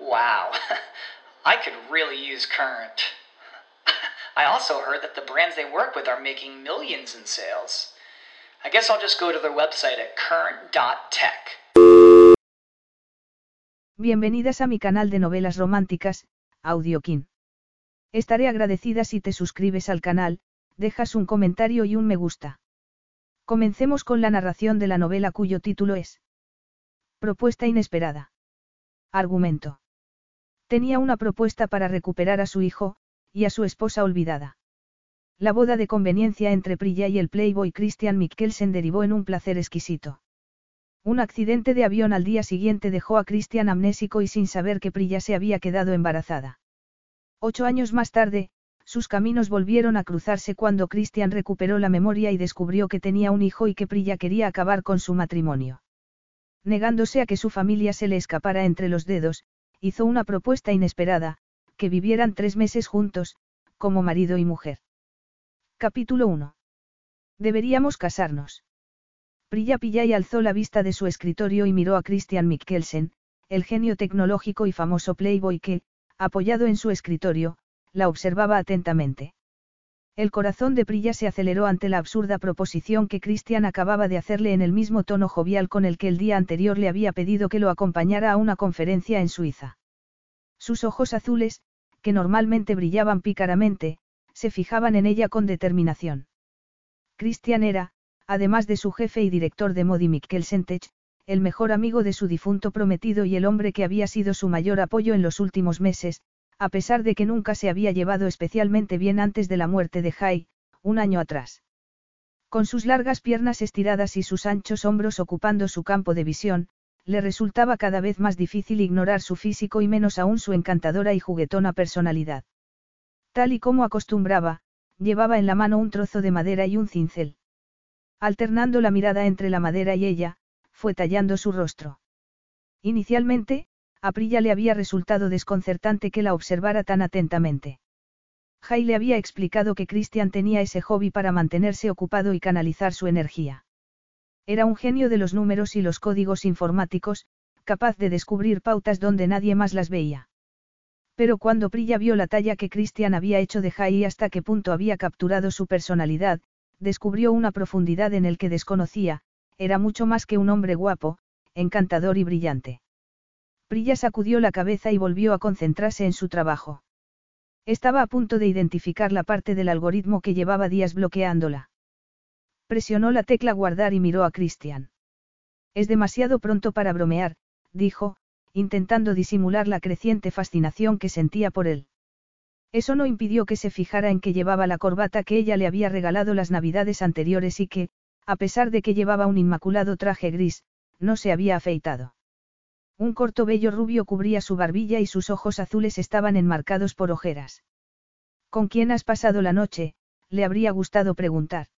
Wow, I could really use Current. I also heard that the brands they work with are making millions in sales. I guess I'll just go to their website at current.tech. Bienvenidas a mi canal de novelas románticas, Audiokin. Estaré agradecida si te suscribes al canal, dejas un comentario y un me gusta. Comencemos con la narración de la novela cuyo título es Propuesta inesperada. Argumento. Tenía una propuesta para recuperar a su hijo, y a su esposa olvidada. La boda de conveniencia entre Priya y el playboy Christian Mikkelsen derivó en un placer exquisito. Un accidente de avión al día siguiente dejó a Christian amnésico y sin saber que Priya se había quedado embarazada. Ocho años más tarde, sus caminos volvieron a cruzarse cuando Christian recuperó la memoria y descubrió que tenía un hijo y que Priya quería acabar con su matrimonio. Negándose a que su familia se le escapara entre los dedos, hizo una propuesta inesperada, que vivieran tres meses juntos, como marido y mujer. Capítulo 1. Deberíamos casarnos. Priya Pillay alzó la vista de su escritorio y miró a Christian Mikkelsen, el genio tecnológico y famoso playboy que, apoyado en su escritorio, la observaba atentamente. El corazón de Priya se aceleró ante la absurda proposición que Christian acababa de hacerle en el mismo tono jovial con el que el día anterior le había pedido que lo acompañara a una conferencia en Suiza. Sus ojos azules, que normalmente brillaban pícaramente, se fijaban en ella con determinación. Christian era, además de su jefe y director de Modi Mikkelsentech, el mejor amigo de su difunto prometido y el hombre que había sido su mayor apoyo en los últimos meses, a pesar de que nunca se había llevado especialmente bien antes de la muerte de Jai, un año atrás. Con sus largas piernas estiradas y sus anchos hombros ocupando su campo de visión, le resultaba cada vez más difícil ignorar su físico y menos aún su encantadora y juguetona personalidad. Tal y como acostumbraba, llevaba en la mano un trozo de madera y un cincel. Alternando la mirada entre la madera y ella, fue tallando su rostro. Inicialmente, a Prilla le había resultado desconcertante que la observara tan atentamente. Jai le había explicado que Christian tenía ese hobby para mantenerse ocupado y canalizar su energía. Era un genio de los números y los códigos informáticos, capaz de descubrir pautas donde nadie más las veía. Pero cuando Prilla vio la talla que Christian había hecho de Jai y hasta qué punto había capturado su personalidad, descubrió una profundidad en el que desconocía, era mucho más que un hombre guapo, encantador y brillante. Prilla sacudió la cabeza y volvió a concentrarse en su trabajo. Estaba a punto de identificar la parte del algoritmo que llevaba días bloqueándola. Presionó la tecla guardar y miró a Christian. Es demasiado pronto para bromear, dijo, intentando disimular la creciente fascinación que sentía por él. Eso no impidió que se fijara en que llevaba la corbata que ella le había regalado las navidades anteriores y que, a pesar de que llevaba un inmaculado traje gris, no se había afeitado. Un corto vello rubio cubría su barbilla y sus ojos azules estaban enmarcados por ojeras. ¿Con quién has pasado la noche? le habría gustado preguntar.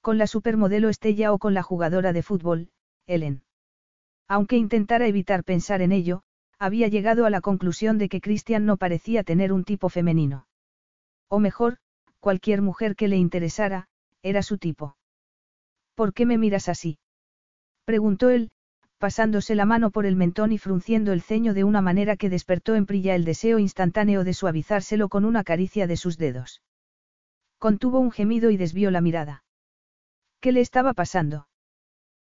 Con la supermodelo Estella o con la jugadora de fútbol, Ellen. Aunque intentara evitar pensar en ello, había llegado a la conclusión de que Christian no parecía tener un tipo femenino. O mejor, cualquier mujer que le interesara, era su tipo. ¿Por qué me miras así? preguntó él, pasándose la mano por el mentón y frunciendo el ceño de una manera que despertó en Prilla el deseo instantáneo de suavizárselo con una caricia de sus dedos. Contuvo un gemido y desvió la mirada. ¿Qué le estaba pasando?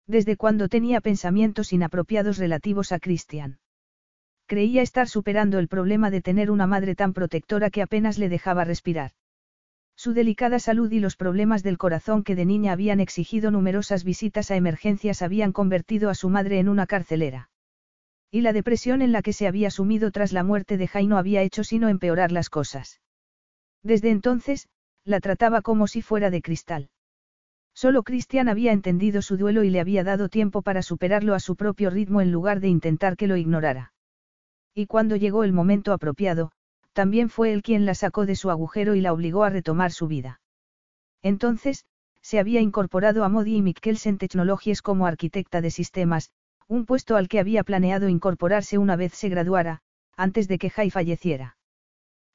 Desde cuando tenía pensamientos inapropiados relativos a Christian. Creía estar superando el problema de tener una madre tan protectora que apenas le dejaba respirar. Su delicada salud y los problemas del corazón que de niña habían exigido numerosas visitas a emergencias habían convertido a su madre en una carcelera. Y la depresión en la que se había sumido tras la muerte de Jai no había hecho sino empeorar las cosas. Desde entonces, la trataba como si fuera de cristal. Solo Cristian había entendido su duelo y le había dado tiempo para superarlo a su propio ritmo en lugar de intentar que lo ignorara. Y cuando llegó el momento apropiado, también fue él quien la sacó de su agujero y la obligó a retomar su vida. Entonces, se había incorporado a Modi y Mikkelsen Technologies como arquitecta de sistemas, un puesto al que había planeado incorporarse una vez se graduara, antes de que Jai falleciera.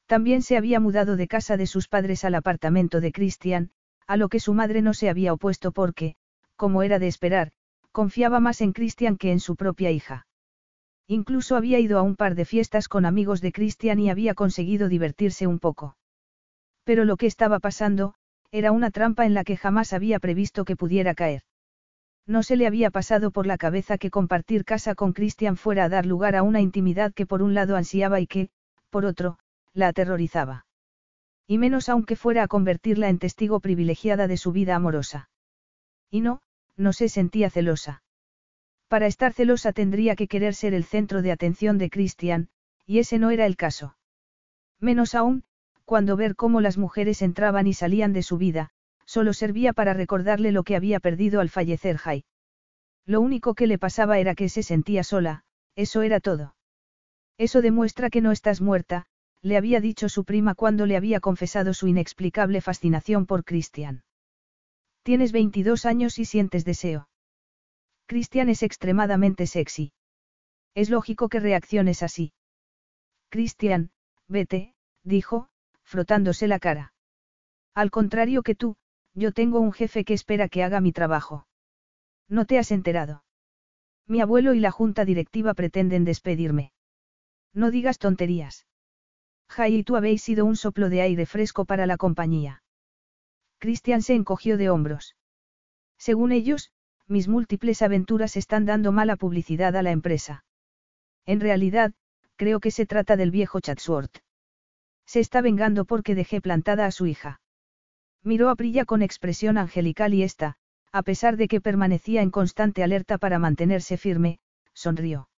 También se había mudado de casa de sus padres al apartamento de Christian, a lo que su madre no se había opuesto porque, como era de esperar, confiaba más en Christian que en su propia hija. Incluso había ido a un par de fiestas con amigos de Christian y había conseguido divertirse un poco. Pero lo que estaba pasando, era una trampa en la que jamás había previsto que pudiera caer. No se le había pasado por la cabeza que compartir casa con Christian fuera a dar lugar a una intimidad que por un lado ansiaba y que, por otro, la aterrorizaba. Y menos aunque fuera a convertirla en testigo privilegiada de su vida amorosa. Y no, no se sentía celosa. Para estar celosa tendría que querer ser el centro de atención de Christian, y ese no era el caso. Menos aún, cuando ver cómo las mujeres entraban y salían de su vida, solo servía para recordarle lo que había perdido al fallecer Jai. Lo único que le pasaba era que se sentía sola, eso era todo. Eso demuestra que no estás muerta, le había dicho su prima cuando le había confesado su inexplicable fascinación por Christian. Tienes 22 años y sientes deseo. Christian es extremadamente sexy. Es lógico que reacciones así. Christian, vete, dijo, frotándose la cara. Al contrario que tú, yo tengo un jefe que espera que haga mi trabajo. No te has enterado. Mi abuelo y la junta directiva pretenden despedirme. No digas tonterías. Jai y tú habéis sido un soplo de aire fresco para la compañía. Christian se encogió de hombros. Según ellos, mis múltiples aventuras están dando mala publicidad a la empresa. En realidad, creo que se trata del viejo Chatsworth. Se está vengando porque dejé plantada a su hija. Miró a Prilla con expresión angelical y esta, a pesar de que permanecía en constante alerta para mantenerse firme, sonrió.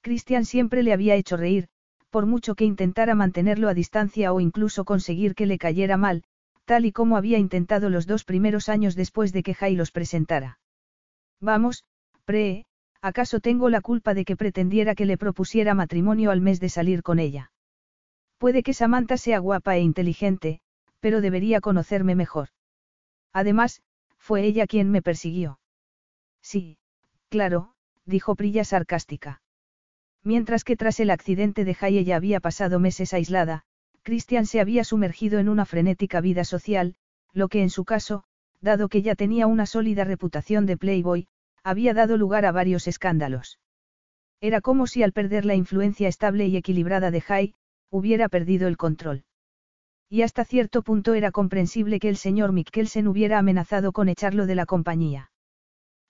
Christian siempre le había hecho reír, por mucho que intentara mantenerlo a distancia o incluso conseguir que le cayera mal, tal y como había intentado los dos primeros años después de que Jai los presentara. Vamos, Pre, ¿acaso tengo la culpa de que pretendiera que le propusiera matrimonio al mes de salir con ella? Puede que Samantha sea guapa e inteligente, pero debería conocerme mejor. Además, fue ella quien me persiguió. Sí, claro, dijo Prilla sarcástica. Mientras que tras el accidente de Jai ella había pasado meses aislada, Christian se había sumergido en una frenética vida social, lo que en su caso, dado que ya tenía una sólida reputación de playboy, había dado lugar a varios escándalos. Era como si al perder la influencia estable y equilibrada de Jai, hubiera perdido el control. Y hasta cierto punto era comprensible que el señor Mikkelsen hubiera amenazado con echarlo de la compañía.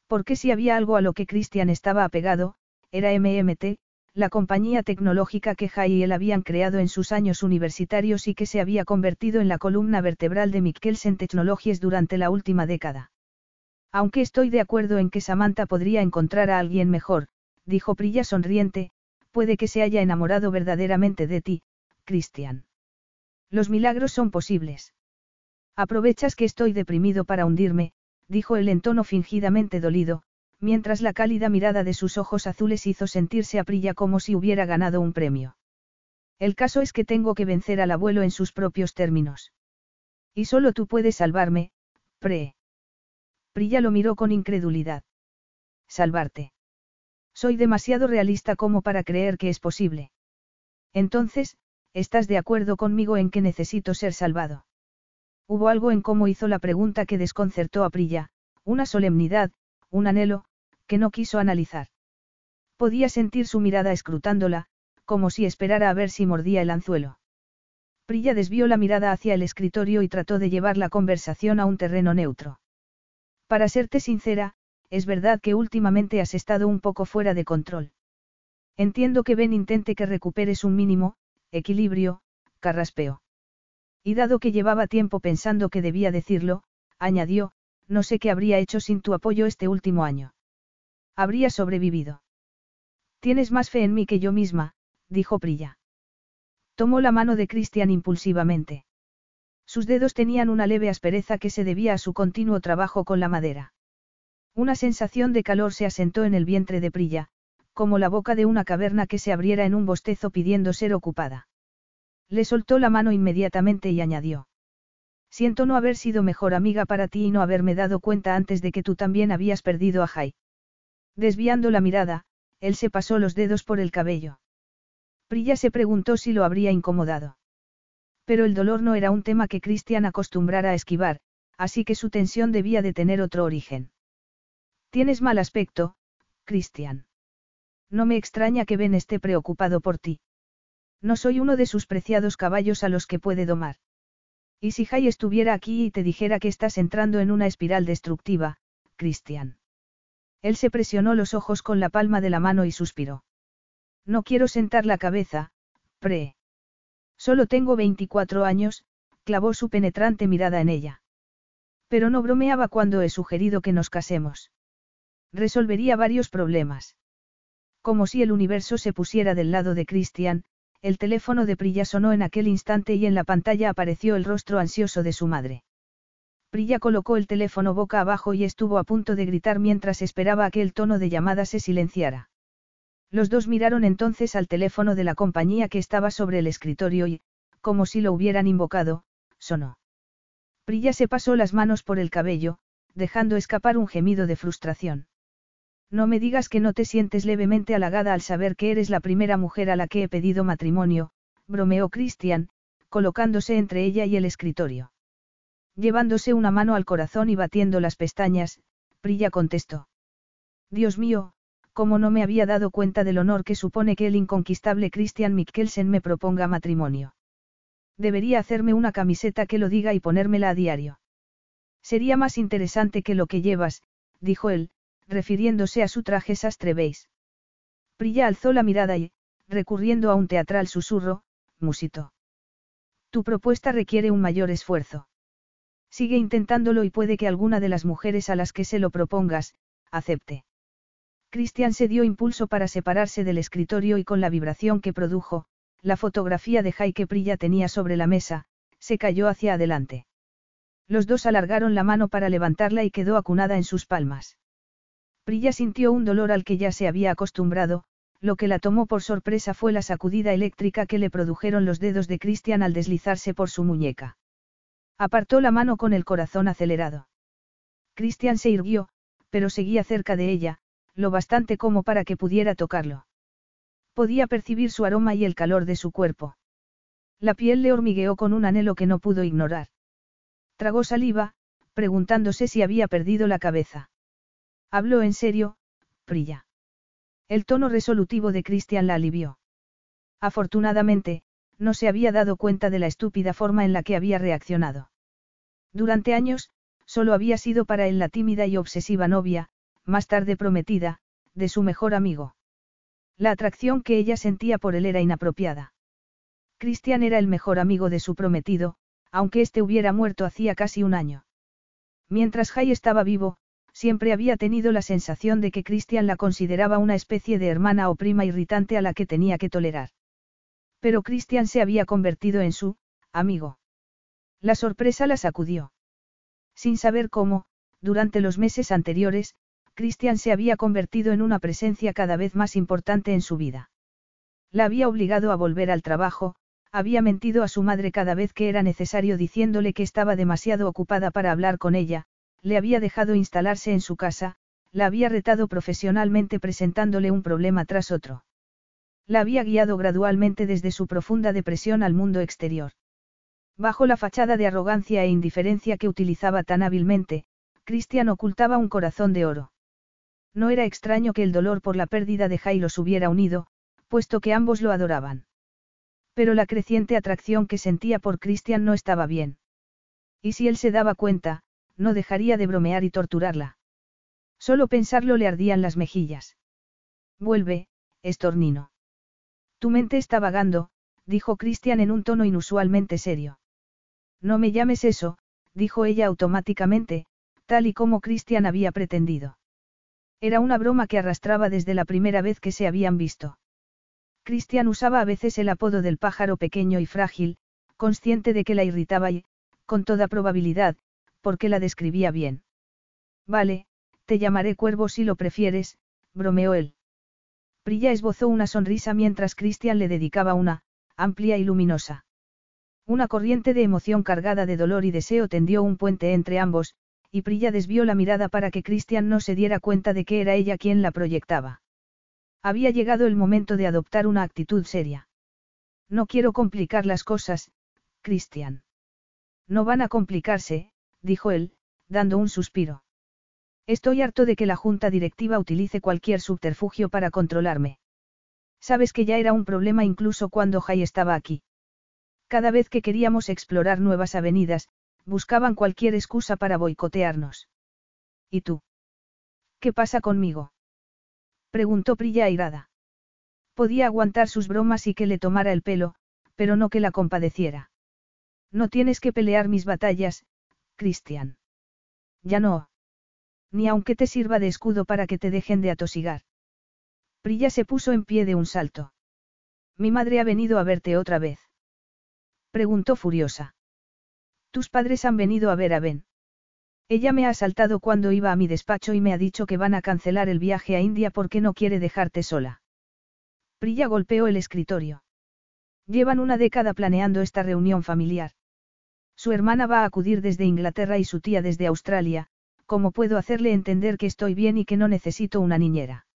Porque si había algo a lo que Christian estaba apegado, era MMT, la compañía tecnológica que Jai y él habían creado en sus años universitarios y que se había convertido en la columna vertebral de Mikkelsen Technologies durante la última década. Aunque estoy de acuerdo en que Samantha podría encontrar a alguien mejor, dijo Prilla sonriente, puede que se haya enamorado verdaderamente de ti, Christian. Los milagros son posibles. Aprovechas que estoy deprimido para hundirme, dijo él en tono fingidamente dolido, mientras la cálida mirada de sus ojos azules hizo sentirse a Prilla como si hubiera ganado un premio. El caso es que tengo que vencer al abuelo en sus propios términos. Y solo tú puedes salvarme, Pre. Prilla lo miró con incredulidad. Salvarte. Soy demasiado realista como para creer que es posible. Entonces, ¿estás de acuerdo conmigo en que necesito ser salvado? Hubo algo en cómo hizo la pregunta que desconcertó a Prilla, una solemnidad, un anhelo, que no quiso analizar. Podía sentir su mirada escrutándola, como si esperara a ver si mordía el anzuelo. Prilla desvió la mirada hacia el escritorio y trató de llevar la conversación a un terreno neutro. Para serte sincera, es verdad que últimamente has estado un poco fuera de control. Entiendo que Ben intente que recuperes un mínimo, equilibrio, carraspeo. Y dado que llevaba tiempo pensando que debía decirlo, añadió, no sé qué habría hecho sin tu apoyo este último año. Habría sobrevivido. Tienes más fe en mí que yo misma, dijo Prilla. Tomó la mano de Christian impulsivamente. Sus dedos tenían una leve aspereza que se debía a su continuo trabajo con la madera. Una sensación de calor se asentó en el vientre de Prilla, como la boca de una caverna que se abriera en un bostezo pidiendo ser ocupada. Le soltó la mano inmediatamente y añadió. Siento no haber sido mejor amiga para ti y no haberme dado cuenta antes de que tú también habías perdido a Jai. Desviando la mirada, él se pasó los dedos por el cabello. Prilla se preguntó si lo habría incomodado. Pero el dolor no era un tema que Christian acostumbrara a esquivar, así que su tensión debía de tener otro origen. Tienes mal aspecto, Christian. No me extraña que Ben esté preocupado por ti. No soy uno de sus preciados caballos a los que puede domar. ¿Y si Jai estuviera aquí y te dijera que estás entrando en una espiral destructiva, Christian? Él se presionó los ojos con la palma de la mano y suspiró. No quiero sentar la cabeza, pre. Solo tengo 24 años, clavó su penetrante mirada en ella. Pero no bromeaba cuando he sugerido que nos casemos. Resolvería varios problemas. Como si el universo se pusiera del lado de Christian, el teléfono de Prilla sonó en aquel instante y en la pantalla apareció el rostro ansioso de su madre. Prilla colocó el teléfono boca abajo y estuvo a punto de gritar mientras esperaba a que el tono de llamada se silenciara. Los dos miraron entonces al teléfono de la compañía que estaba sobre el escritorio y, como si lo hubieran invocado, sonó. Prilla se pasó las manos por el cabello, dejando escapar un gemido de frustración. No me digas que no te sientes levemente halagada al saber que eres la primera mujer a la que he pedido matrimonio, bromeó Christian, colocándose entre ella y el escritorio. Llevándose una mano al corazón y batiendo las pestañas, Prilla contestó. Dios mío, como no me había dado cuenta del honor que supone que el inconquistable Christian Mikkelsen me proponga matrimonio. Debería hacerme una camiseta que lo diga y ponérmela a diario. Sería más interesante que lo que llevas, dijo él, refiriéndose a su traje sastre beige. Prilla alzó la mirada y, recurriendo a un teatral susurro, musitó. Tu propuesta requiere un mayor esfuerzo. Sigue intentándolo y puede que alguna de las mujeres a las que se lo propongas, acepte. Christian se dio impulso para separarse del escritorio y con la vibración que produjo, la fotografía de Jaike Prilla tenía sobre la mesa, se cayó hacia adelante. Los dos alargaron la mano para levantarla y quedó acunada en sus palmas. Prilla sintió un dolor al que ya se había acostumbrado, lo que la tomó por sorpresa fue la sacudida eléctrica que le produjeron los dedos de Christian al deslizarse por su muñeca. Apartó la mano con el corazón acelerado. Christian se irguió, pero seguía cerca de ella, lo bastante como para que pudiera tocarlo. Podía percibir su aroma y el calor de su cuerpo. La piel le hormigueó con un anhelo que no pudo ignorar. Tragó saliva, preguntándose si había perdido la cabeza. Habló en serio, Prilla. El tono resolutivo de Christian la alivió. Afortunadamente, no se había dado cuenta de la estúpida forma en la que había reaccionado. Durante años, solo había sido para él la tímida y obsesiva novia, más tarde prometida, de su mejor amigo. La atracción que ella sentía por él era inapropiada. Christian era el mejor amigo de su prometido, aunque éste hubiera muerto hacía casi un año. Mientras Jay estaba vivo, siempre había tenido la sensación de que Christian la consideraba una especie de hermana o prima irritante a la que tenía que tolerar. Pero Christian se había convertido en su, amigo. La sorpresa la sacudió. Sin saber cómo, durante los meses anteriores, Christian se había convertido en una presencia cada vez más importante en su vida. La había obligado a volver al trabajo, había mentido a su madre cada vez que era necesario diciéndole que estaba demasiado ocupada para hablar con ella, le había dejado instalarse en su casa, la había retado profesionalmente presentándole un problema tras otro. La había guiado gradualmente desde su profunda depresión al mundo exterior. Bajo la fachada de arrogancia e indiferencia que utilizaba tan hábilmente, Christian ocultaba un corazón de oro. No era extraño que el dolor por la pérdida de Jai los hubiera unido, puesto que ambos lo adoraban. Pero la creciente atracción que sentía por Christian no estaba bien. Y si él se daba cuenta, no dejaría de bromear y torturarla. Solo pensarlo le ardían las mejillas. Vuelve, estornino. Tu mente está vagando, dijo Christian en un tono inusualmente serio. No me llames eso, dijo ella automáticamente, tal y como Christian había pretendido. Era una broma que arrastraba desde la primera vez que se habían visto. Christian usaba a veces el apodo del pájaro pequeño y frágil, consciente de que la irritaba y, con toda probabilidad, porque la describía bien. Vale, te llamaré cuervo si lo prefieres, bromeó él. Priya esbozó una sonrisa mientras Christian le dedicaba una, amplia y luminosa. Una corriente de emoción cargada de dolor y deseo tendió un puente entre ambos, y Priya desvió la mirada para que Christian no se diera cuenta de que era ella quien la proyectaba. Había llegado el momento de adoptar una actitud seria. No quiero complicar las cosas, Christian. No van a complicarse, dijo él, dando un suspiro. Estoy harto de que la junta directiva utilice cualquier subterfugio para controlarme. Sabes que ya era un problema incluso cuando Jay estaba aquí. Cada vez que queríamos explorar nuevas avenidas, buscaban cualquier excusa para boicotearnos. ¿Y tú? ¿Qué pasa conmigo? Preguntó Prilla airada. Podía aguantar sus bromas y que le tomara el pelo, pero no que la compadeciera. No tienes que pelear mis batallas, Cristian. Ya no. Ni aunque te sirva de escudo para que te dejen de atosigar. Prilla se puso en pie de un salto. Mi madre ha venido a verte otra vez. Preguntó furiosa. Tus padres han venido a ver a Ben. Ella me ha asaltado cuando iba a mi despacho y me ha dicho que van a cancelar el viaje a India porque no quiere dejarte sola. Prilla golpeó el escritorio. Llevan una década planeando esta reunión familiar. Su hermana va a acudir desde Inglaterra y su tía desde Australia, ¿cómo puedo hacerle entender que estoy bien y que no necesito una niñera?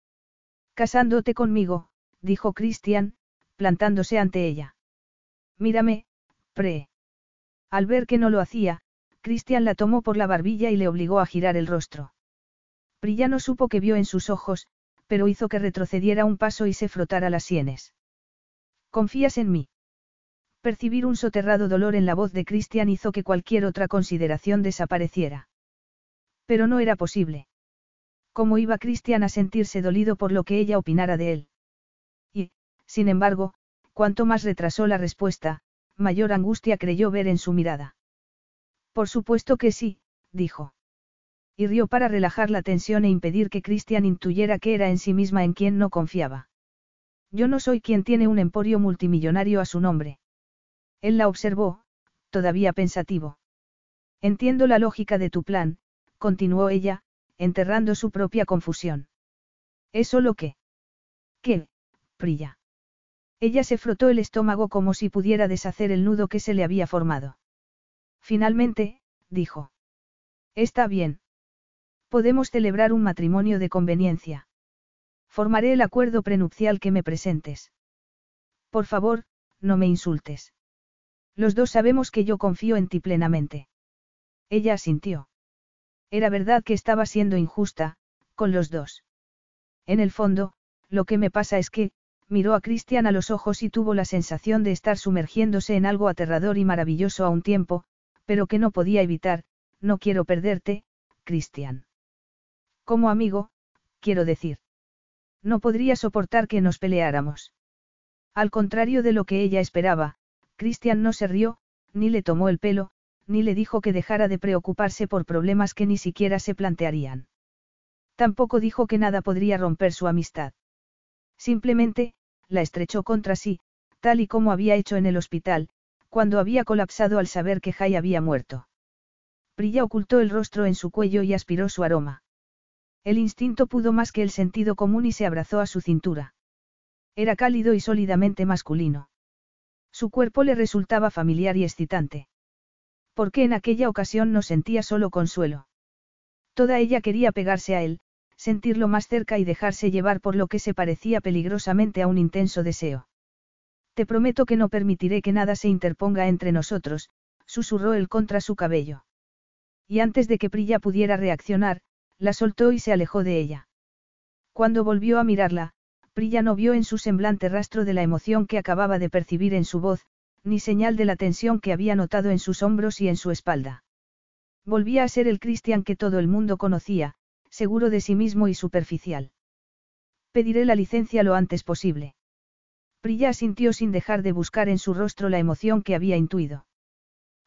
Casándote conmigo, dijo Christian, plantándose ante ella. Mírame, pre. Al ver que no lo hacía, Christian la tomó por la barbilla y le obligó a girar el rostro. Prilla no supo que vio en sus ojos, pero hizo que retrocediera un paso y se frotara las sienes. ¿Confías en mí? Percibir un soterrado dolor en la voz de Christian hizo que cualquier otra consideración desapareciera. Pero no era posible. ¿Cómo iba Christian a sentirse dolido por lo que ella opinara de él? Y, sin embargo, cuanto más retrasó la respuesta, mayor angustia creyó ver en su mirada. Por supuesto que sí, dijo. Y rió para relajar la tensión e impedir que Christian intuyera que era en sí misma en quien no confiaba. Yo no soy quien tiene un emporio multimillonario a su nombre. Él la observó, todavía pensativo. Entiendo la lógica de tu plan, continuó ella, enterrando su propia confusión. ¿Es solo que? ¿Qué, Prilla? Ella se frotó el estómago como si pudiera deshacer el nudo que se le había formado. Finalmente, dijo. Está bien. Podemos celebrar un matrimonio de conveniencia. Formaré el acuerdo prenupcial que me presentes. Por favor, no me insultes. Los dos sabemos que yo confío en ti plenamente. Ella asintió. Era verdad que estaba siendo injusta, con los dos. En el fondo, lo que me pasa es que, miró a Cristian a los ojos y tuvo la sensación de estar sumergiéndose en algo aterrador y maravilloso a un tiempo, pero que no podía evitar, no quiero perderte, Cristian. Como amigo, quiero decir. No podría soportar que nos peleáramos. Al contrario de lo que ella esperaba, Cristian no se rió, ni le tomó el pelo, ni le dijo que dejara de preocuparse por problemas que ni siquiera se plantearían. Tampoco dijo que nada podría romper su amistad. Simplemente, la estrechó contra sí, tal y como había hecho en el hospital, cuando había colapsado al saber que Jay había muerto. Prilla ocultó el rostro en su cuello y aspiró su aroma. El instinto pudo más que el sentido común y se abrazó a su cintura. Era cálido y sólidamente masculino. Su cuerpo le resultaba familiar y excitante. Porque en aquella ocasión no sentía solo consuelo. Toda ella quería pegarse a él, sentirlo más cerca y dejarse llevar por lo que se parecía peligrosamente a un intenso deseo. Te prometo que no permitiré que nada se interponga entre nosotros, susurró él contra su cabello. Y antes de que Prilla pudiera reaccionar, la soltó y se alejó de ella. Cuando volvió a mirarla, Prilla no vio en su semblante rastro de la emoción que acababa de percibir en su voz, ni señal de la tensión que había notado en sus hombros y en su espalda. Volvía a ser el Cristian que todo el mundo conocía, seguro de sí mismo y superficial. Pediré la licencia lo antes posible. Prilla sintió sin dejar de buscar en su rostro la emoción que había intuido.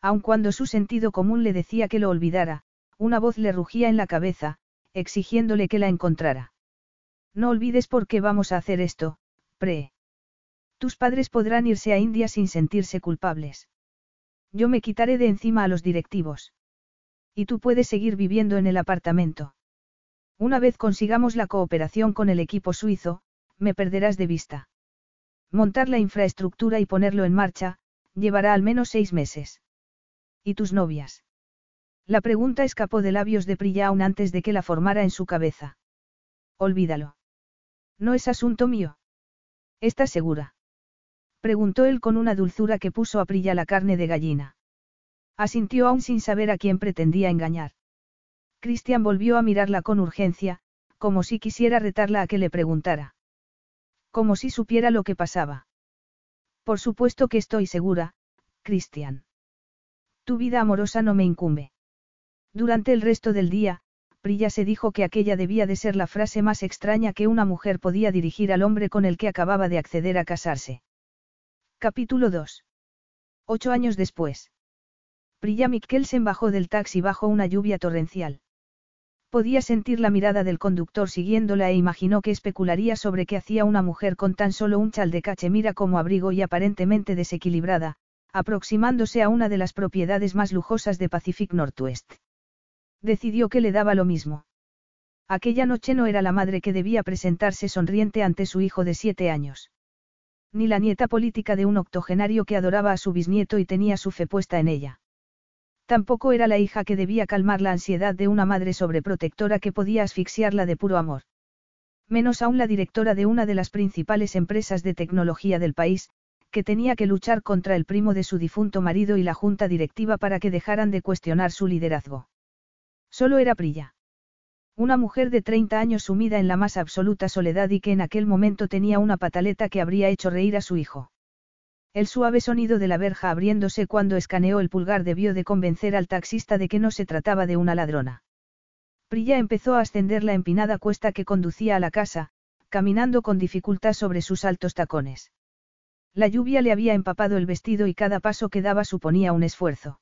Aun cuando su sentido común le decía que lo olvidara, una voz le rugía en la cabeza, exigiéndole que la encontrara. No olvides por qué vamos a hacer esto, Pre. Tus padres podrán irse a India sin sentirse culpables. Yo me quitaré de encima a los directivos. Y tú puedes seguir viviendo en el apartamento. Una vez consigamos la cooperación con el equipo suizo, me perderás de vista. Montar la infraestructura y ponerlo en marcha, llevará al menos seis meses. ¿Y tus novias? La pregunta escapó de labios de Priya aún antes de que la formara en su cabeza. Olvídalo. No es asunto mío. ¿Estás segura? Preguntó él con una dulzura que puso a Priya la carne de gallina. Asintió aún sin saber a quién pretendía engañar. Christian volvió a mirarla con urgencia, como si quisiera retarla a que le preguntara. Como si supiera lo que pasaba. Por supuesto que estoy segura, Christian. Tu vida amorosa no me incumbe. Durante el resto del día, Prilla se dijo que aquella debía de ser la frase más extraña que una mujer podía dirigir al hombre con el que acababa de acceder a casarse. Capítulo 2. Ocho años después. Prilla Mikkelsen bajó del taxi bajo una lluvia torrencial. Podía sentir la mirada del conductor siguiéndola e imaginó que especularía sobre qué hacía una mujer con tan solo un chal de cachemira como abrigo y aparentemente desequilibrada, aproximándose a una de las propiedades más lujosas de Pacific Northwest. Decidió que le daba lo mismo. Aquella noche no era la madre que debía presentarse sonriente ante su hijo de siete años. Ni la nieta política de un octogenario que adoraba a su bisnieto y tenía su fe puesta en ella. Tampoco era la hija que debía calmar la ansiedad de una madre sobreprotectora que podía asfixiarla de puro amor. Menos aún la directora de una de las principales empresas de tecnología del país, que tenía que luchar contra el primo de su difunto marido y la junta directiva para que dejaran de cuestionar su liderazgo. Solo era Prilla. Una mujer de 30 años sumida en la más absoluta soledad y que en aquel momento tenía una pataleta que habría hecho reír a su hijo. El suave sonido de la verja abriéndose cuando escaneó el pulgar debió de convencer al taxista de que no se trataba de una ladrona. Prilla empezó a ascender la empinada cuesta que conducía a la casa, caminando con dificultad sobre sus altos tacones. La lluvia le había empapado el vestido y cada paso que daba suponía un esfuerzo.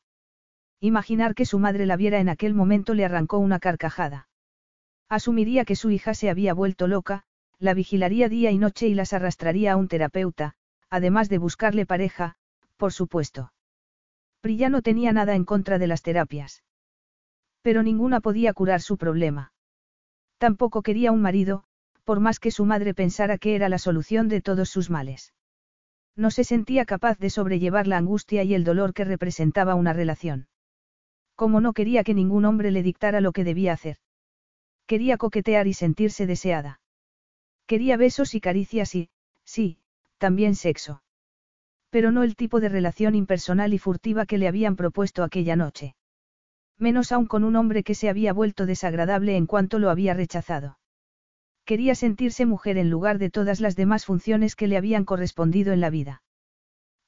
Imaginar que su madre la viera en aquel momento le arrancó una carcajada. Asumiría que su hija se había vuelto loca, la vigilaría día y noche y las arrastraría a un terapeuta, además de buscarle pareja, por supuesto. Prilla no tenía nada en contra de las terapias. Pero ninguna podía curar su problema. Tampoco quería un marido, por más que su madre pensara que era la solución de todos sus males. No se sentía capaz de sobrellevar la angustia y el dolor que representaba una relación. Como no quería que ningún hombre le dictara lo que debía hacer. Quería coquetear y sentirse deseada. Quería besos y caricias y, sí, también sexo. Pero no el tipo de relación impersonal y furtiva que le habían propuesto aquella noche. Menos aún con un hombre que se había vuelto desagradable en cuanto lo había rechazado. Quería sentirse mujer en lugar de todas las demás funciones que le habían correspondido en la vida.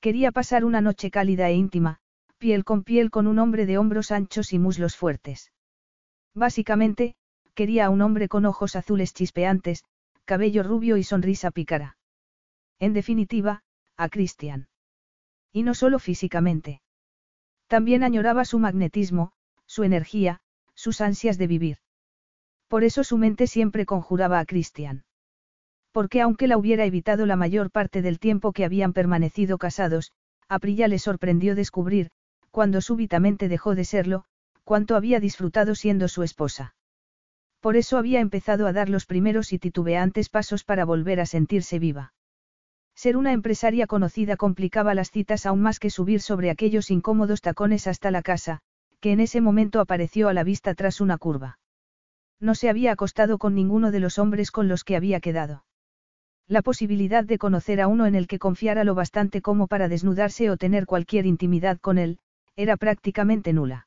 Quería pasar una noche cálida e íntima, piel con piel con un hombre de hombros anchos y muslos fuertes. Básicamente, quería a un hombre con ojos azules chispeantes, cabello rubio y sonrisa pícara. En definitiva, a Christian. Y no solo físicamente. También añoraba su magnetismo, su energía, sus ansias de vivir. Por eso su mente siempre conjuraba a Christian. Porque aunque la hubiera evitado la mayor parte del tiempo que habían permanecido casados, a Prilla le sorprendió descubrir, cuando súbitamente dejó de serlo, cuánto había disfrutado siendo su esposa. Por eso había empezado a dar los primeros y titubeantes pasos para volver a sentirse viva. Ser una empresaria conocida complicaba las citas aún más que subir sobre aquellos incómodos tacones hasta la casa, que en ese momento apareció a la vista tras una curva. No se había acostado con ninguno de los hombres con los que había quedado. La posibilidad de conocer a uno en el que confiara lo bastante como para desnudarse o tener cualquier intimidad con él, era prácticamente nula.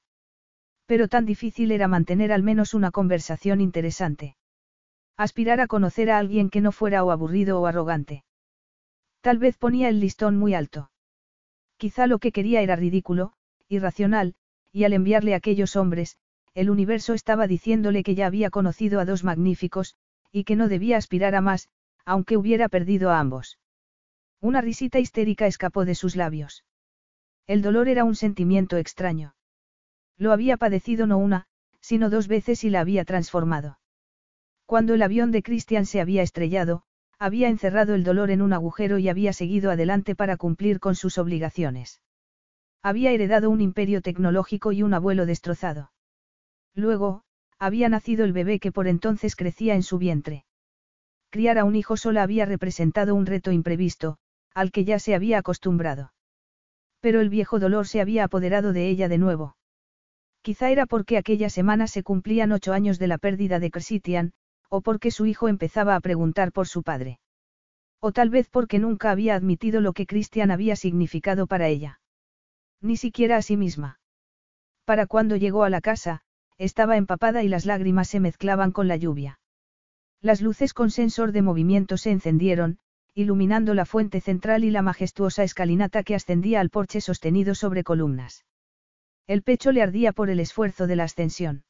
Pero tan difícil era mantener al menos una conversación interesante. Aspirar a conocer a alguien que no fuera o aburrido o arrogante. Tal vez ponía el listón muy alto. Quizá lo que quería era ridículo, irracional, y al enviarle a aquellos hombres, el universo estaba diciéndole que ya había conocido a dos magníficos, y que no debía aspirar a más, aunque hubiera perdido a ambos. Una risita histérica escapó de sus labios. El dolor era un sentimiento extraño. Lo había padecido no una, sino dos veces y la había transformado. Cuando el avión de Christian se había estrellado, había encerrado el dolor en un agujero y había seguido adelante para cumplir con sus obligaciones. Había heredado un imperio tecnológico y un abuelo destrozado. Luego, había nacido el bebé que por entonces crecía en su vientre. criar a un hijo sola había representado un reto imprevisto, al que ya se había acostumbrado. Pero el viejo dolor se había apoderado de ella de nuevo. Quizá era porque aquella semana se cumplían ocho años de la pérdida de Crescitian, o porque su hijo empezaba a preguntar por su padre. O tal vez porque nunca había admitido lo que Christian había significado para ella. Ni siquiera a sí misma. Para cuando llegó a la casa, estaba empapada y las lágrimas se mezclaban con la lluvia. Las luces con sensor de movimiento se encendieron, iluminando la fuente central y la majestuosa escalinata que ascendía al porche sostenido sobre columnas. El pecho le ardía por el esfuerzo de la ascensión.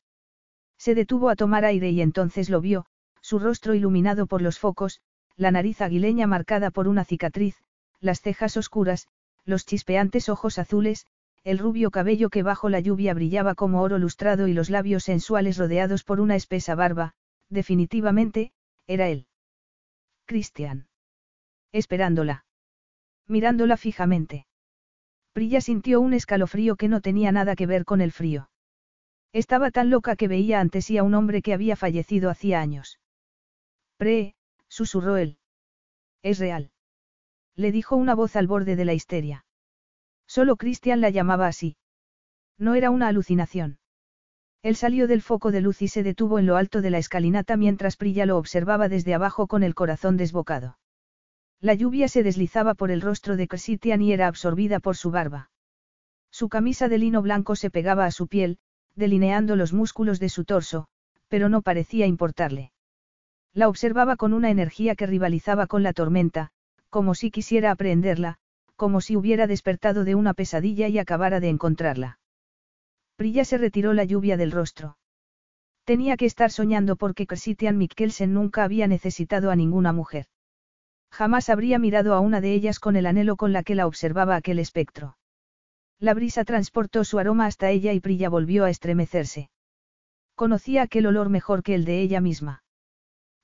Se detuvo a tomar aire y entonces lo vio, su rostro iluminado por los focos, la nariz aguileña marcada por una cicatriz, las cejas oscuras, los chispeantes ojos azules, el rubio cabello que bajo la lluvia brillaba como oro lustrado y los labios sensuales rodeados por una espesa barba, definitivamente, era él. Cristian. Esperándola. Mirándola fijamente. Prilla sintió un escalofrío que no tenía nada que ver con el frío. Estaba tan loca que veía ante sí a un hombre que había fallecido hacía años. Pre, susurró él. Es real. Le dijo una voz al borde de la histeria. Solo Christian la llamaba así. No era una alucinación. Él salió del foco de luz y se detuvo en lo alto de la escalinata mientras Prilla lo observaba desde abajo con el corazón desbocado. La lluvia se deslizaba por el rostro de Christian y era absorbida por su barba. Su camisa de lino blanco se pegaba a su piel, delineando los músculos de su torso, pero no parecía importarle. La observaba con una energía que rivalizaba con la tormenta, como si quisiera aprenderla, como si hubiera despertado de una pesadilla y acabara de encontrarla. Prilla se retiró la lluvia del rostro. Tenía que estar soñando porque Christian Mikkelsen nunca había necesitado a ninguna mujer. Jamás habría mirado a una de ellas con el anhelo con la que la observaba aquel espectro. La brisa transportó su aroma hasta ella y Prilla volvió a estremecerse. Conocía aquel olor mejor que el de ella misma.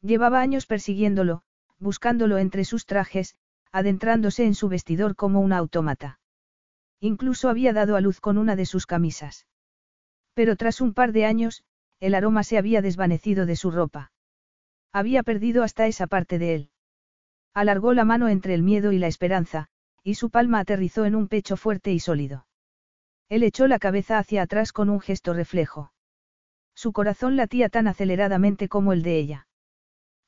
Llevaba años persiguiéndolo, buscándolo entre sus trajes, adentrándose en su vestidor como una autómata. Incluso había dado a luz con una de sus camisas. Pero tras un par de años, el aroma se había desvanecido de su ropa. Había perdido hasta esa parte de él. Alargó la mano entre el miedo y la esperanza, y su palma aterrizó en un pecho fuerte y sólido. Él echó la cabeza hacia atrás con un gesto reflejo. Su corazón latía tan aceleradamente como el de ella.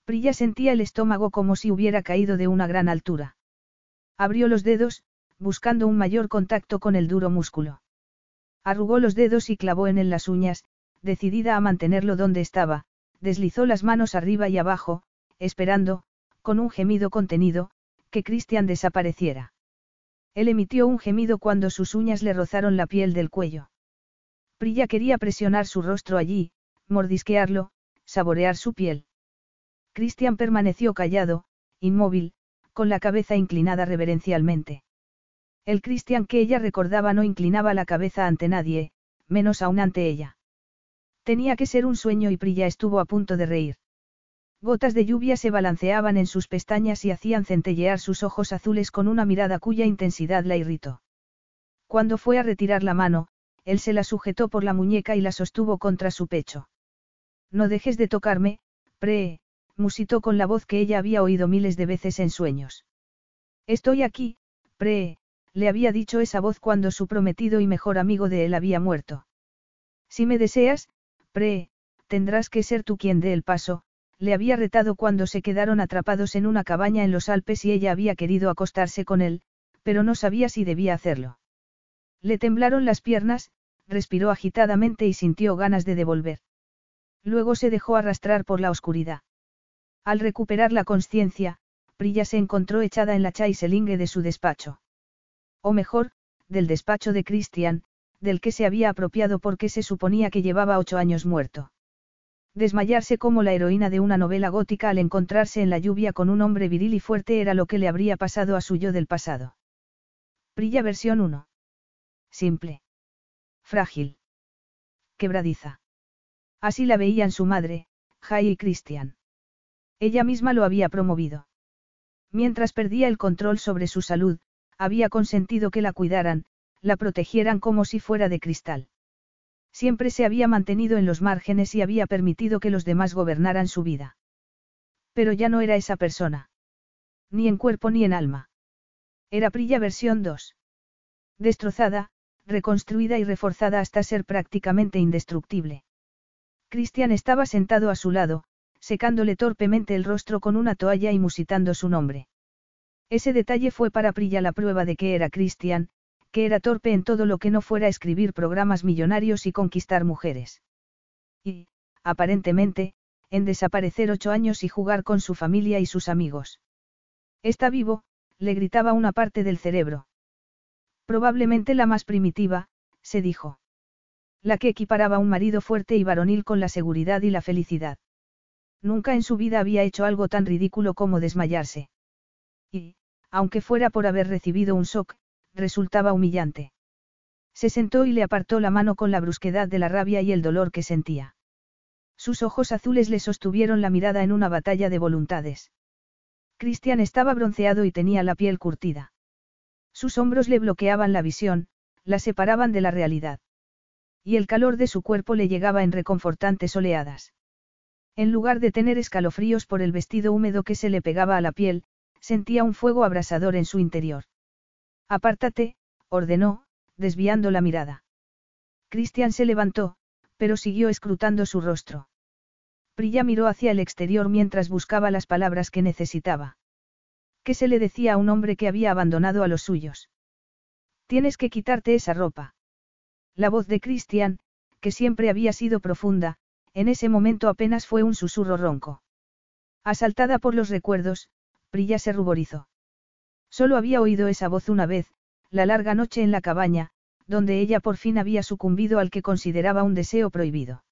Prilla sentía el estómago como si hubiera caído de una gran altura. Abrió los dedos, buscando un mayor contacto con el duro músculo. Arrugó los dedos y clavó en él las uñas, decidida a mantenerlo donde estaba, deslizó las manos arriba y abajo, esperando, con un gemido contenido, que Christian desapareciera. Él emitió un gemido cuando sus uñas le rozaron la piel del cuello. Prilla quería presionar su rostro allí, mordisquearlo, saborear su piel. Christian permaneció callado, inmóvil, con la cabeza inclinada reverencialmente. El Christian que ella recordaba no inclinaba la cabeza ante nadie, menos aún ante ella. Tenía que ser un sueño y Prilla estuvo a punto de reír. Gotas de lluvia se balanceaban en sus pestañas y hacían centellear sus ojos azules con una mirada cuya intensidad la irritó. Cuando fue a retirar la mano, él se la sujetó por la muñeca y la sostuvo contra su pecho. No dejes de tocarme, pre, musitó con la voz que ella había oído miles de veces en sueños. Estoy aquí, pre, le había dicho esa voz cuando su prometido y mejor amigo de él había muerto. Si me deseas, pre, tendrás que ser tú quien dé el paso, le había retado cuando se quedaron atrapados en una cabaña en los Alpes y ella había querido acostarse con él, pero no sabía si debía hacerlo. Le temblaron las piernas, respiró agitadamente y sintió ganas de devolver. Luego se dejó arrastrar por la oscuridad. Al recuperar la conciencia, Prilla se encontró echada en la chaiselingue de su despacho. O mejor, del despacho de Christian, del que se había apropiado porque se suponía que llevaba ocho años muerto. Desmayarse como la heroína de una novela gótica al encontrarse en la lluvia con un hombre viril y fuerte era lo que le habría pasado a su yo del pasado. Prilla versión 1. Simple. Frágil. Quebradiza. Así la veían su madre, Jai y Christian. Ella misma lo había promovido. Mientras perdía el control sobre su salud, había consentido que la cuidaran, la protegieran como si fuera de cristal. Siempre se había mantenido en los márgenes y había permitido que los demás gobernaran su vida. Pero ya no era esa persona. Ni en cuerpo ni en alma. Era Prilla versión 2. Destrozada, reconstruida y reforzada hasta ser prácticamente indestructible. Cristian estaba sentado a su lado, secándole torpemente el rostro con una toalla y musitando su nombre. Ese detalle fue para Prilla la prueba de que era Cristian, que era torpe en todo lo que no fuera escribir programas millonarios y conquistar mujeres. Y, aparentemente, en desaparecer ocho años y jugar con su familia y sus amigos. Está vivo, le gritaba una parte del cerebro. Probablemente la más primitiva, se dijo. La que equiparaba un marido fuerte y varonil con la seguridad y la felicidad. Nunca en su vida había hecho algo tan ridículo como desmayarse. Y, aunque fuera por haber recibido un shock, resultaba humillante. Se sentó y le apartó la mano con la brusquedad de la rabia y el dolor que sentía. Sus ojos azules le sostuvieron la mirada en una batalla de voluntades. Cristian estaba bronceado y tenía la piel curtida. Sus hombros le bloqueaban la visión, la separaban de la realidad. Y el calor de su cuerpo le llegaba en reconfortantes oleadas. En lugar de tener escalofríos por el vestido húmedo que se le pegaba a la piel, sentía un fuego abrasador en su interior. Apártate, ordenó, desviando la mirada. Cristian se levantó, pero siguió escrutando su rostro. Prilla miró hacia el exterior mientras buscaba las palabras que necesitaba. ¿Qué se le decía a un hombre que había abandonado a los suyos? Tienes que quitarte esa ropa. La voz de Cristian, que siempre había sido profunda, en ese momento apenas fue un susurro ronco. Asaltada por los recuerdos, Prilla se ruborizó. Solo había oído esa voz una vez, la larga noche en la cabaña, donde ella por fin había sucumbido al que consideraba un deseo prohibido.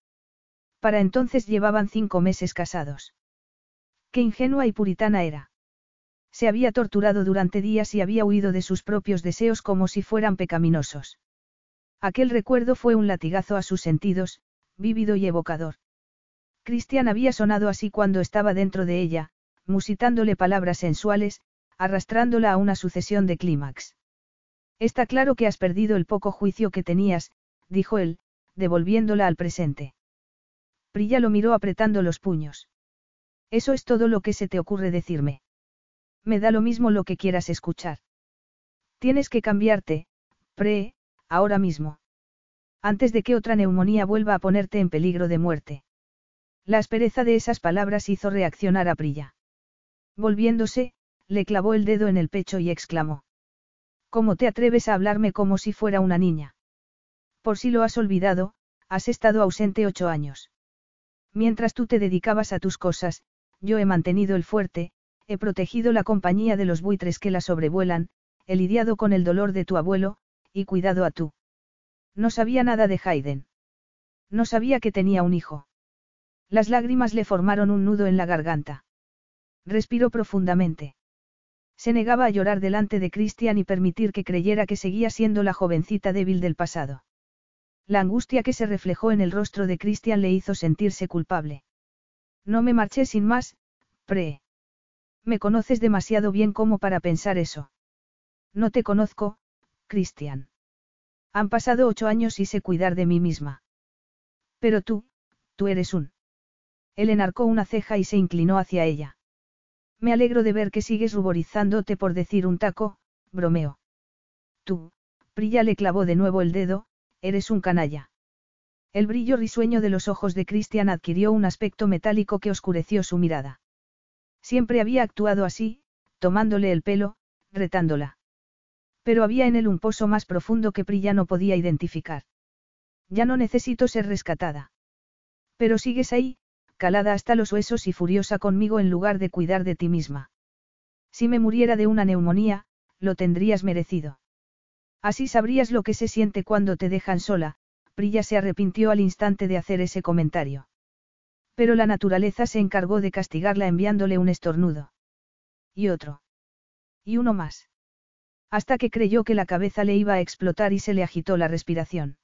Para entonces llevaban cinco meses casados. Qué ingenua y puritana era. Se había torturado durante días y había huido de sus propios deseos como si fueran pecaminosos. Aquel recuerdo fue un latigazo a sus sentidos, vívido y evocador. Cristian había sonado así cuando estaba dentro de ella, musitándole palabras sensuales, arrastrándola a una sucesión de clímax. Está claro que has perdido el poco juicio que tenías, dijo él, devolviéndola al presente. Prilla lo miró apretando los puños. Eso es todo lo que se te ocurre decirme. Me da lo mismo lo que quieras escuchar. Tienes que cambiarte, pre, ahora mismo. Antes de que otra neumonía vuelva a ponerte en peligro de muerte. La aspereza de esas palabras hizo reaccionar a Prilla. Volviéndose, le clavó el dedo en el pecho y exclamó. ¿Cómo te atreves a hablarme como si fuera una niña? Por si lo has olvidado, has estado ausente ocho años. Mientras tú te dedicabas a tus cosas, yo he mantenido el fuerte, he protegido la compañía de los buitres que la sobrevuelan, he lidiado con el dolor de tu abuelo, y cuidado a tú. No sabía nada de Hayden. No sabía que tenía un hijo. Las lágrimas le formaron un nudo en la garganta. Respiró profundamente. Se negaba a llorar delante de Christian y permitir que creyera que seguía siendo la jovencita débil del pasado. La angustia que se reflejó en el rostro de Christian le hizo sentirse culpable. No me marché sin más, pre. Me conoces demasiado bien como para pensar eso. No te conozco, Christian. Han pasado ocho años y sé cuidar de mí misma. Pero tú, tú eres un. Él enarcó una ceja y se inclinó hacia ella. Me alegro de ver que sigues ruborizándote por decir un taco, bromeo. Tú, Prilla le clavó de nuevo el dedo, eres un canalla. El brillo risueño de los ojos de Christian adquirió un aspecto metálico que oscureció su mirada. Siempre había actuado así, tomándole el pelo, retándola. Pero había en él un pozo más profundo que Prilla no podía identificar. Ya no necesito ser rescatada. Pero sigues ahí, calada hasta los huesos y furiosa conmigo en lugar de cuidar de ti misma. Si me muriera de una neumonía, lo tendrías merecido. Así sabrías lo que se siente cuando te dejan sola, Prilla se arrepintió al instante de hacer ese comentario. Pero la naturaleza se encargó de castigarla enviándole un estornudo. Y otro. Y uno más. Hasta que creyó que la cabeza le iba a explotar y se le agitó la respiración.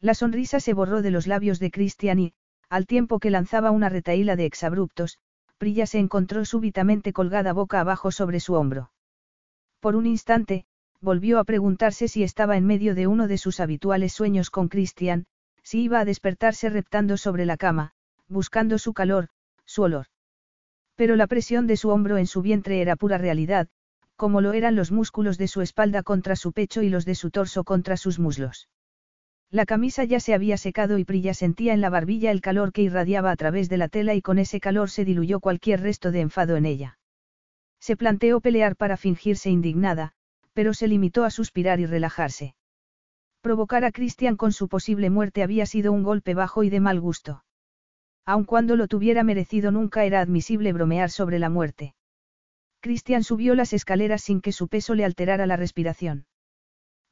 La sonrisa se borró de los labios de Christian y, al tiempo que lanzaba una retaíla de exabruptos, Prilla se encontró súbitamente colgada boca abajo sobre su hombro. Por un instante, volvió a preguntarse si estaba en medio de uno de sus habituales sueños con Christian, si iba a despertarse reptando sobre la cama, buscando su calor, su olor. Pero la presión de su hombro en su vientre era pura realidad, como lo eran los músculos de su espalda contra su pecho y los de su torso contra sus muslos. La camisa ya se había secado y Prilla sentía en la barbilla el calor que irradiaba a través de la tela y con ese calor se diluyó cualquier resto de enfado en ella. Se planteó pelear para fingirse indignada, pero se limitó a suspirar y relajarse. Provocar a Christian con su posible muerte había sido un golpe bajo y de mal gusto. Aun cuando lo tuviera merecido nunca era admisible bromear sobre la muerte. Christian subió las escaleras sin que su peso le alterara la respiración.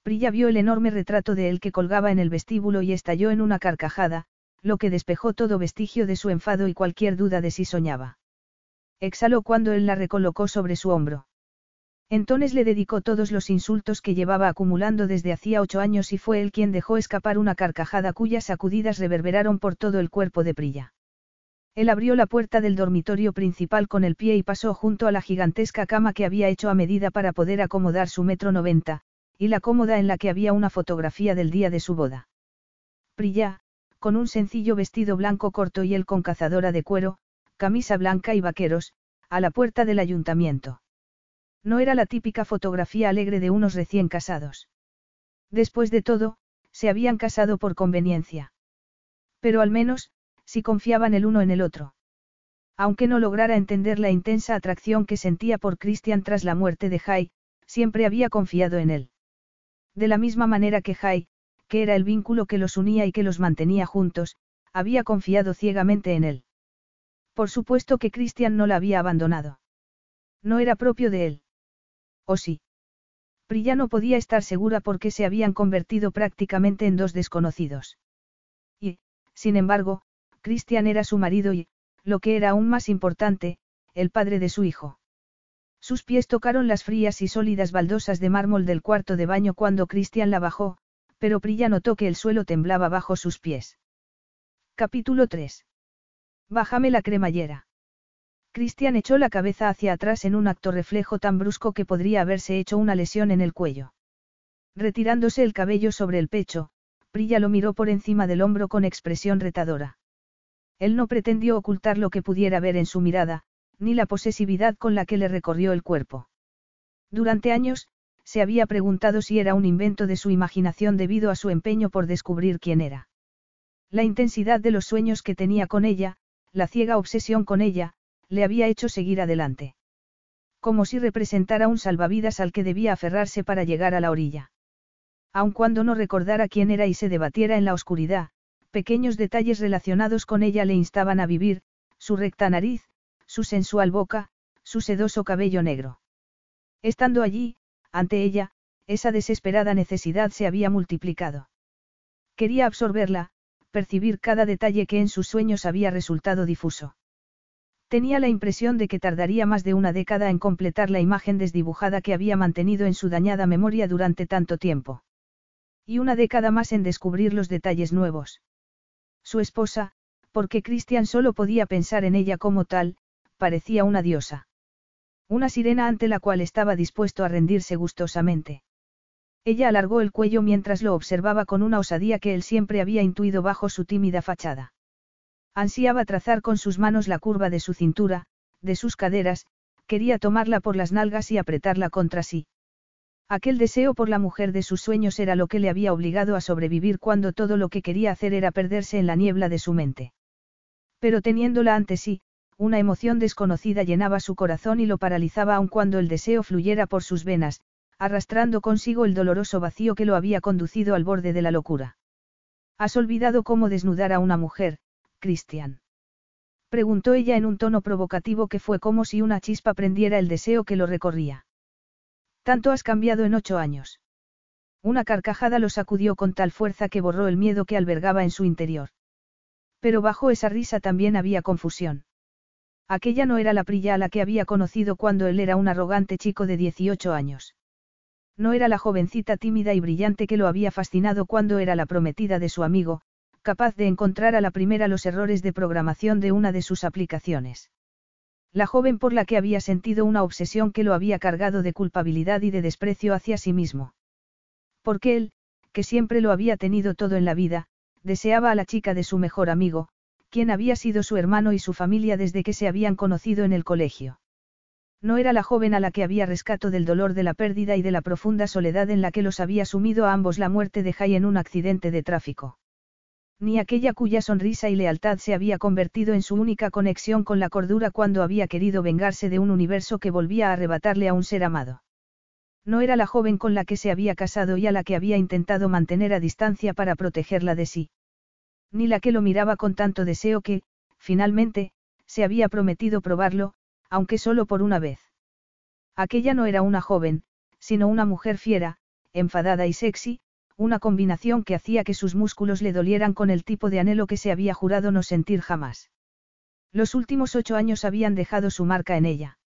Prilla vio el enorme retrato de él que colgaba en el vestíbulo y estalló en una carcajada, lo que despejó todo vestigio de su enfado y cualquier duda de si soñaba. Exhaló cuando él la recolocó sobre su hombro. Entonces le dedicó todos los insultos que llevaba acumulando desde hacía ocho años y fue él quien dejó escapar una carcajada cuyas sacudidas reverberaron por todo el cuerpo de Prilla. Él abrió la puerta del dormitorio principal con el pie y pasó junto a la gigantesca cama que había hecho a medida para poder acomodar su metro noventa, y la cómoda en la que había una fotografía del día de su boda. Prilla, con un sencillo vestido blanco corto y él con cazadora de cuero, camisa blanca y vaqueros, a la puerta del ayuntamiento. No era la típica fotografía alegre de unos recién casados. Después de todo, se habían casado por conveniencia. Pero al menos, si confiaban el uno en el otro. Aunque no lograra entender la intensa atracción que sentía por Christian tras la muerte de Jai, siempre había confiado en él. De la misma manera que Jai, que era el vínculo que los unía y que los mantenía juntos, había confiado ciegamente en él. Por supuesto que Christian no la había abandonado. No era propio de él. ¿O sí? Prilla no podía estar segura porque se habían convertido prácticamente en dos desconocidos. Y, sin embargo, Christian era su marido y, lo que era aún más importante, el padre de su hijo. Sus pies tocaron las frías y sólidas baldosas de mármol del cuarto de baño cuando Cristian la bajó, pero Prilla notó que el suelo temblaba bajo sus pies. Capítulo 3. Bájame la cremallera. Cristian echó la cabeza hacia atrás en un acto reflejo tan brusco que podría haberse hecho una lesión en el cuello. Retirándose el cabello sobre el pecho, Prilla lo miró por encima del hombro con expresión retadora. Él no pretendió ocultar lo que pudiera ver en su mirada, ni la posesividad con la que le recorrió el cuerpo. Durante años, se había preguntado si era un invento de su imaginación debido a su empeño por descubrir quién era. La intensidad de los sueños que tenía con ella, la ciega obsesión con ella, le había hecho seguir adelante. Como si representara un salvavidas al que debía aferrarse para llegar a la orilla. Aun cuando no recordara quién era y se debatiera en la oscuridad, pequeños detalles relacionados con ella le instaban a vivir, su recta nariz, su sensual boca, su sedoso cabello negro. Estando allí, ante ella, esa desesperada necesidad se había multiplicado. Quería absorberla, percibir cada detalle que en sus sueños había resultado difuso. Tenía la impresión de que tardaría más de una década en completar la imagen desdibujada que había mantenido en su dañada memoria durante tanto tiempo. Y una década más en descubrir los detalles nuevos. Su esposa, porque Christian solo podía pensar en ella como tal, parecía una diosa. Una sirena ante la cual estaba dispuesto a rendirse gustosamente. Ella alargó el cuello mientras lo observaba con una osadía que él siempre había intuido bajo su tímida fachada. Ansiaba trazar con sus manos la curva de su cintura, de sus caderas, quería tomarla por las nalgas y apretarla contra sí. Aquel deseo por la mujer de sus sueños era lo que le había obligado a sobrevivir cuando todo lo que quería hacer era perderse en la niebla de su mente. Pero teniéndola ante sí, una emoción desconocida llenaba su corazón y lo paralizaba aun cuando el deseo fluyera por sus venas, arrastrando consigo el doloroso vacío que lo había conducido al borde de la locura. ¿Has olvidado cómo desnudar a una mujer, Cristian? Preguntó ella en un tono provocativo que fue como si una chispa prendiera el deseo que lo recorría. Tanto has cambiado en ocho años. Una carcajada lo sacudió con tal fuerza que borró el miedo que albergaba en su interior. Pero bajo esa risa también había confusión. Aquella no era la Prilla a la que había conocido cuando él era un arrogante chico de 18 años. No era la jovencita tímida y brillante que lo había fascinado cuando era la prometida de su amigo, capaz de encontrar a la primera los errores de programación de una de sus aplicaciones. La joven por la que había sentido una obsesión que lo había cargado de culpabilidad y de desprecio hacia sí mismo. Porque él, que siempre lo había tenido todo en la vida, deseaba a la chica de su mejor amigo, quién había sido su hermano y su familia desde que se habían conocido en el colegio. No era la joven a la que había rescato del dolor de la pérdida y de la profunda soledad en la que los había sumido a ambos la muerte de Jay en un accidente de tráfico. Ni aquella cuya sonrisa y lealtad se había convertido en su única conexión con la cordura cuando había querido vengarse de un universo que volvía a arrebatarle a un ser amado. No era la joven con la que se había casado y a la que había intentado mantener a distancia para protegerla de sí. Ni la que lo miraba con tanto deseo que, finalmente, se había prometido probarlo, aunque solo por una vez. Aquella no era una joven, sino una mujer fiera, enfadada y sexy, una combinación que hacía que sus músculos le dolieran con el tipo de anhelo que se había jurado no sentir jamás. Los últimos ocho años habían dejado su marca en ella.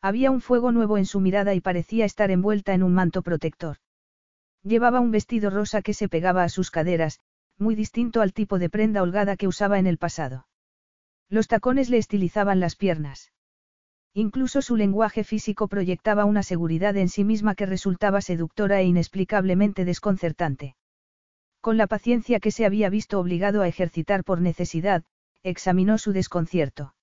Había un fuego nuevo en su mirada y parecía estar envuelta en un manto protector. Llevaba un vestido rosa que se pegaba a sus caderas, muy distinto al tipo de prenda holgada que usaba en el pasado. Los tacones le estilizaban las piernas. Incluso su lenguaje físico proyectaba una seguridad en sí misma que resultaba seductora e inexplicablemente desconcertante. Con la paciencia que se había visto obligado a ejercitar por necesidad, examinó su desconcierto.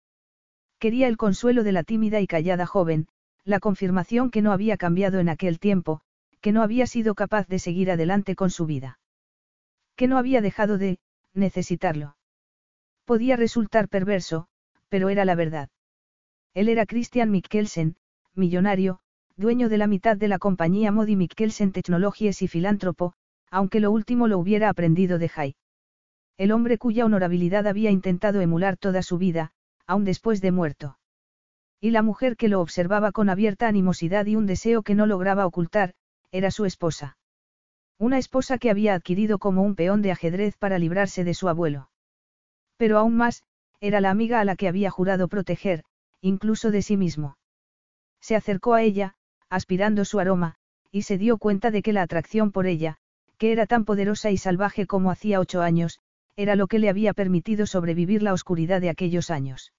Quería el consuelo de la tímida y callada joven, la confirmación que no había cambiado en aquel tiempo, que no había sido capaz de seguir adelante con su vida. Que no había dejado de, necesitarlo. Podía resultar perverso, pero era la verdad. Él era Christian Mikkelsen, millonario, dueño de la mitad de la compañía Modi Mikkelsen Technologies y filántropo, aunque lo último lo hubiera aprendido de Jai. El hombre cuya honorabilidad había intentado emular toda su vida, aun después de muerto. Y la mujer que lo observaba con abierta animosidad y un deseo que no lograba ocultar, era su esposa. Una esposa que había adquirido como un peón de ajedrez para librarse de su abuelo. Pero aún más, era la amiga a la que había jurado proteger, incluso de sí mismo. Se acercó a ella, aspirando su aroma, y se dio cuenta de que la atracción por ella, que era tan poderosa y salvaje como hacía ocho años, era lo que le había permitido sobrevivir la oscuridad de aquellos años.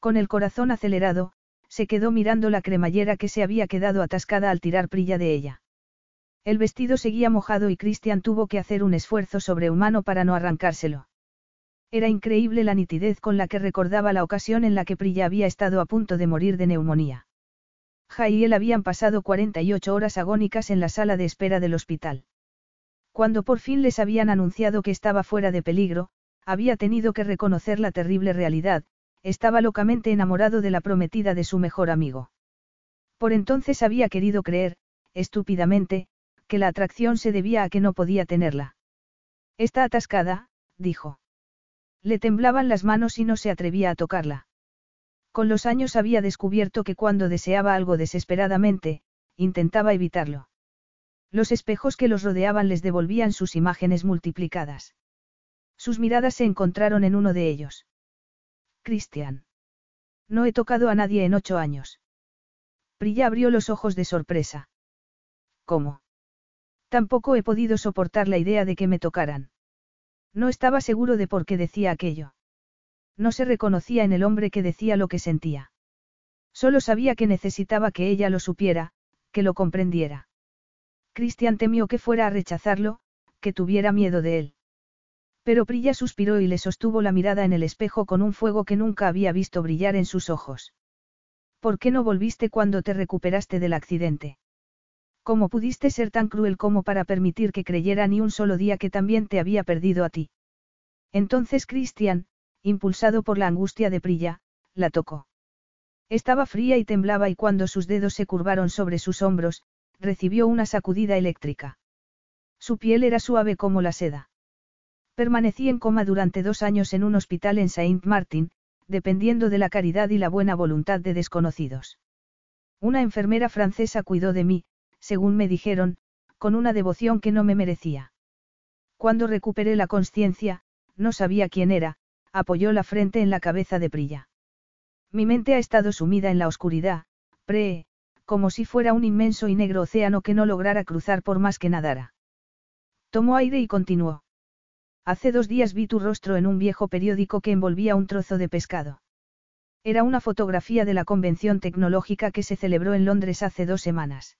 Con el corazón acelerado, se quedó mirando la cremallera que se había quedado atascada al tirar prilla de ella. El vestido seguía mojado y Christian tuvo que hacer un esfuerzo sobrehumano para no arrancárselo. Era increíble la nitidez con la que recordaba la ocasión en la que Prilla había estado a punto de morir de neumonía. Jai y él habían pasado 48 horas agónicas en la sala de espera del hospital. Cuando por fin les habían anunciado que estaba fuera de peligro, había tenido que reconocer la terrible realidad, estaba locamente enamorado de la prometida de su mejor amigo. Por entonces había querido creer, estúpidamente, que la atracción se debía a que no podía tenerla. Está atascada, dijo. Le temblaban las manos y no se atrevía a tocarla. Con los años había descubierto que cuando deseaba algo desesperadamente, intentaba evitarlo. Los espejos que los rodeaban les devolvían sus imágenes multiplicadas. Sus miradas se encontraron en uno de ellos. Cristian. No he tocado a nadie en ocho años. Prilla abrió los ojos de sorpresa. ¿Cómo? Tampoco he podido soportar la idea de que me tocaran. No estaba seguro de por qué decía aquello. No se reconocía en el hombre que decía lo que sentía. Solo sabía que necesitaba que ella lo supiera, que lo comprendiera. Cristian temió que fuera a rechazarlo, que tuviera miedo de él. Pero Prilla suspiró y le sostuvo la mirada en el espejo con un fuego que nunca había visto brillar en sus ojos. ¿Por qué no volviste cuando te recuperaste del accidente? ¿Cómo pudiste ser tan cruel como para permitir que creyera ni un solo día que también te había perdido a ti? Entonces Christian, impulsado por la angustia de Prilla, la tocó. Estaba fría y temblaba y cuando sus dedos se curvaron sobre sus hombros, recibió una sacudida eléctrica. Su piel era suave como la seda. Permanecí en coma durante dos años en un hospital en Saint Martin, dependiendo de la caridad y la buena voluntad de desconocidos. Una enfermera francesa cuidó de mí, según me dijeron, con una devoción que no me merecía. Cuando recuperé la conciencia, no sabía quién era, apoyó la frente en la cabeza de Prilla. Mi mente ha estado sumida en la oscuridad, pre, como si fuera un inmenso y negro océano que no lograra cruzar por más que nadara. Tomó aire y continuó. Hace dos días vi tu rostro en un viejo periódico que envolvía un trozo de pescado. Era una fotografía de la convención tecnológica que se celebró en Londres hace dos semanas.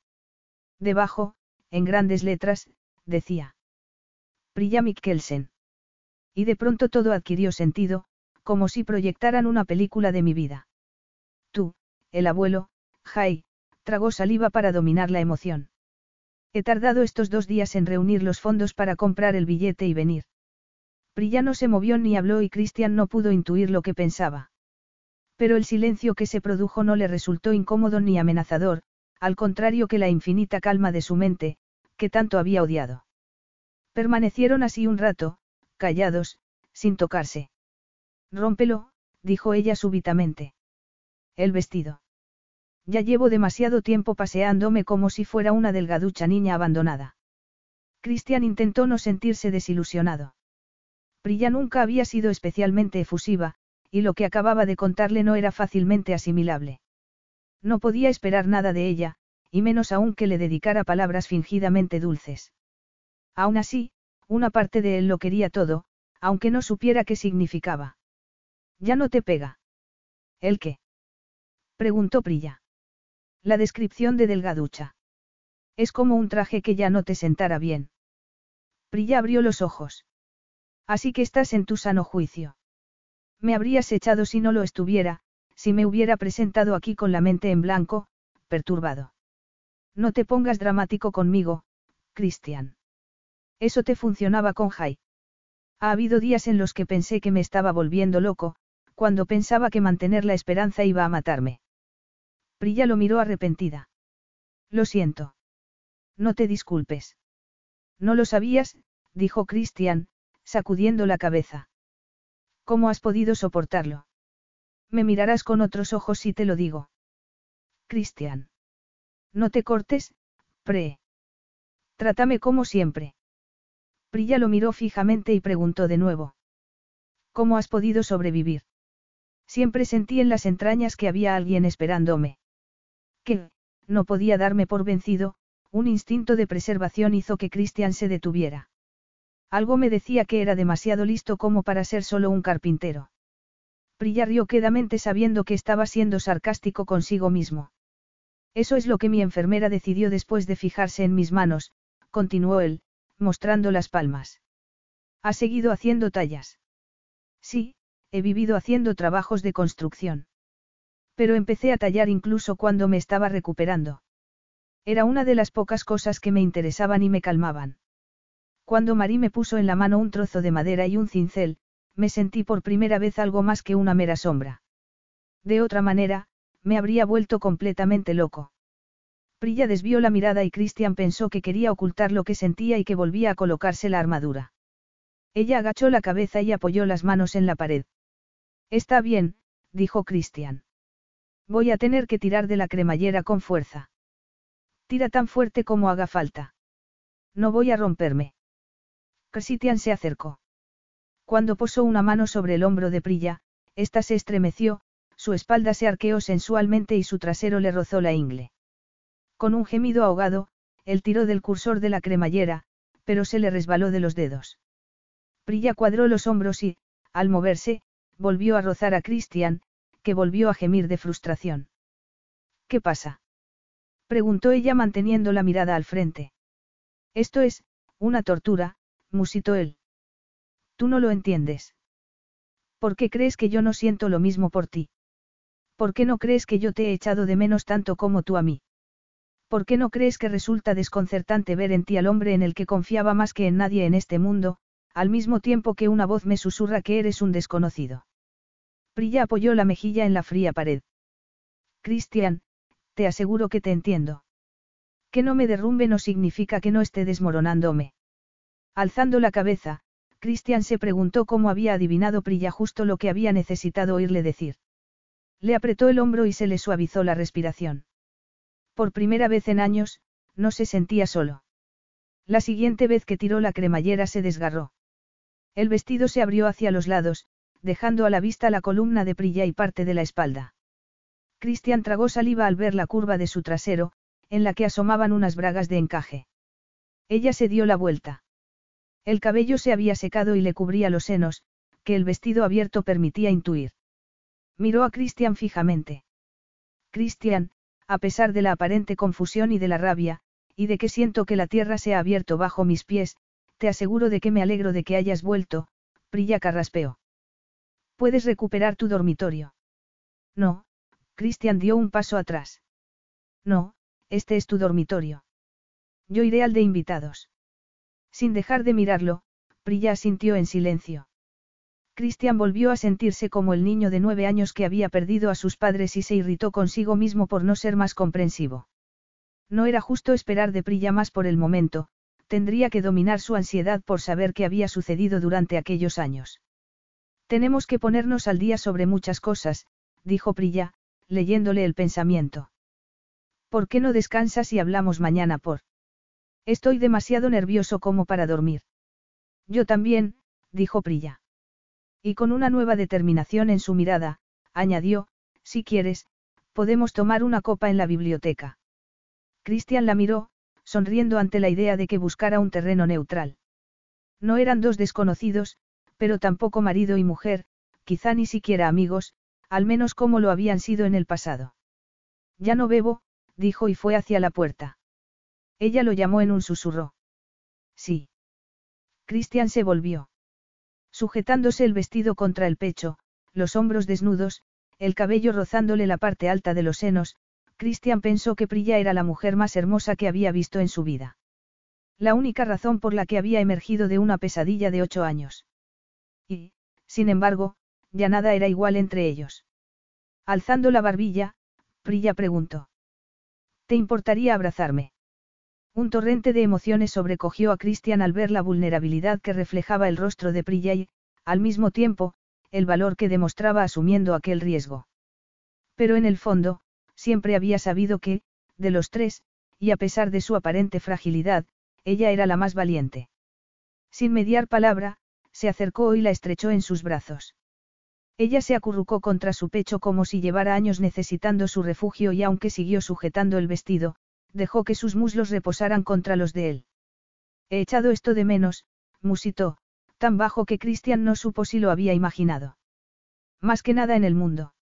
Debajo, en grandes letras, decía. Priya Mikkelsen. Y de pronto todo adquirió sentido, como si proyectaran una película de mi vida. Tú, el abuelo, Jai, tragó saliva para dominar la emoción. He tardado estos dos días en reunir los fondos para comprar el billete y venir. Prilla no se movió ni habló y Christian no pudo intuir lo que pensaba. Pero el silencio que se produjo no le resultó incómodo ni amenazador, al contrario que la infinita calma de su mente, que tanto había odiado. Permanecieron así un rato, callados, sin tocarse. Rómpelo, dijo ella súbitamente. El vestido. Ya llevo demasiado tiempo paseándome como si fuera una delgaducha niña abandonada. Cristian intentó no sentirse desilusionado. Prilla nunca había sido especialmente efusiva, y lo que acababa de contarle no era fácilmente asimilable. No podía esperar nada de ella, y menos aún que le dedicara palabras fingidamente dulces. Aún así, una parte de él lo quería todo, aunque no supiera qué significaba. Ya no te pega. ¿El qué? preguntó Prilla. La descripción de Delgaducha. Es como un traje que ya no te sentara bien. Prilla abrió los ojos. Así que estás en tu sano juicio. Me habrías echado si no lo estuviera, si me hubiera presentado aquí con la mente en blanco, perturbado. No te pongas dramático conmigo, Cristian. Eso te funcionaba con Jai. Ha habido días en los que pensé que me estaba volviendo loco, cuando pensaba que mantener la esperanza iba a matarme. Prilla lo miró arrepentida. Lo siento. No te disculpes. No lo sabías, dijo Cristian, sacudiendo la cabeza. ¿Cómo has podido soportarlo? Me mirarás con otros ojos si te lo digo. Cristian. No te cortes, pre. Trátame como siempre. Prilla lo miró fijamente y preguntó de nuevo. ¿Cómo has podido sobrevivir? Siempre sentí en las entrañas que había alguien esperándome. Que, no podía darme por vencido, un instinto de preservación hizo que Cristian se detuviera. Algo me decía que era demasiado listo como para ser solo un carpintero. Rió quedamente sabiendo que estaba siendo sarcástico consigo mismo. Eso es lo que mi enfermera decidió después de fijarse en mis manos, continuó él, mostrando las palmas. ¿Ha seguido haciendo tallas? Sí, he vivido haciendo trabajos de construcción. Pero empecé a tallar incluso cuando me estaba recuperando. Era una de las pocas cosas que me interesaban y me calmaban. Cuando Marí me puso en la mano un trozo de madera y un cincel, me sentí por primera vez algo más que una mera sombra. De otra manera, me habría vuelto completamente loco. Prilla desvió la mirada y Christian pensó que quería ocultar lo que sentía y que volvía a colocarse la armadura. Ella agachó la cabeza y apoyó las manos en la pared. Está bien, dijo Christian. Voy a tener que tirar de la cremallera con fuerza. Tira tan fuerte como haga falta. No voy a romperme. Christian se acercó. Cuando posó una mano sobre el hombro de Prilla, ésta se estremeció, su espalda se arqueó sensualmente y su trasero le rozó la ingle. Con un gemido ahogado, él tiró del cursor de la cremallera, pero se le resbaló de los dedos. Prilla cuadró los hombros y, al moverse, volvió a rozar a Christian, que volvió a gemir de frustración. ¿Qué pasa? preguntó ella manteniendo la mirada al frente. Esto es, una tortura, musitó él. Tú no lo entiendes. ¿Por qué crees que yo no siento lo mismo por ti? ¿Por qué no crees que yo te he echado de menos tanto como tú a mí? ¿Por qué no crees que resulta desconcertante ver en ti al hombre en el que confiaba más que en nadie en este mundo, al mismo tiempo que una voz me susurra que eres un desconocido? Prilla apoyó la mejilla en la fría pared. Cristian, te aseguro que te entiendo. Que no me derrumbe no significa que no esté desmoronándome. Alzando la cabeza, Christian se preguntó cómo había adivinado Prilla justo lo que había necesitado oírle decir. Le apretó el hombro y se le suavizó la respiración. Por primera vez en años, no se sentía solo. La siguiente vez que tiró la cremallera se desgarró. El vestido se abrió hacia los lados, dejando a la vista la columna de Prilla y parte de la espalda. Christian tragó saliva al ver la curva de su trasero, en la que asomaban unas bragas de encaje. Ella se dio la vuelta. El cabello se había secado y le cubría los senos, que el vestido abierto permitía intuir. Miró a Christian fijamente. Christian, a pesar de la aparente confusión y de la rabia, y de que siento que la tierra se ha abierto bajo mis pies, te aseguro de que me alegro de que hayas vuelto, Prilla carraspeó. Puedes recuperar tu dormitorio. No, Christian dio un paso atrás. No, este es tu dormitorio. Yo iré al de invitados. Sin dejar de mirarlo, Prilla asintió en silencio. Christian volvió a sentirse como el niño de nueve años que había perdido a sus padres y se irritó consigo mismo por no ser más comprensivo. No era justo esperar de Prilla más por el momento, tendría que dominar su ansiedad por saber qué había sucedido durante aquellos años. Tenemos que ponernos al día sobre muchas cosas, dijo Prilla, leyéndole el pensamiento. ¿Por qué no descansas y hablamos mañana por? Estoy demasiado nervioso como para dormir. Yo también, dijo Prilla. Y con una nueva determinación en su mirada, añadió, si quieres, podemos tomar una copa en la biblioteca. Cristian la miró, sonriendo ante la idea de que buscara un terreno neutral. No eran dos desconocidos, pero tampoco marido y mujer, quizá ni siquiera amigos, al menos como lo habían sido en el pasado. Ya no bebo, dijo y fue hacia la puerta. Ella lo llamó en un susurro. Sí. Cristian se volvió. Sujetándose el vestido contra el pecho, los hombros desnudos, el cabello rozándole la parte alta de los senos, Christian pensó que Prilla era la mujer más hermosa que había visto en su vida. La única razón por la que había emergido de una pesadilla de ocho años. Y, sin embargo, ya nada era igual entre ellos. Alzando la barbilla, Prilla preguntó. ¿Te importaría abrazarme? Un torrente de emociones sobrecogió a Christian al ver la vulnerabilidad que reflejaba el rostro de Priya y, al mismo tiempo, el valor que demostraba asumiendo aquel riesgo. Pero en el fondo, siempre había sabido que, de los tres, y a pesar de su aparente fragilidad, ella era la más valiente. Sin mediar palabra, se acercó y la estrechó en sus brazos. Ella se acurrucó contra su pecho como si llevara años necesitando su refugio y aunque siguió sujetando el vestido, dejó que sus muslos reposaran contra los de él. He echado esto de menos, musitó, tan bajo que Christian no supo si lo había imaginado. Más que nada en el mundo.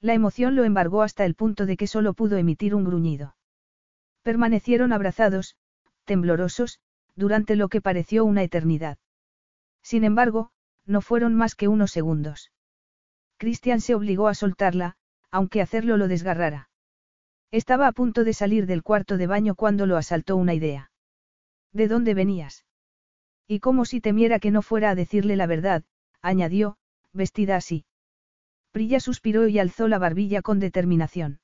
La emoción lo embargó hasta el punto de que solo pudo emitir un gruñido. Permanecieron abrazados, temblorosos, durante lo que pareció una eternidad. Sin embargo, no fueron más que unos segundos. Christian se obligó a soltarla, aunque hacerlo lo desgarrara. Estaba a punto de salir del cuarto de baño cuando lo asaltó una idea. ¿De dónde venías? Y como si temiera que no fuera a decirle la verdad, añadió, vestida así. Prilla suspiró y alzó la barbilla con determinación.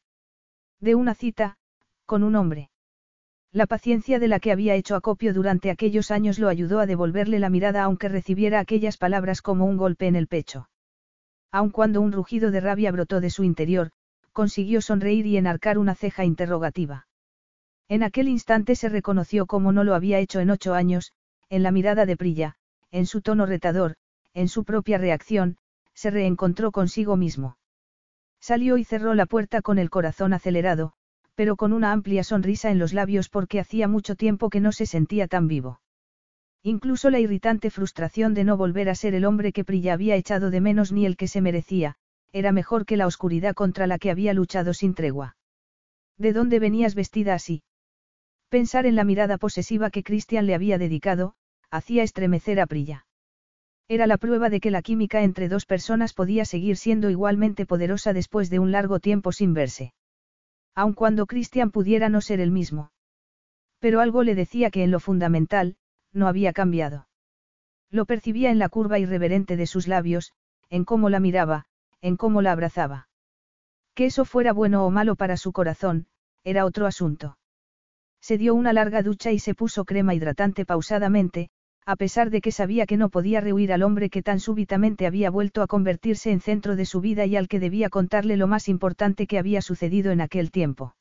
De una cita, con un hombre. La paciencia de la que había hecho acopio durante aquellos años lo ayudó a devolverle la mirada aunque recibiera aquellas palabras como un golpe en el pecho. Aun cuando un rugido de rabia brotó de su interior, consiguió sonreír y enarcar una ceja interrogativa. En aquel instante se reconoció como no lo había hecho en ocho años, en la mirada de Prilla, en su tono retador, en su propia reacción, se reencontró consigo mismo. Salió y cerró la puerta con el corazón acelerado, pero con una amplia sonrisa en los labios porque hacía mucho tiempo que no se sentía tan vivo. Incluso la irritante frustración de no volver a ser el hombre que Prilla había echado de menos ni el que se merecía, era mejor que la oscuridad contra la que había luchado sin tregua. ¿De dónde venías vestida así? Pensar en la mirada posesiva que Christian le había dedicado, hacía estremecer a Prilla. Era la prueba de que la química entre dos personas podía seguir siendo igualmente poderosa después de un largo tiempo sin verse. Aun cuando Christian pudiera no ser el mismo. Pero algo le decía que en lo fundamental, no había cambiado. Lo percibía en la curva irreverente de sus labios, en cómo la miraba, en cómo la abrazaba. Que eso fuera bueno o malo para su corazón, era otro asunto. Se dio una larga ducha y se puso crema hidratante pausadamente, a pesar de que sabía que no podía rehuir al hombre que tan súbitamente había vuelto a convertirse en centro de su vida y al que debía contarle lo más importante que había sucedido en aquel tiempo.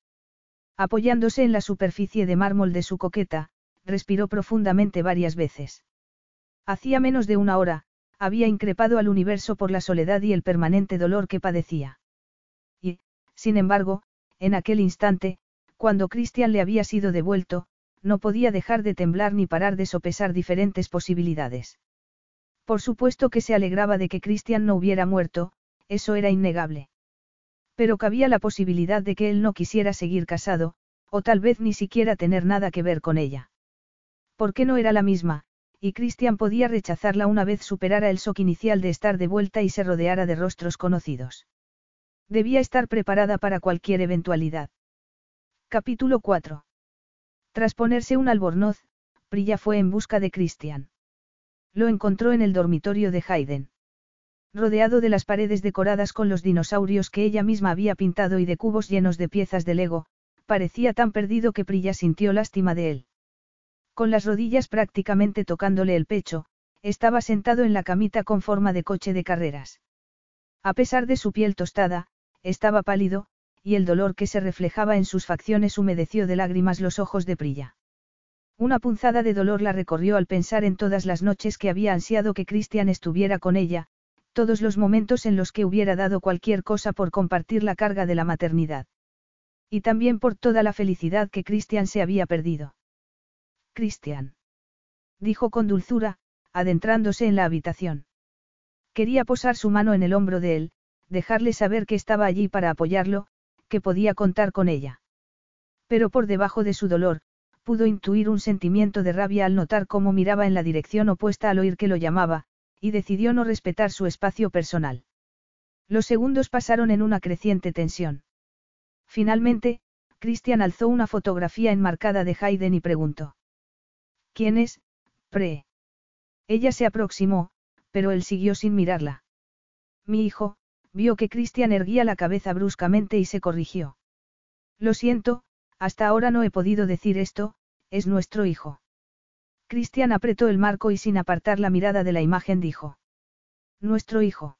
Apoyándose en la superficie de mármol de su coqueta, respiró profundamente varias veces. Hacía menos de una hora, había increpado al universo por la soledad y el permanente dolor que padecía. Y, sin embargo, en aquel instante, cuando Christian le había sido devuelto, no podía dejar de temblar ni parar de sopesar diferentes posibilidades. Por supuesto que se alegraba de que Christian no hubiera muerto, eso era innegable. Pero cabía la posibilidad de que él no quisiera seguir casado, o tal vez ni siquiera tener nada que ver con ella. ¿Por qué no era la misma, y Christian podía rechazarla una vez superara el shock inicial de estar de vuelta y se rodeara de rostros conocidos. Debía estar preparada para cualquier eventualidad. Capítulo 4. Tras ponerse un albornoz, Prilla fue en busca de Christian. Lo encontró en el dormitorio de Hayden. Rodeado de las paredes decoradas con los dinosaurios que ella misma había pintado y de cubos llenos de piezas de Lego, parecía tan perdido que Prilla sintió lástima de él. Con las rodillas prácticamente tocándole el pecho, estaba sentado en la camita con forma de coche de carreras. A pesar de su piel tostada, estaba pálido, y el dolor que se reflejaba en sus facciones humedeció de lágrimas los ojos de Prilla. Una punzada de dolor la recorrió al pensar en todas las noches que había ansiado que Cristian estuviera con ella, todos los momentos en los que hubiera dado cualquier cosa por compartir la carga de la maternidad. Y también por toda la felicidad que Cristian se había perdido. Cristian. Dijo con dulzura, adentrándose en la habitación. Quería posar su mano en el hombro de él, dejarle saber que estaba allí para apoyarlo, que podía contar con ella. Pero por debajo de su dolor, pudo intuir un sentimiento de rabia al notar cómo miraba en la dirección opuesta al oír que lo llamaba, y decidió no respetar su espacio personal. Los segundos pasaron en una creciente tensión. Finalmente, Christian alzó una fotografía enmarcada de Hayden y preguntó. ¿Quién es, Pre? Ella se aproximó, pero él siguió sin mirarla. Mi hijo, vio que Christian erguía la cabeza bruscamente y se corrigió. Lo siento, hasta ahora no he podido decir esto, es nuestro hijo. Christian apretó el marco y sin apartar la mirada de la imagen dijo. Nuestro hijo.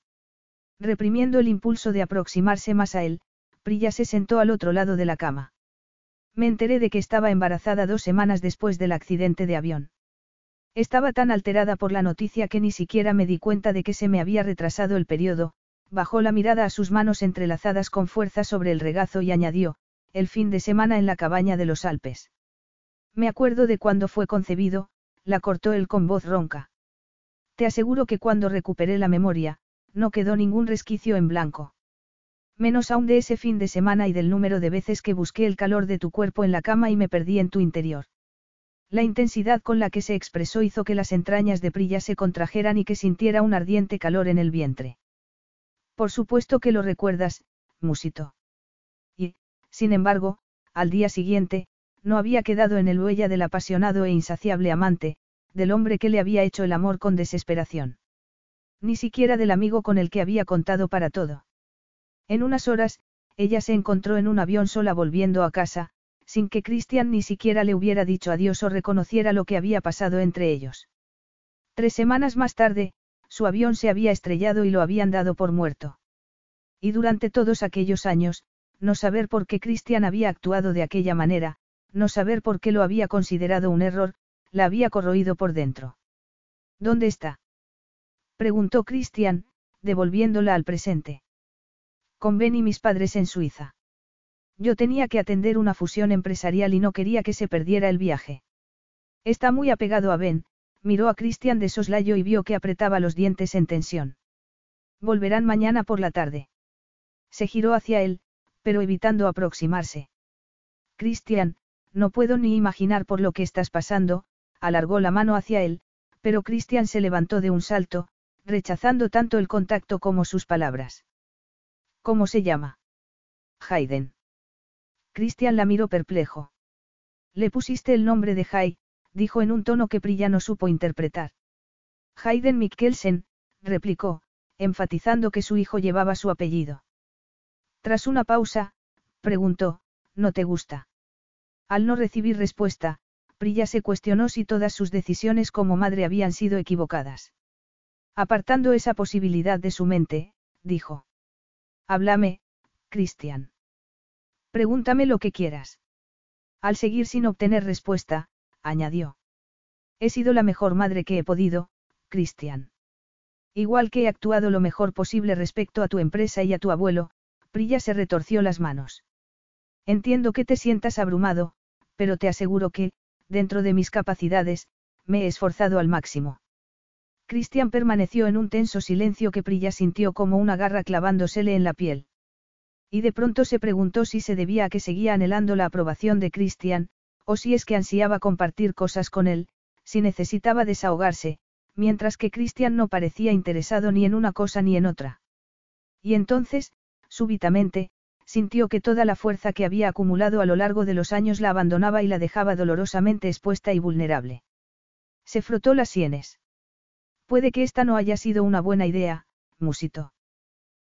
Reprimiendo el impulso de aproximarse más a él, Prilla se sentó al otro lado de la cama. Me enteré de que estaba embarazada dos semanas después del accidente de avión. Estaba tan alterada por la noticia que ni siquiera me di cuenta de que se me había retrasado el periodo, bajó la mirada a sus manos entrelazadas con fuerza sobre el regazo y añadió, el fin de semana en la cabaña de los Alpes. Me acuerdo de cuando fue concebido, la cortó él con voz ronca. Te aseguro que cuando recuperé la memoria, no quedó ningún resquicio en blanco. Menos aún de ese fin de semana y del número de veces que busqué el calor de tu cuerpo en la cama y me perdí en tu interior. La intensidad con la que se expresó hizo que las entrañas de Prilla se contrajeran y que sintiera un ardiente calor en el vientre. Por supuesto que lo recuerdas, musito. Y, sin embargo, al día siguiente, no había quedado en el huella del apasionado e insaciable amante, del hombre que le había hecho el amor con desesperación. Ni siquiera del amigo con el que había contado para todo. En unas horas, ella se encontró en un avión sola volviendo a casa, sin que Christian ni siquiera le hubiera dicho adiós o reconociera lo que había pasado entre ellos. Tres semanas más tarde, su avión se había estrellado y lo habían dado por muerto. Y durante todos aquellos años, no saber por qué Christian había actuado de aquella manera, no saber por qué lo había considerado un error, la había corroído por dentro. ¿Dónde está? preguntó Christian, devolviéndola al presente. Con Ben y mis padres en Suiza. Yo tenía que atender una fusión empresarial y no quería que se perdiera el viaje. Está muy apegado a Ben, miró a Christian de soslayo y vio que apretaba los dientes en tensión. Volverán mañana por la tarde. Se giró hacia él, pero evitando aproximarse. Christian, no puedo ni imaginar por lo que estás pasando, alargó la mano hacia él, pero Christian se levantó de un salto, rechazando tanto el contacto como sus palabras. ¿Cómo se llama? Hayden. Christian la miró perplejo. Le pusiste el nombre de Hay, dijo en un tono que Prilla no supo interpretar. Hayden Mikkelsen, replicó, enfatizando que su hijo llevaba su apellido. Tras una pausa, preguntó, ¿no te gusta? Al no recibir respuesta, Prilla se cuestionó si todas sus decisiones como madre habían sido equivocadas. Apartando esa posibilidad de su mente, dijo. Háblame, Cristian. Pregúntame lo que quieras. Al seguir sin obtener respuesta, añadió. He sido la mejor madre que he podido, Cristian. Igual que he actuado lo mejor posible respecto a tu empresa y a tu abuelo, Prilla se retorció las manos. Entiendo que te sientas abrumado, pero te aseguro que, dentro de mis capacidades, me he esforzado al máximo. Cristian permaneció en un tenso silencio que Prilla sintió como una garra clavándosele en la piel. Y de pronto se preguntó si se debía a que seguía anhelando la aprobación de Cristian, o si es que ansiaba compartir cosas con él, si necesitaba desahogarse, mientras que Christian no parecía interesado ni en una cosa ni en otra. Y entonces, súbitamente, sintió que toda la fuerza que había acumulado a lo largo de los años la abandonaba y la dejaba dolorosamente expuesta y vulnerable. Se frotó las sienes. Puede que esta no haya sido una buena idea, musito.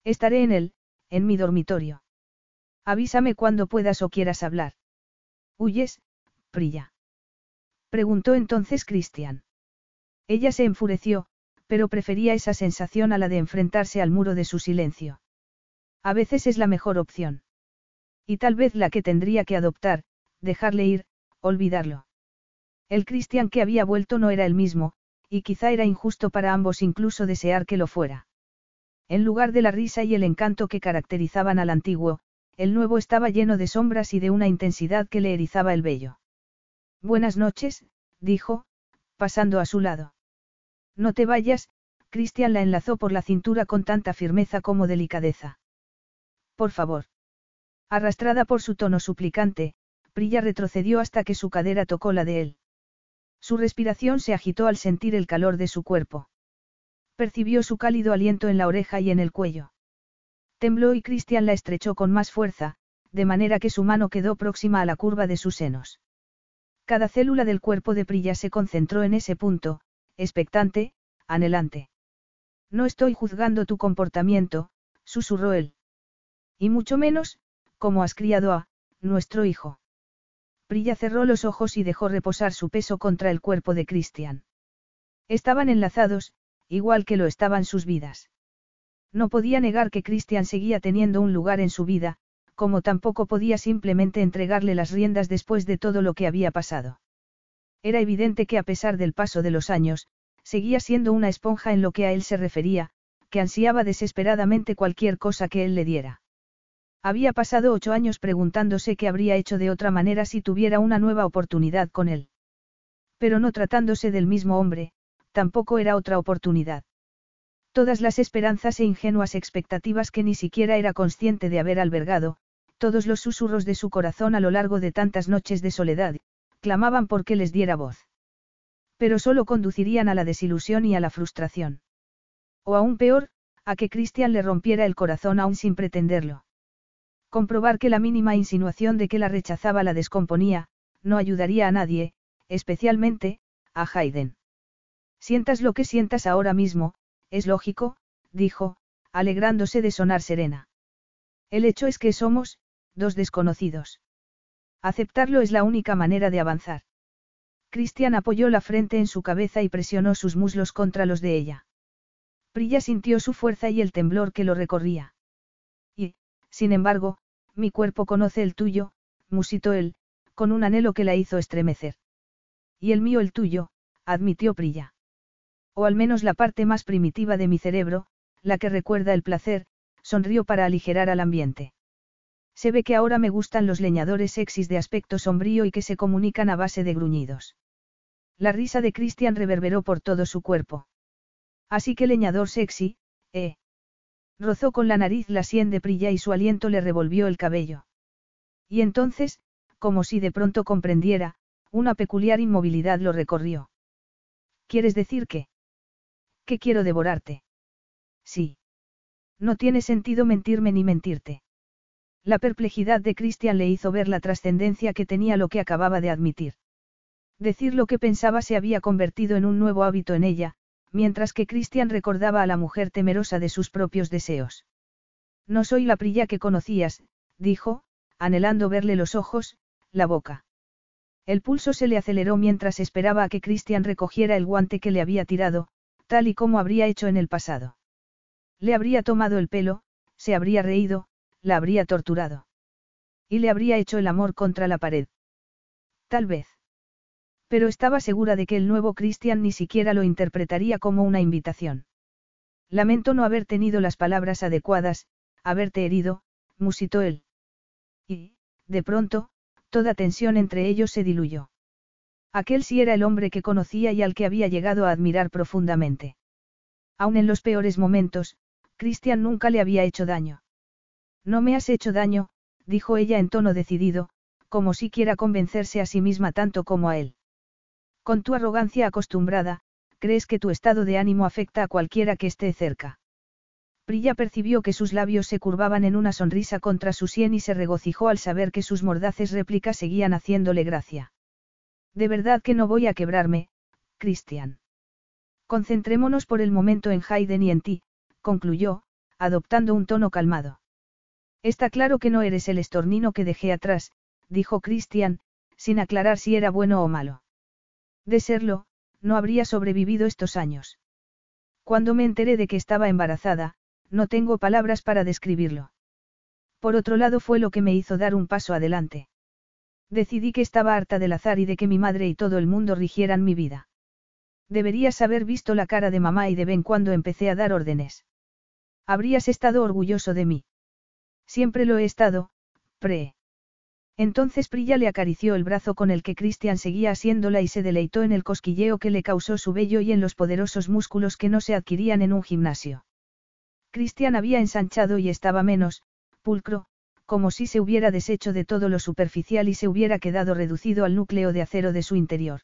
Estaré en él, en mi dormitorio. Avísame cuando puedas o quieras hablar. ¿Huyes, Prilla? Preguntó entonces Cristian. Ella se enfureció, pero prefería esa sensación a la de enfrentarse al muro de su silencio. A veces es la mejor opción. Y tal vez la que tendría que adoptar, dejarle ir, olvidarlo. El Cristian que había vuelto no era el mismo, y quizá era injusto para ambos incluso desear que lo fuera. En lugar de la risa y el encanto que caracterizaban al antiguo, el nuevo estaba lleno de sombras y de una intensidad que le erizaba el vello. Buenas noches, dijo, pasando a su lado. No te vayas, Cristian la enlazó por la cintura con tanta firmeza como delicadeza. Por favor. Arrastrada por su tono suplicante, Prilla retrocedió hasta que su cadera tocó la de él. Su respiración se agitó al sentir el calor de su cuerpo. Percibió su cálido aliento en la oreja y en el cuello. Tembló y Cristian la estrechó con más fuerza, de manera que su mano quedó próxima a la curva de sus senos. Cada célula del cuerpo de Prilla se concentró en ese punto, expectante, anhelante. No estoy juzgando tu comportamiento, susurró él. Y mucho menos, como has criado a, nuestro hijo. Prilla cerró los ojos y dejó reposar su peso contra el cuerpo de Cristian. Estaban enlazados, igual que lo estaban sus vidas. No podía negar que Christian seguía teniendo un lugar en su vida, como tampoco podía simplemente entregarle las riendas después de todo lo que había pasado. Era evidente que a pesar del paso de los años, seguía siendo una esponja en lo que a él se refería, que ansiaba desesperadamente cualquier cosa que él le diera. Había pasado ocho años preguntándose qué habría hecho de otra manera si tuviera una nueva oportunidad con él. Pero no tratándose del mismo hombre, tampoco era otra oportunidad. Todas las esperanzas e ingenuas expectativas que ni siquiera era consciente de haber albergado, todos los susurros de su corazón a lo largo de tantas noches de soledad, clamaban por que les diera voz. Pero solo conducirían a la desilusión y a la frustración. O aún peor, a que Christian le rompiera el corazón aún sin pretenderlo. Comprobar que la mínima insinuación de que la rechazaba la descomponía, no ayudaría a nadie, especialmente, a Hayden. Sientas lo que sientas ahora mismo, es lógico, dijo, alegrándose de sonar serena. El hecho es que somos, dos desconocidos. Aceptarlo es la única manera de avanzar. Cristian apoyó la frente en su cabeza y presionó sus muslos contra los de ella. Prilla sintió su fuerza y el temblor que lo recorría. Y, sin embargo, mi cuerpo conoce el tuyo, musitó él, con un anhelo que la hizo estremecer. Y el mío el tuyo, admitió Prilla. O al menos la parte más primitiva de mi cerebro, la que recuerda el placer, sonrió para aligerar al ambiente. Se ve que ahora me gustan los leñadores sexys de aspecto sombrío y que se comunican a base de gruñidos. La risa de Christian reverberó por todo su cuerpo. Así que leñador sexy, eh. Rozó con la nariz la sien de Prilla y su aliento le revolvió el cabello. Y entonces, como si de pronto comprendiera, una peculiar inmovilidad lo recorrió. ¿Quieres decir que? que quiero devorarte. Sí. No tiene sentido mentirme ni mentirte. La perplejidad de Christian le hizo ver la trascendencia que tenía lo que acababa de admitir. Decir lo que pensaba se había convertido en un nuevo hábito en ella, mientras que Christian recordaba a la mujer temerosa de sus propios deseos. No soy la prilla que conocías, dijo, anhelando verle los ojos, la boca. El pulso se le aceleró mientras esperaba a que Christian recogiera el guante que le había tirado, tal y como habría hecho en el pasado. Le habría tomado el pelo, se habría reído, la habría torturado. Y le habría hecho el amor contra la pared. Tal vez. Pero estaba segura de que el nuevo Christian ni siquiera lo interpretaría como una invitación. Lamento no haber tenido las palabras adecuadas, haberte herido, musitó él. Y, de pronto, toda tensión entre ellos se diluyó. Aquel sí era el hombre que conocía y al que había llegado a admirar profundamente. Aun en los peores momentos, Christian nunca le había hecho daño. No me has hecho daño, dijo ella en tono decidido, como si quiera convencerse a sí misma tanto como a él. Con tu arrogancia acostumbrada, crees que tu estado de ánimo afecta a cualquiera que esté cerca. Prilla percibió que sus labios se curvaban en una sonrisa contra su sien y se regocijó al saber que sus mordaces réplicas seguían haciéndole gracia. De verdad que no voy a quebrarme, Christian. Concentrémonos por el momento en Hayden y en ti, concluyó, adoptando un tono calmado. Está claro que no eres el estornino que dejé atrás, dijo Christian, sin aclarar si era bueno o malo. De serlo, no habría sobrevivido estos años. Cuando me enteré de que estaba embarazada, no tengo palabras para describirlo. Por otro lado fue lo que me hizo dar un paso adelante. Decidí que estaba harta del azar y de que mi madre y todo el mundo rigieran mi vida. Deberías haber visto la cara de mamá y de Ben cuando empecé a dar órdenes. Habrías estado orgulloso de mí. Siempre lo he estado, pre. Entonces Prilla le acarició el brazo con el que Christian seguía asiéndola y se deleitó en el cosquilleo que le causó su vello y en los poderosos músculos que no se adquirían en un gimnasio. Christian había ensanchado y estaba menos, pulcro, como si se hubiera deshecho de todo lo superficial y se hubiera quedado reducido al núcleo de acero de su interior.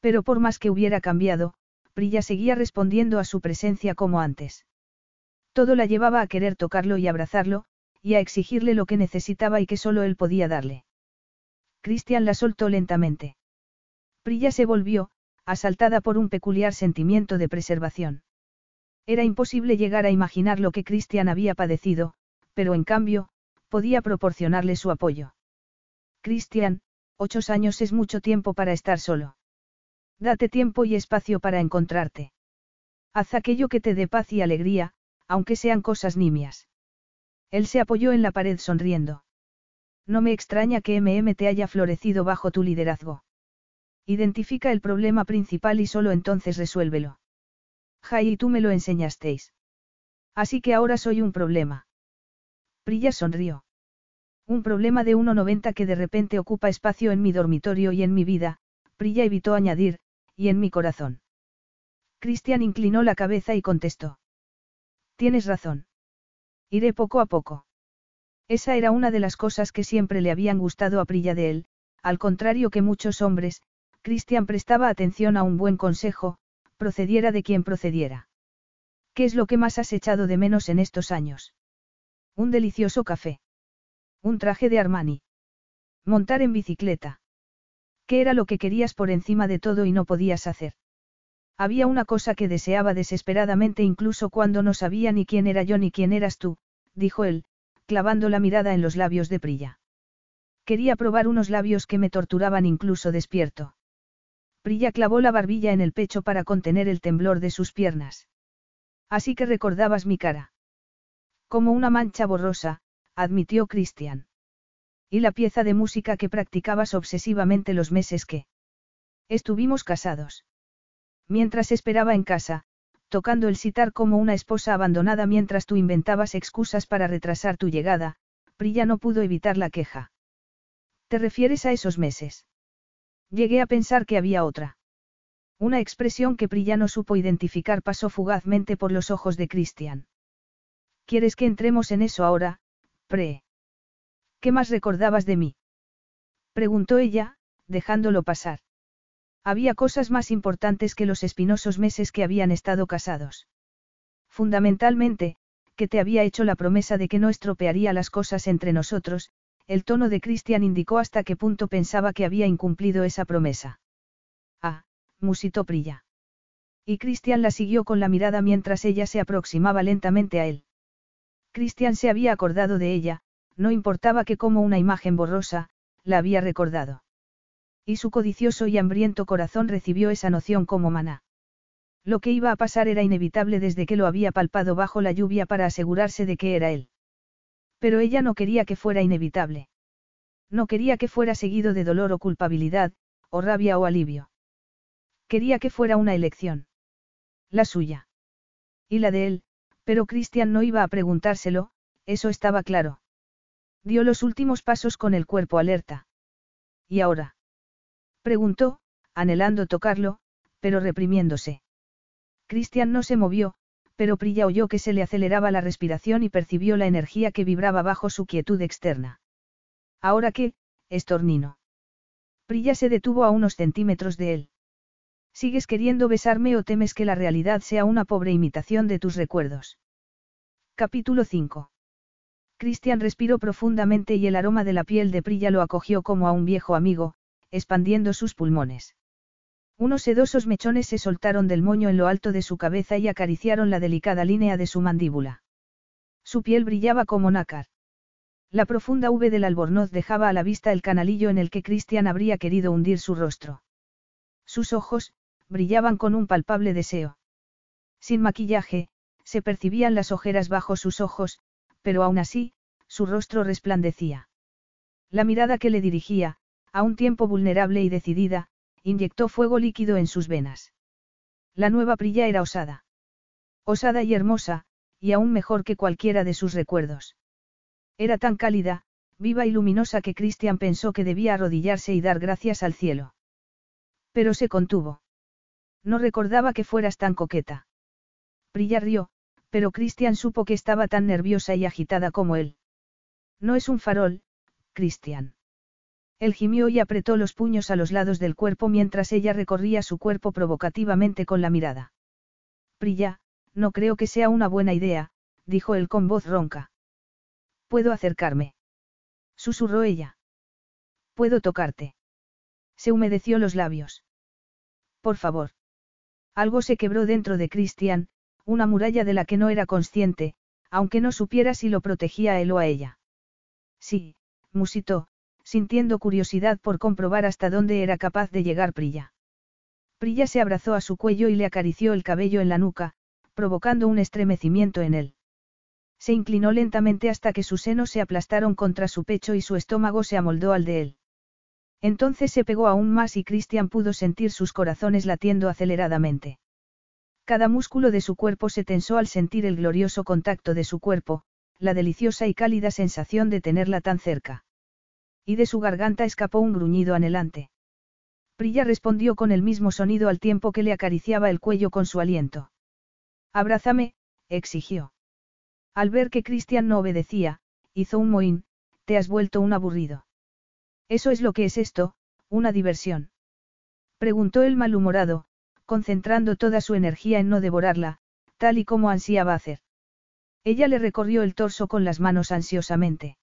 Pero por más que hubiera cambiado, Prilla seguía respondiendo a su presencia como antes. Todo la llevaba a querer tocarlo y abrazarlo, y a exigirle lo que necesitaba y que solo él podía darle. Cristian la soltó lentamente. Prilla se volvió, asaltada por un peculiar sentimiento de preservación. Era imposible llegar a imaginar lo que Cristian había padecido, pero en cambio, podía proporcionarle su apoyo. Cristian, ocho años es mucho tiempo para estar solo. Date tiempo y espacio para encontrarte. Haz aquello que te dé paz y alegría, aunque sean cosas nimias. Él se apoyó en la pared sonriendo. No me extraña que MM te haya florecido bajo tu liderazgo. Identifica el problema principal y solo entonces resuélvelo. Jai y tú me lo enseñasteis. Así que ahora soy un problema. Prilla sonrió. Un problema de 1,90 que de repente ocupa espacio en mi dormitorio y en mi vida, Prilla evitó añadir, y en mi corazón. Cristian inclinó la cabeza y contestó. Tienes razón. Iré poco a poco. Esa era una de las cosas que siempre le habían gustado a Prilla de él, al contrario que muchos hombres, Cristian prestaba atención a un buen consejo, procediera de quien procediera. ¿Qué es lo que más has echado de menos en estos años? Un delicioso café. Un traje de Armani. Montar en bicicleta. ¿Qué era lo que querías por encima de todo y no podías hacer? Había una cosa que deseaba desesperadamente incluso cuando no sabía ni quién era yo ni quién eras tú, dijo él, clavando la mirada en los labios de Prilla. Quería probar unos labios que me torturaban incluso despierto. Prilla clavó la barbilla en el pecho para contener el temblor de sus piernas. Así que recordabas mi cara. Como una mancha borrosa, admitió Christian. Y la pieza de música que practicabas obsesivamente los meses que estuvimos casados. Mientras esperaba en casa, tocando el sitar como una esposa abandonada mientras tú inventabas excusas para retrasar tu llegada, Prilla no pudo evitar la queja. ¿Te refieres a esos meses? Llegué a pensar que había otra. Una expresión que Prilla no supo identificar pasó fugazmente por los ojos de Christian. ¿Quieres que entremos en eso ahora, Pre? ¿Qué más recordabas de mí? Preguntó ella, dejándolo pasar. Había cosas más importantes que los espinosos meses que habían estado casados. Fundamentalmente, que te había hecho la promesa de que no estropearía las cosas entre nosotros, el tono de Christian indicó hasta qué punto pensaba que había incumplido esa promesa. Ah, musitó Prilla. Y Christian la siguió con la mirada mientras ella se aproximaba lentamente a él. Christian se había acordado de ella, no importaba que como una imagen borrosa, la había recordado. Y su codicioso y hambriento corazón recibió esa noción como maná. Lo que iba a pasar era inevitable desde que lo había palpado bajo la lluvia para asegurarse de que era él. Pero ella no quería que fuera inevitable. No quería que fuera seguido de dolor o culpabilidad, o rabia o alivio. Quería que fuera una elección. La suya. Y la de él, pero Christian no iba a preguntárselo, eso estaba claro. Dio los últimos pasos con el cuerpo alerta. ¿Y ahora? Preguntó, anhelando tocarlo, pero reprimiéndose. Cristian no se movió, pero Prilla oyó que se le aceleraba la respiración y percibió la energía que vibraba bajo su quietud externa. ¿Ahora qué, estornino? Prilla se detuvo a unos centímetros de él. ¿Sigues queriendo besarme o temes que la realidad sea una pobre imitación de tus recuerdos? Capítulo 5. Christian respiró profundamente y el aroma de la piel de Prilla lo acogió como a un viejo amigo, expandiendo sus pulmones. Unos sedosos mechones se soltaron del moño en lo alto de su cabeza y acariciaron la delicada línea de su mandíbula. Su piel brillaba como nácar. La profunda V del albornoz dejaba a la vista el canalillo en el que Christian habría querido hundir su rostro. Sus ojos, brillaban con un palpable deseo. Sin maquillaje, se percibían las ojeras bajo sus ojos, pero aún así, su rostro resplandecía. La mirada que le dirigía, a un tiempo vulnerable y decidida, inyectó fuego líquido en sus venas. La nueva Prilla era osada. Osada y hermosa, y aún mejor que cualquiera de sus recuerdos. Era tan cálida, viva y luminosa que Christian pensó que debía arrodillarse y dar gracias al cielo. Pero se contuvo. No recordaba que fueras tan coqueta. Prilla rió, pero Christian supo que estaba tan nerviosa y agitada como él. No es un farol, Christian. Él gimió y apretó los puños a los lados del cuerpo mientras ella recorría su cuerpo provocativamente con la mirada. Prilla, no creo que sea una buena idea, dijo él con voz ronca. ¿Puedo acercarme? Susurró ella. ¿Puedo tocarte? Se humedeció los labios. Por favor. Algo se quebró dentro de Christian, una muralla de la que no era consciente, aunque no supiera si lo protegía él o a ella. Sí, musitó, sintiendo curiosidad por comprobar hasta dónde era capaz de llegar Prilla. Prilla se abrazó a su cuello y le acarició el cabello en la nuca, provocando un estremecimiento en él. Se inclinó lentamente hasta que sus senos se aplastaron contra su pecho y su estómago se amoldó al de él. Entonces se pegó aún más y Christian pudo sentir sus corazones latiendo aceleradamente. Cada músculo de su cuerpo se tensó al sentir el glorioso contacto de su cuerpo, la deliciosa y cálida sensación de tenerla tan cerca. Y de su garganta escapó un gruñido anhelante. Prilla respondió con el mismo sonido al tiempo que le acariciaba el cuello con su aliento. Abrázame, exigió. Al ver que Christian no obedecía, hizo un mohín, te has vuelto un aburrido. ¿Eso es lo que es esto, una diversión? Preguntó el malhumorado, concentrando toda su energía en no devorarla, tal y como ansiaba hacer. Ella le recorrió el torso con las manos ansiosamente.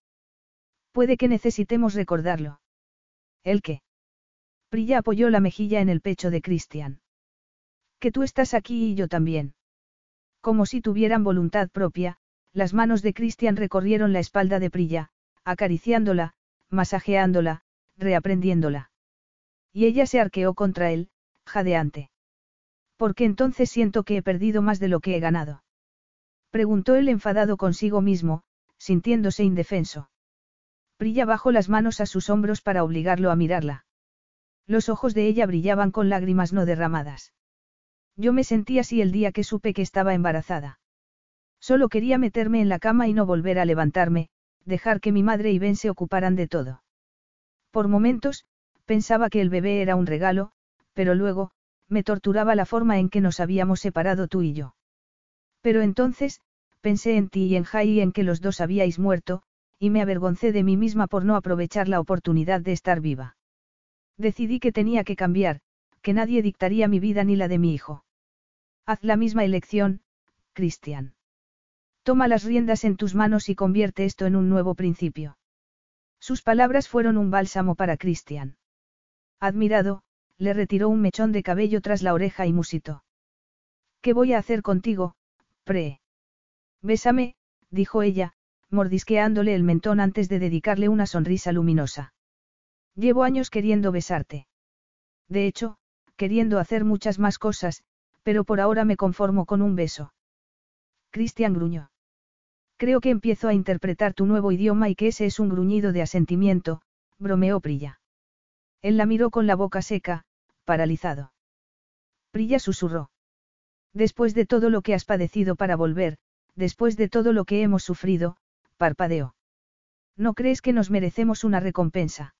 Puede que necesitemos recordarlo. ¿El qué? Prilla apoyó la mejilla en el pecho de Christian. Que tú estás aquí y yo también. Como si tuvieran voluntad propia, las manos de Christian recorrieron la espalda de Prilla, acariciándola, masajeándola, reaprendiéndola. Y ella se arqueó contra él, jadeante. ¿Por qué entonces siento que he perdido más de lo que he ganado? Preguntó él enfadado consigo mismo, sintiéndose indefenso. Prilla bajó las manos a sus hombros para obligarlo a mirarla. Los ojos de ella brillaban con lágrimas no derramadas. Yo me sentí así el día que supe que estaba embarazada. Solo quería meterme en la cama y no volver a levantarme, dejar que mi madre y Ben se ocuparan de todo. Por momentos, pensaba que el bebé era un regalo, pero luego, me torturaba la forma en que nos habíamos separado tú y yo. Pero entonces, pensé en ti y en Jai y en que los dos habíais muerto, y me avergoncé de mí misma por no aprovechar la oportunidad de estar viva. Decidí que tenía que cambiar, que nadie dictaría mi vida ni la de mi hijo. Haz la misma elección, Cristian. Toma las riendas en tus manos y convierte esto en un nuevo principio. Sus palabras fueron un bálsamo para Christian. Admirado, le retiró un mechón de cabello tras la oreja y musitó. ¿Qué voy a hacer contigo, pre? Bésame, dijo ella, mordisqueándole el mentón antes de dedicarle una sonrisa luminosa. Llevo años queriendo besarte. De hecho, queriendo hacer muchas más cosas, pero por ahora me conformo con un beso. Christian gruñó. Creo que empiezo a interpretar tu nuevo idioma y que ese es un gruñido de asentimiento, bromeó Prilla. Él la miró con la boca seca, paralizado. Prilla susurró. Después de todo lo que has padecido para volver, después de todo lo que hemos sufrido, parpadeó. ¿No crees que nos merecemos una recompensa?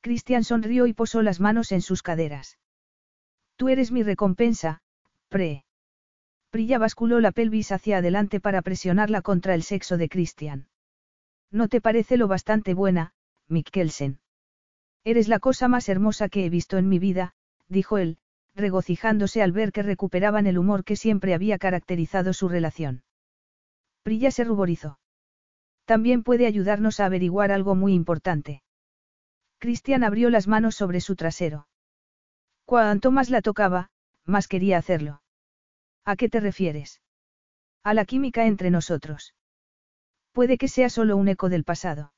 Cristian sonrió y posó las manos en sus caderas. Tú eres mi recompensa, pre. Prilla basculó la pelvis hacia adelante para presionarla contra el sexo de Christian. ¿No te parece lo bastante buena, Mikkelsen? Eres la cosa más hermosa que he visto en mi vida, dijo él, regocijándose al ver que recuperaban el humor que siempre había caracterizado su relación. Prilla se ruborizó. También puede ayudarnos a averiguar algo muy importante. Cristian abrió las manos sobre su trasero. Cuanto más la tocaba, más quería hacerlo. ¿A qué te refieres? A la química entre nosotros. Puede que sea solo un eco del pasado.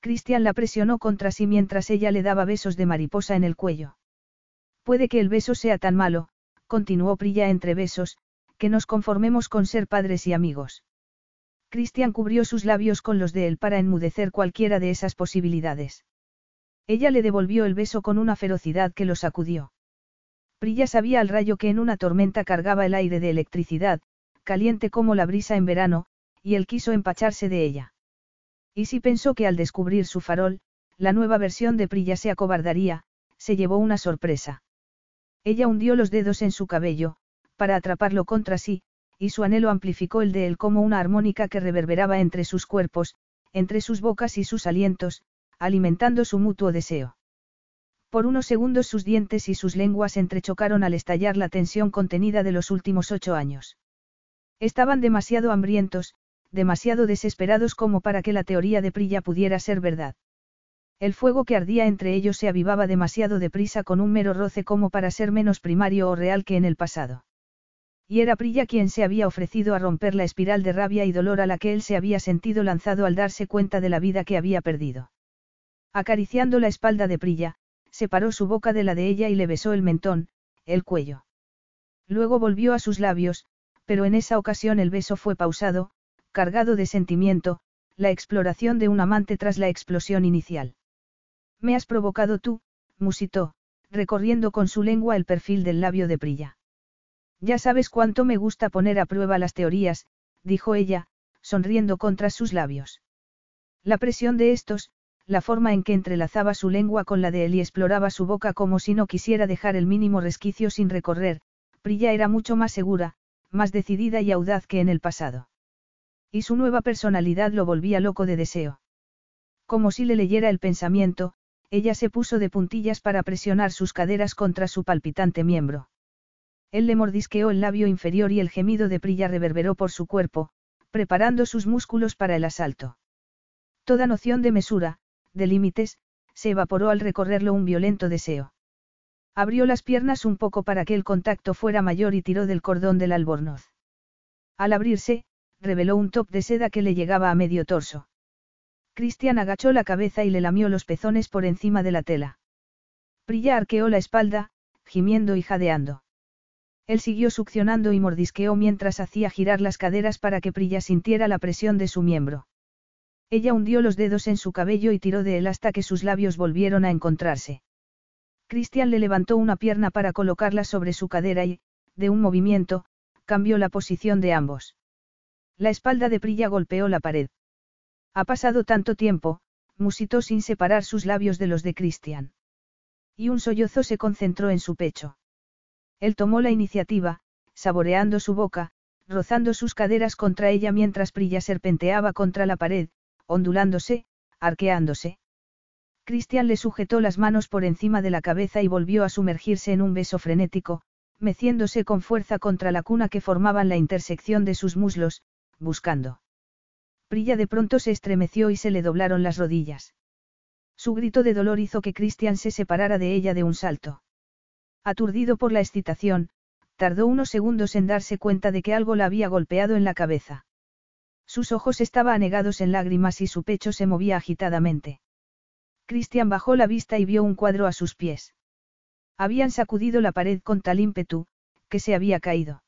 Cristian la presionó contra sí mientras ella le daba besos de mariposa en el cuello. Puede que el beso sea tan malo, continuó Prilla entre besos, que nos conformemos con ser padres y amigos. Cristian cubrió sus labios con los de él para enmudecer cualquiera de esas posibilidades. Ella le devolvió el beso con una ferocidad que lo sacudió. Prilla sabía al rayo que en una tormenta cargaba el aire de electricidad, caliente como la brisa en verano, y él quiso empacharse de ella. Y si pensó que al descubrir su farol, la nueva versión de Prilla se acobardaría, se llevó una sorpresa. Ella hundió los dedos en su cabello, para atraparlo contra sí, y su anhelo amplificó el de él como una armónica que reverberaba entre sus cuerpos, entre sus bocas y sus alientos, alimentando su mutuo deseo. Por unos segundos sus dientes y sus lenguas entrechocaron al estallar la tensión contenida de los últimos ocho años. Estaban demasiado hambrientos, demasiado desesperados como para que la teoría de Prilla pudiera ser verdad. El fuego que ardía entre ellos se avivaba demasiado deprisa con un mero roce como para ser menos primario o real que en el pasado. Y era Prilla quien se había ofrecido a romper la espiral de rabia y dolor a la que él se había sentido lanzado al darse cuenta de la vida que había perdido. Acariciando la espalda de Prilla, separó su boca de la de ella y le besó el mentón, el cuello. Luego volvió a sus labios, pero en esa ocasión el beso fue pausado, cargado de sentimiento, la exploración de un amante tras la explosión inicial. Me has provocado tú, musitó, recorriendo con su lengua el perfil del labio de Prilla. Ya sabes cuánto me gusta poner a prueba las teorías, dijo ella, sonriendo contra sus labios. La presión de estos, la forma en que entrelazaba su lengua con la de él y exploraba su boca como si no quisiera dejar el mínimo resquicio sin recorrer, Prilla era mucho más segura, más decidida y audaz que en el pasado. Y su nueva personalidad lo volvía loco de deseo. Como si le leyera el pensamiento, ella se puso de puntillas para presionar sus caderas contra su palpitante miembro. Él le mordisqueó el labio inferior y el gemido de Prilla reverberó por su cuerpo, preparando sus músculos para el asalto. Toda noción de mesura, de límites, se evaporó al recorrerlo un violento deseo. Abrió las piernas un poco para que el contacto fuera mayor y tiró del cordón del albornoz. Al abrirse, reveló un top de seda que le llegaba a medio torso. Cristian agachó la cabeza y le lamió los pezones por encima de la tela. Prilla arqueó la espalda, gimiendo y jadeando. Él siguió succionando y mordisqueó mientras hacía girar las caderas para que Prilla sintiera la presión de su miembro. Ella hundió los dedos en su cabello y tiró de él hasta que sus labios volvieron a encontrarse. Cristian le levantó una pierna para colocarla sobre su cadera y, de un movimiento, cambió la posición de ambos. La espalda de Prilla golpeó la pared. Ha pasado tanto tiempo, musitó sin separar sus labios de los de Cristian. Y un sollozo se concentró en su pecho. Él tomó la iniciativa, saboreando su boca, rozando sus caderas contra ella mientras Prilla serpenteaba contra la pared, ondulándose, arqueándose. Cristian le sujetó las manos por encima de la cabeza y volvió a sumergirse en un beso frenético, meciéndose con fuerza contra la cuna que formaban la intersección de sus muslos, buscando. Prilla de pronto se estremeció y se le doblaron las rodillas. Su grito de dolor hizo que Cristian se separara de ella de un salto. Aturdido por la excitación, tardó unos segundos en darse cuenta de que algo la había golpeado en la cabeza. Sus ojos estaban anegados en lágrimas y su pecho se movía agitadamente. Cristian bajó la vista y vio un cuadro a sus pies. Habían sacudido la pared con tal ímpetu, que se había caído.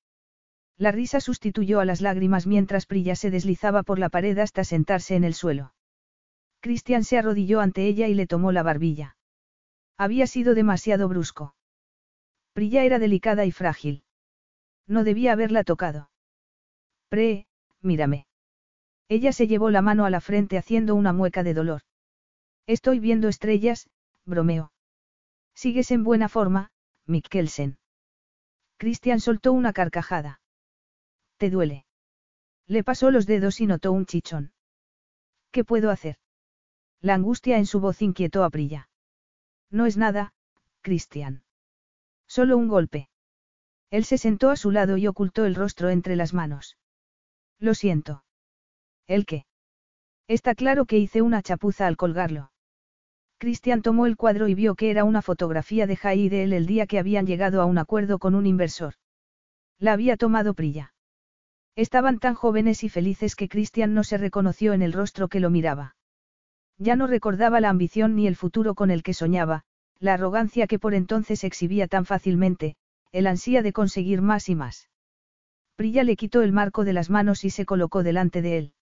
La risa sustituyó a las lágrimas mientras Prilla se deslizaba por la pared hasta sentarse en el suelo. Cristian se arrodilló ante ella y le tomó la barbilla. Había sido demasiado brusco. Prilla era delicada y frágil. No debía haberla tocado. Pre, mírame. Ella se llevó la mano a la frente haciendo una mueca de dolor. Estoy viendo estrellas, bromeó. Sigues en buena forma, Mikkelsen. Christian soltó una carcajada. ¿Te duele? Le pasó los dedos y notó un chichón. ¿Qué puedo hacer? La angustia en su voz inquietó a Prilla. No es nada, Christian. Solo un golpe. Él se sentó a su lado y ocultó el rostro entre las manos. Lo siento. ¿El qué? Está claro que hice una chapuza al colgarlo. Cristian tomó el cuadro y vio que era una fotografía de Jai y de él el día que habían llegado a un acuerdo con un inversor. La había tomado Prilla. Estaban tan jóvenes y felices que Cristian no se reconoció en el rostro que lo miraba. Ya no recordaba la ambición ni el futuro con el que soñaba, la arrogancia que por entonces exhibía tan fácilmente, el ansía de conseguir más y más. Prilla le quitó el marco de las manos y se colocó delante de él.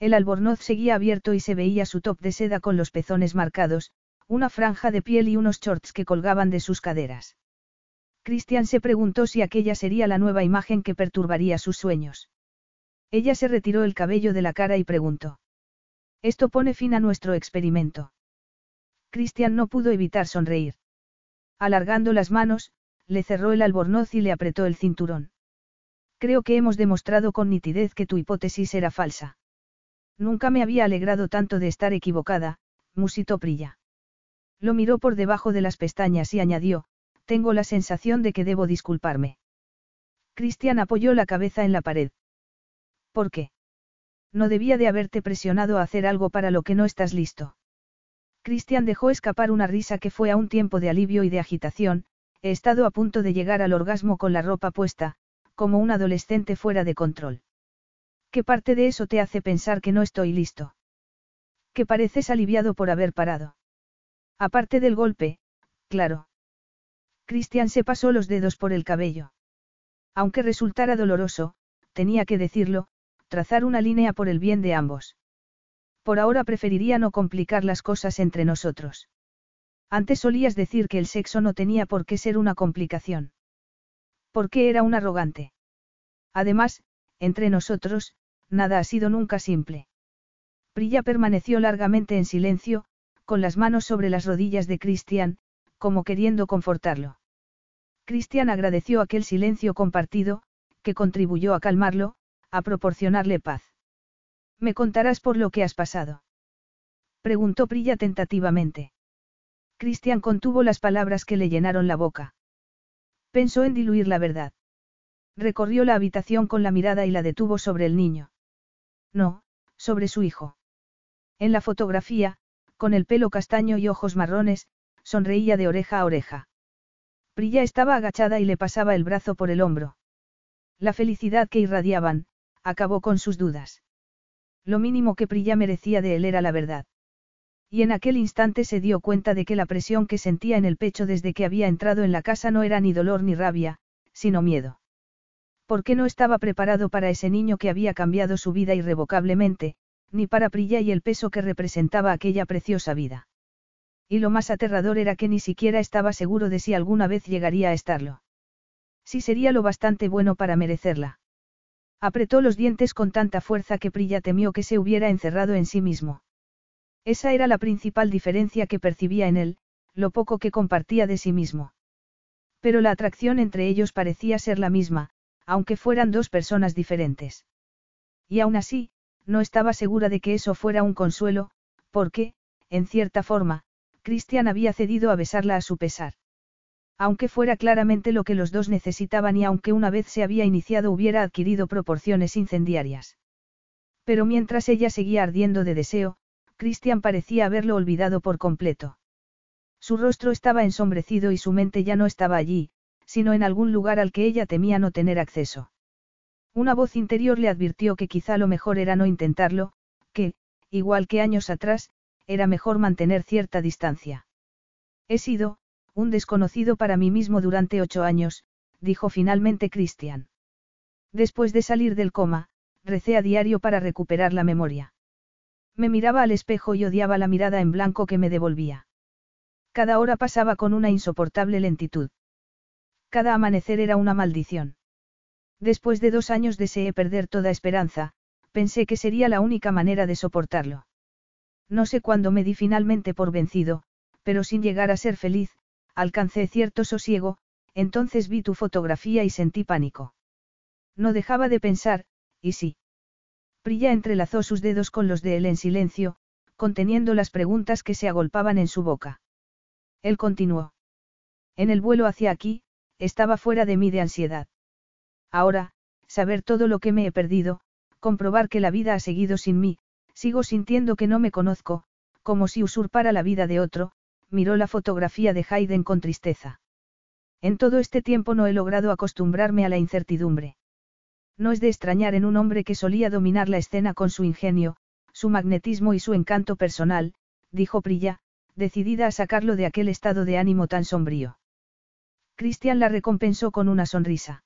El albornoz seguía abierto y se veía su top de seda con los pezones marcados, una franja de piel y unos shorts que colgaban de sus caderas. Christian se preguntó si aquella sería la nueva imagen que perturbaría sus sueños. Ella se retiró el cabello de la cara y preguntó. Esto pone fin a nuestro experimento. Christian no pudo evitar sonreír. Alargando las manos, le cerró el albornoz y le apretó el cinturón. Creo que hemos demostrado con nitidez que tu hipótesis era falsa. Nunca me había alegrado tanto de estar equivocada, musitó Prilla. Lo miró por debajo de las pestañas y añadió, tengo la sensación de que debo disculparme. Cristian apoyó la cabeza en la pared. ¿Por qué? No debía de haberte presionado a hacer algo para lo que no estás listo. Cristian dejó escapar una risa que fue a un tiempo de alivio y de agitación, he estado a punto de llegar al orgasmo con la ropa puesta, como un adolescente fuera de control. ¿Qué parte de eso te hace pensar que no estoy listo? Que pareces aliviado por haber parado. Aparte del golpe, claro. Cristian se pasó los dedos por el cabello. Aunque resultara doloroso, tenía que decirlo, trazar una línea por el bien de ambos. Por ahora preferiría no complicar las cosas entre nosotros. Antes solías decir que el sexo no tenía por qué ser una complicación. ¿Por qué era un arrogante? Además, entre nosotros, nada ha sido nunca simple. Prilla permaneció largamente en silencio, con las manos sobre las rodillas de Cristian, como queriendo confortarlo. Cristian agradeció aquel silencio compartido, que contribuyó a calmarlo, a proporcionarle paz. ¿Me contarás por lo que has pasado? Preguntó Prilla tentativamente. Cristian contuvo las palabras que le llenaron la boca. Pensó en diluir la verdad. Recorrió la habitación con la mirada y la detuvo sobre el niño. No, sobre su hijo. En la fotografía, con el pelo castaño y ojos marrones, sonreía de oreja a oreja. Prilla estaba agachada y le pasaba el brazo por el hombro. La felicidad que irradiaban, acabó con sus dudas. Lo mínimo que Prilla merecía de él era la verdad. Y en aquel instante se dio cuenta de que la presión que sentía en el pecho desde que había entrado en la casa no era ni dolor ni rabia, sino miedo. ¿Por qué no estaba preparado para ese niño que había cambiado su vida irrevocablemente, ni para Prilla y el peso que representaba aquella preciosa vida? Y lo más aterrador era que ni siquiera estaba seguro de si alguna vez llegaría a estarlo. Si sería lo bastante bueno para merecerla. Apretó los dientes con tanta fuerza que Prilla temió que se hubiera encerrado en sí mismo. Esa era la principal diferencia que percibía en él, lo poco que compartía de sí mismo. Pero la atracción entre ellos parecía ser la misma, aunque fueran dos personas diferentes. Y aún así, no estaba segura de que eso fuera un consuelo, porque, en cierta forma, Christian había cedido a besarla a su pesar. Aunque fuera claramente lo que los dos necesitaban y aunque una vez se había iniciado hubiera adquirido proporciones incendiarias. Pero mientras ella seguía ardiendo de deseo, Christian parecía haberlo olvidado por completo. Su rostro estaba ensombrecido y su mente ya no estaba allí, sino en algún lugar al que ella temía no tener acceso. Una voz interior le advirtió que quizá lo mejor era no intentarlo, que, igual que años atrás, era mejor mantener cierta distancia. He sido, un desconocido para mí mismo durante ocho años, dijo finalmente Christian. Después de salir del coma, recé a diario para recuperar la memoria. Me miraba al espejo y odiaba la mirada en blanco que me devolvía. Cada hora pasaba con una insoportable lentitud. Cada amanecer era una maldición. Después de dos años deseé perder toda esperanza, pensé que sería la única manera de soportarlo. No sé cuándo me di finalmente por vencido, pero sin llegar a ser feliz, alcancé cierto sosiego, entonces vi tu fotografía y sentí pánico. No dejaba de pensar, ¿y sí? Prilla entrelazó sus dedos con los de él en silencio, conteniendo las preguntas que se agolpaban en su boca. Él continuó. En el vuelo hacia aquí, estaba fuera de mí de ansiedad. Ahora, saber todo lo que me he perdido, comprobar que la vida ha seguido sin mí, sigo sintiendo que no me conozco, como si usurpara la vida de otro, miró la fotografía de Hayden con tristeza. En todo este tiempo no he logrado acostumbrarme a la incertidumbre. No es de extrañar en un hombre que solía dominar la escena con su ingenio, su magnetismo y su encanto personal, dijo Prilla, decidida a sacarlo de aquel estado de ánimo tan sombrío. Cristian la recompensó con una sonrisa.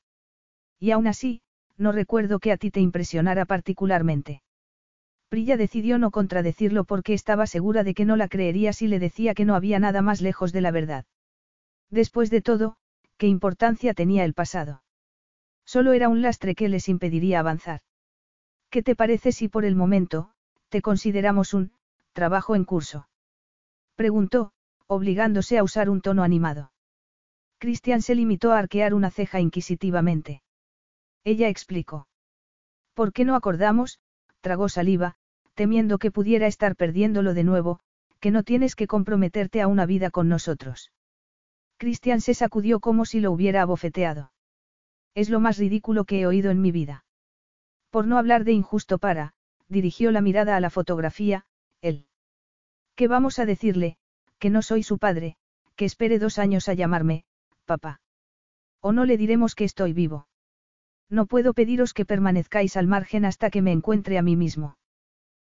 Y aún así, no recuerdo que a ti te impresionara particularmente. Prilla decidió no contradecirlo porque estaba segura de que no la creería si le decía que no había nada más lejos de la verdad. Después de todo, ¿qué importancia tenía el pasado? Solo era un lastre que les impediría avanzar. ¿Qué te parece si por el momento, te consideramos un, trabajo en curso? Preguntó, obligándose a usar un tono animado. Christian se limitó a arquear una ceja inquisitivamente. Ella explicó. ¿Por qué no acordamos? Tragó saliva, temiendo que pudiera estar perdiéndolo de nuevo, que no tienes que comprometerte a una vida con nosotros. Christian se sacudió como si lo hubiera abofeteado. Es lo más ridículo que he oído en mi vida. Por no hablar de injusto para, dirigió la mirada a la fotografía, él. ¿Qué vamos a decirle? Que no soy su padre, que espere dos años a llamarme, papá. O no le diremos que estoy vivo. No puedo pediros que permanezcáis al margen hasta que me encuentre a mí mismo.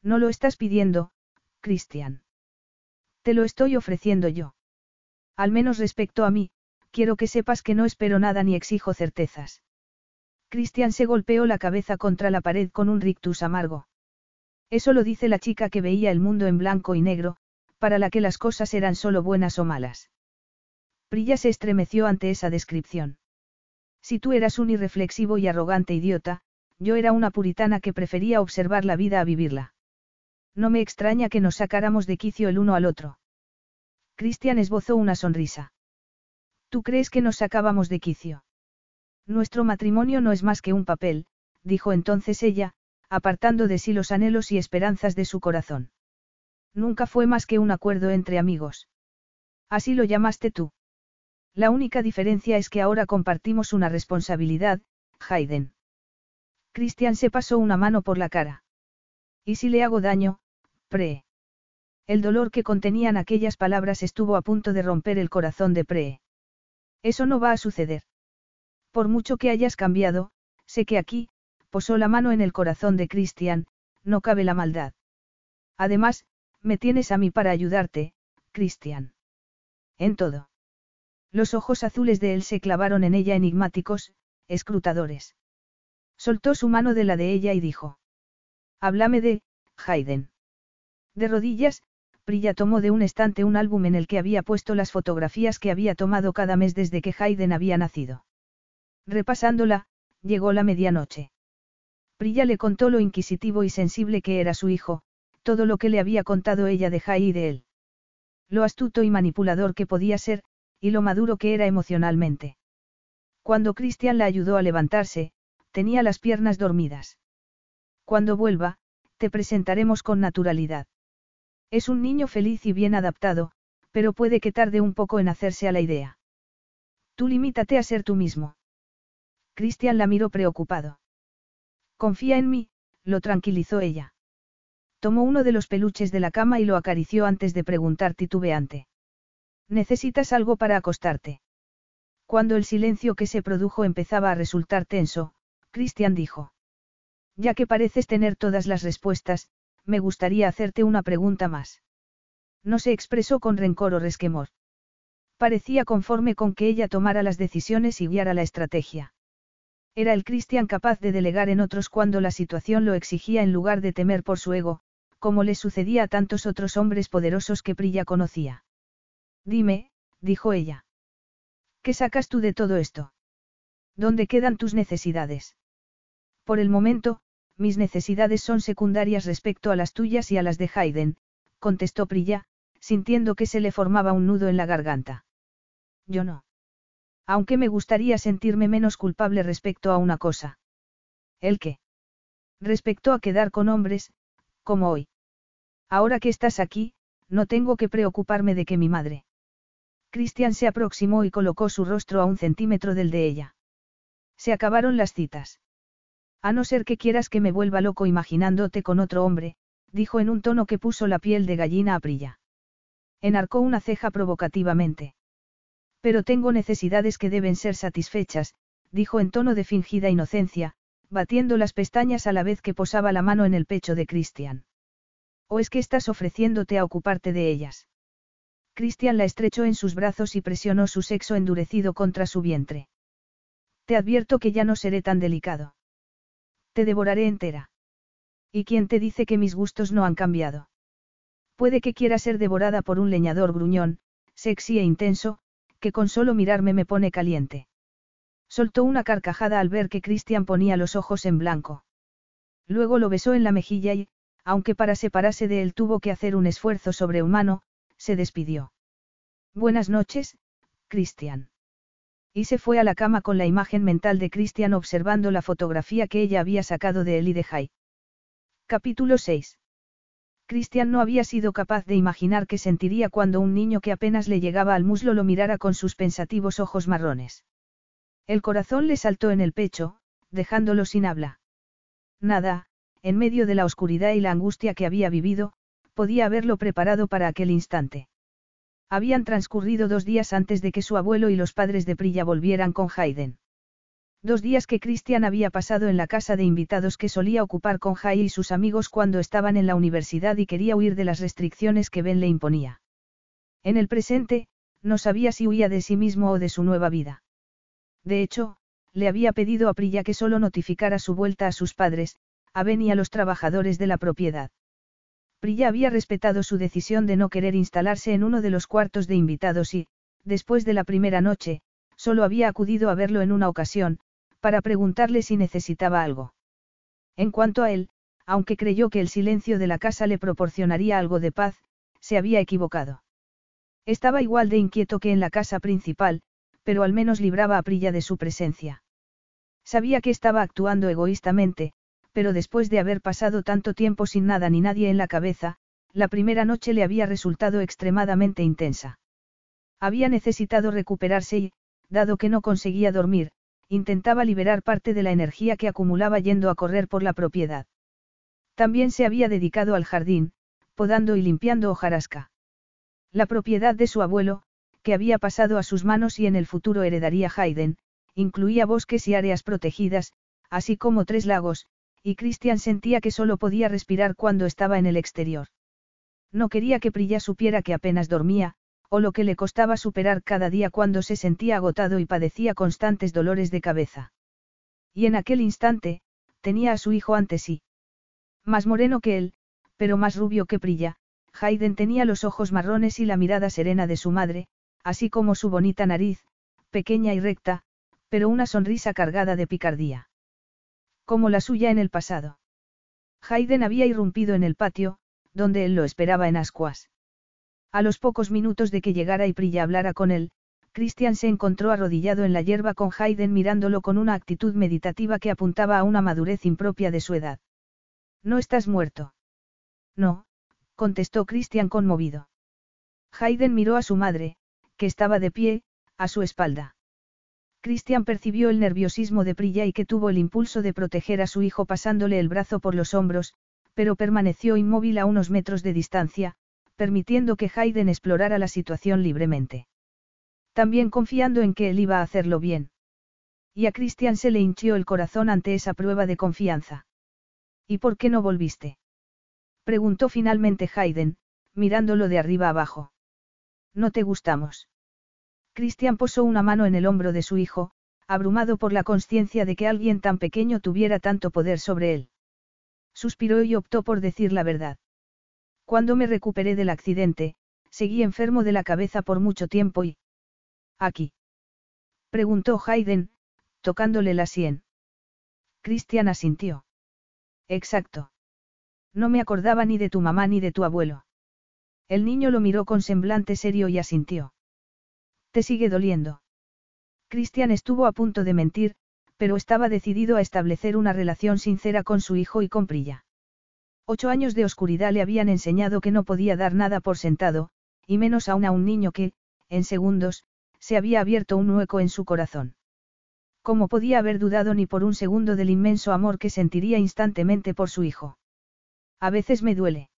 No lo estás pidiendo, Cristian. Te lo estoy ofreciendo yo. Al menos respecto a mí, quiero que sepas que no espero nada ni exijo certezas. Cristian se golpeó la cabeza contra la pared con un rictus amargo. Eso lo dice la chica que veía el mundo en blanco y negro, para la que las cosas eran solo buenas o malas. Prilla se estremeció ante esa descripción. Si tú eras un irreflexivo y arrogante idiota, yo era una puritana que prefería observar la vida a vivirla. No me extraña que nos sacáramos de quicio el uno al otro. Cristian esbozó una sonrisa. ¿Tú crees que nos sacábamos de quicio? Nuestro matrimonio no es más que un papel, dijo entonces ella, apartando de sí los anhelos y esperanzas de su corazón. Nunca fue más que un acuerdo entre amigos. Así lo llamaste tú. La única diferencia es que ahora compartimos una responsabilidad, Hayden. Christian se pasó una mano por la cara. ¿Y si le hago daño, Pre? El dolor que contenían aquellas palabras estuvo a punto de romper el corazón de Pre. Eso no va a suceder. Por mucho que hayas cambiado, sé que aquí, posó la mano en el corazón de Christian, no cabe la maldad. Además, me tienes a mí para ayudarte, Christian. En todo. Los ojos azules de él se clavaron en ella enigmáticos, escrutadores. Soltó su mano de la de ella y dijo. Háblame de, Hayden. De rodillas, Prilla tomó de un estante un álbum en el que había puesto las fotografías que había tomado cada mes desde que Hayden había nacido. Repasándola, llegó la medianoche. Prilla le contó lo inquisitivo y sensible que era su hijo, todo lo que le había contado ella de Jai y de él. Lo astuto y manipulador que podía ser, y lo maduro que era emocionalmente. Cuando Christian la ayudó a levantarse, tenía las piernas dormidas. Cuando vuelva, te presentaremos con naturalidad. Es un niño feliz y bien adaptado, pero puede que tarde un poco en hacerse a la idea. Tú limítate a ser tú mismo. Cristian la miró preocupado. Confía en mí, lo tranquilizó ella. Tomó uno de los peluches de la cama y lo acarició antes de preguntar titubeante. ¿Necesitas algo para acostarte? Cuando el silencio que se produjo empezaba a resultar tenso, Cristian dijo. Ya que pareces tener todas las respuestas, me gustaría hacerte una pregunta más. No se expresó con rencor o resquemor. Parecía conforme con que ella tomara las decisiones y guiara la estrategia. Era el Cristian capaz de delegar en otros cuando la situación lo exigía en lugar de temer por su ego, como le sucedía a tantos otros hombres poderosos que Prilla conocía. Dime, dijo ella. ¿Qué sacas tú de todo esto? ¿Dónde quedan tus necesidades? Por el momento, mis necesidades son secundarias respecto a las tuyas y a las de Hayden, contestó Prilla, sintiendo que se le formaba un nudo en la garganta. Yo no. Aunque me gustaría sentirme menos culpable respecto a una cosa. ¿El qué? Respecto a quedar con hombres, como hoy. Ahora que estás aquí, no tengo que preocuparme de que mi madre. Christian se aproximó y colocó su rostro a un centímetro del de ella. Se acabaron las citas. A no ser que quieras que me vuelva loco imaginándote con otro hombre, dijo en un tono que puso la piel de gallina a Prilla. Enarcó una ceja provocativamente. Pero tengo necesidades que deben ser satisfechas, dijo en tono de fingida inocencia, batiendo las pestañas a la vez que posaba la mano en el pecho de Christian. ¿O es que estás ofreciéndote a ocuparte de ellas? Christian la estrechó en sus brazos y presionó su sexo endurecido contra su vientre. Te advierto que ya no seré tan delicado. Te devoraré entera. ¿Y quién te dice que mis gustos no han cambiado? Puede que quiera ser devorada por un leñador gruñón, sexy e intenso, que con solo mirarme me pone caliente. Soltó una carcajada al ver que Christian ponía los ojos en blanco. Luego lo besó en la mejilla y, aunque para separarse de él tuvo que hacer un esfuerzo sobrehumano, se despidió. Buenas noches, Christian. Y se fue a la cama con la imagen mental de Christian observando la fotografía que ella había sacado de él y de. Capítulo 6. Christian no había sido capaz de imaginar qué sentiría cuando un niño que apenas le llegaba al muslo lo mirara con sus pensativos ojos marrones. El corazón le saltó en el pecho, dejándolo sin habla. Nada, en medio de la oscuridad y la angustia que había vivido, podía haberlo preparado para aquel instante. Habían transcurrido dos días antes de que su abuelo y los padres de Prilla volvieran con Hayden. Dos días que Christian había pasado en la casa de invitados que solía ocupar con Jai y sus amigos cuando estaban en la universidad y quería huir de las restricciones que Ben le imponía. En el presente, no sabía si huía de sí mismo o de su nueva vida. De hecho, le había pedido a Prilla que solo notificara su vuelta a sus padres, a Ben y a los trabajadores de la propiedad. Prilla había respetado su decisión de no querer instalarse en uno de los cuartos de invitados y, después de la primera noche, solo había acudido a verlo en una ocasión, para preguntarle si necesitaba algo. En cuanto a él, aunque creyó que el silencio de la casa le proporcionaría algo de paz, se había equivocado. Estaba igual de inquieto que en la casa principal, pero al menos libraba a Prilla de su presencia. Sabía que estaba actuando egoístamente, pero después de haber pasado tanto tiempo sin nada ni nadie en la cabeza, la primera noche le había resultado extremadamente intensa. Había necesitado recuperarse y, dado que no conseguía dormir, intentaba liberar parte de la energía que acumulaba yendo a correr por la propiedad. También se había dedicado al jardín, podando y limpiando hojarasca. La propiedad de su abuelo, que había pasado a sus manos y en el futuro heredaría Hayden, incluía bosques y áreas protegidas, así como tres lagos, y Christian sentía que solo podía respirar cuando estaba en el exterior. No quería que Prilla supiera que apenas dormía, o lo que le costaba superar cada día cuando se sentía agotado y padecía constantes dolores de cabeza. Y en aquel instante, tenía a su hijo ante sí. Más moreno que él, pero más rubio que Prilla, Hayden tenía los ojos marrones y la mirada serena de su madre, así como su bonita nariz, pequeña y recta, pero una sonrisa cargada de picardía. Como la suya en el pasado. Hayden había irrumpido en el patio, donde él lo esperaba en ascuas. A los pocos minutos de que llegara y Prilla hablara con él, Christian se encontró arrodillado en la hierba con Hayden mirándolo con una actitud meditativa que apuntaba a una madurez impropia de su edad. ¿No estás muerto? No, contestó Christian conmovido. Hayden miró a su madre, que estaba de pie, a su espalda. Christian percibió el nerviosismo de Prilla y que tuvo el impulso de proteger a su hijo pasándole el brazo por los hombros, pero permaneció inmóvil a unos metros de distancia, permitiendo que Hayden explorara la situación libremente. También confiando en que él iba a hacerlo bien. Y a Christian se le hinchió el corazón ante esa prueba de confianza. ¿Y por qué no volviste? Preguntó finalmente Hayden, mirándolo de arriba abajo. ¿No te gustamos? Christian posó una mano en el hombro de su hijo, abrumado por la conciencia de que alguien tan pequeño tuviera tanto poder sobre él. Suspiró y optó por decir la verdad. Cuando me recuperé del accidente, seguí enfermo de la cabeza por mucho tiempo y... ¿Aquí? Preguntó Hayden, tocándole la sien. Christian asintió. Exacto. No me acordaba ni de tu mamá ni de tu abuelo. El niño lo miró con semblante serio y asintió. ¿Te sigue doliendo? Christian estuvo a punto de mentir, pero estaba decidido a establecer una relación sincera con su hijo y con Prilla. Ocho años de oscuridad le habían enseñado que no podía dar nada por sentado, y menos aún a un niño que, en segundos, se había abierto un hueco en su corazón. ¿Cómo podía haber dudado ni por un segundo del inmenso amor que sentiría instantemente por su hijo? A veces me duele.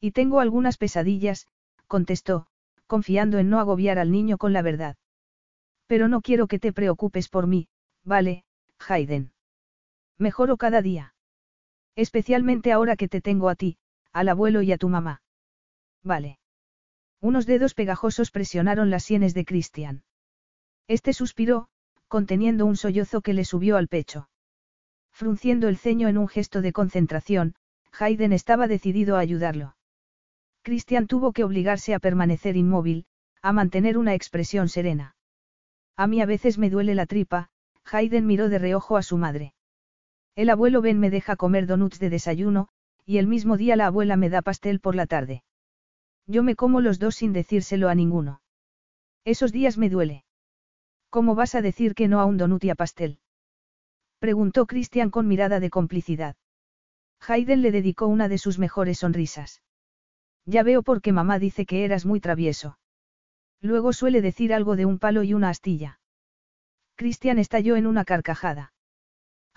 Y tengo algunas pesadillas, contestó, confiando en no agobiar al niño con la verdad. Pero no quiero que te preocupes por mí, vale, Hayden. Mejoro cada día. Especialmente ahora que te tengo a ti, al abuelo y a tu mamá. Vale. Unos dedos pegajosos presionaron las sienes de Christian. Este suspiró, conteniendo un sollozo que le subió al pecho. Frunciendo el ceño en un gesto de concentración, Hayden estaba decidido a ayudarlo. Christian tuvo que obligarse a permanecer inmóvil, a mantener una expresión serena. A mí a veces me duele la tripa, Hayden miró de reojo a su madre. El abuelo Ben me deja comer donuts de desayuno, y el mismo día la abuela me da pastel por la tarde. Yo me como los dos sin decírselo a ninguno. Esos días me duele. ¿Cómo vas a decir que no a un donut y a pastel? Preguntó Christian con mirada de complicidad. Hayden le dedicó una de sus mejores sonrisas. Ya veo por qué mamá dice que eras muy travieso. Luego suele decir algo de un palo y una astilla. Christian estalló en una carcajada.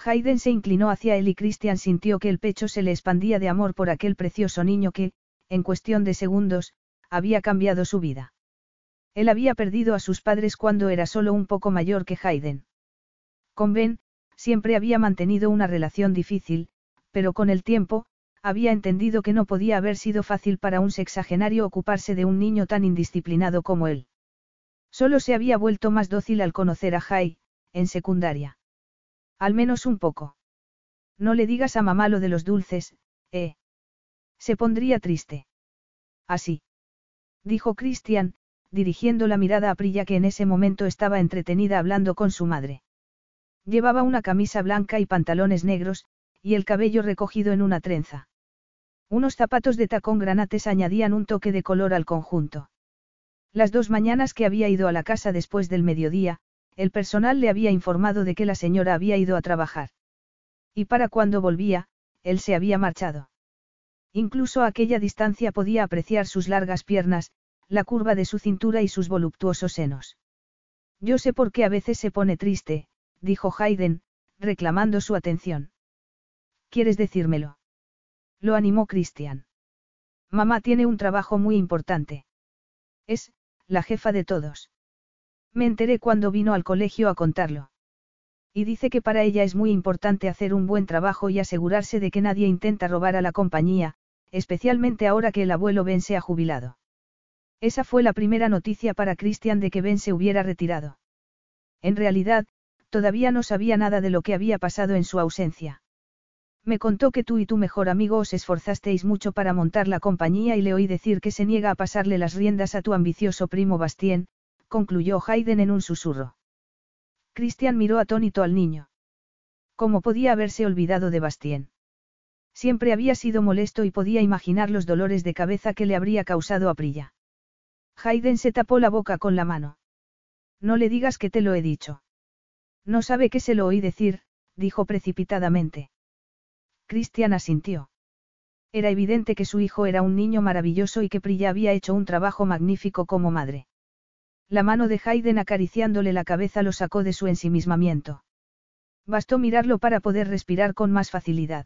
Hayden se inclinó hacia él y Christian sintió que el pecho se le expandía de amor por aquel precioso niño que, en cuestión de segundos, había cambiado su vida. Él había perdido a sus padres cuando era solo un poco mayor que Hayden. Con Ben, siempre había mantenido una relación difícil, pero con el tiempo, había entendido que no podía haber sido fácil para un sexagenario ocuparse de un niño tan indisciplinado como él. Solo se había vuelto más dócil al conocer a Jai, en secundaria. Al menos un poco. No le digas a mamá lo de los dulces, eh. Se pondría triste. Así. Dijo Christian, dirigiendo la mirada a Prilla que en ese momento estaba entretenida hablando con su madre. Llevaba una camisa blanca y pantalones negros, y el cabello recogido en una trenza. Unos zapatos de tacón granates añadían un toque de color al conjunto. Las dos mañanas que había ido a la casa después del mediodía, el personal le había informado de que la señora había ido a trabajar. Y para cuando volvía, él se había marchado. Incluso a aquella distancia podía apreciar sus largas piernas, la curva de su cintura y sus voluptuosos senos. Yo sé por qué a veces se pone triste, dijo Hayden, reclamando su atención. ¿Quieres decírmelo? Lo animó Christian. Mamá tiene un trabajo muy importante. Es, la jefa de todos. Me enteré cuando vino al colegio a contarlo. Y dice que para ella es muy importante hacer un buen trabajo y asegurarse de que nadie intenta robar a la compañía, especialmente ahora que el abuelo Ben se ha jubilado. Esa fue la primera noticia para Christian de que Ben se hubiera retirado. En realidad, todavía no sabía nada de lo que había pasado en su ausencia. Me contó que tú y tu mejor amigo os esforzasteis mucho para montar la compañía y le oí decir que se niega a pasarle las riendas a tu ambicioso primo Bastien, concluyó Hayden en un susurro. Christian miró atónito al niño. ¿Cómo podía haberse olvidado de Bastien? Siempre había sido molesto y podía imaginar los dolores de cabeza que le habría causado a Prilla. Hayden se tapó la boca con la mano. No le digas que te lo he dicho. No sabe qué se lo oí decir, dijo precipitadamente. Cristian asintió. Era evidente que su hijo era un niño maravilloso y que Prilla había hecho un trabajo magnífico como madre. La mano de Hayden acariciándole la cabeza lo sacó de su ensimismamiento. Bastó mirarlo para poder respirar con más facilidad.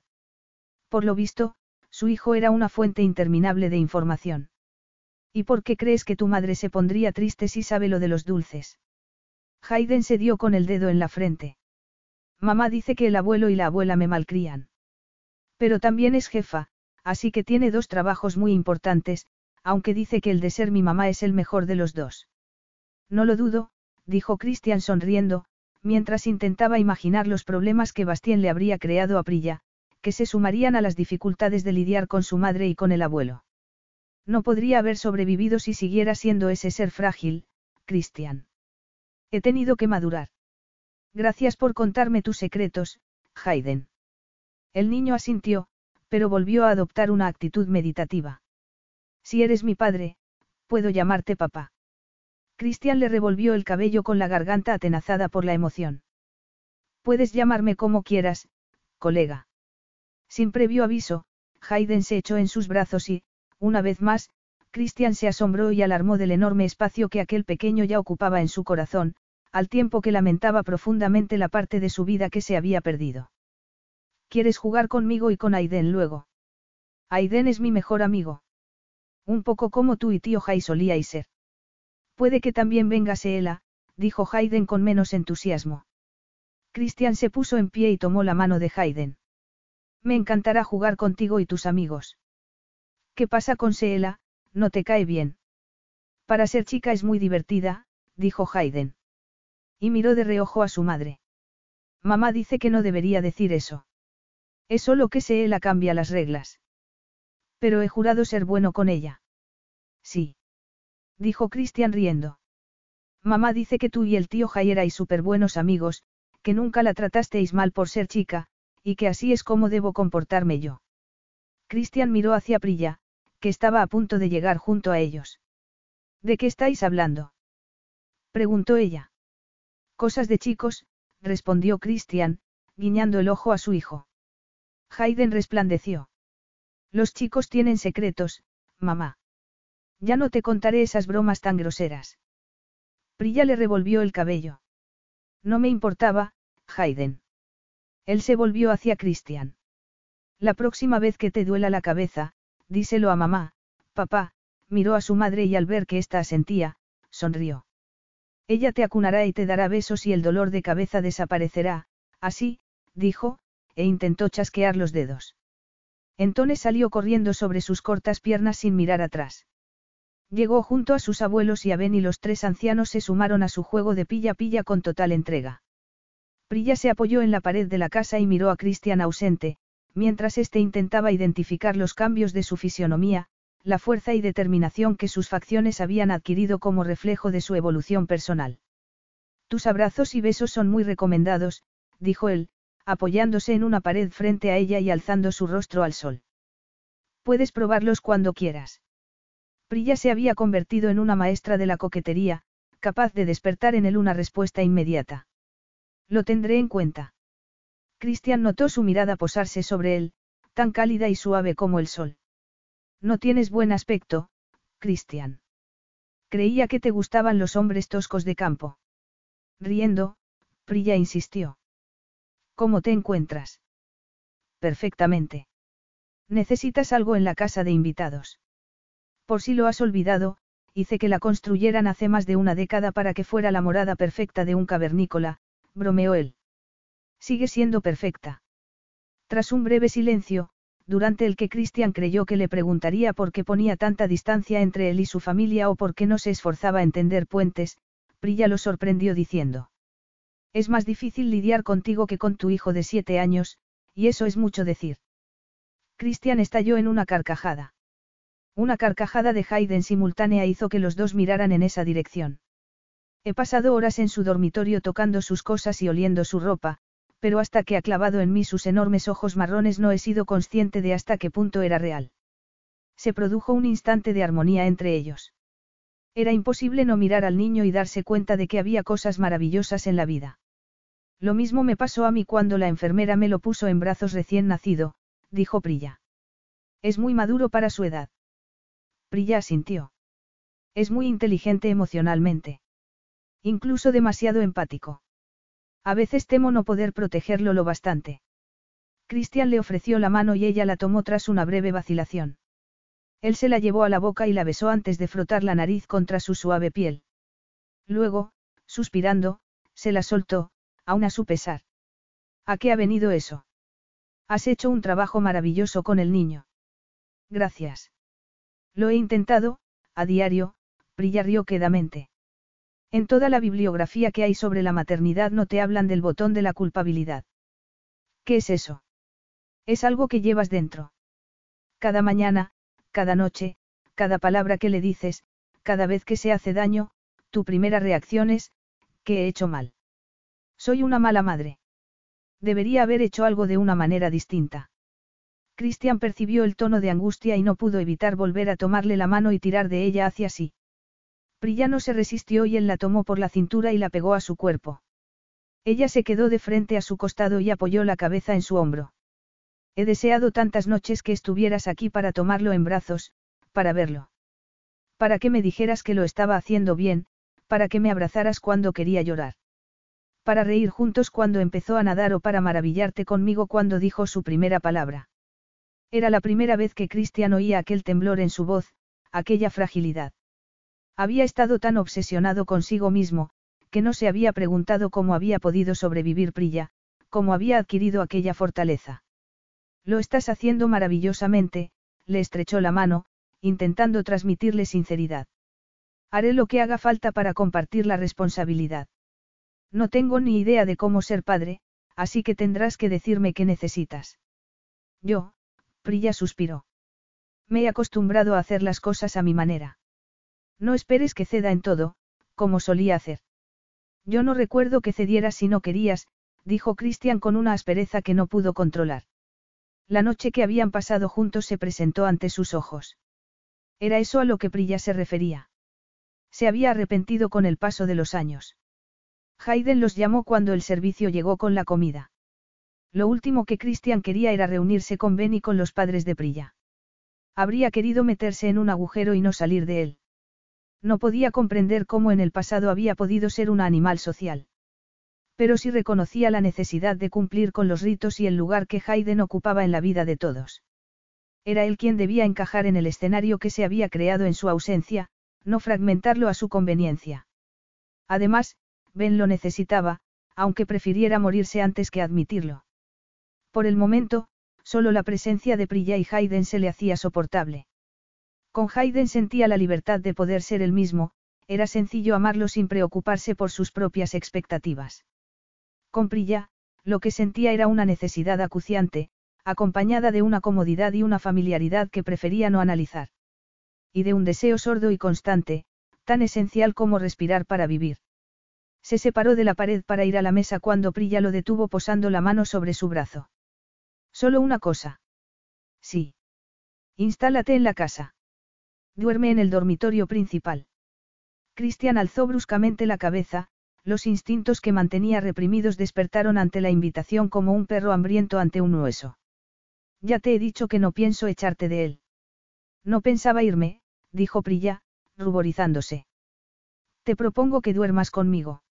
Por lo visto, su hijo era una fuente interminable de información. ¿Y por qué crees que tu madre se pondría triste si sabe lo de los dulces? Hayden se dio con el dedo en la frente. Mamá dice que el abuelo y la abuela me malcrían. Pero también es jefa, así que tiene dos trabajos muy importantes, aunque dice que el de ser mi mamá es el mejor de los dos. No lo dudo, dijo Christian sonriendo, mientras intentaba imaginar los problemas que Bastien le habría creado a Prilla, que se sumarían a las dificultades de lidiar con su madre y con el abuelo. No podría haber sobrevivido si siguiera siendo ese ser frágil, Christian. He tenido que madurar. Gracias por contarme tus secretos, Hayden. El niño asintió, pero volvió a adoptar una actitud meditativa. Si eres mi padre, puedo llamarte papá. Christian le revolvió el cabello con la garganta atenazada por la emoción. Puedes llamarme como quieras, colega. Sin previo aviso, Hayden se echó en sus brazos y, una vez más, Christian se asombró y alarmó del enorme espacio que aquel pequeño ya ocupaba en su corazón, al tiempo que lamentaba profundamente la parte de su vida que se había perdido. ¿Quieres jugar conmigo y con Aiden luego? Aiden es mi mejor amigo. Un poco como tú y tío Jai solíais ser. Puede que también venga Seela, dijo Hayden con menos entusiasmo. Christian se puso en pie y tomó la mano de Hayden. Me encantará jugar contigo y tus amigos. ¿Qué pasa con Seela? No te cae bien. Para ser chica es muy divertida, dijo Hayden. Y miró de reojo a su madre. Mamá dice que no debería decir eso. Es solo que Seela cambia las reglas. Pero he jurado ser bueno con ella. Sí. Dijo Christian riendo. Mamá dice que tú y el tío Jai erais súper buenos amigos, que nunca la tratasteis mal por ser chica, y que así es como debo comportarme yo. Christian miró hacia Prilla, que estaba a punto de llegar junto a ellos. ¿De qué estáis hablando? preguntó ella. Cosas de chicos, respondió Christian, guiñando el ojo a su hijo. Hayden resplandeció. Los chicos tienen secretos, mamá. Ya no te contaré esas bromas tan groseras. Prilla le revolvió el cabello. No me importaba, Hayden. Él se volvió hacia Christian. La próxima vez que te duela la cabeza, díselo a mamá, papá, miró a su madre y al ver que ésta asentía, sonrió. Ella te acunará y te dará besos y el dolor de cabeza desaparecerá, así, dijo, e intentó chasquear los dedos. Entonces salió corriendo sobre sus cortas piernas sin mirar atrás. Llegó junto a sus abuelos y a Ben y los tres ancianos se sumaron a su juego de pilla-pilla con total entrega. Prilla se apoyó en la pared de la casa y miró a Cristian ausente, mientras éste intentaba identificar los cambios de su fisionomía, la fuerza y determinación que sus facciones habían adquirido como reflejo de su evolución personal. Tus abrazos y besos son muy recomendados, dijo él, apoyándose en una pared frente a ella y alzando su rostro al sol. Puedes probarlos cuando quieras. Prilla se había convertido en una maestra de la coquetería, capaz de despertar en él una respuesta inmediata. Lo tendré en cuenta. Cristian notó su mirada posarse sobre él, tan cálida y suave como el sol. No tienes buen aspecto, Cristian. Creía que te gustaban los hombres toscos de campo. Riendo, Prilla insistió. ¿Cómo te encuentras? Perfectamente. Necesitas algo en la casa de invitados. Por si lo has olvidado, hice que la construyeran hace más de una década para que fuera la morada perfecta de un cavernícola, bromeó él. Sigue siendo perfecta. Tras un breve silencio, durante el que Christian creyó que le preguntaría por qué ponía tanta distancia entre él y su familia o por qué no se esforzaba a entender puentes, Prilla lo sorprendió diciendo. Es más difícil lidiar contigo que con tu hijo de siete años, y eso es mucho decir. Christian estalló en una carcajada. Una carcajada de Hayden simultánea hizo que los dos miraran en esa dirección. He pasado horas en su dormitorio tocando sus cosas y oliendo su ropa, pero hasta que ha clavado en mí sus enormes ojos marrones no he sido consciente de hasta qué punto era real. Se produjo un instante de armonía entre ellos. Era imposible no mirar al niño y darse cuenta de que había cosas maravillosas en la vida. Lo mismo me pasó a mí cuando la enfermera me lo puso en brazos recién nacido, dijo Prilla. Es muy maduro para su edad. Prilla asintió. Es muy inteligente emocionalmente. Incluso demasiado empático. A veces temo no poder protegerlo lo bastante. Cristian le ofreció la mano y ella la tomó tras una breve vacilación. Él se la llevó a la boca y la besó antes de frotar la nariz contra su suave piel. Luego, suspirando, se la soltó, aún a su pesar. ¿A qué ha venido eso? Has hecho un trabajo maravilloso con el niño. Gracias. Lo he intentado, a diario, Prilla rió quedamente. En toda la bibliografía que hay sobre la maternidad no te hablan del botón de la culpabilidad. ¿Qué es eso? Es algo que llevas dentro. Cada mañana, cada noche, cada palabra que le dices, cada vez que se hace daño, tu primera reacción es, que he hecho mal. Soy una mala madre. Debería haber hecho algo de una manera distinta. Christian percibió el tono de angustia y no pudo evitar volver a tomarle la mano y tirar de ella hacia sí. Prillano se resistió y él la tomó por la cintura y la pegó a su cuerpo. Ella se quedó de frente a su costado y apoyó la cabeza en su hombro. He deseado tantas noches que estuvieras aquí para tomarlo en brazos, para verlo. Para que me dijeras que lo estaba haciendo bien, para que me abrazaras cuando quería llorar. Para reír juntos cuando empezó a nadar o para maravillarte conmigo cuando dijo su primera palabra. Era la primera vez que Cristian oía aquel temblor en su voz, aquella fragilidad. Había estado tan obsesionado consigo mismo, que no se había preguntado cómo había podido sobrevivir Prilla, cómo había adquirido aquella fortaleza. Lo estás haciendo maravillosamente, le estrechó la mano, intentando transmitirle sinceridad. Haré lo que haga falta para compartir la responsabilidad. No tengo ni idea de cómo ser padre, así que tendrás que decirme qué necesitas. Yo, Prilla suspiró. Me he acostumbrado a hacer las cosas a mi manera. No esperes que ceda en todo, como solía hacer. Yo no recuerdo que cedieras si no querías, dijo Cristian con una aspereza que no pudo controlar. La noche que habían pasado juntos se presentó ante sus ojos. Era eso a lo que Prilla se refería. Se había arrepentido con el paso de los años. Hayden los llamó cuando el servicio llegó con la comida. Lo último que Christian quería era reunirse con Ben y con los padres de Prilla. Habría querido meterse en un agujero y no salir de él. No podía comprender cómo en el pasado había podido ser un animal social. Pero sí reconocía la necesidad de cumplir con los ritos y el lugar que Hayden ocupaba en la vida de todos. Era él quien debía encajar en el escenario que se había creado en su ausencia, no fragmentarlo a su conveniencia. Además, Ben lo necesitaba, aunque prefiriera morirse antes que admitirlo. Por el momento, solo la presencia de Priya y Hayden se le hacía soportable. Con Hayden sentía la libertad de poder ser el mismo, era sencillo amarlo sin preocuparse por sus propias expectativas. Con Priya, lo que sentía era una necesidad acuciante, acompañada de una comodidad y una familiaridad que prefería no analizar. Y de un deseo sordo y constante, tan esencial como respirar para vivir. Se separó de la pared para ir a la mesa cuando Priya lo detuvo posando la mano sobre su brazo. Solo una cosa. Sí. Instálate en la casa. Duerme en el dormitorio principal. Cristian alzó bruscamente la cabeza, los instintos que mantenía reprimidos despertaron ante la invitación como un perro hambriento ante un hueso. Ya te he dicho que no pienso echarte de él. No pensaba irme, dijo Prilla, ruborizándose. Te propongo que duermas conmigo.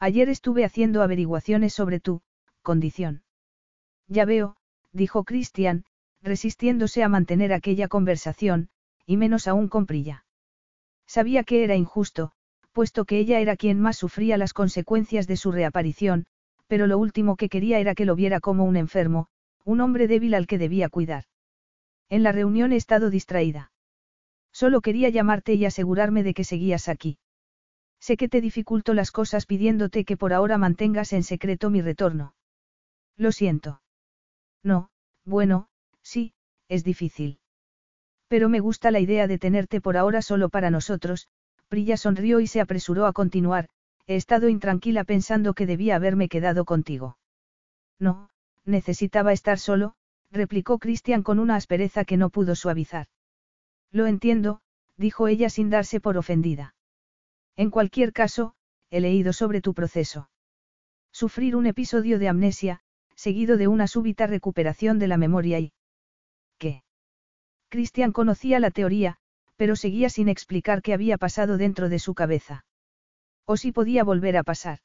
Ayer estuve haciendo averiguaciones sobre tu condición. Ya veo, dijo Christian, resistiéndose a mantener aquella conversación, y menos aún con Prilla. Sabía que era injusto, puesto que ella era quien más sufría las consecuencias de su reaparición, pero lo último que quería era que lo viera como un enfermo, un hombre débil al que debía cuidar. En la reunión he estado distraída. Solo quería llamarte y asegurarme de que seguías aquí. Sé que te dificulto las cosas pidiéndote que por ahora mantengas en secreto mi retorno. Lo siento. No, bueno, sí, es difícil. Pero me gusta la idea de tenerte por ahora solo para nosotros, Prilla sonrió y se apresuró a continuar, he estado intranquila pensando que debía haberme quedado contigo. No, necesitaba estar solo, replicó Cristian con una aspereza que no pudo suavizar. Lo entiendo, dijo ella sin darse por ofendida. En cualquier caso, he leído sobre tu proceso. Sufrir un episodio de amnesia, seguido de una súbita recuperación de la memoria y... ¿Qué? Christian conocía la teoría, pero seguía sin explicar qué había pasado dentro de su cabeza. O si podía volver a pasar.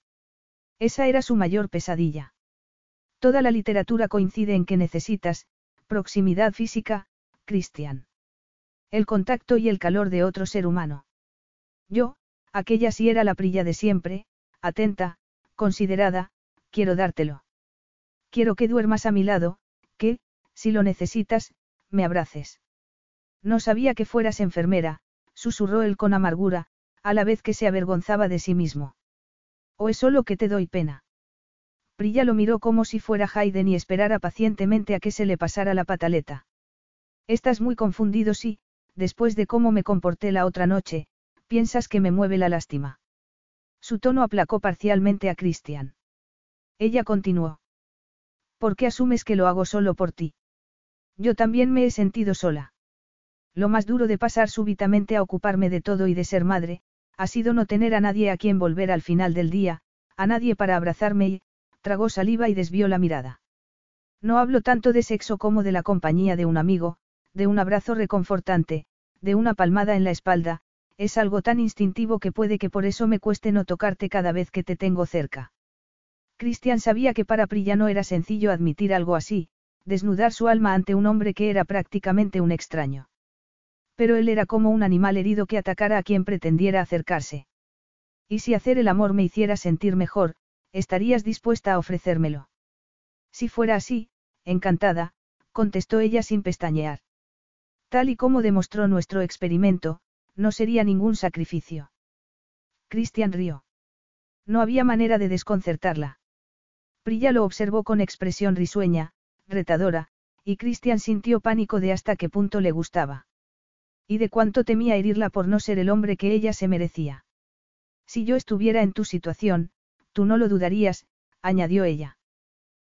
Esa era su mayor pesadilla. Toda la literatura coincide en que necesitas, proximidad física, Christian. El contacto y el calor de otro ser humano. Yo, aquella sí era la prilla de siempre, atenta, considerada, quiero dártelo. Quiero que duermas a mi lado, que, si lo necesitas, me abraces. No sabía que fueras enfermera, susurró él con amargura, a la vez que se avergonzaba de sí mismo. ¿O es solo que te doy pena? Prilla lo miró como si fuera Hayden y esperara pacientemente a que se le pasara la pataleta. Estás muy confundido si, después de cómo me comporté la otra noche, piensas que me mueve la lástima. Su tono aplacó parcialmente a Christian. Ella continuó. ¿Por qué asumes que lo hago solo por ti? Yo también me he sentido sola. Lo más duro de pasar súbitamente a ocuparme de todo y de ser madre, ha sido no tener a nadie a quien volver al final del día, a nadie para abrazarme y, tragó saliva y desvió la mirada. No hablo tanto de sexo como de la compañía de un amigo, de un abrazo reconfortante, de una palmada en la espalda, es algo tan instintivo que puede que por eso me cueste no tocarte cada vez que te tengo cerca. Christian sabía que para Prilla no era sencillo admitir algo así, desnudar su alma ante un hombre que era prácticamente un extraño. Pero él era como un animal herido que atacara a quien pretendiera acercarse. Y si hacer el amor me hiciera sentir mejor, estarías dispuesta a ofrecérmelo. Si fuera así, encantada, contestó ella sin pestañear. Tal y como demostró nuestro experimento, no sería ningún sacrificio. Christian rió. No había manera de desconcertarla. Prilla lo observó con expresión risueña, retadora, y Christian sintió pánico de hasta qué punto le gustaba. Y de cuánto temía herirla por no ser el hombre que ella se merecía. Si yo estuviera en tu situación, tú no lo dudarías, añadió ella.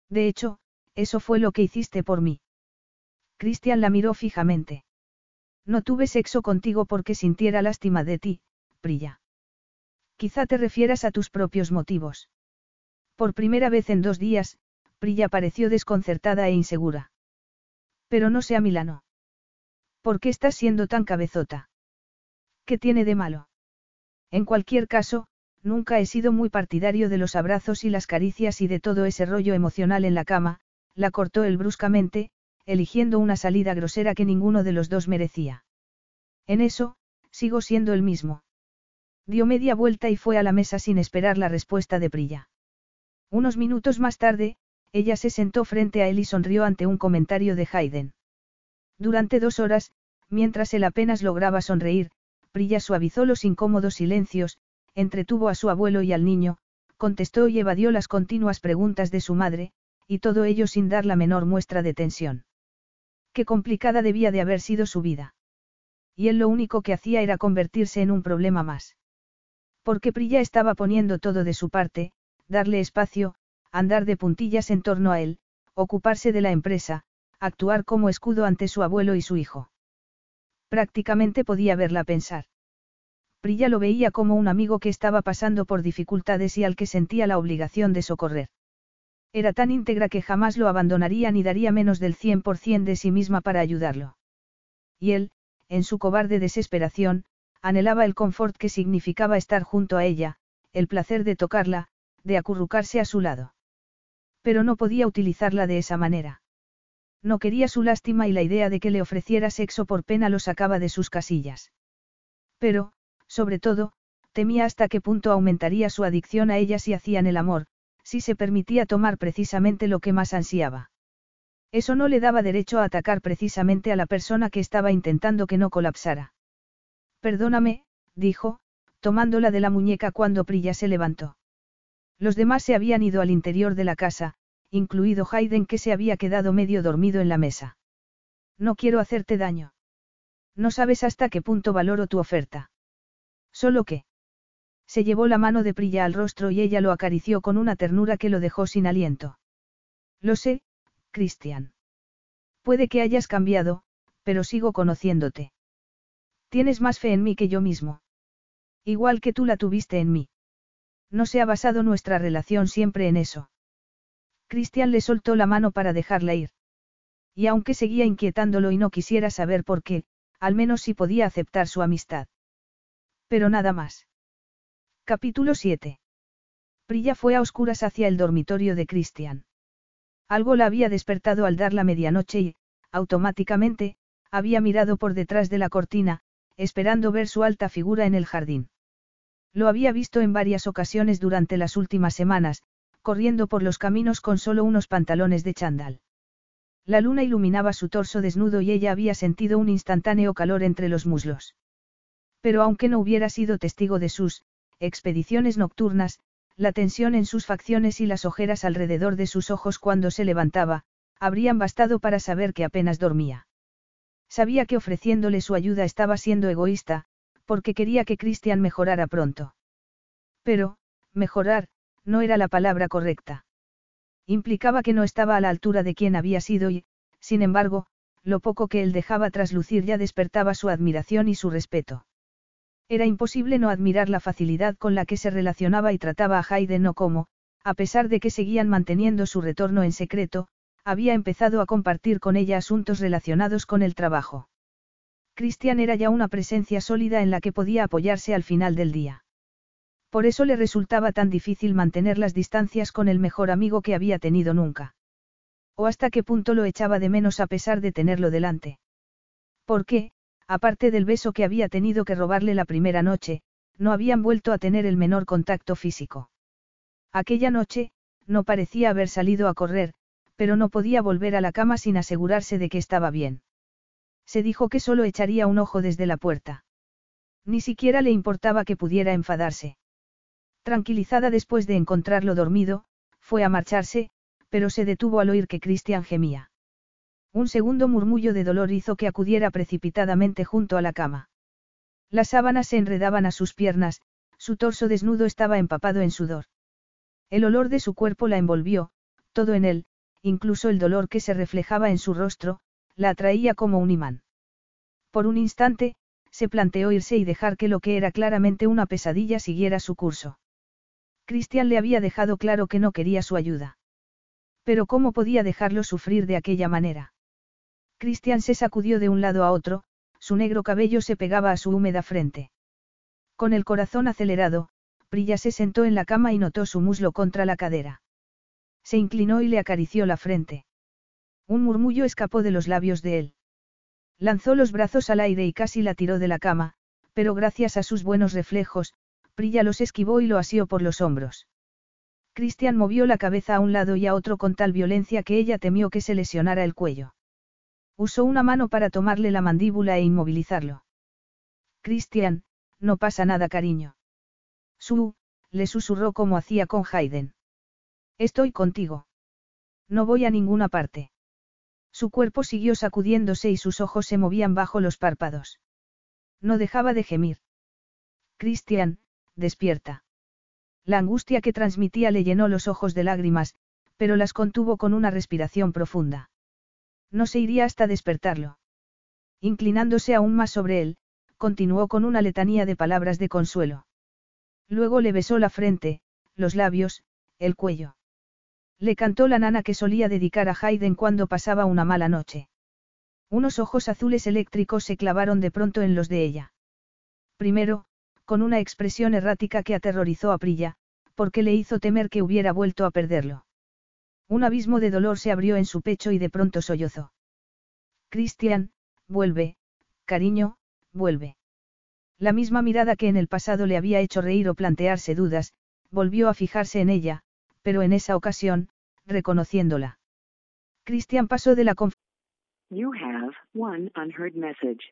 De hecho, eso fue lo que hiciste por mí. Christian la miró fijamente. No tuve sexo contigo porque sintiera lástima de ti, Prilla. Quizá te refieras a tus propios motivos. Por primera vez en dos días, Prilla pareció desconcertada e insegura. Pero no sea Milano. ¿Por qué estás siendo tan cabezota? ¿Qué tiene de malo? En cualquier caso, nunca he sido muy partidario de los abrazos y las caricias y de todo ese rollo emocional en la cama, la cortó él bruscamente, eligiendo una salida grosera que ninguno de los dos merecía. En eso, sigo siendo el mismo. Dio media vuelta y fue a la mesa sin esperar la respuesta de Prilla. Unos minutos más tarde, ella se sentó frente a él y sonrió ante un comentario de Hayden. Durante dos horas, mientras él apenas lograba sonreír, Prilla suavizó los incómodos silencios, entretuvo a su abuelo y al niño, contestó y evadió las continuas preguntas de su madre, y todo ello sin dar la menor muestra de tensión. Qué complicada debía de haber sido su vida. Y él lo único que hacía era convertirse en un problema más. Porque Prilla estaba poniendo todo de su parte, darle espacio, andar de puntillas en torno a él, ocuparse de la empresa, actuar como escudo ante su abuelo y su hijo. Prácticamente podía verla pensar. Prilla lo veía como un amigo que estaba pasando por dificultades y al que sentía la obligación de socorrer. Era tan íntegra que jamás lo abandonaría ni daría menos del 100% de sí misma para ayudarlo. Y él, en su cobarde desesperación, anhelaba el confort que significaba estar junto a ella, el placer de tocarla, de acurrucarse a su lado. Pero no podía utilizarla de esa manera. No quería su lástima y la idea de que le ofreciera sexo por pena lo sacaba de sus casillas. Pero, sobre todo, temía hasta qué punto aumentaría su adicción a ella si hacían el amor, si se permitía tomar precisamente lo que más ansiaba. Eso no le daba derecho a atacar precisamente a la persona que estaba intentando que no colapsara. Perdóname, dijo, tomándola de la muñeca cuando Prilla se levantó. Los demás se habían ido al interior de la casa, incluido Hayden que se había quedado medio dormido en la mesa. No quiero hacerte daño. No sabes hasta qué punto valoro tu oferta. Solo que. Se llevó la mano de Prilla al rostro y ella lo acarició con una ternura que lo dejó sin aliento. Lo sé, Cristian. Puede que hayas cambiado, pero sigo conociéndote. Tienes más fe en mí que yo mismo. Igual que tú la tuviste en mí. No se ha basado nuestra relación siempre en eso. Cristian le soltó la mano para dejarla ir. Y aunque seguía inquietándolo y no quisiera saber por qué, al menos sí podía aceptar su amistad. Pero nada más. Capítulo 7. Prilla fue a oscuras hacia el dormitorio de Cristian. Algo la había despertado al dar la medianoche y, automáticamente, había mirado por detrás de la cortina, esperando ver su alta figura en el jardín. Lo había visto en varias ocasiones durante las últimas semanas, corriendo por los caminos con solo unos pantalones de chandal. La luna iluminaba su torso desnudo y ella había sentido un instantáneo calor entre los muslos. Pero aunque no hubiera sido testigo de sus expediciones nocturnas, la tensión en sus facciones y las ojeras alrededor de sus ojos cuando se levantaba, habrían bastado para saber que apenas dormía. Sabía que ofreciéndole su ayuda estaba siendo egoísta, porque quería que Christian mejorara pronto. Pero, mejorar, no era la palabra correcta. Implicaba que no estaba a la altura de quien había sido y, sin embargo, lo poco que él dejaba traslucir ya despertaba su admiración y su respeto. Era imposible no admirar la facilidad con la que se relacionaba y trataba a Hayden no como, a pesar de que seguían manteniendo su retorno en secreto, había empezado a compartir con ella asuntos relacionados con el trabajo. Cristian era ya una presencia sólida en la que podía apoyarse al final del día. Por eso le resultaba tan difícil mantener las distancias con el mejor amigo que había tenido nunca. O hasta qué punto lo echaba de menos a pesar de tenerlo delante. Porque, aparte del beso que había tenido que robarle la primera noche, no habían vuelto a tener el menor contacto físico. Aquella noche, no parecía haber salido a correr, pero no podía volver a la cama sin asegurarse de que estaba bien. Se dijo que solo echaría un ojo desde la puerta. Ni siquiera le importaba que pudiera enfadarse. Tranquilizada después de encontrarlo dormido, fue a marcharse, pero se detuvo al oír que Cristian gemía. Un segundo murmullo de dolor hizo que acudiera precipitadamente junto a la cama. Las sábanas se enredaban a sus piernas, su torso desnudo estaba empapado en sudor. El olor de su cuerpo la envolvió, todo en él, incluso el dolor que se reflejaba en su rostro, la atraía como un imán. Por un instante, se planteó irse y dejar que lo que era claramente una pesadilla siguiera su curso. Cristian le había dejado claro que no quería su ayuda. Pero ¿cómo podía dejarlo sufrir de aquella manera? Cristian se sacudió de un lado a otro, su negro cabello se pegaba a su húmeda frente. Con el corazón acelerado, Prilla se sentó en la cama y notó su muslo contra la cadera. Se inclinó y le acarició la frente. Un murmullo escapó de los labios de él. Lanzó los brazos al aire y casi la tiró de la cama, pero gracias a sus buenos reflejos, Prilla los esquivó y lo asió por los hombros. Cristian movió la cabeza a un lado y a otro con tal violencia que ella temió que se lesionara el cuello. Usó una mano para tomarle la mandíbula e inmovilizarlo. Cristian, no pasa nada, cariño. Su, le susurró como hacía con Hayden. Estoy contigo. No voy a ninguna parte. Su cuerpo siguió sacudiéndose y sus ojos se movían bajo los párpados. No dejaba de gemir. Cristian, despierta. La angustia que transmitía le llenó los ojos de lágrimas, pero las contuvo con una respiración profunda. No se iría hasta despertarlo. Inclinándose aún más sobre él, continuó con una letanía de palabras de consuelo. Luego le besó la frente, los labios, el cuello. Le cantó la nana que solía dedicar a Hayden cuando pasaba una mala noche. Unos ojos azules eléctricos se clavaron de pronto en los de ella. Primero, con una expresión errática que aterrorizó a Prilla, porque le hizo temer que hubiera vuelto a perderlo. Un abismo de dolor se abrió en su pecho y de pronto sollozó. Cristian, vuelve, cariño, vuelve. La misma mirada que en el pasado le había hecho reír o plantearse dudas, volvió a fijarse en ella, pero en esa ocasión, reconociéndola. Cristian pasó de la You have one unheard message.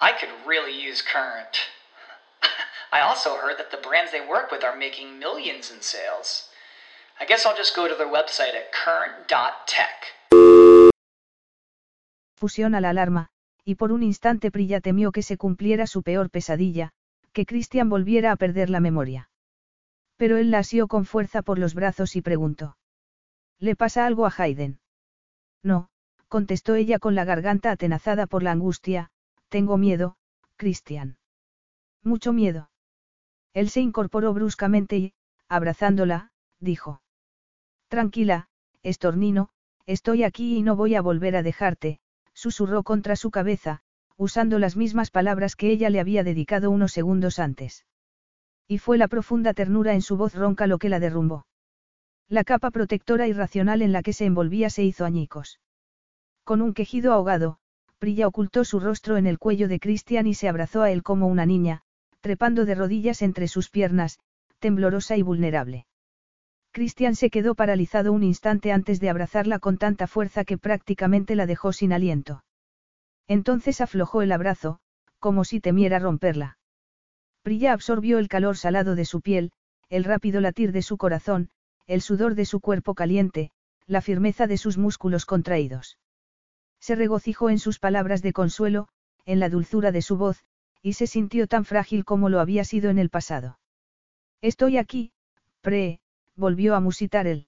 I could really use Current. I also heard that the brands they work with are making millions in sales. I guess I'll just go to their website at current.tech. Fusión a la alarma, y por un instante Prilla temió que se cumpliera su peor pesadilla, que Christian volviera a perder la memoria. Pero él la asió con fuerza por los brazos y preguntó. ¿Le pasa algo a Hayden? No, contestó ella con la garganta atenazada por la angustia, tengo miedo, Cristian. Mucho miedo. Él se incorporó bruscamente y, abrazándola, dijo. Tranquila, estornino, estoy aquí y no voy a volver a dejarte, susurró contra su cabeza, usando las mismas palabras que ella le había dedicado unos segundos antes. Y fue la profunda ternura en su voz ronca lo que la derrumbó. La capa protectora irracional en la que se envolvía se hizo añicos. Con un quejido ahogado, Prilla ocultó su rostro en el cuello de Cristian y se abrazó a él como una niña, trepando de rodillas entre sus piernas, temblorosa y vulnerable. Cristian se quedó paralizado un instante antes de abrazarla con tanta fuerza que prácticamente la dejó sin aliento. Entonces aflojó el abrazo, como si temiera romperla. Prilla absorbió el calor salado de su piel, el rápido latir de su corazón, el sudor de su cuerpo caliente, la firmeza de sus músculos contraídos. Se regocijó en sus palabras de consuelo, en la dulzura de su voz, y se sintió tan frágil como lo había sido en el pasado. Estoy aquí, pre, volvió a musitar él.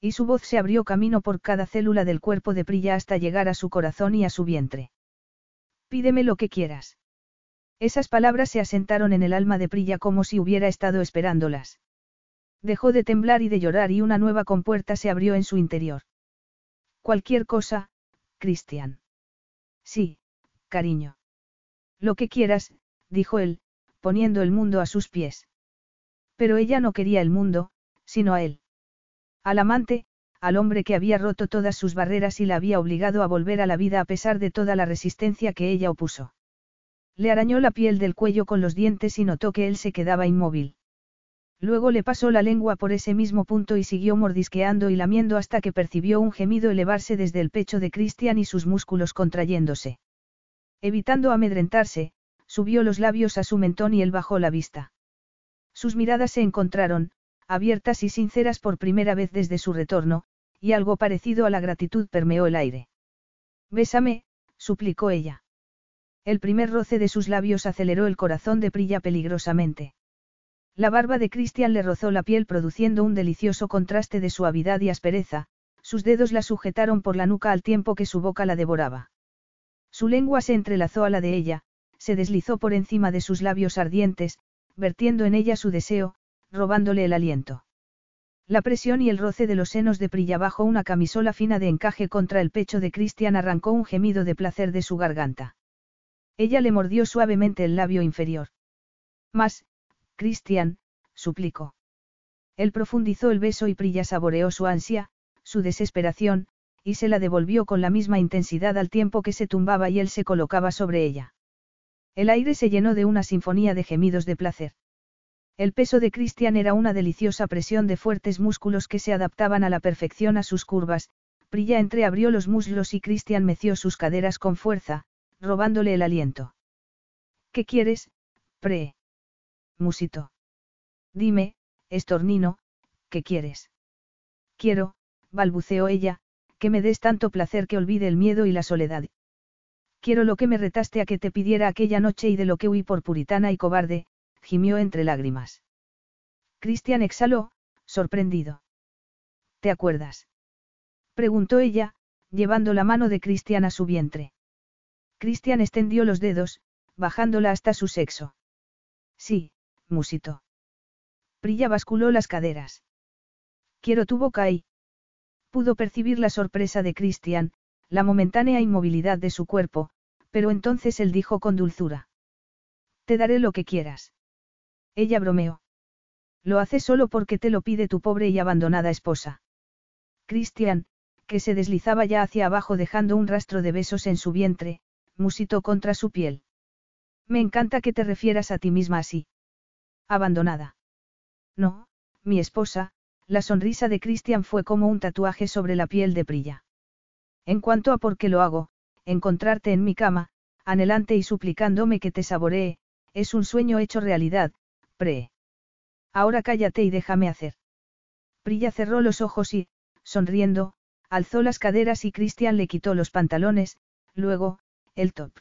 Y su voz se abrió camino por cada célula del cuerpo de Prilla hasta llegar a su corazón y a su vientre. Pídeme lo que quieras. Esas palabras se asentaron en el alma de Prilla como si hubiera estado esperándolas. Dejó de temblar y de llorar y una nueva compuerta se abrió en su interior. Cualquier cosa, Cristian. Sí, cariño. Lo que quieras, dijo él, poniendo el mundo a sus pies. Pero ella no quería el mundo, sino a él. Al amante, al hombre que había roto todas sus barreras y la había obligado a volver a la vida a pesar de toda la resistencia que ella opuso. Le arañó la piel del cuello con los dientes y notó que él se quedaba inmóvil. Luego le pasó la lengua por ese mismo punto y siguió mordisqueando y lamiendo hasta que percibió un gemido elevarse desde el pecho de Christian y sus músculos contrayéndose. Evitando amedrentarse, subió los labios a su mentón y él bajó la vista. Sus miradas se encontraron, abiertas y sinceras por primera vez desde su retorno, y algo parecido a la gratitud permeó el aire. Bésame, suplicó ella. El primer roce de sus labios aceleró el corazón de Prilla peligrosamente. La barba de Cristian le rozó la piel produciendo un delicioso contraste de suavidad y aspereza, sus dedos la sujetaron por la nuca al tiempo que su boca la devoraba. Su lengua se entrelazó a la de ella, se deslizó por encima de sus labios ardientes, vertiendo en ella su deseo, robándole el aliento. La presión y el roce de los senos de Prilla bajo una camisola fina de encaje contra el pecho de Cristian arrancó un gemido de placer de su garganta. Ella le mordió suavemente el labio inferior. Más, Cristian, suplicó. Él profundizó el beso y Prilla saboreó su ansia, su desesperación, y se la devolvió con la misma intensidad al tiempo que se tumbaba y él se colocaba sobre ella. El aire se llenó de una sinfonía de gemidos de placer. El peso de Cristian era una deliciosa presión de fuertes músculos que se adaptaban a la perfección a sus curvas, Prilla entreabrió los muslos y Cristian meció sus caderas con fuerza, robándole el aliento. ¿Qué quieres, pre? Musitó. Dime, estornino, ¿qué quieres? Quiero, balbuceó ella, que me des tanto placer que olvide el miedo y la soledad. Quiero lo que me retaste a que te pidiera aquella noche y de lo que huí por puritana y cobarde, gimió entre lágrimas. Cristian exhaló, sorprendido. ¿Te acuerdas? preguntó ella, llevando la mano de Cristian a su vientre. Cristian extendió los dedos, bajándola hasta su sexo. Sí, musitó. Prilla basculó las caderas. Quiero tu boca ahí. Pudo percibir la sorpresa de Christian, la momentánea inmovilidad de su cuerpo, pero entonces él dijo con dulzura. Te daré lo que quieras. Ella bromeó. Lo hace solo porque te lo pide tu pobre y abandonada esposa. Christian, que se deslizaba ya hacia abajo dejando un rastro de besos en su vientre, musitó contra su piel. Me encanta que te refieras a ti misma así. Abandonada. No, mi esposa, la sonrisa de Christian fue como un tatuaje sobre la piel de Prilla. En cuanto a por qué lo hago, encontrarte en mi cama, anhelante y suplicándome que te saboree, es un sueño hecho realidad, pre. Ahora cállate y déjame hacer. Prilla cerró los ojos y, sonriendo, alzó las caderas y Christian le quitó los pantalones, luego, el top.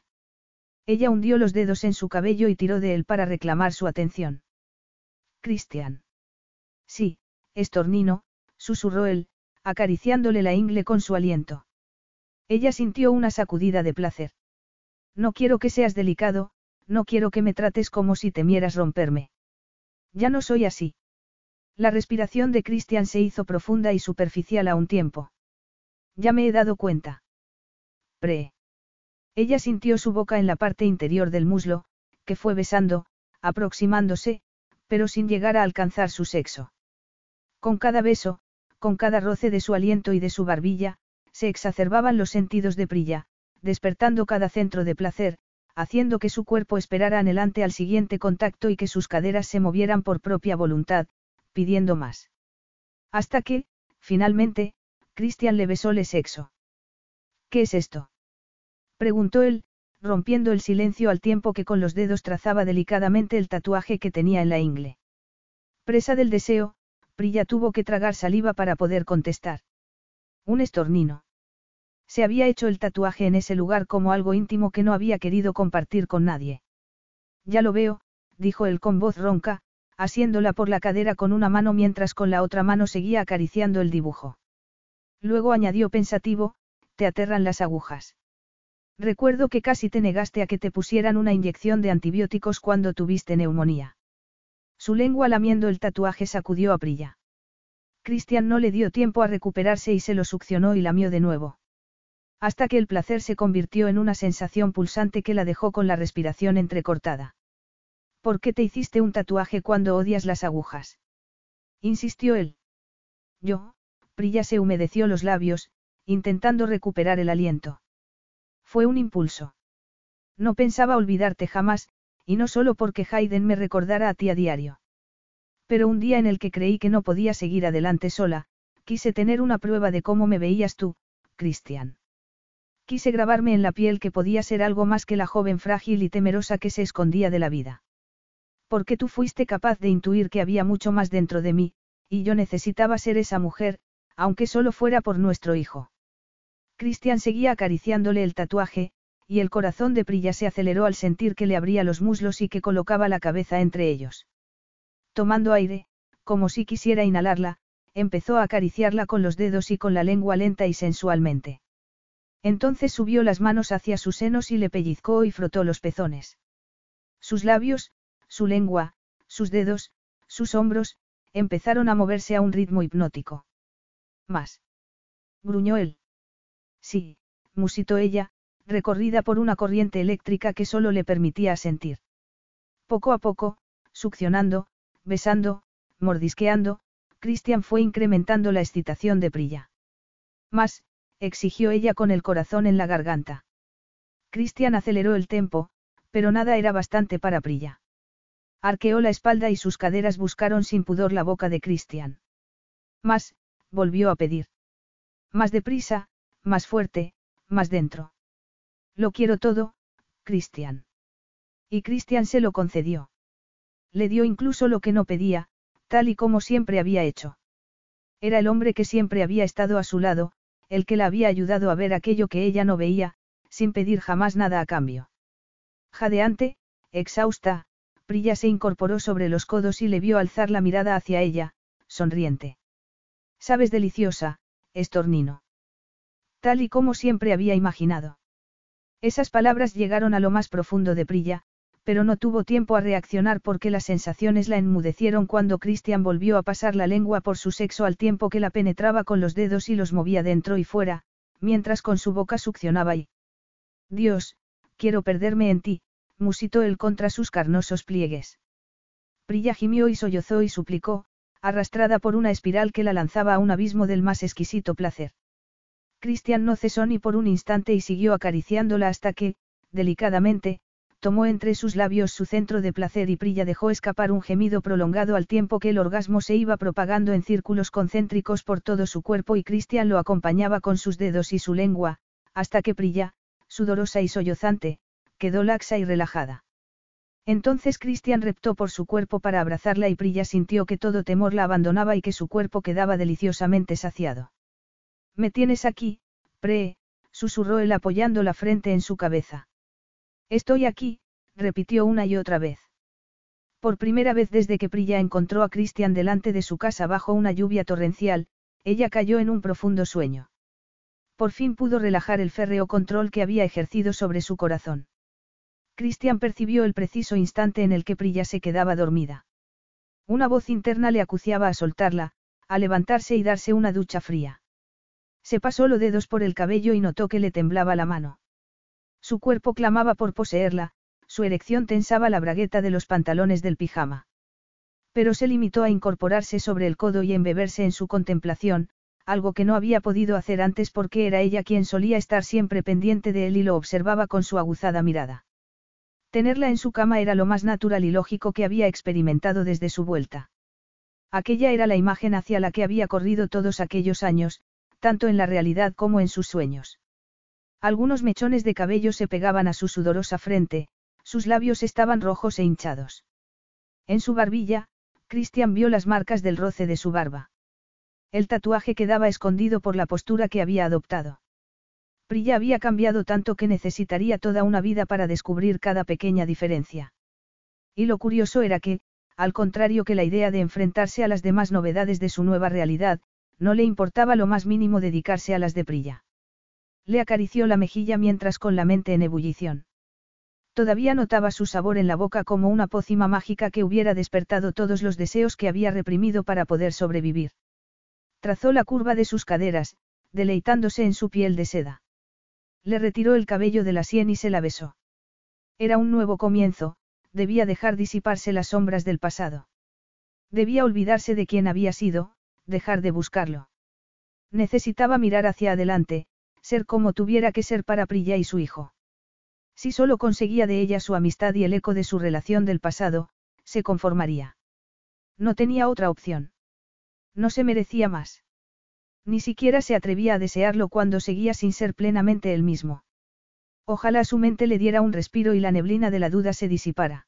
Ella hundió los dedos en su cabello y tiró de él para reclamar su atención. Cristian. Sí, estornino, susurró él, acariciándole la ingle con su aliento. Ella sintió una sacudida de placer. No quiero que seas delicado, no quiero que me trates como si temieras romperme. Ya no soy así. La respiración de Cristian se hizo profunda y superficial a un tiempo. Ya me he dado cuenta. Pre. Ella sintió su boca en la parte interior del muslo, que fue besando, aproximándose, pero sin llegar a alcanzar su sexo. Con cada beso, con cada roce de su aliento y de su barbilla, se exacerbaban los sentidos de Prilla, despertando cada centro de placer, haciendo que su cuerpo esperara anhelante al siguiente contacto y que sus caderas se movieran por propia voluntad, pidiendo más. Hasta que, finalmente, Christian le besóle sexo. ¿Qué es esto? Preguntó él, rompiendo el silencio al tiempo que con los dedos trazaba delicadamente el tatuaje que tenía en la ingle. Presa del deseo, Prilla tuvo que tragar saliva para poder contestar. Un estornino. Se había hecho el tatuaje en ese lugar como algo íntimo que no había querido compartir con nadie. Ya lo veo, dijo él con voz ronca, asiéndola por la cadera con una mano mientras con la otra mano seguía acariciando el dibujo. Luego añadió pensativo, te aterran las agujas. Recuerdo que casi te negaste a que te pusieran una inyección de antibióticos cuando tuviste neumonía. Su lengua lamiendo el tatuaje sacudió a Prilla. Christian no le dio tiempo a recuperarse y se lo succionó y lamió de nuevo. Hasta que el placer se convirtió en una sensación pulsante que la dejó con la respiración entrecortada. ¿Por qué te hiciste un tatuaje cuando odias las agujas? insistió él. Yo, Prilla se humedeció los labios, intentando recuperar el aliento. Fue un impulso. No pensaba olvidarte jamás, y no solo porque Hayden me recordara a ti a diario. Pero un día en el que creí que no podía seguir adelante sola, quise tener una prueba de cómo me veías tú, Christian. Quise grabarme en la piel que podía ser algo más que la joven frágil y temerosa que se escondía de la vida. Porque tú fuiste capaz de intuir que había mucho más dentro de mí, y yo necesitaba ser esa mujer, aunque solo fuera por nuestro hijo. Cristian seguía acariciándole el tatuaje, y el corazón de Prilla se aceleró al sentir que le abría los muslos y que colocaba la cabeza entre ellos. Tomando aire, como si quisiera inhalarla, empezó a acariciarla con los dedos y con la lengua lenta y sensualmente. Entonces subió las manos hacia sus senos y le pellizcó y frotó los pezones. Sus labios, su lengua, sus dedos, sus hombros, empezaron a moverse a un ritmo hipnótico. Más. Gruñó él. Sí, musitó ella, recorrida por una corriente eléctrica que solo le permitía sentir. Poco a poco, succionando, besando, mordisqueando, Christian fue incrementando la excitación de Prilla. Más, exigió ella con el corazón en la garganta. Christian aceleró el tempo, pero nada era bastante para Prilla. Arqueó la espalda y sus caderas buscaron sin pudor la boca de Christian. Más, volvió a pedir. Más deprisa, más fuerte, más dentro. Lo quiero todo, Cristian. Y Cristian se lo concedió. Le dio incluso lo que no pedía, tal y como siempre había hecho. Era el hombre que siempre había estado a su lado, el que la había ayudado a ver aquello que ella no veía, sin pedir jamás nada a cambio. Jadeante, exhausta, Prilla se incorporó sobre los codos y le vio alzar la mirada hacia ella, sonriente. Sabes deliciosa, estornino. Tal y como siempre había imaginado. Esas palabras llegaron a lo más profundo de Prilla, pero no tuvo tiempo a reaccionar porque las sensaciones la enmudecieron cuando Christian volvió a pasar la lengua por su sexo al tiempo que la penetraba con los dedos y los movía dentro y fuera, mientras con su boca succionaba y... Dios, quiero perderme en ti, musitó él contra sus carnosos pliegues. Prilla gimió y sollozó y suplicó, arrastrada por una espiral que la lanzaba a un abismo del más exquisito placer. Cristian no cesó ni por un instante y siguió acariciándola hasta que, delicadamente, tomó entre sus labios su centro de placer y Prilla dejó escapar un gemido prolongado al tiempo que el orgasmo se iba propagando en círculos concéntricos por todo su cuerpo y Cristian lo acompañaba con sus dedos y su lengua, hasta que Prilla, sudorosa y sollozante, quedó laxa y relajada. Entonces Cristian reptó por su cuerpo para abrazarla y Prilla sintió que todo temor la abandonaba y que su cuerpo quedaba deliciosamente saciado. Me tienes aquí, Pre, susurró él apoyando la frente en su cabeza. Estoy aquí, repitió una y otra vez. Por primera vez desde que Prilla encontró a Christian delante de su casa bajo una lluvia torrencial, ella cayó en un profundo sueño. Por fin pudo relajar el férreo control que había ejercido sobre su corazón. Christian percibió el preciso instante en el que Prilla se quedaba dormida. Una voz interna le acuciaba a soltarla, a levantarse y darse una ducha fría. Se pasó los dedos por el cabello y notó que le temblaba la mano. Su cuerpo clamaba por poseerla, su erección tensaba la bragueta de los pantalones del pijama. Pero se limitó a incorporarse sobre el codo y embeberse en su contemplación, algo que no había podido hacer antes porque era ella quien solía estar siempre pendiente de él y lo observaba con su aguzada mirada. Tenerla en su cama era lo más natural y lógico que había experimentado desde su vuelta. Aquella era la imagen hacia la que había corrido todos aquellos años, tanto en la realidad como en sus sueños. Algunos mechones de cabello se pegaban a su sudorosa frente, sus labios estaban rojos e hinchados. En su barbilla, Christian vio las marcas del roce de su barba. El tatuaje quedaba escondido por la postura que había adoptado. Prilla había cambiado tanto que necesitaría toda una vida para descubrir cada pequeña diferencia. Y lo curioso era que, al contrario que la idea de enfrentarse a las demás novedades de su nueva realidad, no le importaba lo más mínimo dedicarse a las de Prilla. Le acarició la mejilla mientras con la mente en ebullición. Todavía notaba su sabor en la boca como una pócima mágica que hubiera despertado todos los deseos que había reprimido para poder sobrevivir. Trazó la curva de sus caderas, deleitándose en su piel de seda. Le retiró el cabello de la sien y se la besó. Era un nuevo comienzo, debía dejar disiparse las sombras del pasado. Debía olvidarse de quién había sido, dejar de buscarlo. Necesitaba mirar hacia adelante, ser como tuviera que ser para Prilla y su hijo. Si solo conseguía de ella su amistad y el eco de su relación del pasado, se conformaría. No tenía otra opción. No se merecía más. Ni siquiera se atrevía a desearlo cuando seguía sin ser plenamente él mismo. Ojalá su mente le diera un respiro y la neblina de la duda se disipara.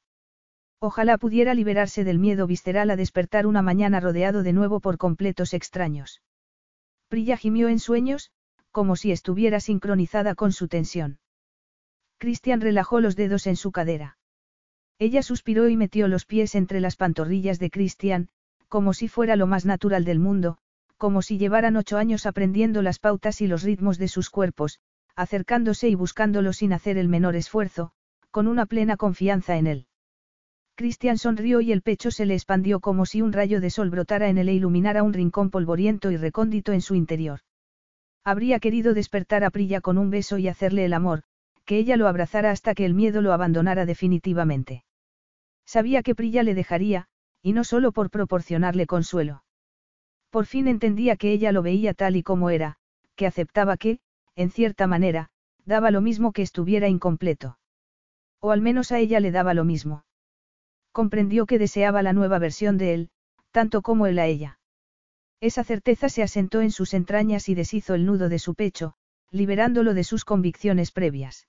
Ojalá pudiera liberarse del miedo visceral a despertar una mañana rodeado de nuevo por completos extraños. Prilla gimió en sueños, como si estuviera sincronizada con su tensión. Christian relajó los dedos en su cadera. Ella suspiró y metió los pies entre las pantorrillas de Christian, como si fuera lo más natural del mundo, como si llevaran ocho años aprendiendo las pautas y los ritmos de sus cuerpos, acercándose y buscándolo sin hacer el menor esfuerzo, con una plena confianza en él. Cristian sonrió y el pecho se le expandió como si un rayo de sol brotara en él e iluminara un rincón polvoriento y recóndito en su interior. Habría querido despertar a Prilla con un beso y hacerle el amor, que ella lo abrazara hasta que el miedo lo abandonara definitivamente. Sabía que Prilla le dejaría, y no solo por proporcionarle consuelo. Por fin entendía que ella lo veía tal y como era, que aceptaba que, en cierta manera, daba lo mismo que estuviera incompleto. O al menos a ella le daba lo mismo. Comprendió que deseaba la nueva versión de él, tanto como él a ella. Esa certeza se asentó en sus entrañas y deshizo el nudo de su pecho, liberándolo de sus convicciones previas.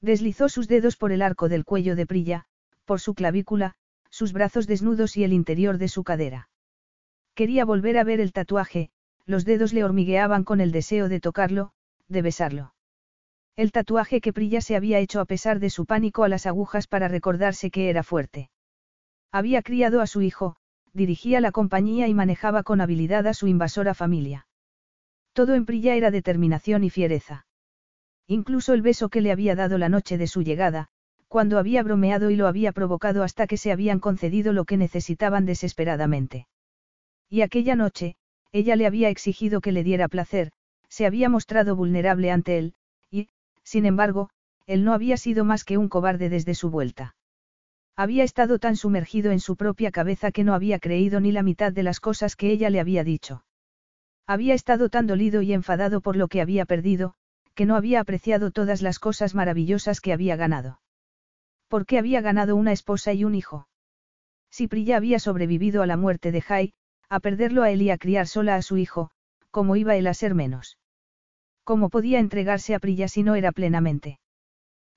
Deslizó sus dedos por el arco del cuello de Prilla, por su clavícula, sus brazos desnudos y el interior de su cadera. Quería volver a ver el tatuaje, los dedos le hormigueaban con el deseo de tocarlo, de besarlo. El tatuaje que Prilla se había hecho a pesar de su pánico a las agujas para recordarse que era fuerte. Había criado a su hijo, dirigía la compañía y manejaba con habilidad a su invasora familia. Todo en Prilla era determinación y fiereza. Incluso el beso que le había dado la noche de su llegada, cuando había bromeado y lo había provocado hasta que se habían concedido lo que necesitaban desesperadamente. Y aquella noche, ella le había exigido que le diera placer, se había mostrado vulnerable ante él, sin embargo, él no había sido más que un cobarde desde su vuelta. Había estado tan sumergido en su propia cabeza que no había creído ni la mitad de las cosas que ella le había dicho. Había estado tan dolido y enfadado por lo que había perdido, que no había apreciado todas las cosas maravillosas que había ganado. ¿Por qué había ganado una esposa y un hijo? Si Prilla había sobrevivido a la muerte de Jai, a perderlo a él y a criar sola a su hijo, ¿cómo iba él a ser menos? ¿Cómo podía entregarse a Prilla si no era plenamente?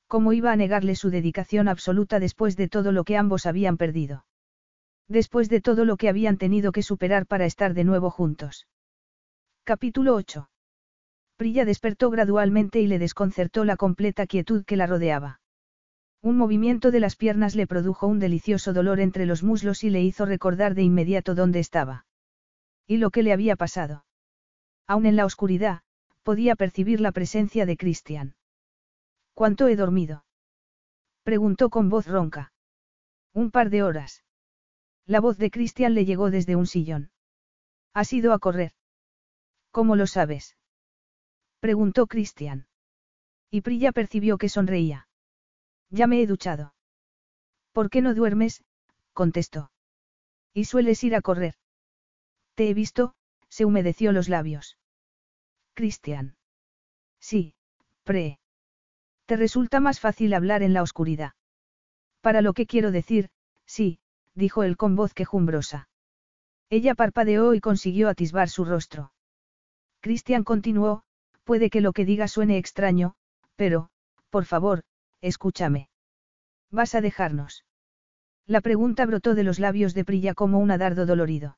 ¿Cómo iba a negarle su dedicación absoluta después de todo lo que ambos habían perdido? Después de todo lo que habían tenido que superar para estar de nuevo juntos. Capítulo 8. Prilla despertó gradualmente y le desconcertó la completa quietud que la rodeaba. Un movimiento de las piernas le produjo un delicioso dolor entre los muslos y le hizo recordar de inmediato dónde estaba. Y lo que le había pasado. Aún en la oscuridad, podía percibir la presencia de Christian. ¿Cuánto he dormido? Preguntó con voz ronca. Un par de horas. La voz de Christian le llegó desde un sillón. ¿Has ido a correr? ¿Cómo lo sabes? Preguntó Christian. Y Prilla percibió que sonreía. Ya me he duchado. ¿Por qué no duermes? contestó. ¿Y sueles ir a correr? Te he visto, se humedeció los labios. Cristian. Sí, pre. Te resulta más fácil hablar en la oscuridad. Para lo que quiero decir, sí, dijo él con voz quejumbrosa. Ella parpadeó y consiguió atisbar su rostro. Cristian continuó, puede que lo que diga suene extraño, pero, por favor, escúchame. ¿Vas a dejarnos? La pregunta brotó de los labios de Prilla como un dardo dolorido.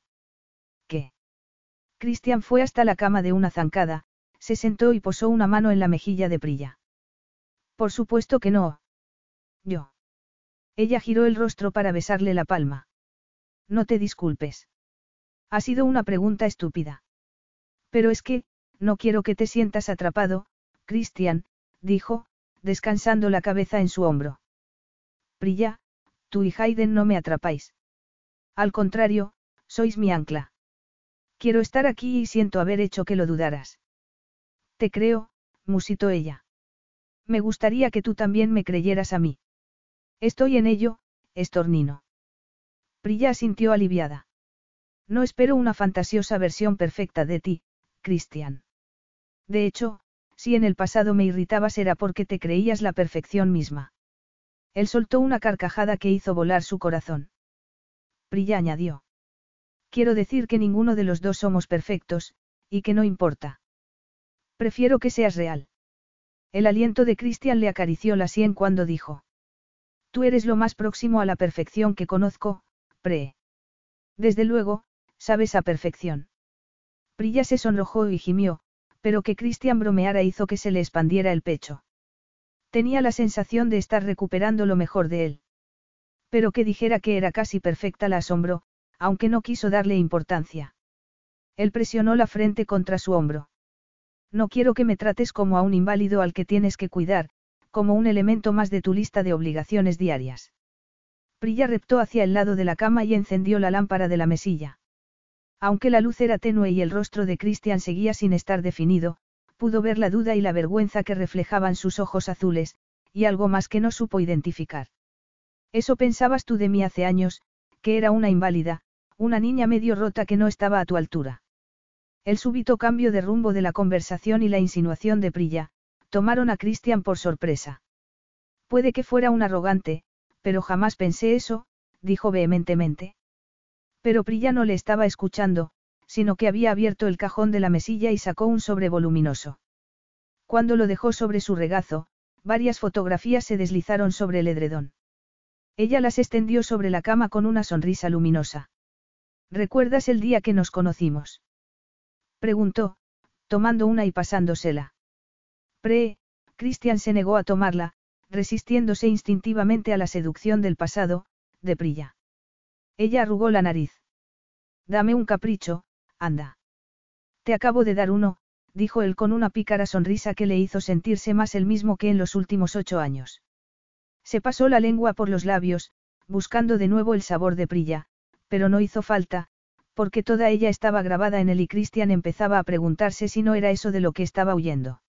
Cristian fue hasta la cama de una zancada, se sentó y posó una mano en la mejilla de Prilla. Por supuesto que no. Yo. Ella giró el rostro para besarle la palma. No te disculpes. Ha sido una pregunta estúpida. Pero es que, no quiero que te sientas atrapado, Christian, dijo, descansando la cabeza en su hombro. Prilla, tú y Hayden no me atrapáis. Al contrario, sois mi ancla. Quiero estar aquí y siento haber hecho que lo dudaras. Te creo, musitó ella. Me gustaría que tú también me creyeras a mí. Estoy en ello, estornino. Prilla sintió aliviada. No espero una fantasiosa versión perfecta de ti, Christian. De hecho, si en el pasado me irritabas era porque te creías la perfección misma. Él soltó una carcajada que hizo volar su corazón. Prilla añadió. Quiero decir que ninguno de los dos somos perfectos, y que no importa. Prefiero que seas real. El aliento de Christian le acarició la sien cuando dijo. Tú eres lo más próximo a la perfección que conozco, Pre. Desde luego, sabes a perfección. Prilla se sonrojó y gimió, pero que Christian bromeara hizo que se le expandiera el pecho. Tenía la sensación de estar recuperando lo mejor de él. Pero que dijera que era casi perfecta la asombró, aunque no quiso darle importancia. Él presionó la frente contra su hombro. No quiero que me trates como a un inválido al que tienes que cuidar, como un elemento más de tu lista de obligaciones diarias. Prilla reptó hacia el lado de la cama y encendió la lámpara de la mesilla. Aunque la luz era tenue y el rostro de Christian seguía sin estar definido, pudo ver la duda y la vergüenza que reflejaban sus ojos azules, y algo más que no supo identificar. Eso pensabas tú de mí hace años, que era una inválida, una niña medio rota que no estaba a tu altura. El súbito cambio de rumbo de la conversación y la insinuación de Prilla, tomaron a Christian por sorpresa. Puede que fuera un arrogante, pero jamás pensé eso, dijo vehementemente. Pero Prilla no le estaba escuchando, sino que había abierto el cajón de la mesilla y sacó un sobre voluminoso. Cuando lo dejó sobre su regazo, varias fotografías se deslizaron sobre el edredón. Ella las extendió sobre la cama con una sonrisa luminosa. ¿Recuerdas el día que nos conocimos? Preguntó, tomando una y pasándosela. Pre, Christian se negó a tomarla, resistiéndose instintivamente a la seducción del pasado, de Prilla. Ella arrugó la nariz. Dame un capricho, anda. Te acabo de dar uno, dijo él con una pícara sonrisa que le hizo sentirse más el mismo que en los últimos ocho años. Se pasó la lengua por los labios, buscando de nuevo el sabor de Prilla, pero no hizo falta, porque toda ella estaba grabada en él y Christian empezaba a preguntarse si no era eso de lo que estaba huyendo.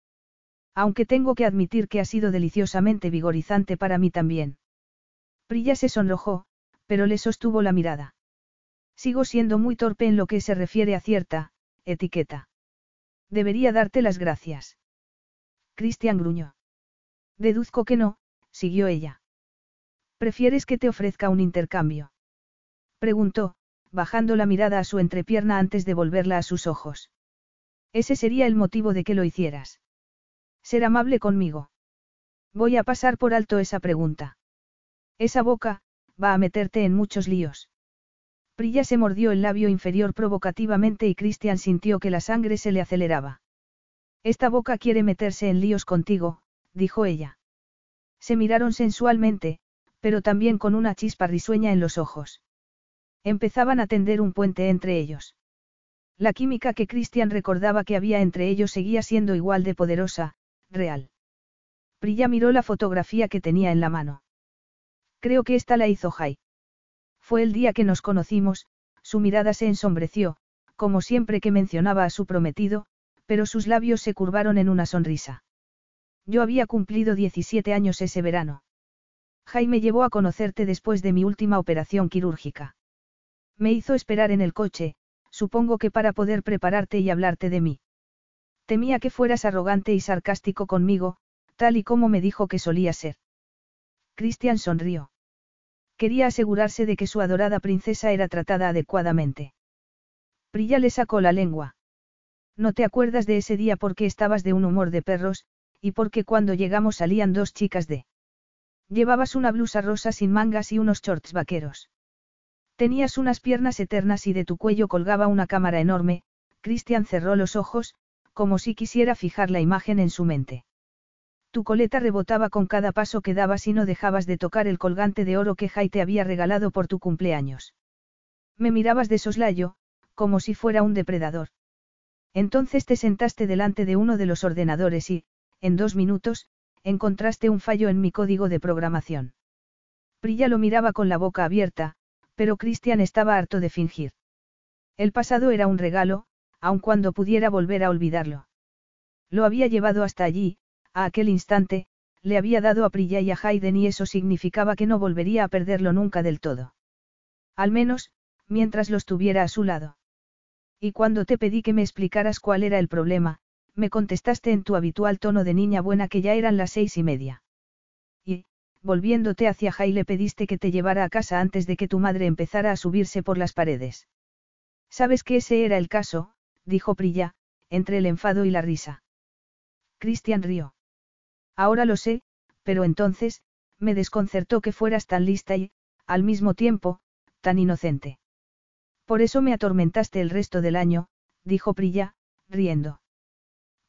Aunque tengo que admitir que ha sido deliciosamente vigorizante para mí también. Prilla se sonrojó, pero le sostuvo la mirada. Sigo siendo muy torpe en lo que se refiere a cierta, etiqueta. Debería darte las gracias. Christian gruñó. Deduzco que no, siguió ella. ¿Prefieres que te ofrezca un intercambio? Preguntó, bajando la mirada a su entrepierna antes de volverla a sus ojos. Ese sería el motivo de que lo hicieras. Ser amable conmigo. Voy a pasar por alto esa pregunta. Esa boca, va a meterte en muchos líos. Prilla se mordió el labio inferior provocativamente y Christian sintió que la sangre se le aceleraba. Esta boca quiere meterse en líos contigo, dijo ella. Se miraron sensualmente, pero también con una chispa risueña en los ojos. Empezaban a tender un puente entre ellos. La química que Christian recordaba que había entre ellos seguía siendo igual de poderosa, real. Prilla miró la fotografía que tenía en la mano. Creo que esta la hizo Jai. Fue el día que nos conocimos, su mirada se ensombreció, como siempre que mencionaba a su prometido, pero sus labios se curvaron en una sonrisa. Yo había cumplido 17 años ese verano. Jaime llevó a conocerte después de mi última operación quirúrgica. Me hizo esperar en el coche, supongo que para poder prepararte y hablarte de mí. Temía que fueras arrogante y sarcástico conmigo, tal y como me dijo que solía ser. Christian sonrió. Quería asegurarse de que su adorada princesa era tratada adecuadamente. Prilla le sacó la lengua. No te acuerdas de ese día porque estabas de un humor de perros, y porque cuando llegamos salían dos chicas de... Llevabas una blusa rosa sin mangas y unos shorts vaqueros. Tenías unas piernas eternas y de tu cuello colgaba una cámara enorme, Christian cerró los ojos, como si quisiera fijar la imagen en su mente. Tu coleta rebotaba con cada paso que dabas y no dejabas de tocar el colgante de oro que Jai te había regalado por tu cumpleaños. Me mirabas de soslayo, como si fuera un depredador. Entonces te sentaste delante de uno de los ordenadores y, en dos minutos, encontraste un fallo en mi código de programación. Prilla lo miraba con la boca abierta, pero Christian estaba harto de fingir. El pasado era un regalo, aun cuando pudiera volver a olvidarlo. Lo había llevado hasta allí, a aquel instante, le había dado a Prilla y a Hayden y eso significaba que no volvería a perderlo nunca del todo. Al menos, mientras los tuviera a su lado. Y cuando te pedí que me explicaras cuál era el problema, me contestaste en tu habitual tono de niña buena que ya eran las seis y media. Volviéndote hacia Jai le pediste que te llevara a casa antes de que tu madre empezara a subirse por las paredes. Sabes que ese era el caso, dijo Prilla, entre el enfado y la risa. Cristian rió. Ahora lo sé, pero entonces, me desconcertó que fueras tan lista y, al mismo tiempo, tan inocente. Por eso me atormentaste el resto del año, dijo Prilla, riendo.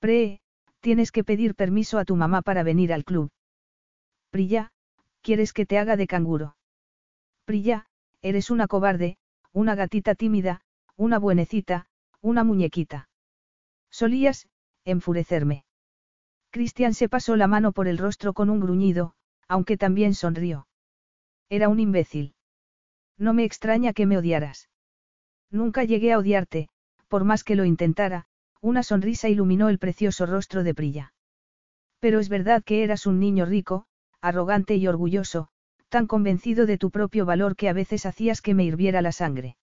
Pre, tienes que pedir permiso a tu mamá para venir al club. Prilla, ¿quieres que te haga de canguro? Prilla, eres una cobarde, una gatita tímida, una buenecita, una muñequita. Solías, enfurecerme. Cristian se pasó la mano por el rostro con un gruñido, aunque también sonrió. Era un imbécil. No me extraña que me odiaras. Nunca llegué a odiarte, por más que lo intentara, una sonrisa iluminó el precioso rostro de Prilla. Pero es verdad que eras un niño rico, arrogante y orgulloso, tan convencido de tu propio valor que a veces hacías que me hirviera la sangre.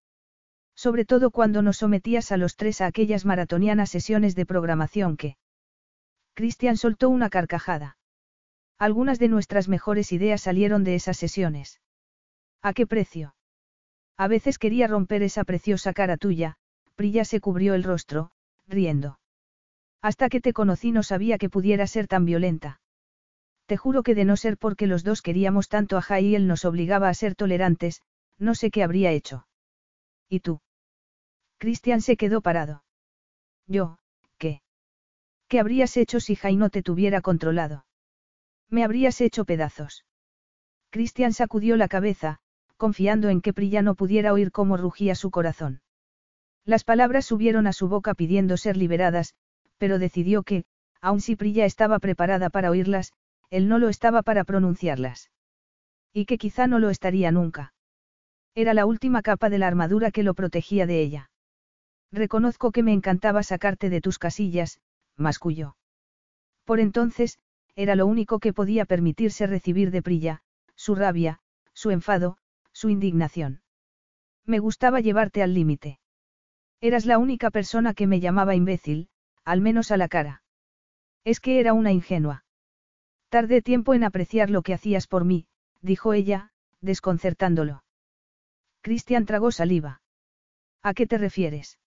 Sobre todo cuando nos sometías a los tres a aquellas maratonianas sesiones de programación que, Cristian soltó una carcajada. Algunas de nuestras mejores ideas salieron de esas sesiones. ¿A qué precio? A veces quería romper esa preciosa cara tuya, Prilla se cubrió el rostro, riendo. Hasta que te conocí no sabía que pudiera ser tan violenta. Te juro que de no ser porque los dos queríamos tanto a Jai y él nos obligaba a ser tolerantes, no sé qué habría hecho. ¿Y tú? Cristian se quedó parado. Yo, ¿Qué habrías hecho si Jai no te tuviera controlado? Me habrías hecho pedazos. Cristian sacudió la cabeza, confiando en que Prilla no pudiera oír cómo rugía su corazón. Las palabras subieron a su boca pidiendo ser liberadas, pero decidió que, aun si Prilla estaba preparada para oírlas, él no lo estaba para pronunciarlas. Y que quizá no lo estaría nunca. Era la última capa de la armadura que lo protegía de ella. Reconozco que me encantaba sacarte de tus casillas, masculló. Por entonces, era lo único que podía permitirse recibir de Prilla, su rabia, su enfado, su indignación. Me gustaba llevarte al límite. Eras la única persona que me llamaba imbécil, al menos a la cara. Es que era una ingenua. Tardé tiempo en apreciar lo que hacías por mí, dijo ella, desconcertándolo. Cristian tragó saliva. ¿A qué te refieres?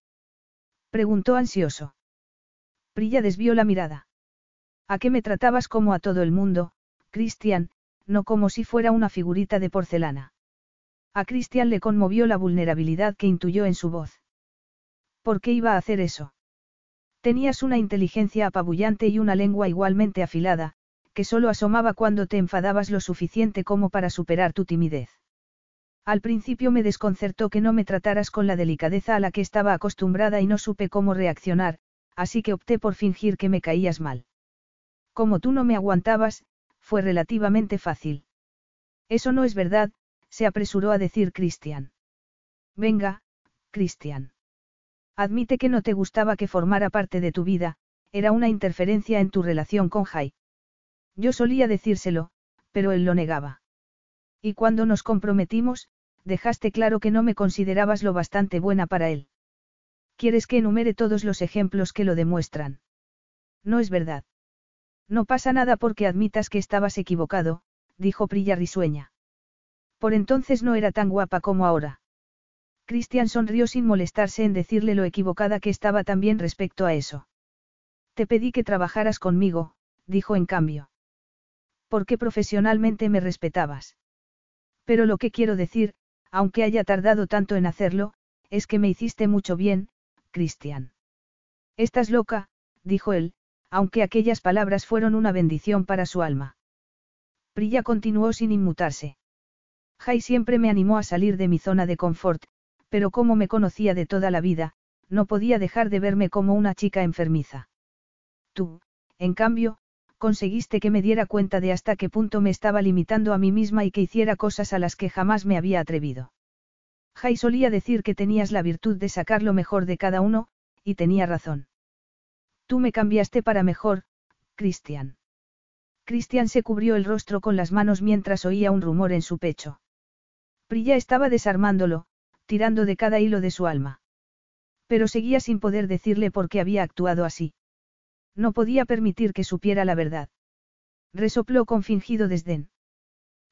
Preguntó ansioso. Prilla desvió la mirada. ¿A qué me tratabas como a todo el mundo, Cristian, no como si fuera una figurita de porcelana? A Cristian le conmovió la vulnerabilidad que intuyó en su voz. ¿Por qué iba a hacer eso? Tenías una inteligencia apabullante y una lengua igualmente afilada, que solo asomaba cuando te enfadabas lo suficiente como para superar tu timidez. Al principio me desconcertó que no me trataras con la delicadeza a la que estaba acostumbrada y no supe cómo reaccionar, así que opté por fingir que me caías mal. Como tú no me aguantabas, fue relativamente fácil. Eso no es verdad, se apresuró a decir Cristian. Venga, Cristian. Admite que no te gustaba que formara parte de tu vida, era una interferencia en tu relación con Jai. Yo solía decírselo, pero él lo negaba. Y cuando nos comprometimos, dejaste claro que no me considerabas lo bastante buena para él. ¿Quieres que enumere todos los ejemplos que lo demuestran? No es verdad. No pasa nada porque admitas que estabas equivocado, dijo Prilla risueña. Por entonces no era tan guapa como ahora. Christian sonrió sin molestarse en decirle lo equivocada que estaba también respecto a eso. Te pedí que trabajaras conmigo, dijo en cambio. Porque profesionalmente me respetabas. Pero lo que quiero decir, aunque haya tardado tanto en hacerlo, es que me hiciste mucho bien, Cristian. Estás loca, dijo él, aunque aquellas palabras fueron una bendición para su alma. Prilla continuó sin inmutarse. Jai siempre me animó a salir de mi zona de confort, pero como me conocía de toda la vida, no podía dejar de verme como una chica enfermiza. Tú, en cambio, conseguiste que me diera cuenta de hasta qué punto me estaba limitando a mí misma y que hiciera cosas a las que jamás me había atrevido. Jai solía decir que tenías la virtud de sacar lo mejor de cada uno, y tenía razón. Tú me cambiaste para mejor, Cristian. Cristian se cubrió el rostro con las manos mientras oía un rumor en su pecho. Prilla estaba desarmándolo, tirando de cada hilo de su alma. Pero seguía sin poder decirle por qué había actuado así. No podía permitir que supiera la verdad. Resopló con fingido desdén.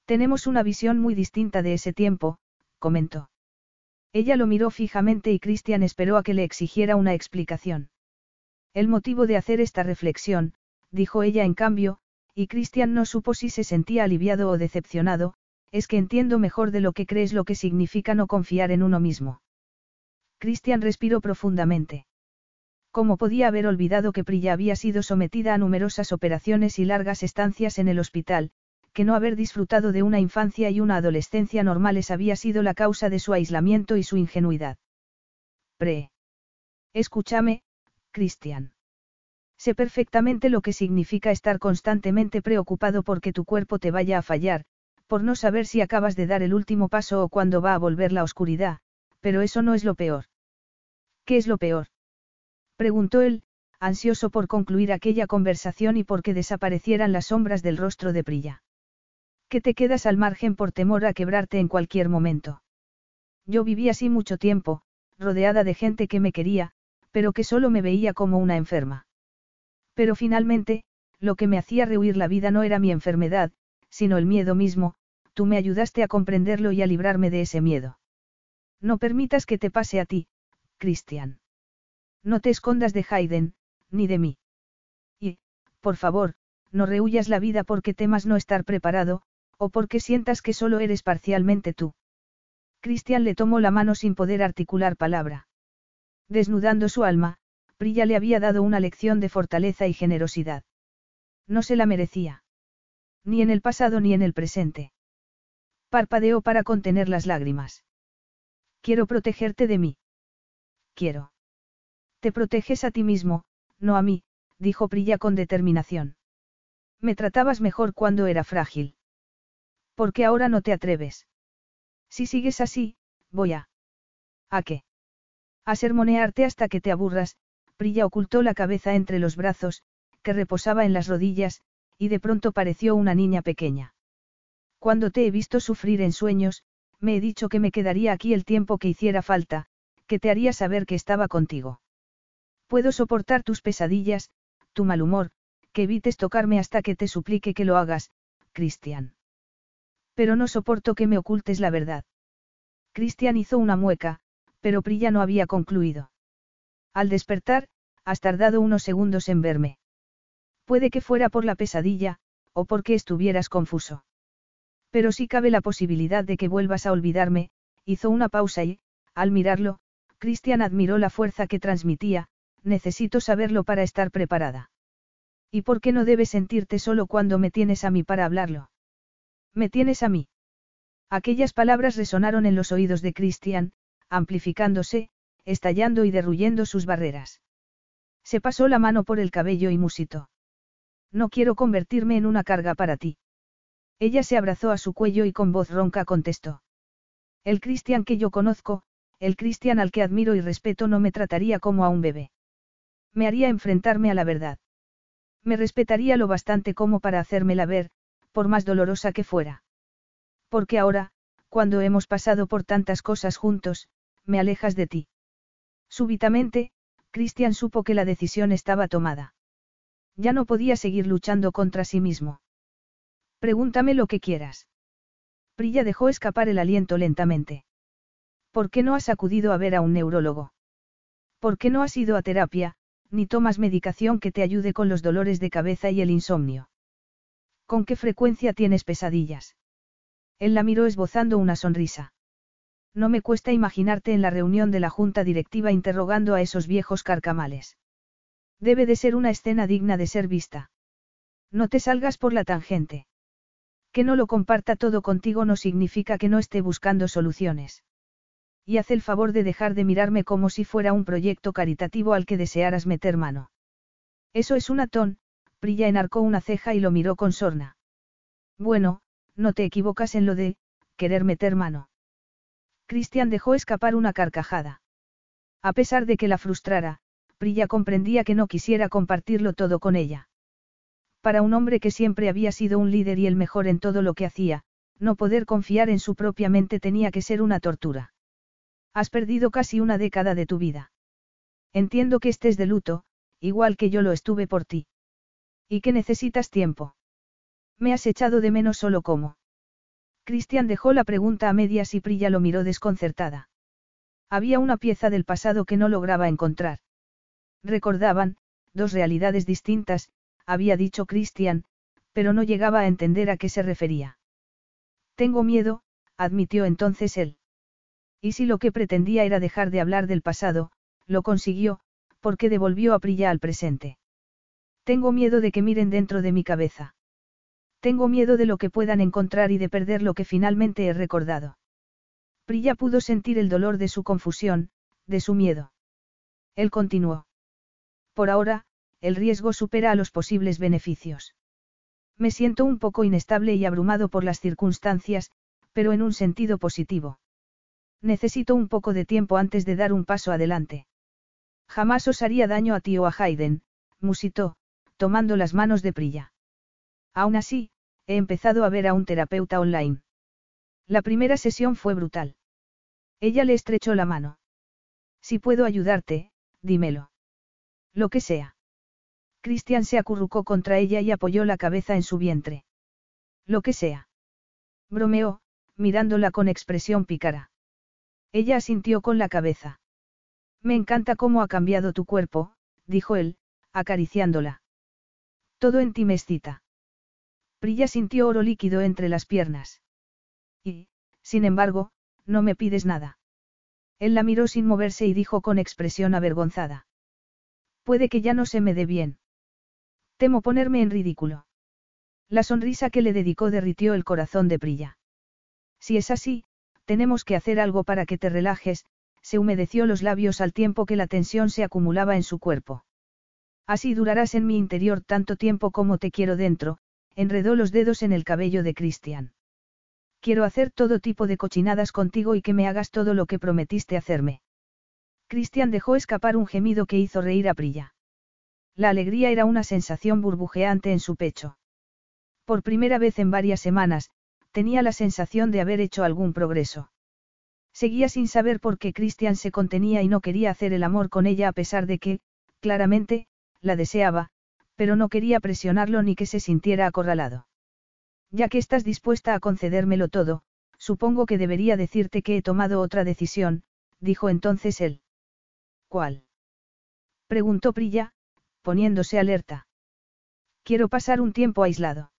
Tenemos una visión muy distinta de ese tiempo, comentó. Ella lo miró fijamente y Christian esperó a que le exigiera una explicación. El motivo de hacer esta reflexión, dijo ella en cambio, y Christian no supo si se sentía aliviado o decepcionado, es que entiendo mejor de lo que crees lo que significa no confiar en uno mismo. Christian respiró profundamente. ¿Cómo podía haber olvidado que Prilla había sido sometida a numerosas operaciones y largas estancias en el hospital, que no haber disfrutado de una infancia y una adolescencia normales había sido la causa de su aislamiento y su ingenuidad? Pre. Escúchame, Christian. Sé perfectamente lo que significa estar constantemente preocupado porque tu cuerpo te vaya a fallar, por no saber si acabas de dar el último paso o cuándo va a volver la oscuridad, pero eso no es lo peor. ¿Qué es lo peor? Preguntó él, ansioso por concluir aquella conversación y por que desaparecieran las sombras del rostro de Prilla. Que te quedas al margen por temor a quebrarte en cualquier momento. Yo viví así mucho tiempo, rodeada de gente que me quería, pero que solo me veía como una enferma. Pero finalmente, lo que me hacía rehuir la vida no era mi enfermedad, sino el miedo mismo, tú me ayudaste a comprenderlo y a librarme de ese miedo. No permitas que te pase a ti, Cristian. No te escondas de Hayden, ni de mí. Y, por favor, no rehuyas la vida porque temas no estar preparado, o porque sientas que solo eres parcialmente tú. Cristian le tomó la mano sin poder articular palabra. Desnudando su alma, Prilla le había dado una lección de fortaleza y generosidad. No se la merecía. Ni en el pasado ni en el presente. Parpadeó para contener las lágrimas. Quiero protegerte de mí. Quiero. Te proteges a ti mismo, no a mí, dijo Prilla con determinación. Me tratabas mejor cuando era frágil. ¿Por qué ahora no te atreves? Si sigues así, voy a... ¿A qué? A sermonearte hasta que te aburras, Prilla ocultó la cabeza entre los brazos, que reposaba en las rodillas, y de pronto pareció una niña pequeña. Cuando te he visto sufrir en sueños, me he dicho que me quedaría aquí el tiempo que hiciera falta, que te haría saber que estaba contigo. Puedo soportar tus pesadillas, tu mal humor, que evites tocarme hasta que te suplique que lo hagas, Cristian. Pero no soporto que me ocultes la verdad. Cristian hizo una mueca, pero Prilla no había concluido. Al despertar, has tardado unos segundos en verme. Puede que fuera por la pesadilla, o porque estuvieras confuso. Pero sí cabe la posibilidad de que vuelvas a olvidarme, hizo una pausa y, al mirarlo, Cristian admiró la fuerza que transmitía, necesito saberlo para estar preparada. ¿Y por qué no debes sentirte solo cuando me tienes a mí para hablarlo? Me tienes a mí. Aquellas palabras resonaron en los oídos de Cristian, amplificándose, estallando y derruyendo sus barreras. Se pasó la mano por el cabello y musitó. No quiero convertirme en una carga para ti. Ella se abrazó a su cuello y con voz ronca contestó. El Cristian que yo conozco, el Cristian al que admiro y respeto no me trataría como a un bebé. Me haría enfrentarme a la verdad. Me respetaría lo bastante como para hacérmela ver, por más dolorosa que fuera. Porque ahora, cuando hemos pasado por tantas cosas juntos, me alejas de ti. Súbitamente, Cristian supo que la decisión estaba tomada. Ya no podía seguir luchando contra sí mismo. Pregúntame lo que quieras. Prilla dejó escapar el aliento lentamente. ¿Por qué no has acudido a ver a un neurólogo? ¿Por qué no has ido a terapia, ni tomas medicación que te ayude con los dolores de cabeza y el insomnio? ¿Con qué frecuencia tienes pesadillas? Él la miró esbozando una sonrisa. No me cuesta imaginarte en la reunión de la junta directiva interrogando a esos viejos carcamales. Debe de ser una escena digna de ser vista. No te salgas por la tangente. Que no lo comparta todo contigo no significa que no esté buscando soluciones. Y haz el favor de dejar de mirarme como si fuera un proyecto caritativo al que desearas meter mano. Eso es un atón, Prilla enarcó una ceja y lo miró con sorna. Bueno, no te equivocas en lo de, querer meter mano. Cristian dejó escapar una carcajada. A pesar de que la frustrara, Prilla comprendía que no quisiera compartirlo todo con ella. Para un hombre que siempre había sido un líder y el mejor en todo lo que hacía, no poder confiar en su propia mente tenía que ser una tortura. Has perdido casi una década de tu vida. Entiendo que estés de luto, igual que yo lo estuve por ti. Y que necesitas tiempo. Me has echado de menos solo como. Cristian dejó la pregunta a medias y Prilla lo miró desconcertada. Había una pieza del pasado que no lograba encontrar. Recordaban, dos realidades distintas, había dicho Cristian, pero no llegaba a entender a qué se refería. Tengo miedo, admitió entonces él. Y si lo que pretendía era dejar de hablar del pasado, lo consiguió, porque devolvió a Prilla al presente. Tengo miedo de que miren dentro de mi cabeza. Tengo miedo de lo que puedan encontrar y de perder lo que finalmente he recordado. Prilla pudo sentir el dolor de su confusión, de su miedo. Él continuó. Por ahora, el riesgo supera a los posibles beneficios. Me siento un poco inestable y abrumado por las circunstancias, pero en un sentido positivo. Necesito un poco de tiempo antes de dar un paso adelante. Jamás os haría daño a ti o a Hayden, musitó, tomando las manos de Prilla. Aún así, he empezado a ver a un terapeuta online. La primera sesión fue brutal. Ella le estrechó la mano. Si puedo ayudarte, dímelo. Lo que sea. Cristian se acurrucó contra ella y apoyó la cabeza en su vientre. Lo que sea. Bromeó, mirándola con expresión pícara. Ella asintió con la cabeza. Me encanta cómo ha cambiado tu cuerpo, dijo él, acariciándola. Todo en ti me excita. Prilla sintió oro líquido entre las piernas. Y, sin embargo, no me pides nada. Él la miró sin moverse y dijo con expresión avergonzada. Puede que ya no se me dé bien. Temo ponerme en ridículo. La sonrisa que le dedicó derritió el corazón de Prilla. Si es así, tenemos que hacer algo para que te relajes, se humedeció los labios al tiempo que la tensión se acumulaba en su cuerpo. Así durarás en mi interior tanto tiempo como te quiero dentro, enredó los dedos en el cabello de Cristian. Quiero hacer todo tipo de cochinadas contigo y que me hagas todo lo que prometiste hacerme. Cristian dejó escapar un gemido que hizo reír a Prilla. La alegría era una sensación burbujeante en su pecho. Por primera vez en varias semanas, tenía la sensación de haber hecho algún progreso. Seguía sin saber por qué Cristian se contenía y no quería hacer el amor con ella a pesar de que, claramente, la deseaba, pero no quería presionarlo ni que se sintiera acorralado. Ya que estás dispuesta a concedérmelo todo, supongo que debería decirte que he tomado otra decisión, dijo entonces él. ¿Cuál? preguntó Prilla, poniéndose alerta. Quiero pasar un tiempo aislado.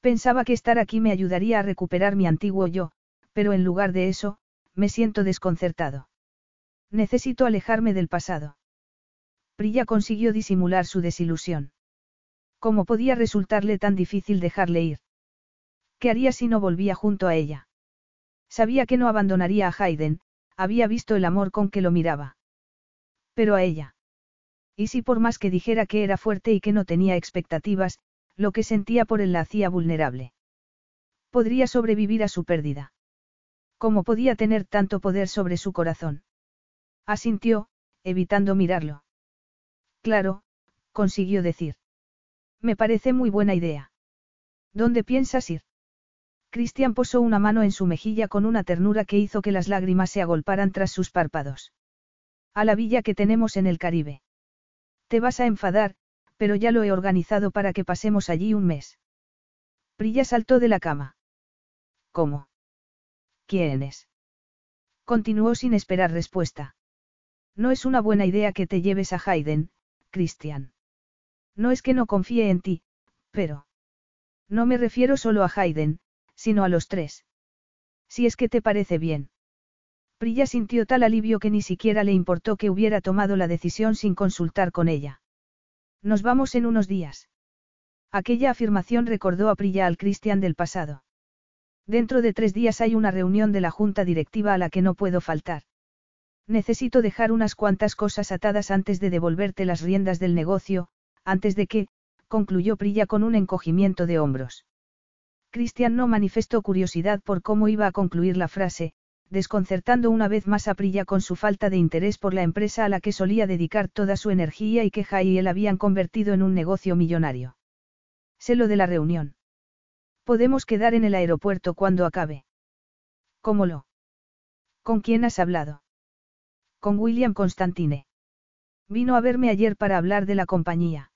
Pensaba que estar aquí me ayudaría a recuperar mi antiguo yo, pero en lugar de eso, me siento desconcertado. Necesito alejarme del pasado. Prilla consiguió disimular su desilusión. ¿Cómo podía resultarle tan difícil dejarle ir? ¿Qué haría si no volvía junto a ella? Sabía que no abandonaría a Hayden, había visto el amor con que lo miraba. Pero a ella. Y si por más que dijera que era fuerte y que no tenía expectativas, lo que sentía por él la hacía vulnerable. Podría sobrevivir a su pérdida. ¿Cómo podía tener tanto poder sobre su corazón? Asintió, evitando mirarlo. Claro, consiguió decir. Me parece muy buena idea. ¿Dónde piensas ir? Cristian posó una mano en su mejilla con una ternura que hizo que las lágrimas se agolparan tras sus párpados. A la villa que tenemos en el Caribe. Te vas a enfadar, pero ya lo he organizado para que pasemos allí un mes. Prilla saltó de la cama. ¿Cómo? ¿Quién es? Continuó sin esperar respuesta. No es una buena idea que te lleves a Hayden, Christian. No es que no confíe en ti, pero... No me refiero solo a Hayden, sino a los tres. Si es que te parece bien. Prilla sintió tal alivio que ni siquiera le importó que hubiera tomado la decisión sin consultar con ella. Nos vamos en unos días. Aquella afirmación recordó a Priya al Cristian del pasado. Dentro de tres días hay una reunión de la junta directiva a la que no puedo faltar. Necesito dejar unas cuantas cosas atadas antes de devolverte las riendas del negocio, antes de que, concluyó Priya con un encogimiento de hombros. Cristian no manifestó curiosidad por cómo iba a concluir la frase, desconcertando una vez más a Prilla con su falta de interés por la empresa a la que solía dedicar toda su energía y que Jai y él habían convertido en un negocio millonario. Sé lo de la reunión. Podemos quedar en el aeropuerto cuando acabe. ¿Cómo lo? ¿Con quién has hablado? Con William Constantine. Vino a verme ayer para hablar de la compañía.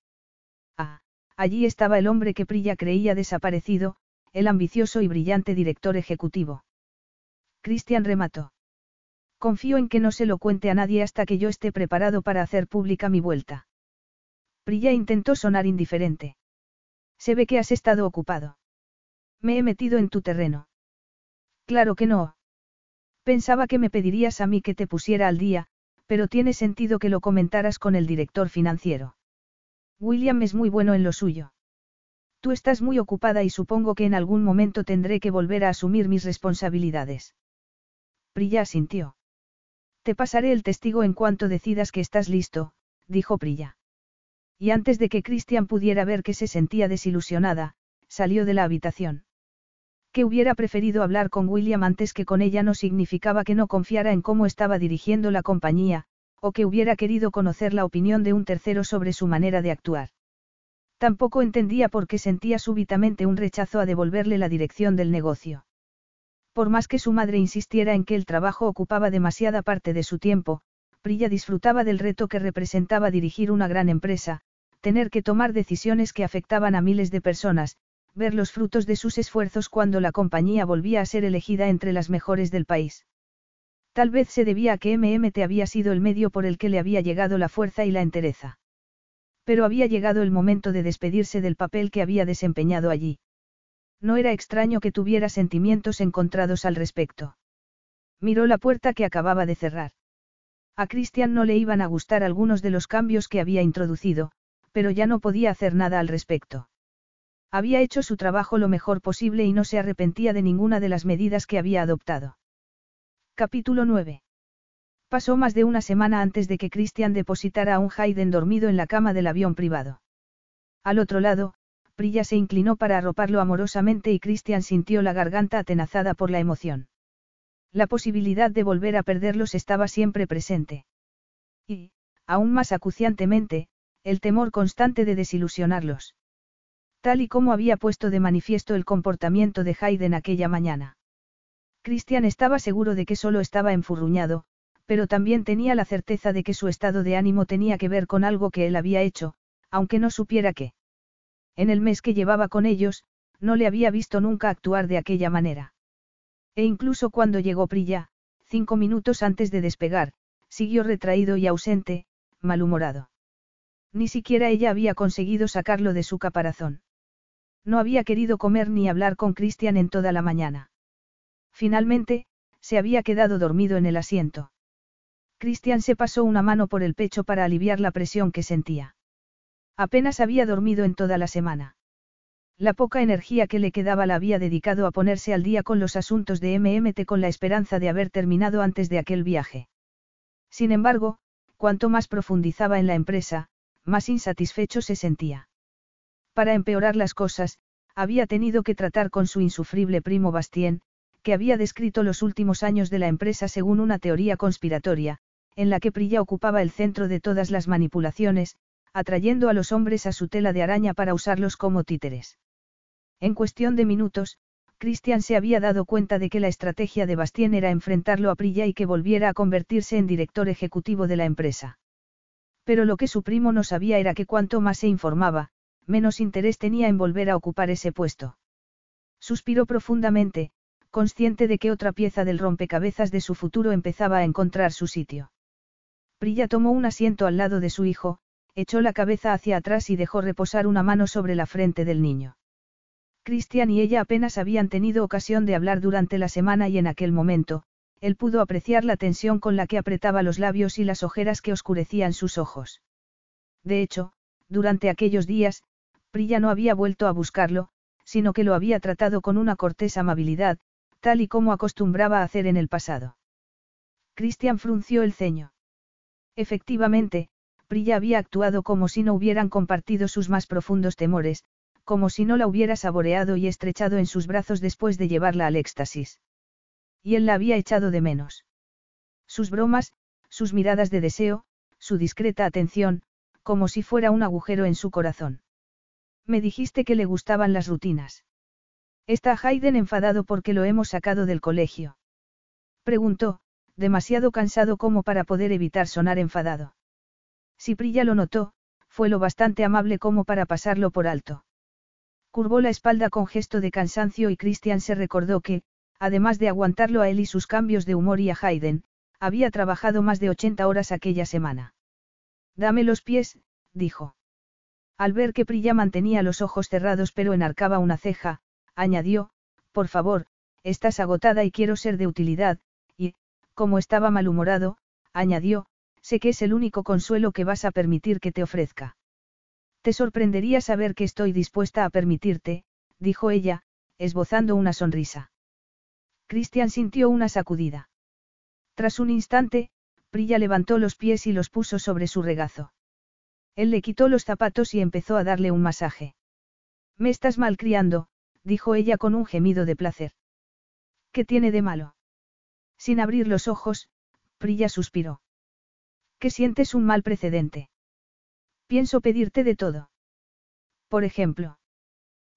Ah, allí estaba el hombre que Prilla creía desaparecido, el ambicioso y brillante director ejecutivo. Cristian remató. Confío en que no se lo cuente a nadie hasta que yo esté preparado para hacer pública mi vuelta. Prilla intentó sonar indiferente. Se ve que has estado ocupado. Me he metido en tu terreno. Claro que no. Pensaba que me pedirías a mí que te pusiera al día, pero tiene sentido que lo comentaras con el director financiero. William es muy bueno en lo suyo. Tú estás muy ocupada y supongo que en algún momento tendré que volver a asumir mis responsabilidades. Prilla asintió. Te pasaré el testigo en cuanto decidas que estás listo, dijo Prilla. Y antes de que Christian pudiera ver que se sentía desilusionada, salió de la habitación. Que hubiera preferido hablar con William antes que con ella no significaba que no confiara en cómo estaba dirigiendo la compañía, o que hubiera querido conocer la opinión de un tercero sobre su manera de actuar. Tampoco entendía por qué sentía súbitamente un rechazo a devolverle la dirección del negocio. Por más que su madre insistiera en que el trabajo ocupaba demasiada parte de su tiempo, Prilla disfrutaba del reto que representaba dirigir una gran empresa, tener que tomar decisiones que afectaban a miles de personas, ver los frutos de sus esfuerzos cuando la compañía volvía a ser elegida entre las mejores del país. Tal vez se debía a que MMT había sido el medio por el que le había llegado la fuerza y la entereza. Pero había llegado el momento de despedirse del papel que había desempeñado allí. No era extraño que tuviera sentimientos encontrados al respecto. Miró la puerta que acababa de cerrar. A Christian no le iban a gustar algunos de los cambios que había introducido, pero ya no podía hacer nada al respecto. Había hecho su trabajo lo mejor posible y no se arrepentía de ninguna de las medidas que había adoptado. Capítulo 9. Pasó más de una semana antes de que Christian depositara a un Hayden dormido en la cama del avión privado. Al otro lado, Prilla se inclinó para arroparlo amorosamente y Christian sintió la garganta atenazada por la emoción. La posibilidad de volver a perderlos estaba siempre presente. Y, aún más acuciantemente, el temor constante de desilusionarlos. Tal y como había puesto de manifiesto el comportamiento de Hayden aquella mañana. Christian estaba seguro de que solo estaba enfurruñado, pero también tenía la certeza de que su estado de ánimo tenía que ver con algo que él había hecho, aunque no supiera qué. En el mes que llevaba con ellos, no le había visto nunca actuar de aquella manera. E incluso cuando llegó Prilla, cinco minutos antes de despegar, siguió retraído y ausente, malhumorado. Ni siquiera ella había conseguido sacarlo de su caparazón. No había querido comer ni hablar con Christian en toda la mañana. Finalmente, se había quedado dormido en el asiento. Christian se pasó una mano por el pecho para aliviar la presión que sentía. Apenas había dormido en toda la semana. La poca energía que le quedaba la había dedicado a ponerse al día con los asuntos de MMT con la esperanza de haber terminado antes de aquel viaje. Sin embargo, cuanto más profundizaba en la empresa, más insatisfecho se sentía. Para empeorar las cosas, había tenido que tratar con su insufrible primo Bastien, que había descrito los últimos años de la empresa según una teoría conspiratoria, en la que Prilla ocupaba el centro de todas las manipulaciones, atrayendo a los hombres a su tela de araña para usarlos como títeres. En cuestión de minutos, Christian se había dado cuenta de que la estrategia de Bastien era enfrentarlo a Prilla y que volviera a convertirse en director ejecutivo de la empresa. Pero lo que su primo no sabía era que cuanto más se informaba, menos interés tenía en volver a ocupar ese puesto. Suspiró profundamente, consciente de que otra pieza del rompecabezas de su futuro empezaba a encontrar su sitio. Prilla tomó un asiento al lado de su hijo, echó la cabeza hacia atrás y dejó reposar una mano sobre la frente del niño. Cristian y ella apenas habían tenido ocasión de hablar durante la semana y en aquel momento, él pudo apreciar la tensión con la que apretaba los labios y las ojeras que oscurecían sus ojos. De hecho, Durante aquellos días, Prilla no había vuelto a buscarlo, sino que lo había tratado con una cortés amabilidad, tal y como acostumbraba hacer en el pasado. Christian frunció el ceño. Efectivamente, Prilla había actuado como si no hubieran compartido sus más profundos temores, como si no la hubiera saboreado y estrechado en sus brazos después de llevarla al éxtasis. Y él la había echado de menos. Sus bromas, sus miradas de deseo, su discreta atención, como si fuera un agujero en su corazón. Me dijiste que le gustaban las rutinas. ¿Está Hayden enfadado porque lo hemos sacado del colegio? Preguntó, demasiado cansado como para poder evitar sonar enfadado. Si Prilla lo notó, fue lo bastante amable como para pasarlo por alto. Curvó la espalda con gesto de cansancio y Christian se recordó que, además de aguantarlo a él y sus cambios de humor y a Hayden, había trabajado más de 80 horas aquella semana. Dame los pies, dijo. Al ver que Prilla mantenía los ojos cerrados pero enarcaba una ceja, añadió, por favor, estás agotada y quiero ser de utilidad, y, como estaba malhumorado, añadió, sé que es el único consuelo que vas a permitir que te ofrezca. Te sorprendería saber que estoy dispuesta a permitirte, dijo ella, esbozando una sonrisa. Christian sintió una sacudida. Tras un instante, Prilla levantó los pies y los puso sobre su regazo. Él le quitó los zapatos y empezó a darle un masaje. Me estás malcriando, dijo ella con un gemido de placer. ¿Qué tiene de malo? Sin abrir los ojos, Prilla suspiró. ¿Qué sientes un mal precedente? Pienso pedirte de todo. Por ejemplo.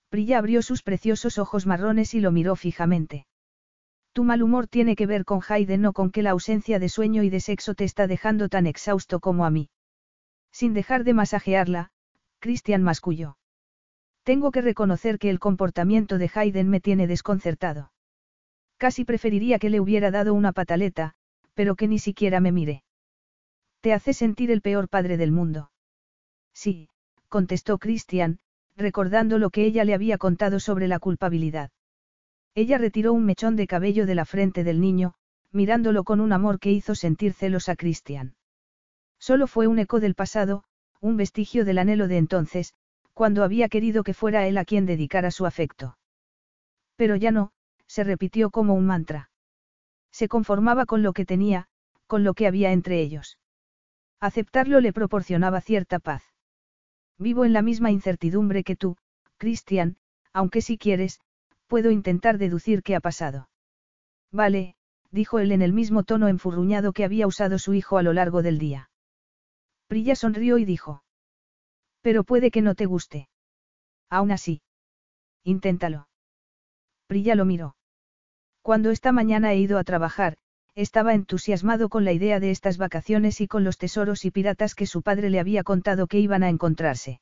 Prilla abrió sus preciosos ojos marrones y lo miró fijamente. Tu mal humor tiene que ver con Hayden no con que la ausencia de sueño y de sexo te está dejando tan exhausto como a mí. Sin dejar de masajearla, Christian masculló. Tengo que reconocer que el comportamiento de Hayden me tiene desconcertado. Casi preferiría que le hubiera dado una pataleta, pero que ni siquiera me mire. Te hace sentir el peor padre del mundo. Sí, contestó Christian, recordando lo que ella le había contado sobre la culpabilidad. Ella retiró un mechón de cabello de la frente del niño, mirándolo con un amor que hizo sentir celos a Christian. Solo fue un eco del pasado, un vestigio del anhelo de entonces, cuando había querido que fuera él a quien dedicara su afecto. Pero ya no, se repitió como un mantra. Se conformaba con lo que tenía, con lo que había entre ellos. Aceptarlo le proporcionaba cierta paz. Vivo en la misma incertidumbre que tú, Christian, aunque si quieres, puedo intentar deducir qué ha pasado. Vale, dijo él en el mismo tono enfurruñado que había usado su hijo a lo largo del día. Prilla sonrió y dijo. Pero puede que no te guste. Aún así. Inténtalo. Prilla lo miró. Cuando esta mañana he ido a trabajar, estaba entusiasmado con la idea de estas vacaciones y con los tesoros y piratas que su padre le había contado que iban a encontrarse.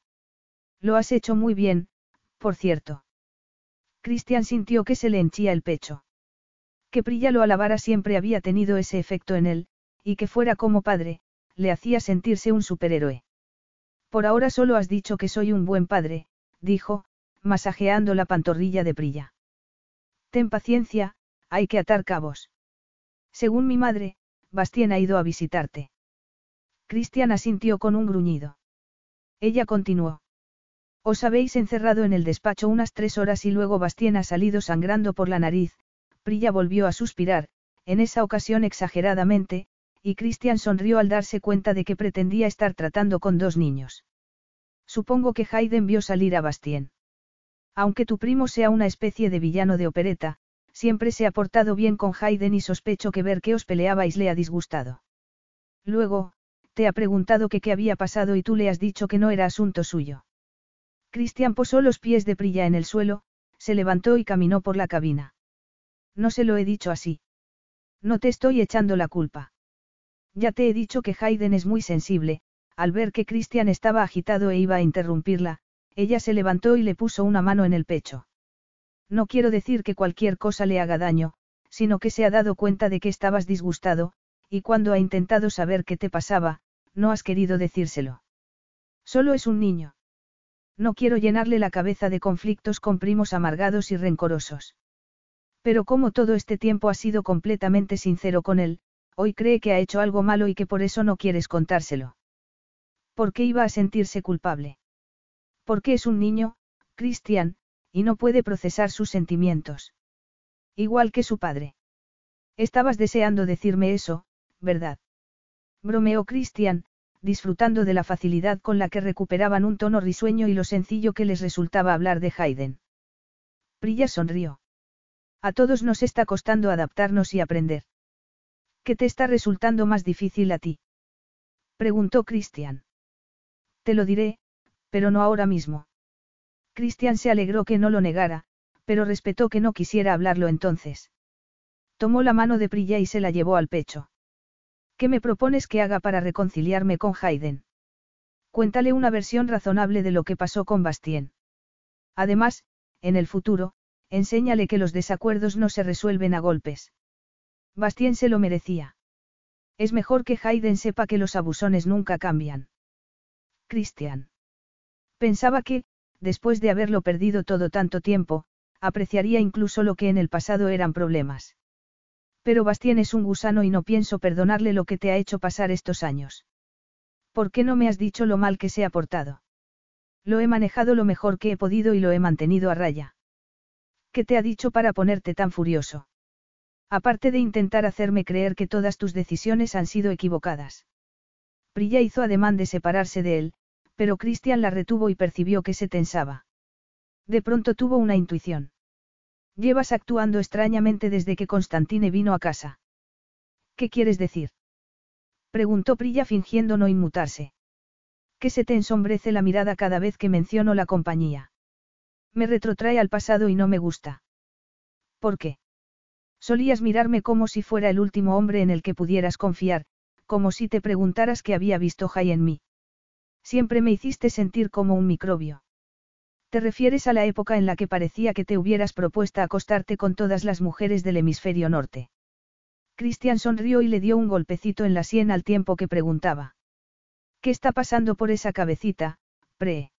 Lo has hecho muy bien, por cierto. Christian sintió que se le henchía el pecho. Que Prilla lo alabara siempre había tenido ese efecto en él, y que fuera como padre, le hacía sentirse un superhéroe. Por ahora solo has dicho que soy un buen padre, dijo, masajeando la pantorrilla de Prilla. Ten paciencia, hay que atar cabos. Según mi madre, Bastien ha ido a visitarte. Cristian asintió con un gruñido. Ella continuó. Os habéis encerrado en el despacho unas tres horas y luego Bastien ha salido sangrando por la nariz, Prilla volvió a suspirar, en esa ocasión exageradamente, y Christian sonrió al darse cuenta de que pretendía estar tratando con dos niños. Supongo que Hayden vio salir a Bastien. Aunque tu primo sea una especie de villano de opereta, siempre se ha portado bien con Hayden y sospecho que ver que os peleabais le ha disgustado. Luego, te ha preguntado que qué había pasado y tú le has dicho que no era asunto suyo. Cristian posó los pies de Prilla en el suelo, se levantó y caminó por la cabina. No se lo he dicho así. No te estoy echando la culpa. Ya te he dicho que Hayden es muy sensible, al ver que Christian estaba agitado e iba a interrumpirla, ella se levantó y le puso una mano en el pecho. No quiero decir que cualquier cosa le haga daño, sino que se ha dado cuenta de que estabas disgustado, y cuando ha intentado saber qué te pasaba, no has querido decírselo. Solo es un niño. No quiero llenarle la cabeza de conflictos con primos amargados y rencorosos. Pero como todo este tiempo has sido completamente sincero con él, hoy cree que ha hecho algo malo y que por eso no quieres contárselo. ¿Por qué iba a sentirse culpable? Porque es un niño, Christian, y no puede procesar sus sentimientos. Igual que su padre. Estabas deseando decirme eso, ¿verdad? Bromeó Christian, disfrutando de la facilidad con la que recuperaban un tono risueño y lo sencillo que les resultaba hablar de Haydn. Prilla sonrió. A todos nos está costando adaptarnos y aprender. ¿Qué te está resultando más difícil a ti? Preguntó Christian. Te lo diré, pero no ahora mismo. Christian se alegró que no lo negara, pero respetó que no quisiera hablarlo entonces. Tomó la mano de Prilla y se la llevó al pecho. ¿Qué me propones que haga para reconciliarme con Hayden? Cuéntale una versión razonable de lo que pasó con Bastien. Además, en el futuro, enséñale que los desacuerdos no se resuelven a golpes. Bastien se lo merecía. Es mejor que Hayden sepa que los abusones nunca cambian. Christian. Pensaba que, después de haberlo perdido todo tanto tiempo, apreciaría incluso lo que en el pasado eran problemas. Pero Bastien es un gusano y no pienso perdonarle lo que te ha hecho pasar estos años. ¿Por qué no me has dicho lo mal que se ha portado? Lo he manejado lo mejor que he podido y lo he mantenido a raya. ¿Qué te ha dicho para ponerte tan furioso? Aparte de intentar hacerme creer que todas tus decisiones han sido equivocadas. Prilla hizo ademán de separarse de él, pero Christian la retuvo y percibió que se tensaba. De pronto tuvo una intuición. Llevas actuando extrañamente desde que Constantine vino a casa. ¿Qué quieres decir? Preguntó Prilla fingiendo no inmutarse. Que se te ensombrece la mirada cada vez que menciono la compañía. Me retrotrae al pasado y no me gusta. ¿Por qué? Solías mirarme como si fuera el último hombre en el que pudieras confiar, como si te preguntaras qué había visto Jai en mí. Siempre me hiciste sentir como un microbio. Te refieres a la época en la que parecía que te hubieras propuesto acostarte con todas las mujeres del hemisferio norte. Christian sonrió y le dio un golpecito en la sien al tiempo que preguntaba. ¿Qué está pasando por esa cabecita, pre?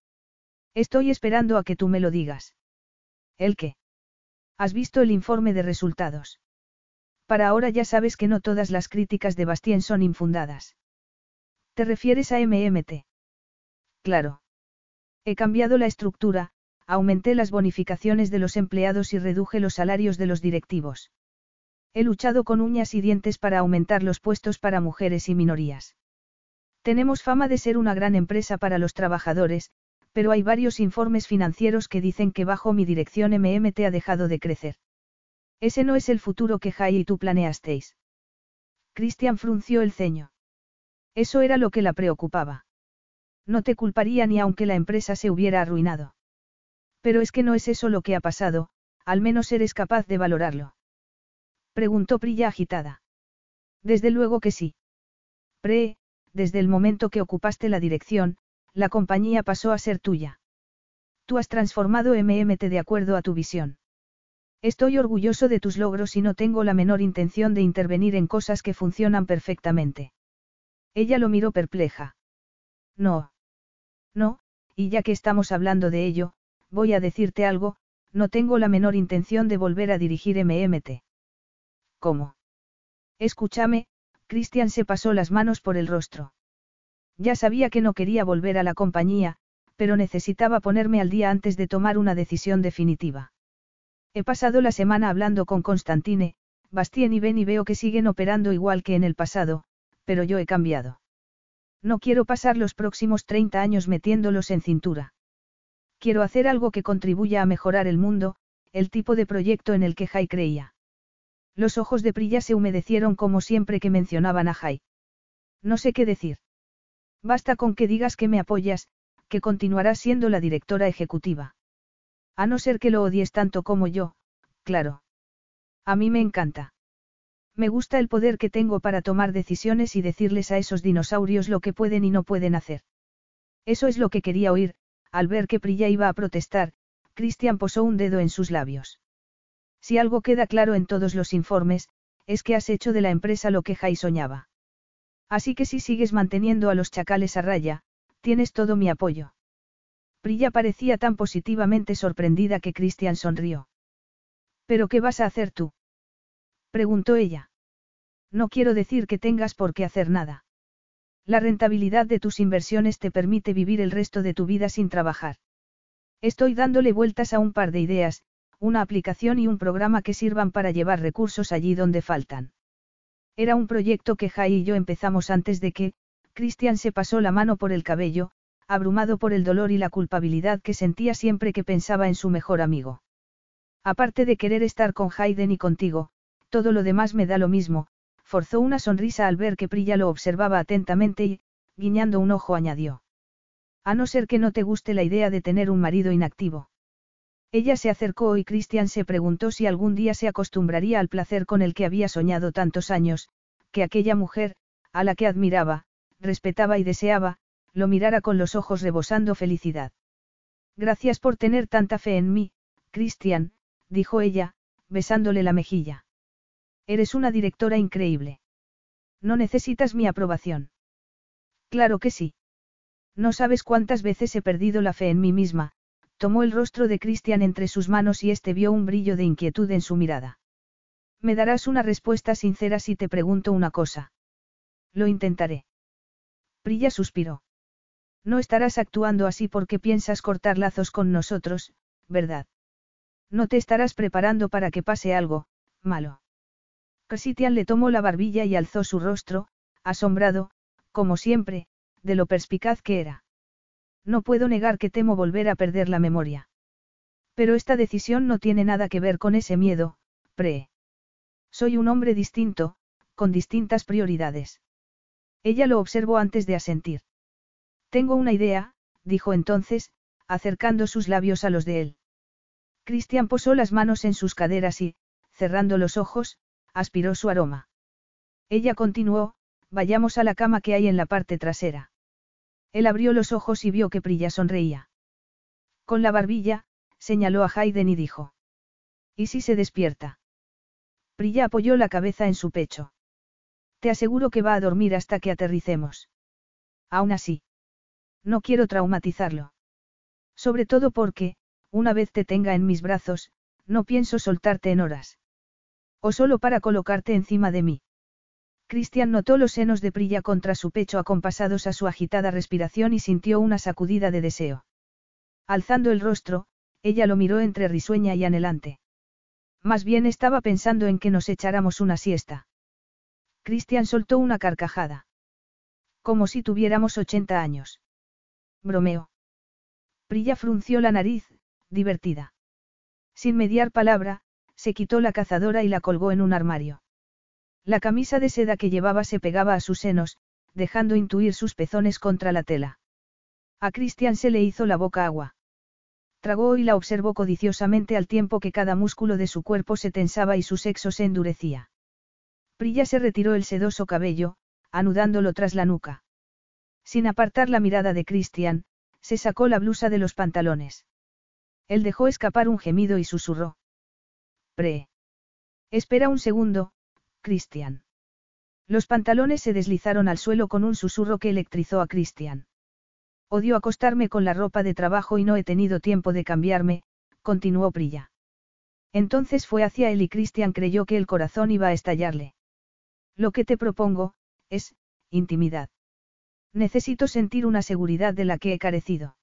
Estoy esperando a que tú me lo digas. ¿El qué? ¿Has visto el informe de resultados? Para ahora ya sabes que no todas las críticas de Bastien son infundadas. ¿Te refieres a MMT? Claro. He cambiado la estructura, aumenté las bonificaciones de los empleados y reduje los salarios de los directivos. He luchado con uñas y dientes para aumentar los puestos para mujeres y minorías. Tenemos fama de ser una gran empresa para los trabajadores, pero hay varios informes financieros que dicen que bajo mi dirección MMT ha dejado de crecer. Ese no es el futuro que Jai y tú planeasteis. Christian frunció el ceño. Eso era lo que la preocupaba. No te culparía ni aunque la empresa se hubiera arruinado. Pero es que no es eso lo que ha pasado, al menos eres capaz de valorarlo. Preguntó Prilla agitada. Desde luego que sí. Pre, desde el momento que ocupaste la dirección, la compañía pasó a ser tuya. Tú has transformado MMT de acuerdo a tu visión. Estoy orgulloso de tus logros y no tengo la menor intención de intervenir en cosas que funcionan perfectamente. Ella lo miró perpleja. No. No, y ya que estamos hablando de ello, voy a decirte algo, no tengo la menor intención de volver a dirigir MMT. ¿Cómo? Escúchame, Christian se pasó las manos por el rostro. Ya sabía que no quería volver a la compañía, pero necesitaba ponerme al día antes de tomar una decisión definitiva. He pasado la semana hablando con Constantine, Bastien y Ben y veo que siguen operando igual que en el pasado, pero yo he cambiado. No quiero pasar los próximos 30 años metiéndolos en cintura. Quiero hacer algo que contribuya a mejorar el mundo, el tipo de proyecto en el que Jai creía. Los ojos de Prilla se humedecieron como siempre que mencionaban a Jai. No sé qué decir. Basta con que digas que me apoyas, que continuarás siendo la directora ejecutiva. A no ser que lo odies tanto como yo, claro. A mí me encanta. Me gusta el poder que tengo para tomar decisiones y decirles a esos dinosaurios lo que pueden y no pueden hacer. Eso es lo que quería oír, al ver que Prilla iba a protestar, Christian posó un dedo en sus labios. Si algo queda claro en todos los informes, es que has hecho de la empresa lo que Jai soñaba. Así que si sigues manteniendo a los chacales a raya, tienes todo mi apoyo. Prilla parecía tan positivamente sorprendida que Christian sonrió. ¿Pero qué vas a hacer tú? Preguntó ella. No quiero decir que tengas por qué hacer nada. La rentabilidad de tus inversiones te permite vivir el resto de tu vida sin trabajar. Estoy dándole vueltas a un par de ideas, una aplicación y un programa que sirvan para llevar recursos allí donde faltan. Era un proyecto que Jai y yo empezamos antes de que, Christian se pasó la mano por el cabello, abrumado por el dolor y la culpabilidad que sentía siempre que pensaba en su mejor amigo. Aparte de querer estar con Hayden y contigo, todo lo demás me da lo mismo, forzó una sonrisa al ver que Prilla lo observaba atentamente y, guiñando un ojo, añadió. A no ser que no te guste la idea de tener un marido inactivo. Ella se acercó y Christian se preguntó si algún día se acostumbraría al placer con el que había soñado tantos años, que aquella mujer, a la que admiraba, respetaba y deseaba, lo mirara con los ojos rebosando felicidad. Gracias por tener tanta fe en mí, Christian, dijo ella, besándole la mejilla. Eres una directora increíble. No necesitas mi aprobación. Claro que sí. No sabes cuántas veces he perdido la fe en mí misma, tomó el rostro de Christian entre sus manos y éste vio un brillo de inquietud en su mirada. Me darás una respuesta sincera si te pregunto una cosa. Lo intentaré. Prilla suspiró. No estarás actuando así porque piensas cortar lazos con nosotros, ¿verdad? No te estarás preparando para que pase algo, malo. Christian le tomó la barbilla y alzó su rostro, asombrado, como siempre, de lo perspicaz que era. No puedo negar que temo volver a perder la memoria. Pero esta decisión no tiene nada que ver con ese miedo, pre. Soy un hombre distinto, con distintas prioridades. Ella lo observó antes de asentir. Tengo una idea, dijo entonces, acercando sus labios a los de él. Cristian posó las manos en sus caderas y, cerrando los ojos, aspiró su aroma. Ella continuó, vayamos a la cama que hay en la parte trasera. Él abrió los ojos y vio que Prilla sonreía. Con la barbilla, señaló a Hayden y dijo. ¿Y si se despierta? Prilla apoyó la cabeza en su pecho. Te aseguro que va a dormir hasta que aterricemos. Aún así. No quiero traumatizarlo. Sobre todo porque, una vez te tenga en mis brazos, no pienso soltarte en horas. O solo para colocarte encima de mí. Cristian notó los senos de Prilla contra su pecho acompasados a su agitada respiración y sintió una sacudida de deseo. Alzando el rostro, ella lo miró entre risueña y anhelante. Más bien estaba pensando en que nos echáramos una siesta. Cristian soltó una carcajada. Como si tuviéramos 80 años. Bromeo. Prilla frunció la nariz, divertida. Sin mediar palabra, se quitó la cazadora y la colgó en un armario. La camisa de seda que llevaba se pegaba a sus senos, dejando intuir sus pezones contra la tela. A Cristian se le hizo la boca agua. Tragó y la observó codiciosamente al tiempo que cada músculo de su cuerpo se tensaba y su sexo se endurecía. Prilla se retiró el sedoso cabello, anudándolo tras la nuca. Sin apartar la mirada de Cristian, se sacó la blusa de los pantalones. Él dejó escapar un gemido y susurró. Pre. Espera un segundo, Christian. Los pantalones se deslizaron al suelo con un susurro que electrizó a Christian. Odio acostarme con la ropa de trabajo y no he tenido tiempo de cambiarme, continuó Prilla. Entonces fue hacia él y Christian creyó que el corazón iba a estallarle. Lo que te propongo, es, intimidad. Necesito sentir una seguridad de la que he carecido.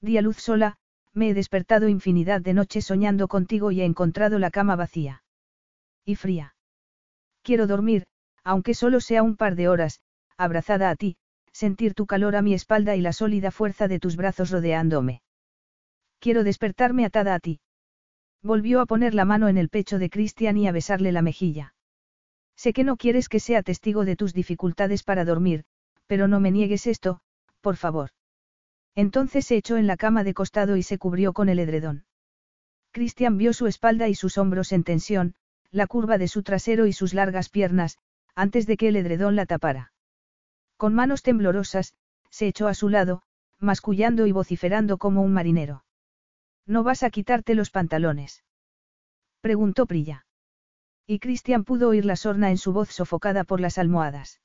Di a luz sola, me he despertado infinidad de noches soñando contigo y he encontrado la cama vacía. Y fría. Quiero dormir, aunque solo sea un par de horas, abrazada a ti, sentir tu calor a mi espalda y la sólida fuerza de tus brazos rodeándome. Quiero despertarme atada a ti. Volvió a poner la mano en el pecho de Christian y a besarle la mejilla. Sé que no quieres que sea testigo de tus dificultades para dormir, pero no me niegues esto, por favor. Entonces se echó en la cama de costado y se cubrió con el edredón. Christian vio su espalda y sus hombros en tensión, la curva de su trasero y sus largas piernas, antes de que el edredón la tapara. Con manos temblorosas, se echó a su lado, mascullando y vociferando como un marinero. ¿No vas a quitarte los pantalones? preguntó Prilla. Y Cristian pudo oír la sorna en su voz sofocada por las almohadas.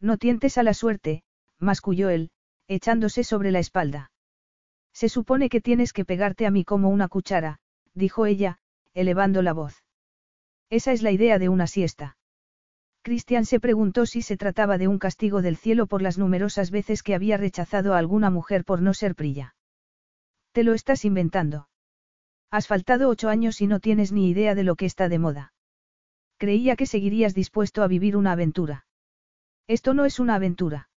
No tientes a la suerte, masculló él, echándose sobre la espalda. Se supone que tienes que pegarte a mí como una cuchara, dijo ella, elevando la voz. Esa es la idea de una siesta. Cristian se preguntó si se trataba de un castigo del cielo por las numerosas veces que había rechazado a alguna mujer por no ser prilla. Te lo estás inventando. Has faltado ocho años y no tienes ni idea de lo que está de moda. Creía que seguirías dispuesto a vivir una aventura. Esto no es una aventura.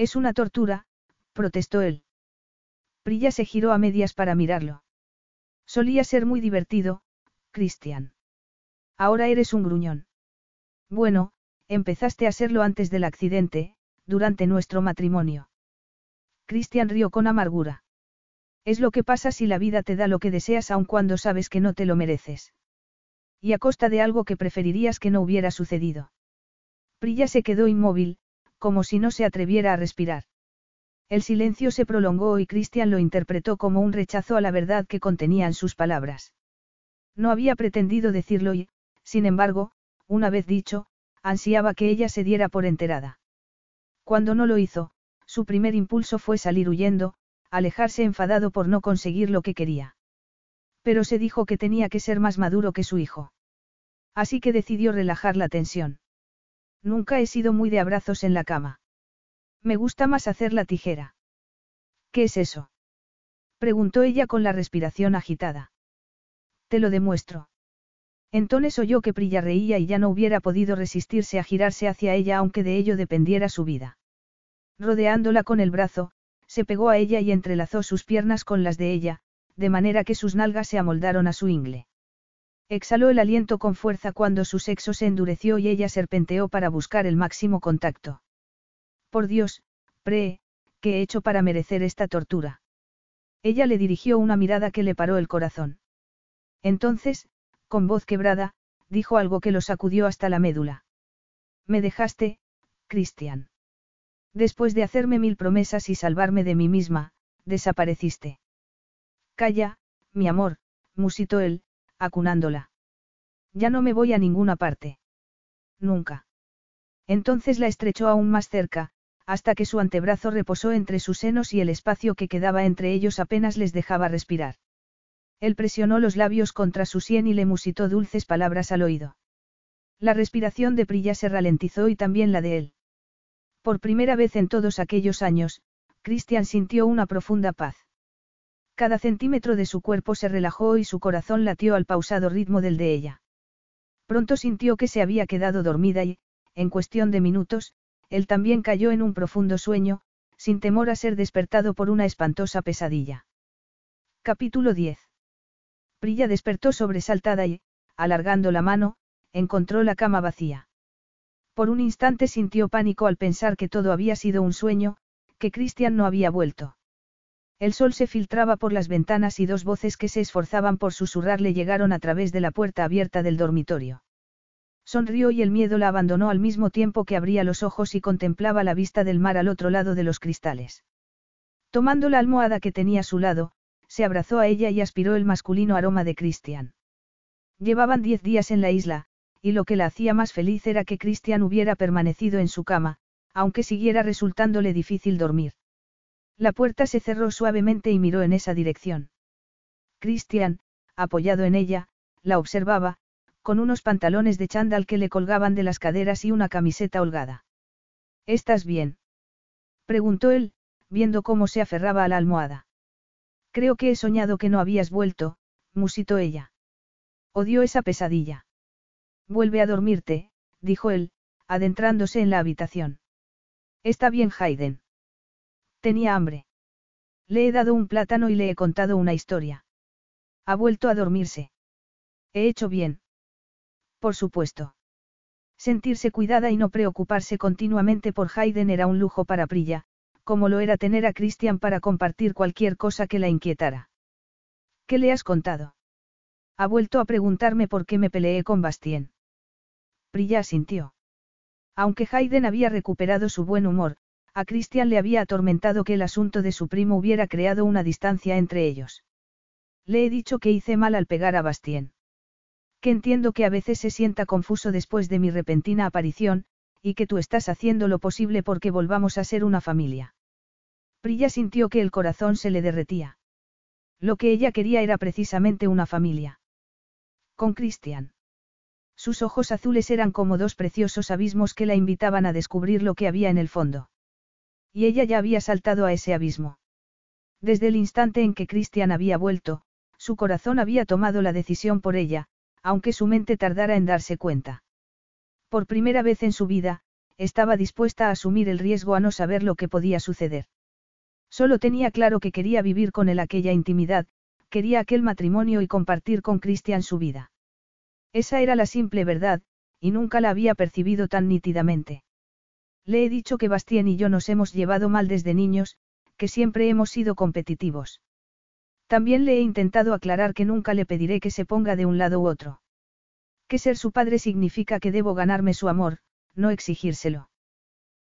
Es una tortura, protestó él. Prilla se giró a medias para mirarlo. Solía ser muy divertido, Cristian. Ahora eres un gruñón. Bueno, empezaste a serlo antes del accidente, durante nuestro matrimonio. Cristian rió con amargura. Es lo que pasa si la vida te da lo que deseas aun cuando sabes que no te lo mereces. Y a costa de algo que preferirías que no hubiera sucedido. Prilla se quedó inmóvil, como si no se atreviera a respirar. El silencio se prolongó y Cristian lo interpretó como un rechazo a la verdad que contenían sus palabras. No había pretendido decirlo y, sin embargo, una vez dicho, ansiaba que ella se diera por enterada. Cuando no lo hizo, su primer impulso fue salir huyendo, alejarse enfadado por no conseguir lo que quería. Pero se dijo que tenía que ser más maduro que su hijo. Así que decidió relajar la tensión. Nunca he sido muy de abrazos en la cama. Me gusta más hacer la tijera. ¿Qué es eso? preguntó ella con la respiración agitada. Te lo demuestro. Entonces oyó que Prilla reía y ya no hubiera podido resistirse a girarse hacia ella aunque de ello dependiera su vida. Rodeándola con el brazo, se pegó a ella y entrelazó sus piernas con las de ella, de manera que sus nalgas se amoldaron a su ingle. Exhaló el aliento con fuerza cuando su sexo se endureció y ella serpenteó para buscar el máximo contacto. Por Dios, Pre, ¿qué he hecho para merecer esta tortura? Ella le dirigió una mirada que le paró el corazón. Entonces, con voz quebrada, dijo algo que lo sacudió hasta la médula. Me dejaste, Cristian. Después de hacerme mil promesas y salvarme de mí misma, desapareciste. Calla, mi amor, musitó él, acunándola. Ya no me voy a ninguna parte. Nunca. Entonces la estrechó aún más cerca, hasta que su antebrazo reposó entre sus senos y el espacio que quedaba entre ellos apenas les dejaba respirar. Él presionó los labios contra su sien y le musitó dulces palabras al oído. La respiración de Prilla se ralentizó y también la de él. Por primera vez en todos aquellos años, Christian sintió una profunda paz. Cada centímetro de su cuerpo se relajó y su corazón latió al pausado ritmo del de ella. Pronto sintió que se había quedado dormida y, en cuestión de minutos, él también cayó en un profundo sueño, sin temor a ser despertado por una espantosa pesadilla. Capítulo 10. Prilla despertó sobresaltada y, alargando la mano, encontró la cama vacía. Por un instante sintió pánico al pensar que todo había sido un sueño, que Christian no había vuelto. El sol se filtraba por las ventanas y dos voces que se esforzaban por susurrarle llegaron a través de la puerta abierta del dormitorio. Sonrió y el miedo la abandonó al mismo tiempo que abría los ojos y contemplaba la vista del mar al otro lado de los cristales. Tomando la almohada que tenía a su lado, se abrazó a ella y aspiró el masculino aroma de Christian. Llevaban diez días en la isla, y lo que la hacía más feliz era que Christian hubiera permanecido en su cama, aunque siguiera resultándole difícil dormir. La puerta se cerró suavemente y miró en esa dirección. Christian, apoyado en ella, la observaba, con unos pantalones de chándal que le colgaban de las caderas y una camiseta holgada. ¿Estás bien? preguntó él, viendo cómo se aferraba a la almohada. Creo que he soñado que no habías vuelto, musitó ella. Odió esa pesadilla. Vuelve a dormirte, dijo él, adentrándose en la habitación. Está bien, Hayden. Tenía hambre. Le he dado un plátano y le he contado una historia. Ha vuelto a dormirse. He hecho bien. Por supuesto. Sentirse cuidada y no preocuparse continuamente por Hayden era un lujo para Prilla, como lo era tener a Christian para compartir cualquier cosa que la inquietara. ¿Qué le has contado? Ha vuelto a preguntarme por qué me peleé con Bastien. Prilla asintió. Aunque Hayden había recuperado su buen humor, a Christian le había atormentado que el asunto de su primo hubiera creado una distancia entre ellos. Le he dicho que hice mal al pegar a Bastien. Que entiendo que a veces se sienta confuso después de mi repentina aparición, y que tú estás haciendo lo posible porque volvamos a ser una familia. Prilla sintió que el corazón se le derretía. Lo que ella quería era precisamente una familia. Con Christian. Sus ojos azules eran como dos preciosos abismos que la invitaban a descubrir lo que había en el fondo. Y ella ya había saltado a ese abismo. Desde el instante en que Christian había vuelto, su corazón había tomado la decisión por ella, aunque su mente tardara en darse cuenta. Por primera vez en su vida, estaba dispuesta a asumir el riesgo a no saber lo que podía suceder. Solo tenía claro que quería vivir con él aquella intimidad, quería aquel matrimonio y compartir con Christian su vida. Esa era la simple verdad, y nunca la había percibido tan nítidamente. Le he dicho que Bastien y yo nos hemos llevado mal desde niños, que siempre hemos sido competitivos. También le he intentado aclarar que nunca le pediré que se ponga de un lado u otro. Que ser su padre significa que debo ganarme su amor, no exigírselo.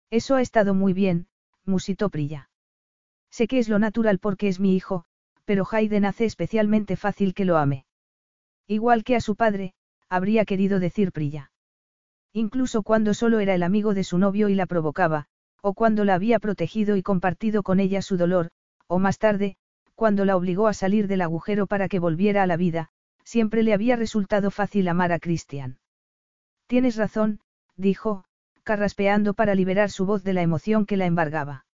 Eso ha estado muy bien, musitó Prilla. Sé que es lo natural porque es mi hijo, pero Hayden hace especialmente fácil que lo ame. Igual que a su padre, habría querido decir Prilla. Incluso cuando solo era el amigo de su novio y la provocaba, o cuando la había protegido y compartido con ella su dolor, o más tarde, cuando la obligó a salir del agujero para que volviera a la vida, siempre le había resultado fácil amar a Christian. Tienes razón, dijo, carraspeando para liberar su voz de la emoción que la embargaba.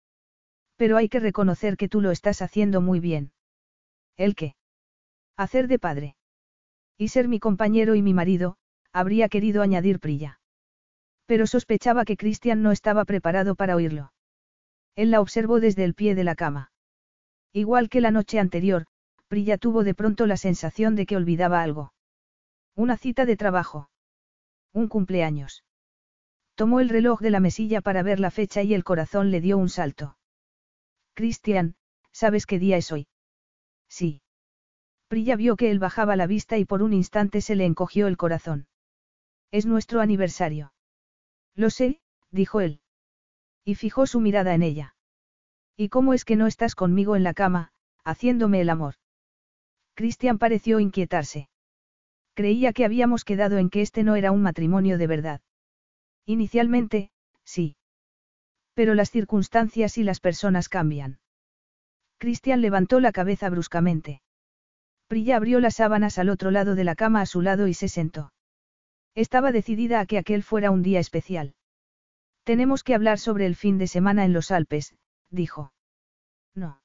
Pero hay que reconocer que tú lo estás haciendo muy bien. ¿El qué? Hacer de padre. Y ser mi compañero y mi marido, habría querido añadir Prilla. Pero sospechaba que Christian no estaba preparado para oírlo. Él la observó desde el pie de la cama. Igual que la noche anterior, Prilla tuvo de pronto la sensación de que olvidaba algo. Una cita de trabajo. Un cumpleaños. Tomó el reloj de la mesilla para ver la fecha y el corazón le dio un salto. Cristian, ¿sabes qué día es hoy? Sí. Prilla vio que él bajaba la vista y por un instante se le encogió el corazón. Es nuestro aniversario. Lo sé, dijo él. Y fijó su mirada en ella. ¿Y cómo es que no estás conmigo en la cama, haciéndome el amor? Cristian pareció inquietarse. Creía que habíamos quedado en que este no era un matrimonio de verdad. Inicialmente, sí. Pero las circunstancias y las personas cambian. Cristian levantó la cabeza bruscamente. Prilla abrió las sábanas al otro lado de la cama a su lado y se sentó. Estaba decidida a que aquel fuera un día especial. Tenemos que hablar sobre el fin de semana en los Alpes, dijo. No.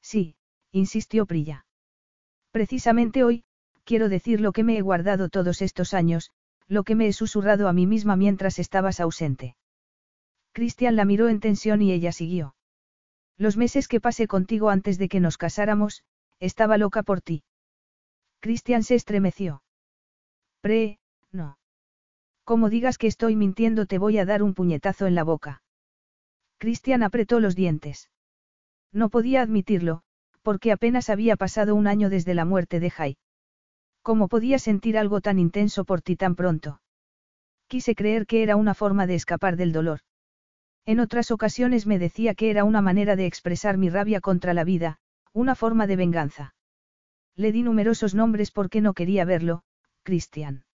Sí, insistió Prilla. Precisamente hoy, quiero decir lo que me he guardado todos estos años, lo que me he susurrado a mí misma mientras estabas ausente. Cristian la miró en tensión y ella siguió. Los meses que pasé contigo antes de que nos casáramos, estaba loca por ti. Cristian se estremeció. Pre, no. Como digas que estoy mintiendo te voy a dar un puñetazo en la boca. Cristian apretó los dientes. No podía admitirlo, porque apenas había pasado un año desde la muerte de Jai. ¿Cómo podía sentir algo tan intenso por ti tan pronto? Quise creer que era una forma de escapar del dolor. En otras ocasiones me decía que era una manera de expresar mi rabia contra la vida, una forma de venganza. Le di numerosos nombres porque no quería verlo, Cristian.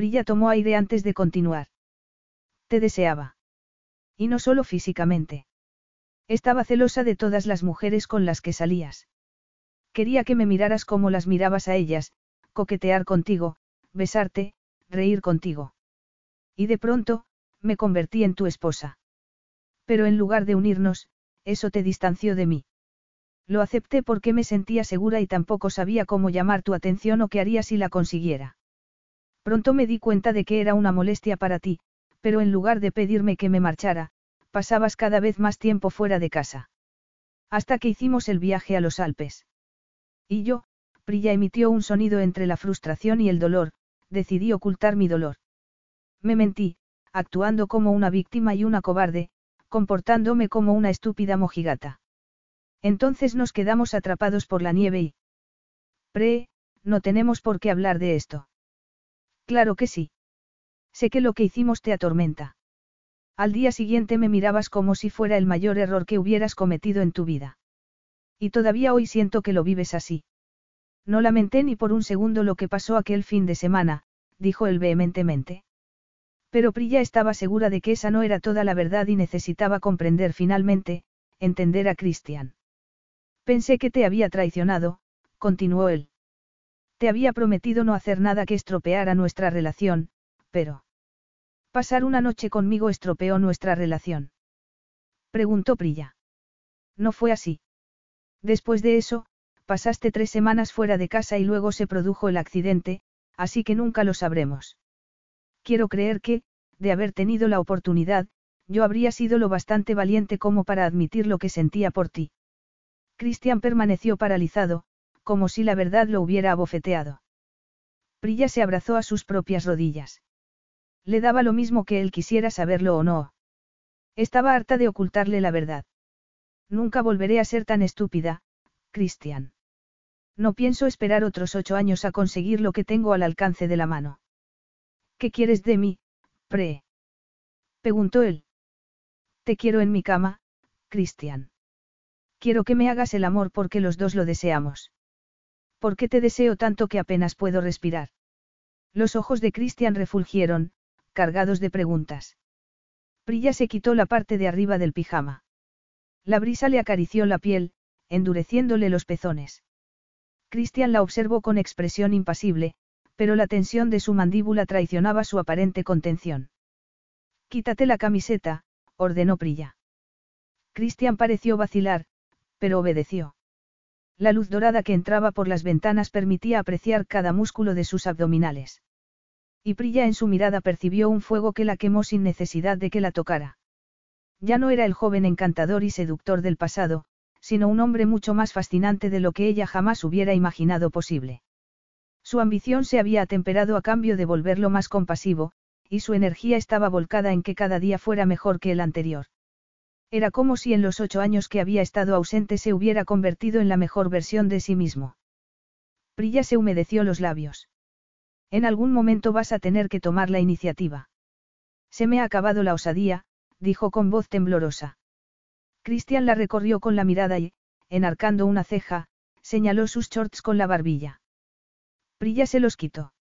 Prilla tomó aire antes de continuar. Te deseaba. Y no solo físicamente. Estaba celosa de todas las mujeres con las que salías. Quería que me miraras como las mirabas a ellas, coquetear contigo, besarte, reír contigo. Y de pronto, me convertí en tu esposa. Pero en lugar de unirnos, eso te distanció de mí. Lo acepté porque me sentía segura y tampoco sabía cómo llamar tu atención o qué haría si la consiguiera. Pronto me di cuenta de que era una molestia para ti, pero en lugar de pedirme que me marchara, pasabas cada vez más tiempo fuera de casa. Hasta que hicimos el viaje a los Alpes. Y yo, Prilla emitió un sonido entre la frustración y el dolor, decidí ocultar mi dolor. Me mentí, actuando como una víctima y una cobarde, comportándome como una estúpida mojigata. Entonces nos quedamos atrapados por la nieve y... Pre, no tenemos por qué hablar de esto. Claro que sí. Sé que lo que hicimos te atormenta. Al día siguiente me mirabas como si fuera el mayor error que hubieras cometido en tu vida. Y todavía hoy siento que lo vives así. No lamenté ni por un segundo lo que pasó aquel fin de semana, dijo él vehementemente. Pero Prilla estaba segura de que esa no era toda la verdad y necesitaba comprender finalmente, entender a Christian. Pensé que te había traicionado, continuó él. Te había prometido no hacer nada que estropeara nuestra relación, pero... Pasar una noche conmigo estropeó nuestra relación. Preguntó Prilla. No fue así. Después de eso, pasaste tres semanas fuera de casa y luego se produjo el accidente, así que nunca lo sabremos. Quiero creer que, de haber tenido la oportunidad, yo habría sido lo bastante valiente como para admitir lo que sentía por ti. Cristian permaneció paralizado, como si la verdad lo hubiera abofeteado. Prilla se abrazó a sus propias rodillas. Le daba lo mismo que él quisiera saberlo o no. Estaba harta de ocultarle la verdad. Nunca volveré a ser tan estúpida, Cristian. No pienso esperar otros ocho años a conseguir lo que tengo al alcance de la mano. ¿Qué quieres de mí, Pre? preguntó él. Te quiero en mi cama, Cristian. Quiero que me hagas el amor porque los dos lo deseamos. ¿Por qué te deseo tanto que apenas puedo respirar? Los ojos de Cristian refulgieron, cargados de preguntas. Prilla se quitó la parte de arriba del pijama. La brisa le acarició la piel, endureciéndole los pezones. Cristian la observó con expresión impasible, pero la tensión de su mandíbula traicionaba su aparente contención. Quítate la camiseta, ordenó Prilla. Cristian pareció vacilar, pero obedeció. La luz dorada que entraba por las ventanas permitía apreciar cada músculo de sus abdominales. Y Prilla en su mirada percibió un fuego que la quemó sin necesidad de que la tocara. Ya no era el joven encantador y seductor del pasado, sino un hombre mucho más fascinante de lo que ella jamás hubiera imaginado posible. Su ambición se había atemperado a cambio de volverlo más compasivo, y su energía estaba volcada en que cada día fuera mejor que el anterior. Era como si en los ocho años que había estado ausente se hubiera convertido en la mejor versión de sí mismo. Prilla se humedeció los labios. En algún momento vas a tener que tomar la iniciativa. Se me ha acabado la osadía, dijo con voz temblorosa. Cristian la recorrió con la mirada y, enarcando una ceja, señaló sus shorts con la barbilla. Prilla se los quitó.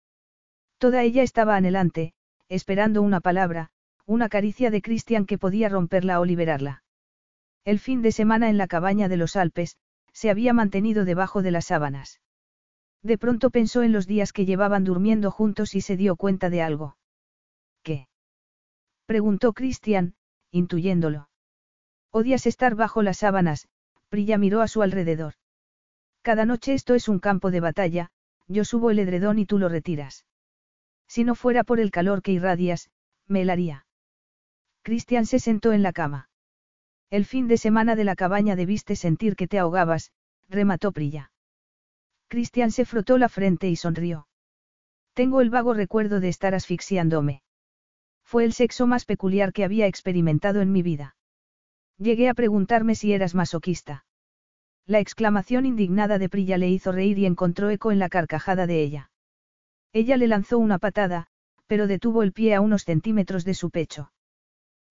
Toda ella estaba anhelante, esperando una palabra, una caricia de Cristian que podía romperla o liberarla. El fin de semana en la cabaña de los Alpes, se había mantenido debajo de las sábanas. De pronto pensó en los días que llevaban durmiendo juntos y se dio cuenta de algo. ¿Qué? preguntó Cristian, intuyéndolo. Odias estar bajo las sábanas, Prilla miró a su alrededor. Cada noche esto es un campo de batalla, yo subo el edredón y tú lo retiras. Si no fuera por el calor que irradias, me helaría. Cristian se sentó en la cama. El fin de semana de la cabaña debiste sentir que te ahogabas, remató Prilla. Cristian se frotó la frente y sonrió. Tengo el vago recuerdo de estar asfixiándome. Fue el sexo más peculiar que había experimentado en mi vida. Llegué a preguntarme si eras masoquista. La exclamación indignada de Prilla le hizo reír y encontró eco en la carcajada de ella. Ella le lanzó una patada, pero detuvo el pie a unos centímetros de su pecho.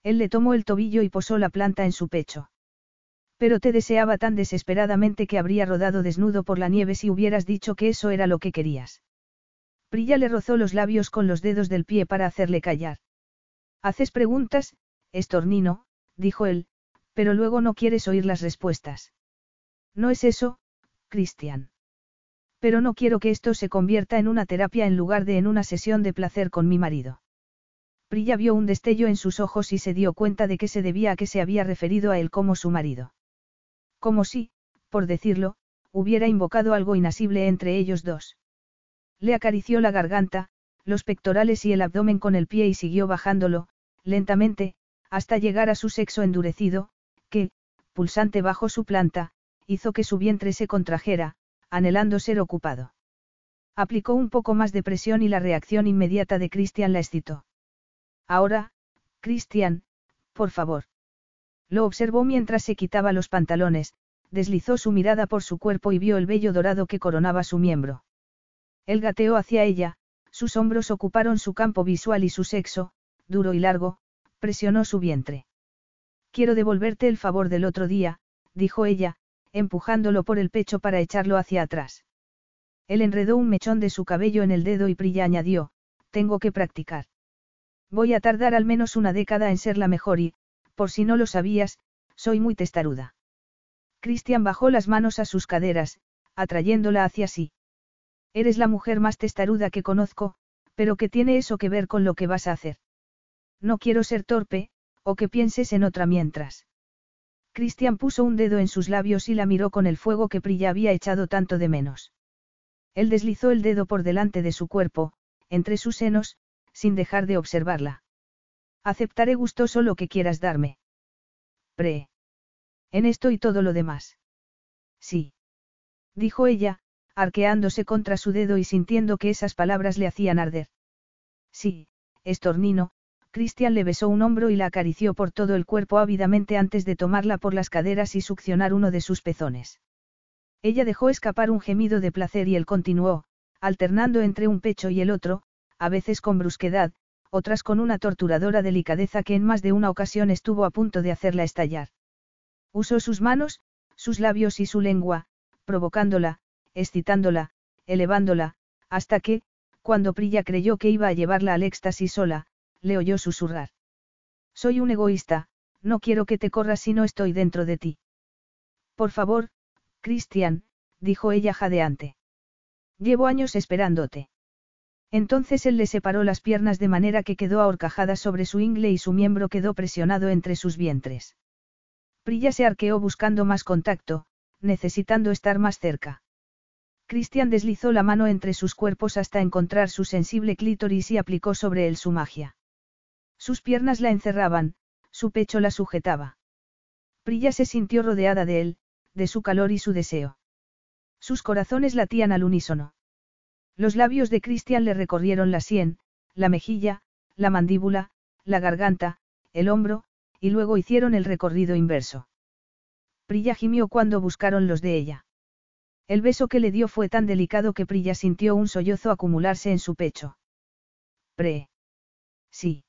Él le tomó el tobillo y posó la planta en su pecho. Pero te deseaba tan desesperadamente que habría rodado desnudo por la nieve si hubieras dicho que eso era lo que querías. Prilla le rozó los labios con los dedos del pie para hacerle callar. Haces preguntas, estornino, dijo él, pero luego no quieres oír las respuestas. No es eso, Cristian. Pero no quiero que esto se convierta en una terapia en lugar de en una sesión de placer con mi marido. Prilla vio un destello en sus ojos y se dio cuenta de que se debía a que se había referido a él como su marido. Como si, por decirlo, hubiera invocado algo inasible entre ellos dos. Le acarició la garganta, los pectorales y el abdomen con el pie y siguió bajándolo, lentamente, hasta llegar a su sexo endurecido, que, pulsante bajo su planta, hizo que su vientre se contrajera, anhelando ser ocupado. Aplicó un poco más de presión y la reacción inmediata de Christian la excitó. Ahora, Christian, por favor. Lo observó mientras se quitaba los pantalones, deslizó su mirada por su cuerpo y vio el vello dorado que coronaba su miembro. Él gateó hacia ella, sus hombros ocuparon su campo visual y su sexo, duro y largo, presionó su vientre. Quiero devolverte el favor del otro día, dijo ella, empujándolo por el pecho para echarlo hacia atrás. Él enredó un mechón de su cabello en el dedo y Prilla añadió, tengo que practicar. Voy a tardar al menos una década en ser la mejor y, por si no lo sabías, soy muy testaruda. Cristian bajó las manos a sus caderas, atrayéndola hacia sí. Eres la mujer más testaruda que conozco, pero ¿qué tiene eso que ver con lo que vas a hacer? No quiero ser torpe, o que pienses en otra mientras. Christian puso un dedo en sus labios y la miró con el fuego que Prilla había echado tanto de menos. Él deslizó el dedo por delante de su cuerpo, entre sus senos, sin dejar de observarla. Aceptaré gustoso lo que quieras darme. Pre. En esto y todo lo demás. Sí. Dijo ella, arqueándose contra su dedo y sintiendo que esas palabras le hacían arder. Sí, estornino, Cristian le besó un hombro y la acarició por todo el cuerpo ávidamente antes de tomarla por las caderas y succionar uno de sus pezones. Ella dejó escapar un gemido de placer y él continuó, alternando entre un pecho y el otro, a veces con brusquedad, otras con una torturadora delicadeza que en más de una ocasión estuvo a punto de hacerla estallar. Usó sus manos, sus labios y su lengua, provocándola, excitándola, elevándola, hasta que, cuando Prilla creyó que iba a llevarla al éxtasis sola, le oyó susurrar. Soy un egoísta, no quiero que te corras si no estoy dentro de ti. Por favor, Cristian, dijo ella jadeante. Llevo años esperándote. Entonces él le separó las piernas de manera que quedó ahorcajada sobre su ingle y su miembro quedó presionado entre sus vientres. Prilla se arqueó buscando más contacto, necesitando estar más cerca. Cristian deslizó la mano entre sus cuerpos hasta encontrar su sensible clítoris y aplicó sobre él su magia. Sus piernas la encerraban, su pecho la sujetaba. Prilla se sintió rodeada de él, de su calor y su deseo. Sus corazones latían al unísono. Los labios de Cristian le recorrieron la sien, la mejilla, la mandíbula, la garganta, el hombro, y luego hicieron el recorrido inverso. Prilla gimió cuando buscaron los de ella. El beso que le dio fue tan delicado que Prilla sintió un sollozo acumularse en su pecho. Pre. Sí.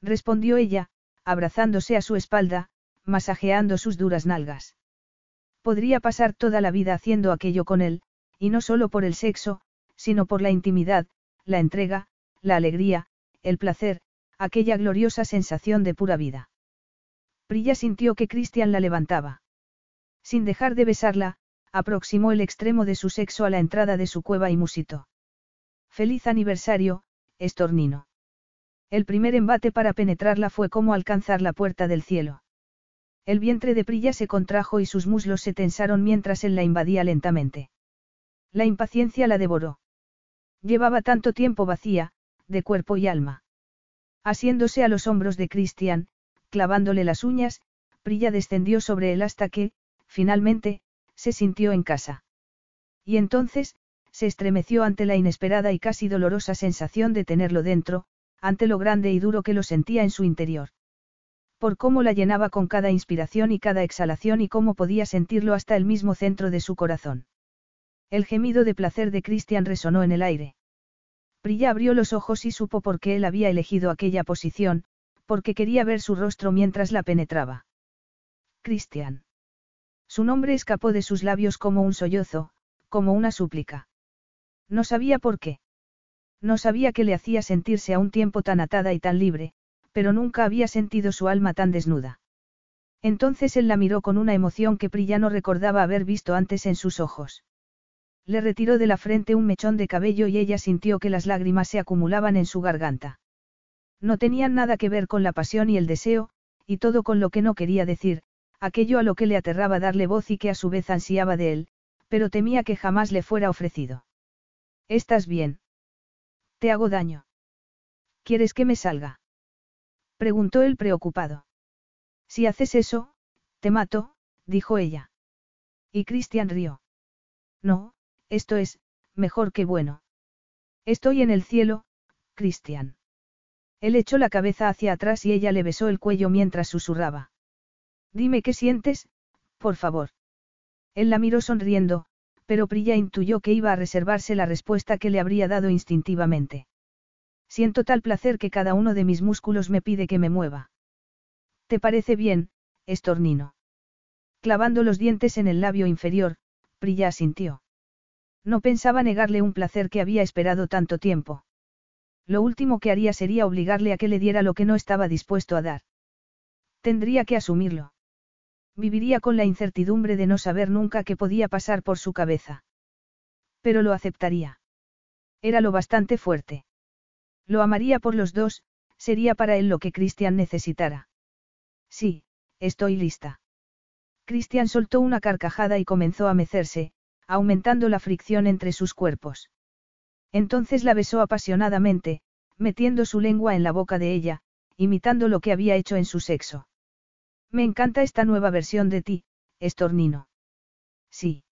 Respondió ella, abrazándose a su espalda, masajeando sus duras nalgas. Podría pasar toda la vida haciendo aquello con él, y no solo por el sexo, sino por la intimidad, la entrega, la alegría, el placer, aquella gloriosa sensación de pura vida. Prilla sintió que Cristian la levantaba. Sin dejar de besarla, aproximó el extremo de su sexo a la entrada de su cueva y musitó. Feliz aniversario, estornino. El primer embate para penetrarla fue como alcanzar la puerta del cielo. El vientre de Prilla se contrajo y sus muslos se tensaron mientras él la invadía lentamente. La impaciencia la devoró. Llevaba tanto tiempo vacía, de cuerpo y alma. Asiéndose a los hombros de Cristian, clavándole las uñas, Prilla descendió sobre él hasta que, finalmente, se sintió en casa. Y entonces, se estremeció ante la inesperada y casi dolorosa sensación de tenerlo dentro, ante lo grande y duro que lo sentía en su interior. Por cómo la llenaba con cada inspiración y cada exhalación y cómo podía sentirlo hasta el mismo centro de su corazón. El gemido de placer de Christian resonó en el aire. Prilla abrió los ojos y supo por qué él había elegido aquella posición, porque quería ver su rostro mientras la penetraba. Christian. Su nombre escapó de sus labios como un sollozo, como una súplica. No sabía por qué. No sabía qué le hacía sentirse a un tiempo tan atada y tan libre, pero nunca había sentido su alma tan desnuda. Entonces él la miró con una emoción que Prilla no recordaba haber visto antes en sus ojos. Le retiró de la frente un mechón de cabello y ella sintió que las lágrimas se acumulaban en su garganta. No tenían nada que ver con la pasión y el deseo, y todo con lo que no quería decir, aquello a lo que le aterraba darle voz y que a su vez ansiaba de él, pero temía que jamás le fuera ofrecido. ¿Estás bien? ¿Te hago daño? ¿Quieres que me salga? Preguntó él preocupado. Si haces eso, te mato, dijo ella. Y Cristian rió. No, esto es, mejor que bueno. Estoy en el cielo, Cristian. Él echó la cabeza hacia atrás y ella le besó el cuello mientras susurraba. Dime qué sientes, por favor. Él la miró sonriendo, pero Prilla intuyó que iba a reservarse la respuesta que le habría dado instintivamente. Siento tal placer que cada uno de mis músculos me pide que me mueva. ¿Te parece bien, estornino? Clavando los dientes en el labio inferior, Prilla asintió. No pensaba negarle un placer que había esperado tanto tiempo. Lo último que haría sería obligarle a que le diera lo que no estaba dispuesto a dar. Tendría que asumirlo. Viviría con la incertidumbre de no saber nunca qué podía pasar por su cabeza. Pero lo aceptaría. Era lo bastante fuerte. Lo amaría por los dos, sería para él lo que Christian necesitara. Sí, estoy lista. Cristian soltó una carcajada y comenzó a mecerse, aumentando la fricción entre sus cuerpos. Entonces la besó apasionadamente, metiendo su lengua en la boca de ella, imitando lo que había hecho en su sexo. Me encanta esta nueva versión de ti, estornino. Sí.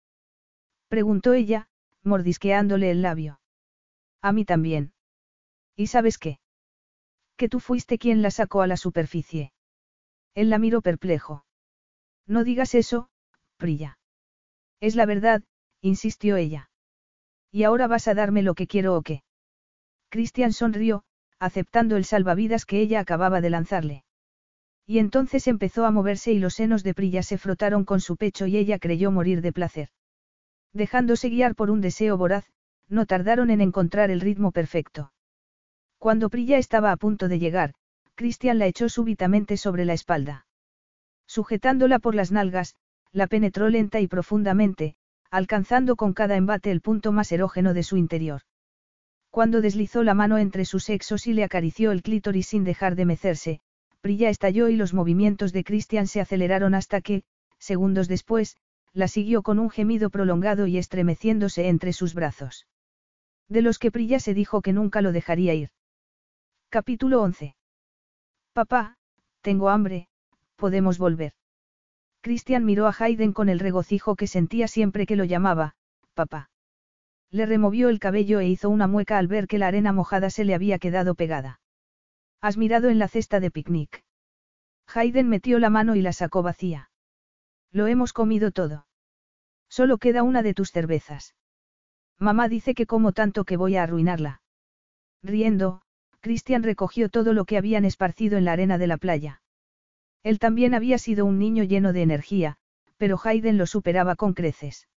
Preguntó ella, mordisqueándole el labio. A mí también. ¿Y sabes qué? Que tú fuiste quien la sacó a la superficie. Él la miró perplejo. No digas eso, Prilla. Es la verdad, insistió ella. ¿Y ahora vas a darme lo que quiero o qué? Christian sonrió, aceptando el salvavidas que ella acababa de lanzarle. Y entonces empezó a moverse y los senos de Prilla se frotaron con su pecho y ella creyó morir de placer. Dejándose guiar por un deseo voraz, no tardaron en encontrar el ritmo perfecto. Cuando Prilla estaba a punto de llegar, Christian la echó súbitamente sobre la espalda. Sujetándola por las nalgas, la penetró lenta y profundamente, alcanzando con cada embate el punto más erógeno de su interior. Cuando deslizó la mano entre sus sexos y le acarició el clítoris sin dejar de mecerse, Prilla estalló y los movimientos de Christian se aceleraron hasta que, segundos después, la siguió con un gemido prolongado y estremeciéndose entre sus brazos. De los que Prilla se dijo que nunca lo dejaría ir. Capítulo 11. Papá, tengo hambre, podemos volver. Christian miró a Hayden con el regocijo que sentía siempre que lo llamaba, papá. Le removió el cabello e hizo una mueca al ver que la arena mojada se le había quedado pegada. Has mirado en la cesta de picnic. Hayden metió la mano y la sacó vacía. Lo hemos comido todo. Solo queda una de tus cervezas. Mamá dice que como tanto que voy a arruinarla. Riendo, Christian recogió todo lo que habían esparcido en la arena de la playa. Él también había sido un niño lleno de energía, pero Hayden lo superaba con creces.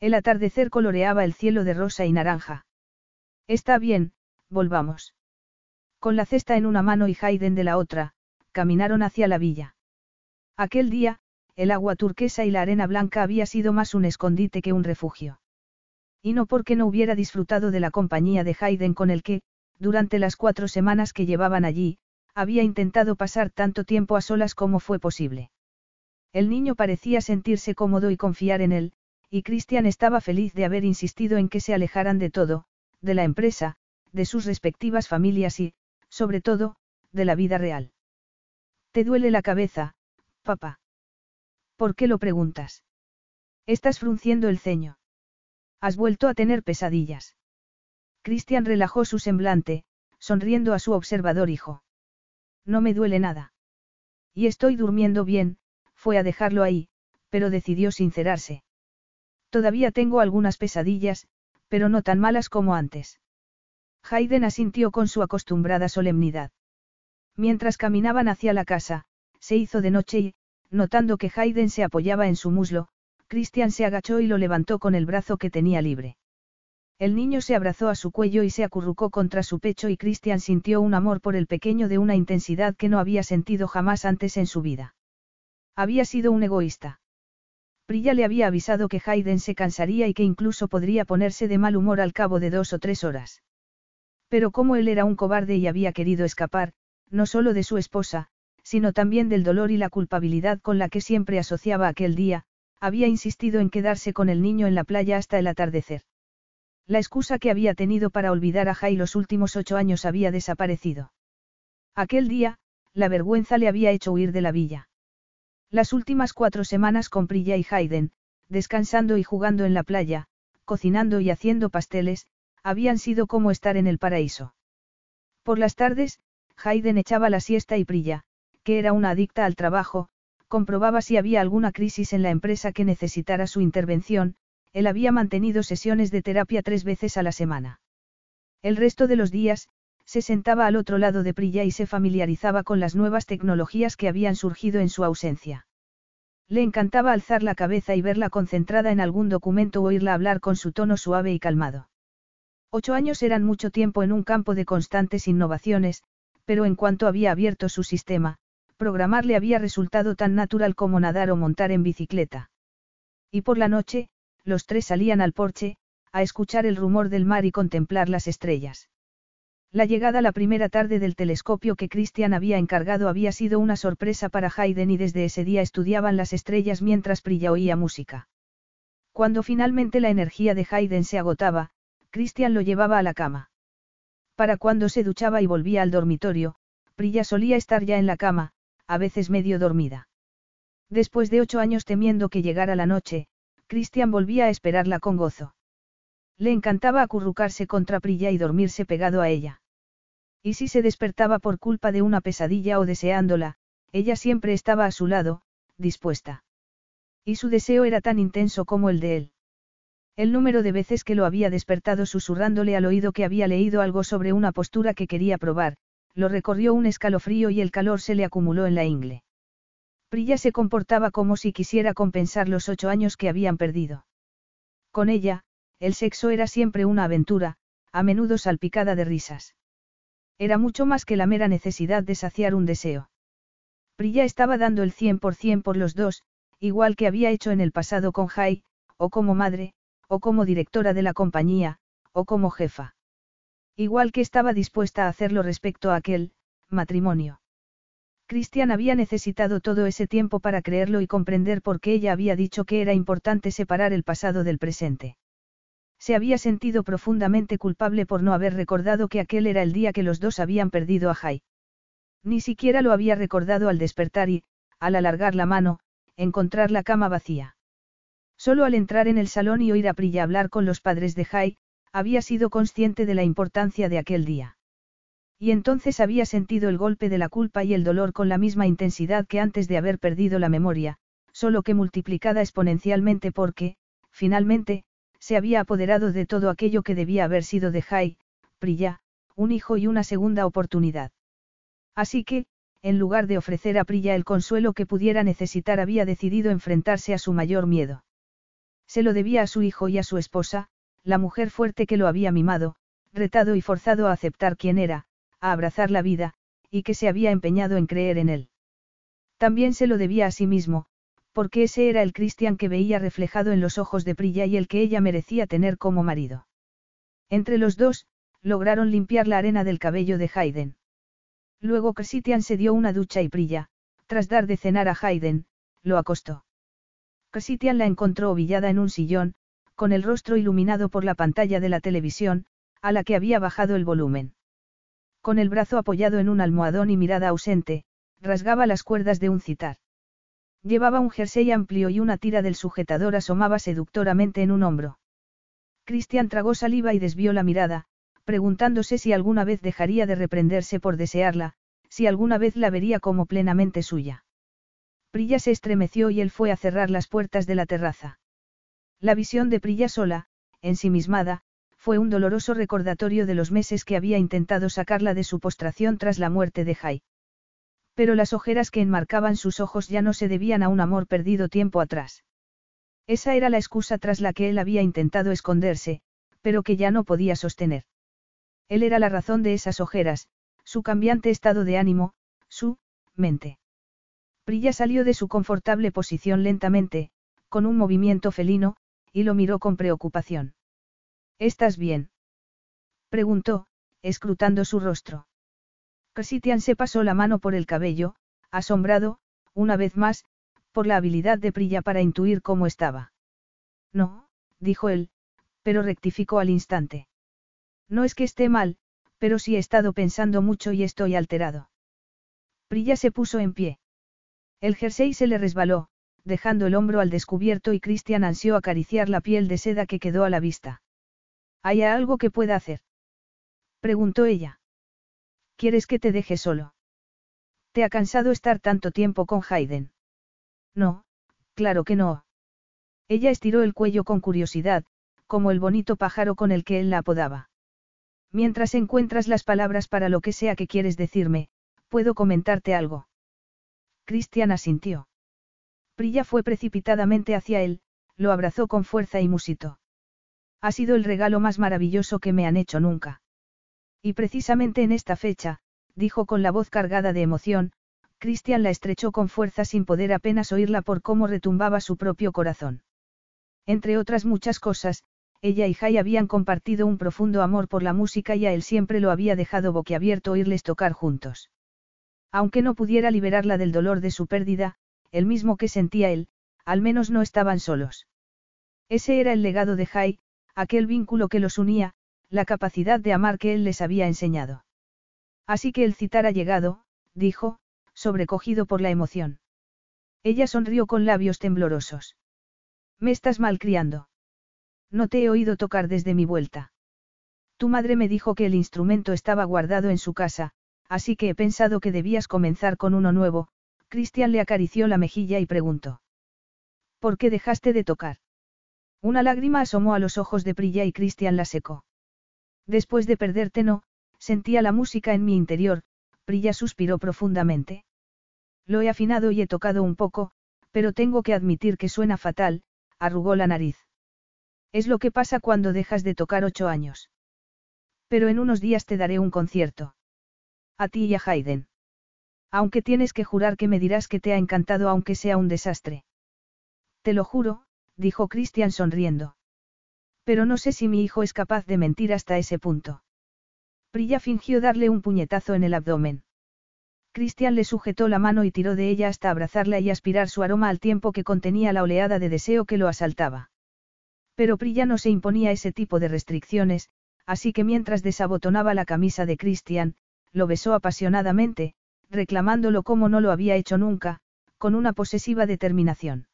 El atardecer coloreaba el cielo de rosa y naranja. Está bien, volvamos. Con la cesta en una mano y Hayden de la otra, caminaron hacia la villa. Aquel día, el agua turquesa y la arena blanca había sido más un escondite que un refugio. Y no porque no hubiera disfrutado de la compañía de Hayden con el que, durante las cuatro semanas que llevaban allí, había intentado pasar tanto tiempo a solas como fue posible. El niño parecía sentirse cómodo y confiar en él, y Christian estaba feliz de haber insistido en que se alejaran de todo, de la empresa, de sus respectivas familias y, sobre todo, de la vida real. ¿Te duele la cabeza, papá? ¿Por qué lo preguntas? Estás frunciendo el ceño. Has vuelto a tener pesadillas. Christian relajó su semblante, sonriendo a su observador hijo. No me duele nada. Y estoy durmiendo bien, fue a dejarlo ahí, pero decidió sincerarse. Todavía tengo algunas pesadillas, pero no tan malas como antes. Hayden asintió con su acostumbrada solemnidad. Mientras caminaban hacia la casa, se hizo de noche y, notando que Hayden se apoyaba en su muslo, Christian se agachó y lo levantó con el brazo que tenía libre. El niño se abrazó a su cuello y se acurrucó contra su pecho y Christian sintió un amor por el pequeño de una intensidad que no había sentido jamás antes en su vida. Había sido un egoísta. Prilla le había avisado que Hayden se cansaría y que incluso podría ponerse de mal humor al cabo de dos o tres horas. Pero como él era un cobarde y había querido escapar, no solo de su esposa, sino también del dolor y la culpabilidad con la que siempre asociaba aquel día, había insistido en quedarse con el niño en la playa hasta el atardecer. La excusa que había tenido para olvidar a Jai los últimos ocho años había desaparecido. Aquel día, la vergüenza le había hecho huir de la villa. Las últimas cuatro semanas con Prilla y Hayden, descansando y jugando en la playa, cocinando y haciendo pasteles, habían sido como estar en el paraíso. Por las tardes, Hayden echaba la siesta y Prilla, que era una adicta al trabajo, comprobaba si había alguna crisis en la empresa que necesitara su intervención, él había mantenido sesiones de terapia tres veces a la semana. El resto de los días, se sentaba al otro lado de Prilla y se familiarizaba con las nuevas tecnologías que habían surgido en su ausencia. Le encantaba alzar la cabeza y verla concentrada en algún documento o oírla hablar con su tono suave y calmado. Ocho años eran mucho tiempo en un campo de constantes innovaciones, pero en cuanto había abierto su sistema, programar le había resultado tan natural como nadar o montar en bicicleta. Y por la noche, los tres salían al porche, a escuchar el rumor del mar y contemplar las estrellas. La llegada la primera tarde del telescopio que Christian había encargado había sido una sorpresa para Hayden y desde ese día estudiaban las estrellas mientras Prilla oía música. Cuando finalmente la energía de Hayden se agotaba, Christian lo llevaba a la cama. Para cuando se duchaba y volvía al dormitorio, Prilla solía estar ya en la cama, a veces medio dormida. Después de ocho años temiendo que llegara la noche, Christian volvía a esperarla con gozo. Le encantaba acurrucarse contra Prilla y dormirse pegado a ella. Y si se despertaba por culpa de una pesadilla o deseándola, ella siempre estaba a su lado, dispuesta. Y su deseo era tan intenso como el de él. El número de veces que lo había despertado susurrándole al oído que había leído algo sobre una postura que quería probar, lo recorrió un escalofrío y el calor se le acumuló en la ingle. Prilla se comportaba como si quisiera compensar los ocho años que habían perdido. Con ella, el sexo era siempre una aventura, a menudo salpicada de risas. Era mucho más que la mera necesidad de saciar un deseo. Prilla estaba dando el 100% por los dos, igual que había hecho en el pasado con Jai, o como madre, o como directora de la compañía, o como jefa. Igual que estaba dispuesta a hacerlo respecto a aquel, matrimonio. Cristian había necesitado todo ese tiempo para creerlo y comprender por qué ella había dicho que era importante separar el pasado del presente. Se había sentido profundamente culpable por no haber recordado que aquel era el día que los dos habían perdido a Jai. Ni siquiera lo había recordado al despertar y, al alargar la mano, encontrar la cama vacía. Solo al entrar en el salón y oír a Prilla hablar con los padres de Jai, había sido consciente de la importancia de aquel día. Y entonces había sentido el golpe de la culpa y el dolor con la misma intensidad que antes de haber perdido la memoria, solo que multiplicada exponencialmente porque, finalmente, se había apoderado de todo aquello que debía haber sido de Jai, Prilla, un hijo y una segunda oportunidad. Así que, en lugar de ofrecer a Prilla el consuelo que pudiera necesitar, había decidido enfrentarse a su mayor miedo. Se lo debía a su hijo y a su esposa, la mujer fuerte que lo había mimado, retado y forzado a aceptar quién era, a abrazar la vida, y que se había empeñado en creer en él. También se lo debía a sí mismo, porque ese era el Cristian que veía reflejado en los ojos de Prilla y el que ella merecía tener como marido. Entre los dos, lograron limpiar la arena del cabello de Hayden. Luego Christian se dio una ducha y Prilla, tras dar de cenar a Hayden, lo acostó. Christian la encontró ovillada en un sillón, con el rostro iluminado por la pantalla de la televisión, a la que había bajado el volumen. Con el brazo apoyado en un almohadón y mirada ausente, rasgaba las cuerdas de un citar. Llevaba un jersey amplio y una tira del sujetador asomaba seductoramente en un hombro. Cristian tragó saliva y desvió la mirada, preguntándose si alguna vez dejaría de reprenderse por desearla, si alguna vez la vería como plenamente suya. Prilla se estremeció y él fue a cerrar las puertas de la terraza. La visión de Prilla sola, ensimismada, fue un doloroso recordatorio de los meses que había intentado sacarla de su postración tras la muerte de Jai. Pero las ojeras que enmarcaban sus ojos ya no se debían a un amor perdido tiempo atrás. Esa era la excusa tras la que él había intentado esconderse, pero que ya no podía sostener. Él era la razón de esas ojeras, su cambiante estado de ánimo, su mente. Prilla salió de su confortable posición lentamente, con un movimiento felino, y lo miró con preocupación. ¿Estás bien? preguntó, escrutando su rostro. Christian se pasó la mano por el cabello, asombrado, una vez más, por la habilidad de Prilla para intuir cómo estaba. No, dijo él, pero rectificó al instante. No es que esté mal, pero sí he estado pensando mucho y estoy alterado. Prilla se puso en pie. El jersey se le resbaló, dejando el hombro al descubierto y Christian ansió acariciar la piel de seda que quedó a la vista. ¿Hay algo que pueda hacer? preguntó ella. ¿Quieres que te deje solo? ¿Te ha cansado estar tanto tiempo con Hayden? No, claro que no. Ella estiró el cuello con curiosidad, como el bonito pájaro con el que él la apodaba. Mientras encuentras las palabras para lo que sea que quieres decirme, puedo comentarte algo. Cristian asintió. Prilla fue precipitadamente hacia él, lo abrazó con fuerza y musitó. Ha sido el regalo más maravilloso que me han hecho nunca. Y precisamente en esta fecha, dijo con la voz cargada de emoción, Cristian la estrechó con fuerza sin poder apenas oírla por cómo retumbaba su propio corazón. Entre otras muchas cosas, ella y Jai habían compartido un profundo amor por la música y a él siempre lo había dejado boquiabierto oírles tocar juntos. Aunque no pudiera liberarla del dolor de su pérdida, el mismo que sentía él, al menos no estaban solos. Ese era el legado de Jai, aquel vínculo que los unía, la capacidad de amar que él les había enseñado. Así que el citar ha llegado, dijo, sobrecogido por la emoción. Ella sonrió con labios temblorosos. Me estás malcriando. No te he oído tocar desde mi vuelta. Tu madre me dijo que el instrumento estaba guardado en su casa, así que he pensado que debías comenzar con uno nuevo. Cristian le acarició la mejilla y preguntó. ¿Por qué dejaste de tocar? Una lágrima asomó a los ojos de Prilla y Cristian la secó. Después de perderte no, sentía la música en mi interior, Prilla suspiró profundamente. Lo he afinado y he tocado un poco, pero tengo que admitir que suena fatal, arrugó la nariz. Es lo que pasa cuando dejas de tocar ocho años. Pero en unos días te daré un concierto. A ti y a Hayden. Aunque tienes que jurar que me dirás que te ha encantado aunque sea un desastre. Te lo juro, dijo Christian sonriendo. Pero no sé si mi hijo es capaz de mentir hasta ese punto. Prilla fingió darle un puñetazo en el abdomen. Christian le sujetó la mano y tiró de ella hasta abrazarla y aspirar su aroma al tiempo que contenía la oleada de deseo que lo asaltaba. Pero Prilla no se imponía ese tipo de restricciones, así que mientras desabotonaba la camisa de Christian, lo besó apasionadamente, reclamándolo como no lo había hecho nunca, con una posesiva determinación.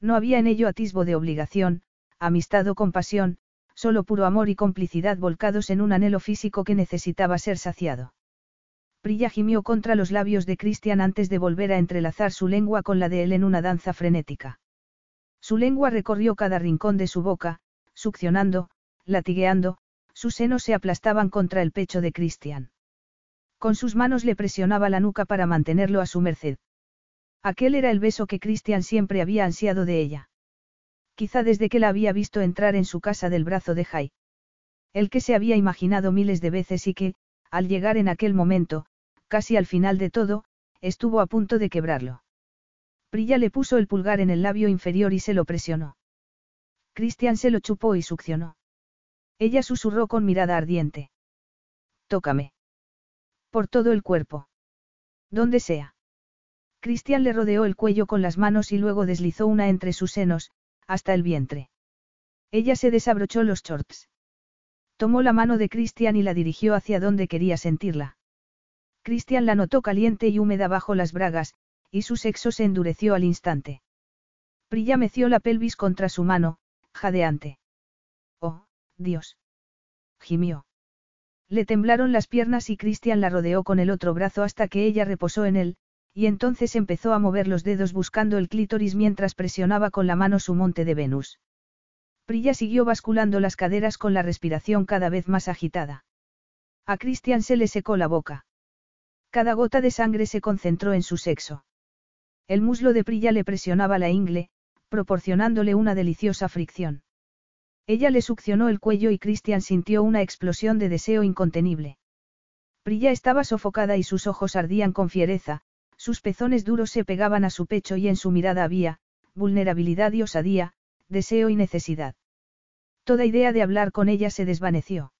No había en ello atisbo de obligación, amistad o compasión, solo puro amor y complicidad volcados en un anhelo físico que necesitaba ser saciado. Prilla gimió contra los labios de Christian antes de volver a entrelazar su lengua con la de él en una danza frenética. Su lengua recorrió cada rincón de su boca, succionando, latigueando, sus senos se aplastaban contra el pecho de Christian. Con sus manos le presionaba la nuca para mantenerlo a su merced. Aquel era el beso que Christian siempre había ansiado de ella. Quizá desde que la había visto entrar en su casa del brazo de Jai. El que se había imaginado miles de veces y que, al llegar en aquel momento, casi al final de todo, estuvo a punto de quebrarlo. Prilla le puso el pulgar en el labio inferior y se lo presionó. Christian se lo chupó y succionó. Ella susurró con mirada ardiente. Tócame. Por todo el cuerpo. Donde sea. Christian le rodeó el cuello con las manos y luego deslizó una entre sus senos, hasta el vientre. Ella se desabrochó los shorts. Tomó la mano de Christian y la dirigió hacia donde quería sentirla. Christian la notó caliente y húmeda bajo las bragas, y su sexo se endureció al instante. Prilla meció la pelvis contra su mano, jadeante. Oh, Dios. Gimió. Le temblaron las piernas y Christian la rodeó con el otro brazo hasta que ella reposó en él, y entonces empezó a mover los dedos buscando el clítoris mientras presionaba con la mano su monte de Venus. Prilla siguió basculando las caderas con la respiración cada vez más agitada. A Christian se le secó la boca. Cada gota de sangre se concentró en su sexo. El muslo de Prilla le presionaba la ingle, proporcionándole una deliciosa fricción. Ella le succionó el cuello y Christian sintió una explosión de deseo incontenible. Prilla estaba sofocada y sus ojos ardían con fiereza, sus pezones duros se pegaban a su pecho y en su mirada había, vulnerabilidad y osadía, deseo y necesidad. Toda idea de hablar con ella se desvaneció.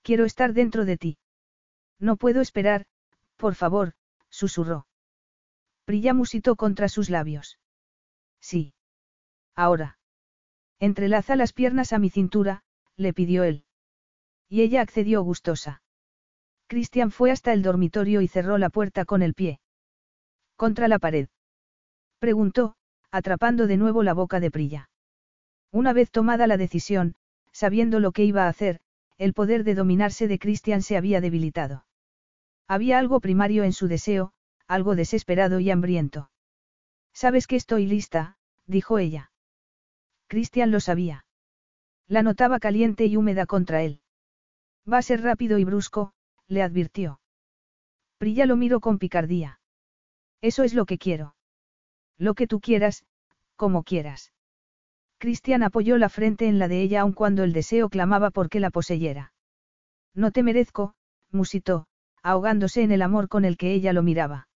Quiero estar dentro de ti. No puedo esperar, por favor, susurró. Prilla musitó contra sus labios. Sí. Ahora. Entrelaza las piernas a mi cintura, le pidió él. Y ella accedió gustosa. Christian fue hasta el dormitorio y cerró la puerta con el pie. ¿Contra la pared? Preguntó, atrapando de nuevo la boca de Prilla. Una vez tomada la decisión, sabiendo lo que iba a hacer, el poder de dominarse de Christian se había debilitado. Había algo primario en su deseo, algo desesperado y hambriento. Sabes que estoy lista, dijo ella. Christian lo sabía. La notaba caliente y húmeda contra él. Va a ser rápido y brusco, le advirtió. Prilla lo miró con picardía. Eso es lo que quiero. Lo que tú quieras, como quieras. Cristian apoyó la frente en la de ella aun cuando el deseo clamaba por que la poseyera. No te merezco, musitó, ahogándose en el amor con el que ella lo miraba.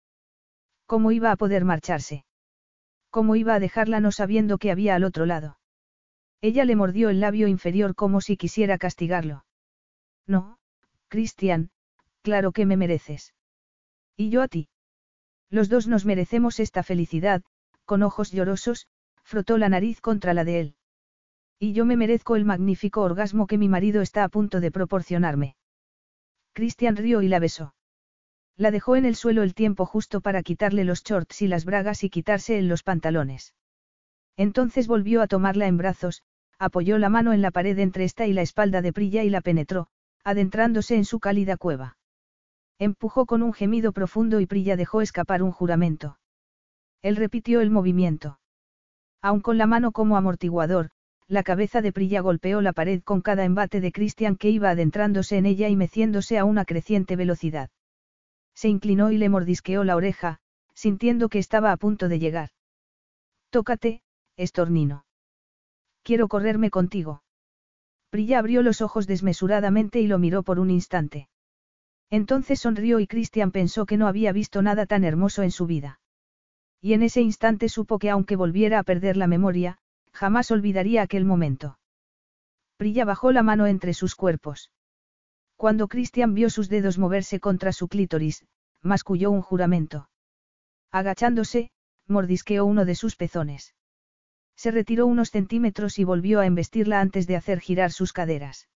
¿Cómo iba a poder marcharse? ¿Cómo iba a dejarla no sabiendo que había al otro lado? Ella le mordió el labio inferior como si quisiera castigarlo. No, Cristian, claro que me mereces. Y yo a ti. Los dos nos merecemos esta felicidad, con ojos llorosos, frotó la nariz contra la de él. Y yo me merezco el magnífico orgasmo que mi marido está a punto de proporcionarme. Cristian rió y la besó. La dejó en el suelo el tiempo justo para quitarle los shorts y las bragas y quitarse en los pantalones. Entonces volvió a tomarla en brazos, apoyó la mano en la pared entre esta y la espalda de Prilla y la penetró, adentrándose en su cálida cueva. Empujó con un gemido profundo y Prilla dejó escapar un juramento. Él repitió el movimiento. Aun con la mano como amortiguador, la cabeza de Prilla golpeó la pared con cada embate de Christian que iba adentrándose en ella y meciéndose a una creciente velocidad. Se inclinó y le mordisqueó la oreja, sintiendo que estaba a punto de llegar. Tócate, estornino. Quiero correrme contigo. Prilla abrió los ojos desmesuradamente y lo miró por un instante. Entonces sonrió y Christian pensó que no había visto nada tan hermoso en su vida. Y en ese instante supo que aunque volviera a perder la memoria, jamás olvidaría aquel momento. Prilla bajó la mano entre sus cuerpos. Cuando Christian vio sus dedos moverse contra su clítoris, masculló un juramento. Agachándose, mordisqueó uno de sus pezones. Se retiró unos centímetros y volvió a embestirla antes de hacer girar sus caderas.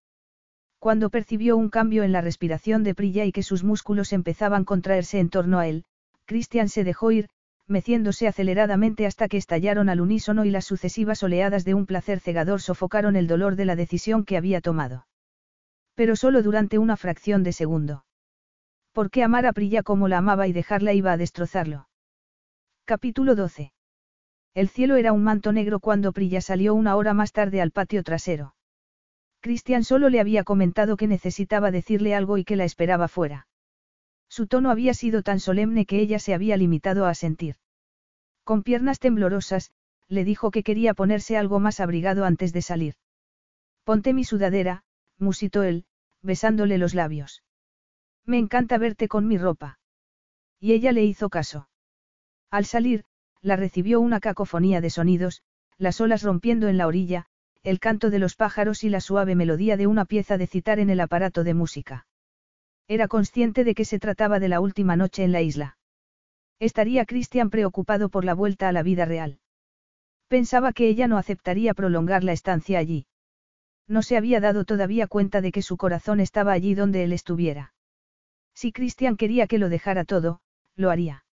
Cuando percibió un cambio en la respiración de Prilla y que sus músculos empezaban a contraerse en torno a él, Christian se dejó ir, meciéndose aceleradamente hasta que estallaron al unísono y las sucesivas oleadas de un placer cegador sofocaron el dolor de la decisión que había tomado. Pero solo durante una fracción de segundo. ¿Por qué amar a Prilla como la amaba y dejarla iba a destrozarlo? Capítulo 12. El cielo era un manto negro cuando Prilla salió una hora más tarde al patio trasero. Cristian solo le había comentado que necesitaba decirle algo y que la esperaba fuera. Su tono había sido tan solemne que ella se había limitado a sentir. Con piernas temblorosas, le dijo que quería ponerse algo más abrigado antes de salir. Ponte mi sudadera, musitó él, besándole los labios. Me encanta verte con mi ropa. Y ella le hizo caso. Al salir, la recibió una cacofonía de sonidos, las olas rompiendo en la orilla, el canto de los pájaros y la suave melodía de una pieza de citar en el aparato de música. Era consciente de que se trataba de la última noche en la isla. Estaría Christian preocupado por la vuelta a la vida real. Pensaba que ella no aceptaría prolongar la estancia allí. No se había dado todavía cuenta de que su corazón estaba allí donde él estuviera. Si Christian quería que lo dejara todo, lo haría.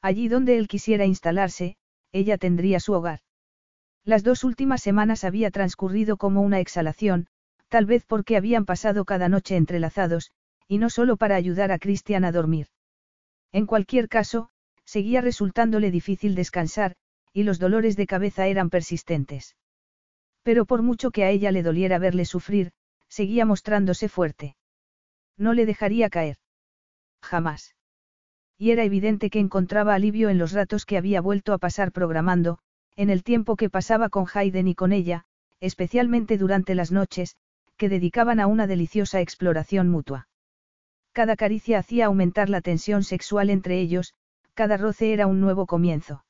Allí donde él quisiera instalarse, ella tendría su hogar. Las dos últimas semanas había transcurrido como una exhalación, tal vez porque habían pasado cada noche entrelazados, y no solo para ayudar a Christian a dormir. En cualquier caso, seguía resultándole difícil descansar, y los dolores de cabeza eran persistentes. Pero por mucho que a ella le doliera verle sufrir, seguía mostrándose fuerte. No le dejaría caer. Jamás. Y era evidente que encontraba alivio en los ratos que había vuelto a pasar programando, en el tiempo que pasaba con Hayden y con ella, especialmente durante las noches, que dedicaban a una deliciosa exploración mutua. Cada caricia hacía aumentar la tensión sexual entre ellos, cada roce era un nuevo comienzo.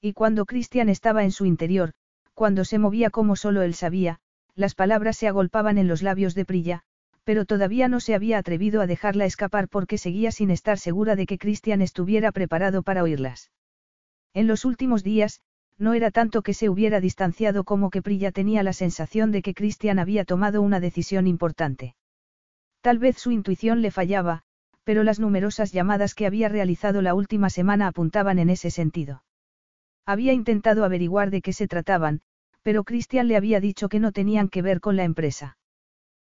Y cuando Christian estaba en su interior, cuando se movía como solo él sabía, las palabras se agolpaban en los labios de Prilla, pero todavía no se había atrevido a dejarla escapar porque seguía sin estar segura de que Christian estuviera preparado para oírlas. En los últimos días, no era tanto que se hubiera distanciado como que Prilla tenía la sensación de que Christian había tomado una decisión importante. Tal vez su intuición le fallaba, pero las numerosas llamadas que había realizado la última semana apuntaban en ese sentido. Había intentado averiguar de qué se trataban, pero Christian le había dicho que no tenían que ver con la empresa.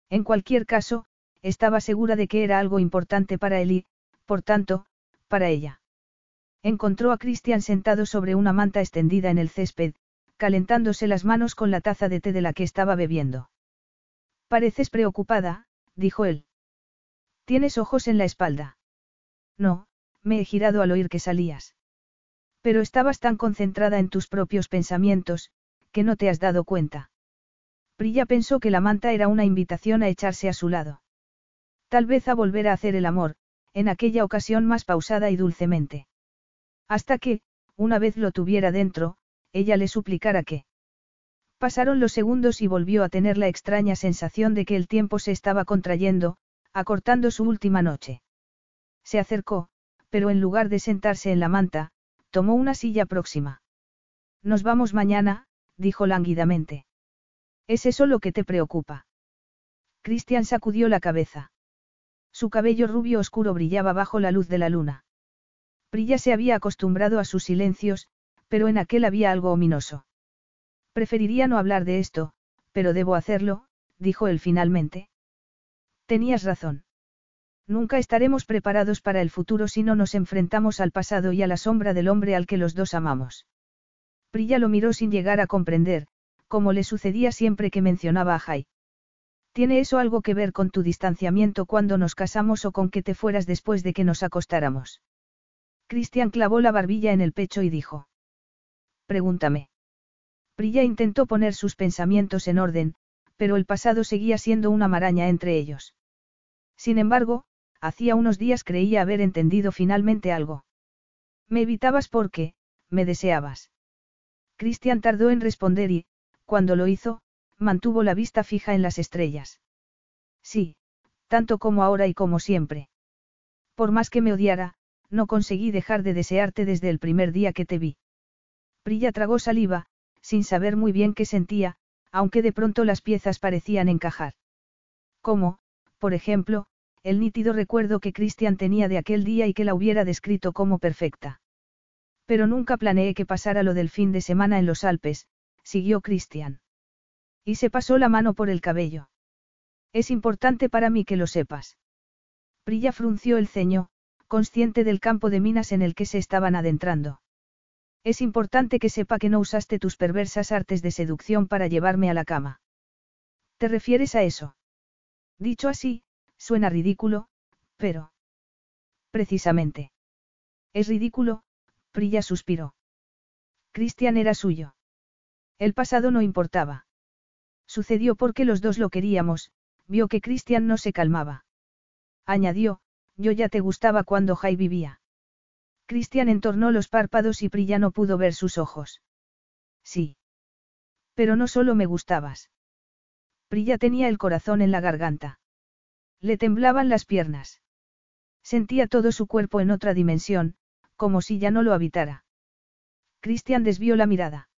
En cualquier caso, estaba segura de que era algo importante para él y, por tanto, para ella. Encontró a Christian sentado sobre una manta extendida en el césped, calentándose las manos con la taza de té de la que estaba bebiendo. Pareces preocupada, dijo él. Tienes ojos en la espalda. No, me he girado al oír que salías. Pero estabas tan concentrada en tus propios pensamientos, que no te has dado cuenta. Prilla pensó que la manta era una invitación a echarse a su lado. Tal vez a volver a hacer el amor, en aquella ocasión más pausada y dulcemente. Hasta que, una vez lo tuviera dentro, ella le suplicara que. Pasaron los segundos y volvió a tener la extraña sensación de que el tiempo se estaba contrayendo, acortando su última noche. Se acercó, pero en lugar de sentarse en la manta, tomó una silla próxima. Nos vamos mañana, dijo lánguidamente. ¿Es eso lo que te preocupa? Christian sacudió la cabeza. Su cabello rubio oscuro brillaba bajo la luz de la luna. Prilla se había acostumbrado a sus silencios, pero en aquel había algo ominoso. Preferiría no hablar de esto, pero debo hacerlo, dijo él finalmente. Tenías razón. Nunca estaremos preparados para el futuro si no nos enfrentamos al pasado y a la sombra del hombre al que los dos amamos. Prilla lo miró sin llegar a comprender, como le sucedía siempre que mencionaba a Jai. ¿Tiene eso algo que ver con tu distanciamiento cuando nos casamos o con que te fueras después de que nos acostáramos? Cristian clavó la barbilla en el pecho y dijo. Pregúntame. Prilla intentó poner sus pensamientos en orden, pero el pasado seguía siendo una maraña entre ellos. Sin embargo, hacía unos días creía haber entendido finalmente algo. Me evitabas porque, me deseabas. Cristian tardó en responder y, cuando lo hizo, mantuvo la vista fija en las estrellas. Sí, tanto como ahora y como siempre. Por más que me odiara, no conseguí dejar de desearte desde el primer día que te vi. Prilla tragó saliva, sin saber muy bien qué sentía, aunque de pronto las piezas parecían encajar. Como, por ejemplo, el nítido recuerdo que Christian tenía de aquel día y que la hubiera descrito como perfecta. Pero nunca planeé que pasara lo del fin de semana en los Alpes, siguió Christian. Y se pasó la mano por el cabello. Es importante para mí que lo sepas. Prilla frunció el ceño, consciente del campo de minas en el que se estaban adentrando. Es importante que sepa que no usaste tus perversas artes de seducción para llevarme a la cama. ¿Te refieres a eso? Dicho así, Suena ridículo, pero... Precisamente. Es ridículo, Prilla suspiró. Cristian era suyo. El pasado no importaba. Sucedió porque los dos lo queríamos, vio que Cristian no se calmaba. Añadió, yo ya te gustaba cuando Jai vivía. Cristian entornó los párpados y Prilla no pudo ver sus ojos. Sí. Pero no solo me gustabas. Prilla tenía el corazón en la garganta. Le temblaban las piernas. Sentía todo su cuerpo en otra dimensión, como si ya no lo habitara. Cristian desvió la mirada.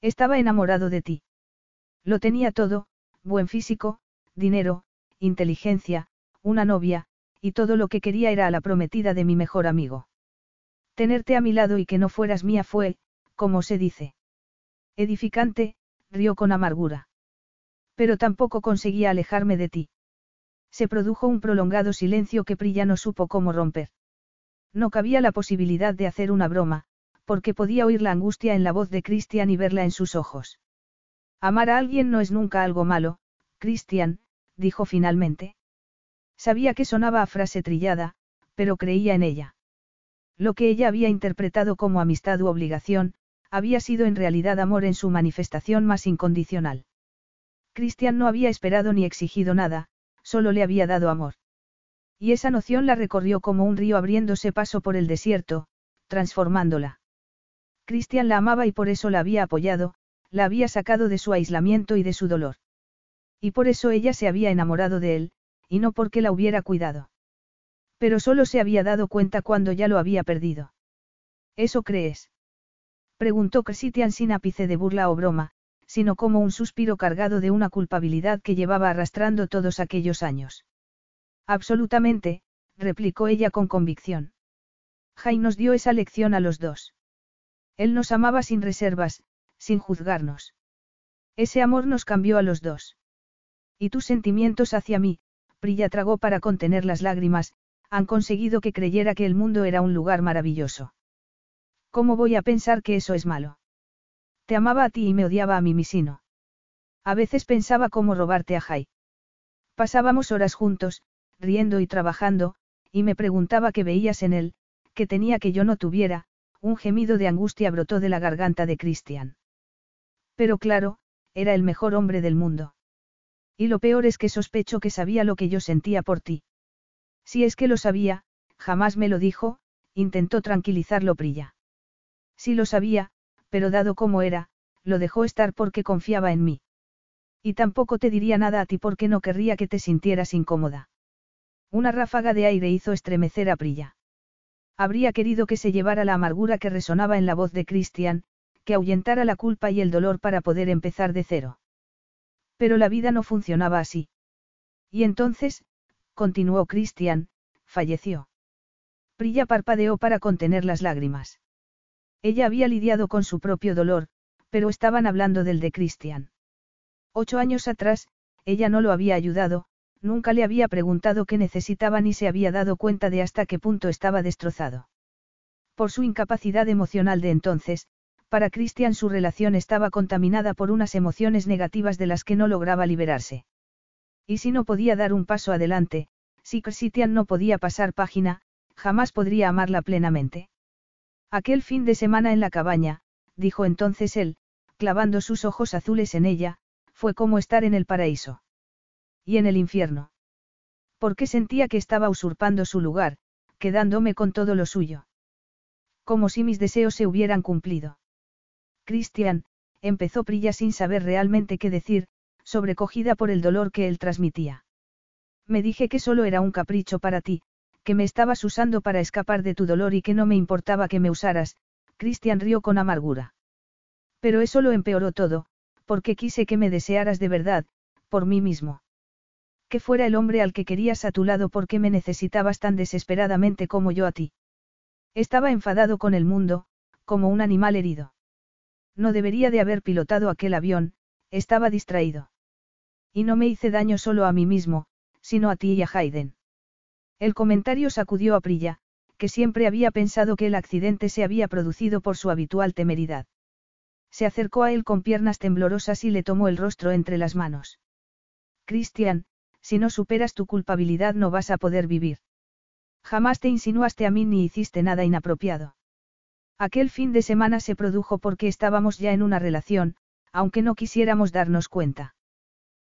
Estaba enamorado de ti. Lo tenía todo, buen físico, dinero, inteligencia, una novia, y todo lo que quería era a la prometida de mi mejor amigo. Tenerte a mi lado y que no fueras mía fue, como se dice. Edificante, rió con amargura. Pero tampoco conseguía alejarme de ti. Se produjo un prolongado silencio que Prilla no supo cómo romper. No cabía la posibilidad de hacer una broma, porque podía oír la angustia en la voz de Christian y verla en sus ojos. Amar a alguien no es nunca algo malo, Christian, dijo finalmente. Sabía que sonaba a frase trillada, pero creía en ella. Lo que ella había interpretado como amistad u obligación, había sido en realidad amor en su manifestación más incondicional. Christian no había esperado ni exigido nada, solo le había dado amor. Y esa noción la recorrió como un río abriéndose paso por el desierto, transformándola. Cristian la amaba y por eso la había apoyado, la había sacado de su aislamiento y de su dolor. Y por eso ella se había enamorado de él, y no porque la hubiera cuidado. Pero solo se había dado cuenta cuando ya lo había perdido. ¿Eso crees? Preguntó Cristian sin ápice de burla o broma, sino como un suspiro cargado de una culpabilidad que llevaba arrastrando todos aquellos años. Absolutamente, replicó ella con convicción. Jai nos dio esa lección a los dos. Él nos amaba sin reservas, sin juzgarnos. Ese amor nos cambió a los dos. Y tus sentimientos hacia mí, Prilla tragó para contener las lágrimas, han conseguido que creyera que el mundo era un lugar maravilloso. ¿Cómo voy a pensar que eso es malo? Te amaba a ti y me odiaba a mí misino. A veces pensaba cómo robarte a Jai. Pasábamos horas juntos, riendo y trabajando, y me preguntaba qué veías en él, que tenía que yo no tuviera, un gemido de angustia brotó de la garganta de Cristian. Pero claro, era el mejor hombre del mundo. Y lo peor es que sospecho que sabía lo que yo sentía por ti. Si es que lo sabía, jamás me lo dijo, intentó tranquilizarlo Prilla. Si lo sabía, pero dado como era, lo dejó estar porque confiaba en mí. Y tampoco te diría nada a ti porque no querría que te sintieras incómoda. Una ráfaga de aire hizo estremecer a Prilla. Habría querido que se llevara la amargura que resonaba en la voz de Christian, que ahuyentara la culpa y el dolor para poder empezar de cero. Pero la vida no funcionaba así. Y entonces, continuó Christian, falleció. Prilla parpadeó para contener las lágrimas. Ella había lidiado con su propio dolor, pero estaban hablando del de Christian. Ocho años atrás, ella no lo había ayudado, nunca le había preguntado qué necesitaba ni se había dado cuenta de hasta qué punto estaba destrozado. Por su incapacidad emocional de entonces, para Christian su relación estaba contaminada por unas emociones negativas de las que no lograba liberarse. Y si no podía dar un paso adelante, si Christian no podía pasar página, jamás podría amarla plenamente. Aquel fin de semana en la cabaña, dijo entonces él, clavando sus ojos azules en ella, fue como estar en el paraíso. Y en el infierno. Porque sentía que estaba usurpando su lugar, quedándome con todo lo suyo. Como si mis deseos se hubieran cumplido. Christian, empezó Prilla sin saber realmente qué decir, sobrecogida por el dolor que él transmitía. Me dije que solo era un capricho para ti, que me estabas usando para escapar de tu dolor y que no me importaba que me usaras, Christian rió con amargura. Pero eso lo empeoró todo, porque quise que me desearas de verdad, por mí mismo. Que fuera el hombre al que querías a tu lado porque me necesitabas tan desesperadamente como yo a ti. Estaba enfadado con el mundo, como un animal herido. No debería de haber pilotado aquel avión, estaba distraído. Y no me hice daño solo a mí mismo, sino a ti y a Hayden. El comentario sacudió a Prilla, que siempre había pensado que el accidente se había producido por su habitual temeridad. Se acercó a él con piernas temblorosas y le tomó el rostro entre las manos. Christian, si no superas tu culpabilidad no vas a poder vivir. Jamás te insinuaste a mí ni hiciste nada inapropiado. Aquel fin de semana se produjo porque estábamos ya en una relación, aunque no quisiéramos darnos cuenta.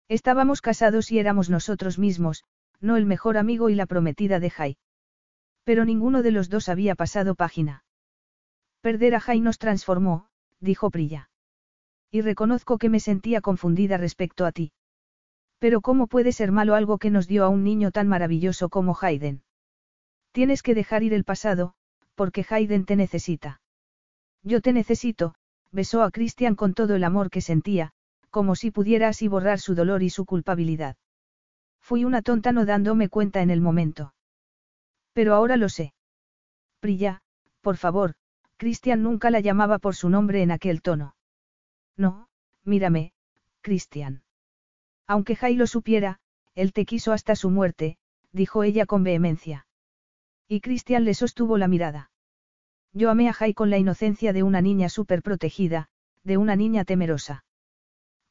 Estábamos casados y éramos nosotros mismos, no el mejor amigo y la prometida de Jai. Pero ninguno de los dos había pasado página. Perder a Jai nos transformó, dijo Prilla. Y reconozco que me sentía confundida respecto a ti. Pero ¿cómo puede ser malo algo que nos dio a un niño tan maravilloso como Hayden? Tienes que dejar ir el pasado, porque Hayden te necesita. Yo te necesito, besó a Christian con todo el amor que sentía, como si pudiera así borrar su dolor y su culpabilidad. Fui una tonta no dándome cuenta en el momento. Pero ahora lo sé. Prilla, por favor, Christian nunca la llamaba por su nombre en aquel tono. No, mírame, Christian. Aunque Jai lo supiera, él te quiso hasta su muerte, dijo ella con vehemencia. Y Christian le sostuvo la mirada. Yo amé a Jai con la inocencia de una niña súper protegida, de una niña temerosa.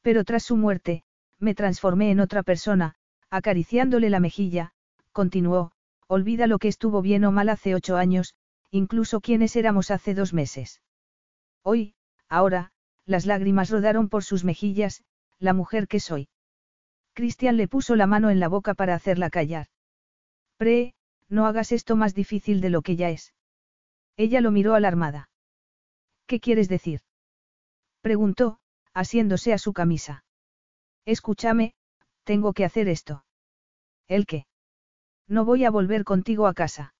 Pero tras su muerte, me transformé en otra persona, acariciándole la mejilla, continuó, olvida lo que estuvo bien o mal hace ocho años, incluso quienes éramos hace dos meses. Hoy, ahora, las lágrimas rodaron por sus mejillas, la mujer que soy. Cristian le puso la mano en la boca para hacerla callar. Pre, no hagas esto más difícil de lo que ya es. Ella lo miró alarmada. ¿Qué quieres decir? Preguntó, asiéndose a su camisa. Escúchame, tengo que hacer esto. ¿El qué? No voy a volver contigo a casa.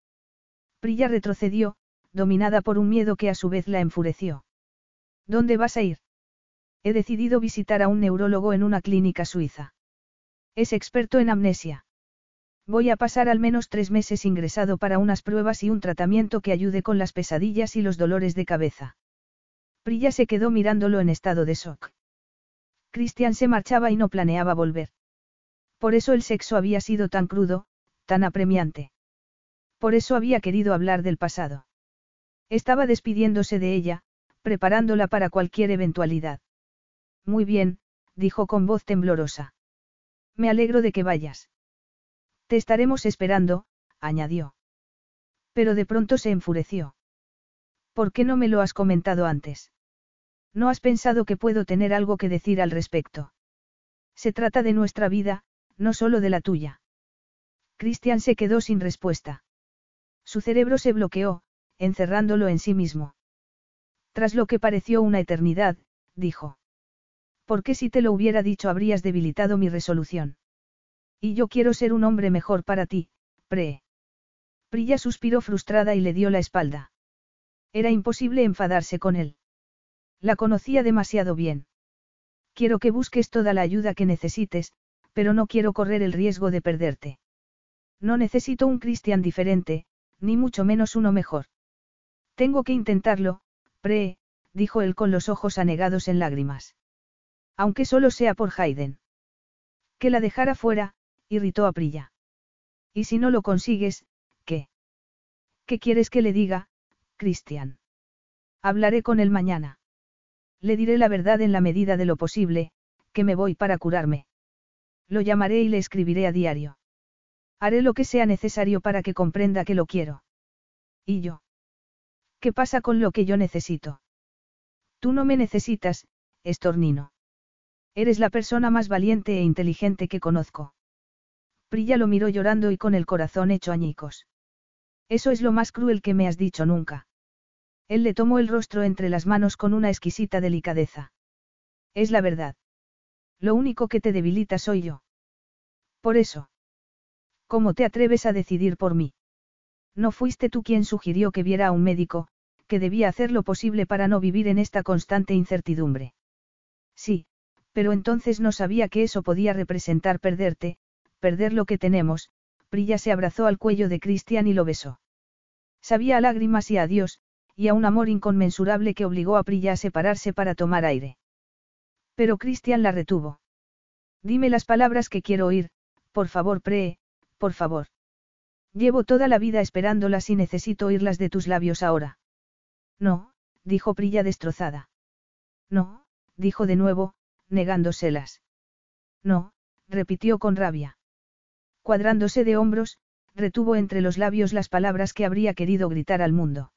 Prilla retrocedió, dominada por un miedo que a su vez la enfureció. ¿Dónde vas a ir? He decidido visitar a un neurólogo en una clínica suiza. Es experto en amnesia. Voy a pasar al menos tres meses ingresado para unas pruebas y un tratamiento que ayude con las pesadillas y los dolores de cabeza. Prilla se quedó mirándolo en estado de shock. Christian se marchaba y no planeaba volver. Por eso el sexo había sido tan crudo, tan apremiante. Por eso había querido hablar del pasado. Estaba despidiéndose de ella, preparándola para cualquier eventualidad. Muy bien, dijo con voz temblorosa. Me alegro de que vayas. Te estaremos esperando, añadió. Pero de pronto se enfureció. ¿Por qué no me lo has comentado antes? ¿No has pensado que puedo tener algo que decir al respecto? Se trata de nuestra vida, no solo de la tuya. Christian se quedó sin respuesta. Su cerebro se bloqueó, encerrándolo en sí mismo. Tras lo que pareció una eternidad, dijo. Porque si te lo hubiera dicho habrías debilitado mi resolución. Y yo quiero ser un hombre mejor para ti, Pre. Prilla suspiró frustrada y le dio la espalda. Era imposible enfadarse con él. La conocía demasiado bien. Quiero que busques toda la ayuda que necesites, pero no quiero correr el riesgo de perderte. No necesito un Cristian diferente, ni mucho menos uno mejor. Tengo que intentarlo, Pre, dijo él con los ojos anegados en lágrimas. Aunque solo sea por Hayden. Que la dejara fuera, irritó a Prilla. Y si no lo consigues, ¿qué? ¿Qué quieres que le diga, Cristian? Hablaré con él mañana. Le diré la verdad en la medida de lo posible, que me voy para curarme. Lo llamaré y le escribiré a diario. Haré lo que sea necesario para que comprenda que lo quiero. ¿Y yo? ¿Qué pasa con lo que yo necesito? Tú no me necesitas, estornino. Eres la persona más valiente e inteligente que conozco. Prilla lo miró llorando y con el corazón hecho añicos. Eso es lo más cruel que me has dicho nunca. Él le tomó el rostro entre las manos con una exquisita delicadeza. Es la verdad. Lo único que te debilita soy yo. Por eso. ¿Cómo te atreves a decidir por mí? No fuiste tú quien sugirió que viera a un médico, que debía hacer lo posible para no vivir en esta constante incertidumbre. Sí, pero entonces no sabía que eso podía representar perderte, perder lo que tenemos, Prilla se abrazó al cuello de Cristian y lo besó. Sabía a lágrimas y a Dios, y a un amor inconmensurable que obligó a Prilla a separarse para tomar aire. Pero Cristian la retuvo. Dime las palabras que quiero oír, por favor, Pree, por favor. Llevo toda la vida esperándolas y necesito oírlas de tus labios ahora. No, dijo Prilla destrozada. No, dijo de nuevo, negándoselas. No, repitió con rabia. Cuadrándose de hombros, retuvo entre los labios las palabras que habría querido gritar al mundo.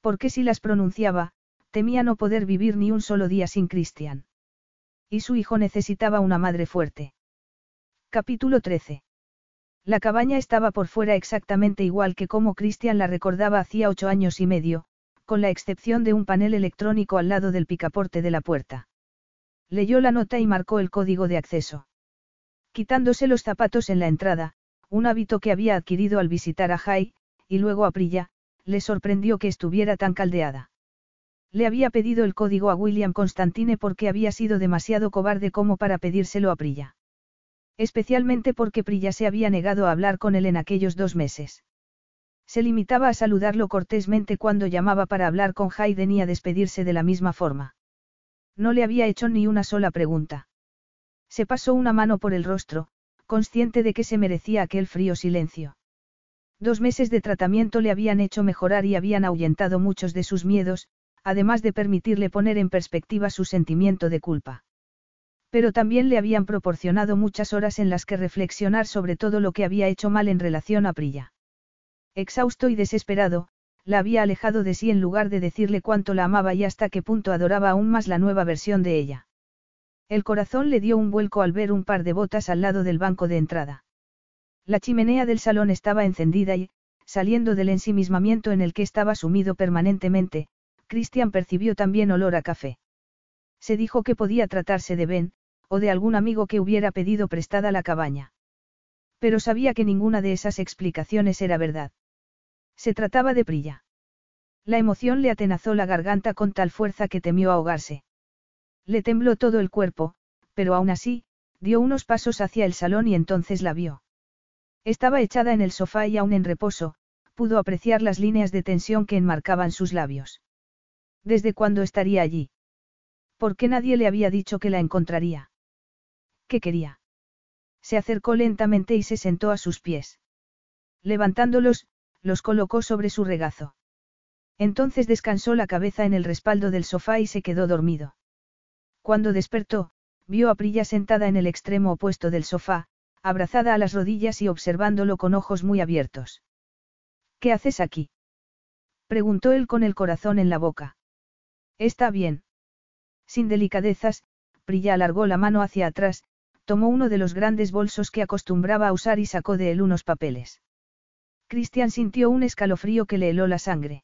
Porque si las pronunciaba, temía no poder vivir ni un solo día sin Cristian. Y su hijo necesitaba una madre fuerte. Capítulo 13. La cabaña estaba por fuera exactamente igual que como Cristian la recordaba hacía ocho años y medio, con la excepción de un panel electrónico al lado del picaporte de la puerta. Leyó la nota y marcó el código de acceso. Quitándose los zapatos en la entrada, un hábito que había adquirido al visitar a Jai, y luego a Prilla, le sorprendió que estuviera tan caldeada. Le había pedido el código a William Constantine porque había sido demasiado cobarde como para pedírselo a Prilla. Especialmente porque Prilla se había negado a hablar con él en aquellos dos meses. Se limitaba a saludarlo cortésmente cuando llamaba para hablar con Hayden y a despedirse de la misma forma. No le había hecho ni una sola pregunta. Se pasó una mano por el rostro, consciente de que se merecía aquel frío silencio. Dos meses de tratamiento le habían hecho mejorar y habían ahuyentado muchos de sus miedos, además de permitirle poner en perspectiva su sentimiento de culpa. Pero también le habían proporcionado muchas horas en las que reflexionar sobre todo lo que había hecho mal en relación a Prilla. Exhausto y desesperado, la había alejado de sí en lugar de decirle cuánto la amaba y hasta qué punto adoraba aún más la nueva versión de ella. El corazón le dio un vuelco al ver un par de botas al lado del banco de entrada. La chimenea del salón estaba encendida y, saliendo del ensimismamiento en el que estaba sumido permanentemente, Christian percibió también olor a café. Se dijo que podía tratarse de Ben, o de algún amigo que hubiera pedido prestada la cabaña. Pero sabía que ninguna de esas explicaciones era verdad. Se trataba de Prilla. La emoción le atenazó la garganta con tal fuerza que temió ahogarse. Le tembló todo el cuerpo, pero aún así, dio unos pasos hacia el salón y entonces la vio. Estaba echada en el sofá y aún en reposo, pudo apreciar las líneas de tensión que enmarcaban sus labios. ¿Desde cuándo estaría allí? ¿Por qué nadie le había dicho que la encontraría? ¿Qué quería? Se acercó lentamente y se sentó a sus pies. Levantándolos, los colocó sobre su regazo. Entonces descansó la cabeza en el respaldo del sofá y se quedó dormido. Cuando despertó, vio a Prilla sentada en el extremo opuesto del sofá, abrazada a las rodillas y observándolo con ojos muy abiertos. ¿Qué haces aquí? preguntó él con el corazón en la boca. Está bien. Sin delicadezas, Prilla alargó la mano hacia atrás, tomó uno de los grandes bolsos que acostumbraba a usar y sacó de él unos papeles. Christian sintió un escalofrío que le heló la sangre.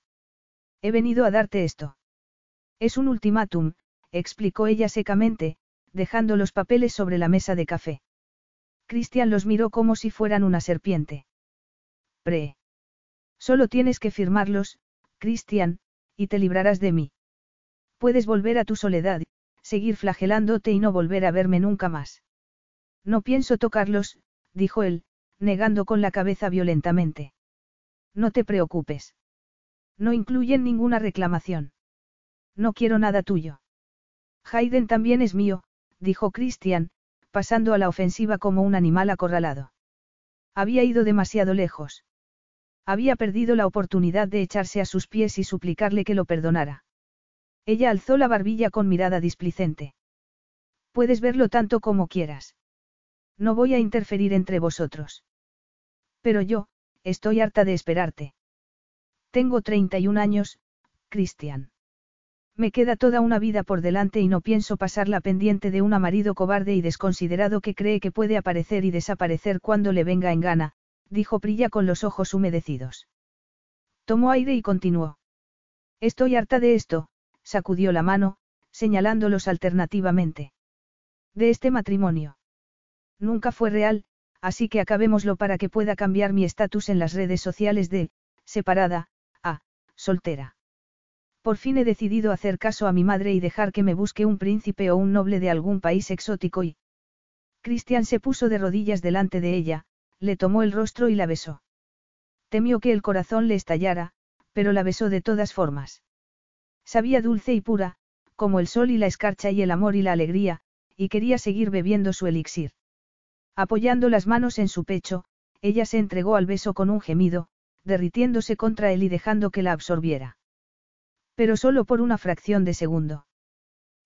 He venido a darte esto. Es un ultimátum, explicó ella secamente, dejando los papeles sobre la mesa de café. Christian los miró como si fueran una serpiente. Pre. Solo tienes que firmarlos, Christian, y te librarás de mí. Puedes volver a tu soledad, seguir flagelándote y no volver a verme nunca más. No pienso tocarlos, dijo él, negando con la cabeza violentamente. No te preocupes. No incluyen ninguna reclamación. No quiero nada tuyo. Hayden también es mío, dijo Christian, pasando a la ofensiva como un animal acorralado. Había ido demasiado lejos. Había perdido la oportunidad de echarse a sus pies y suplicarle que lo perdonara. Ella alzó la barbilla con mirada displicente. Puedes verlo tanto como quieras. No voy a interferir entre vosotros. Pero yo, estoy harta de esperarte. Tengo 31 años, Cristian. Me queda toda una vida por delante y no pienso pasarla pendiente de un marido cobarde y desconsiderado que cree que puede aparecer y desaparecer cuando le venga en gana, dijo Prilla con los ojos humedecidos. Tomó aire y continuó. Estoy harta de esto, sacudió la mano, señalándolos alternativamente. De este matrimonio. Nunca fue real, así que acabémoslo para que pueda cambiar mi estatus en las redes sociales de, separada, a, soltera. Por fin he decidido hacer caso a mi madre y dejar que me busque un príncipe o un noble de algún país exótico y... Cristian se puso de rodillas delante de ella, le tomó el rostro y la besó. Temió que el corazón le estallara, pero la besó de todas formas. Sabía dulce y pura, como el sol y la escarcha y el amor y la alegría, y quería seguir bebiendo su elixir. Apoyando las manos en su pecho, ella se entregó al beso con un gemido, derritiéndose contra él y dejando que la absorbiera. Pero solo por una fracción de segundo.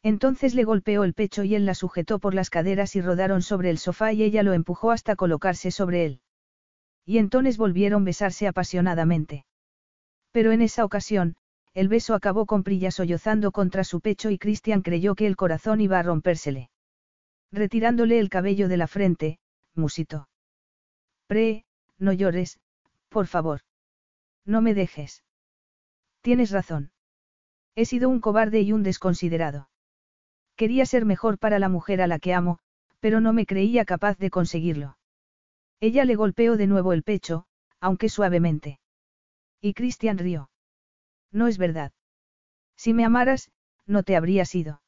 Entonces le golpeó el pecho y él la sujetó por las caderas y rodaron sobre el sofá y ella lo empujó hasta colocarse sobre él. Y entonces volvieron a besarse apasionadamente. Pero en esa ocasión, el beso acabó con Prilla sollozando contra su pecho y Christian creyó que el corazón iba a rompérsele. Retirándole el cabello de la frente, musitó. Pre, no llores, por favor. No me dejes. Tienes razón. He sido un cobarde y un desconsiderado. Quería ser mejor para la mujer a la que amo, pero no me creía capaz de conseguirlo. Ella le golpeó de nuevo el pecho, aunque suavemente. Y Christian rió. No es verdad. Si me amaras, no te habrías ido.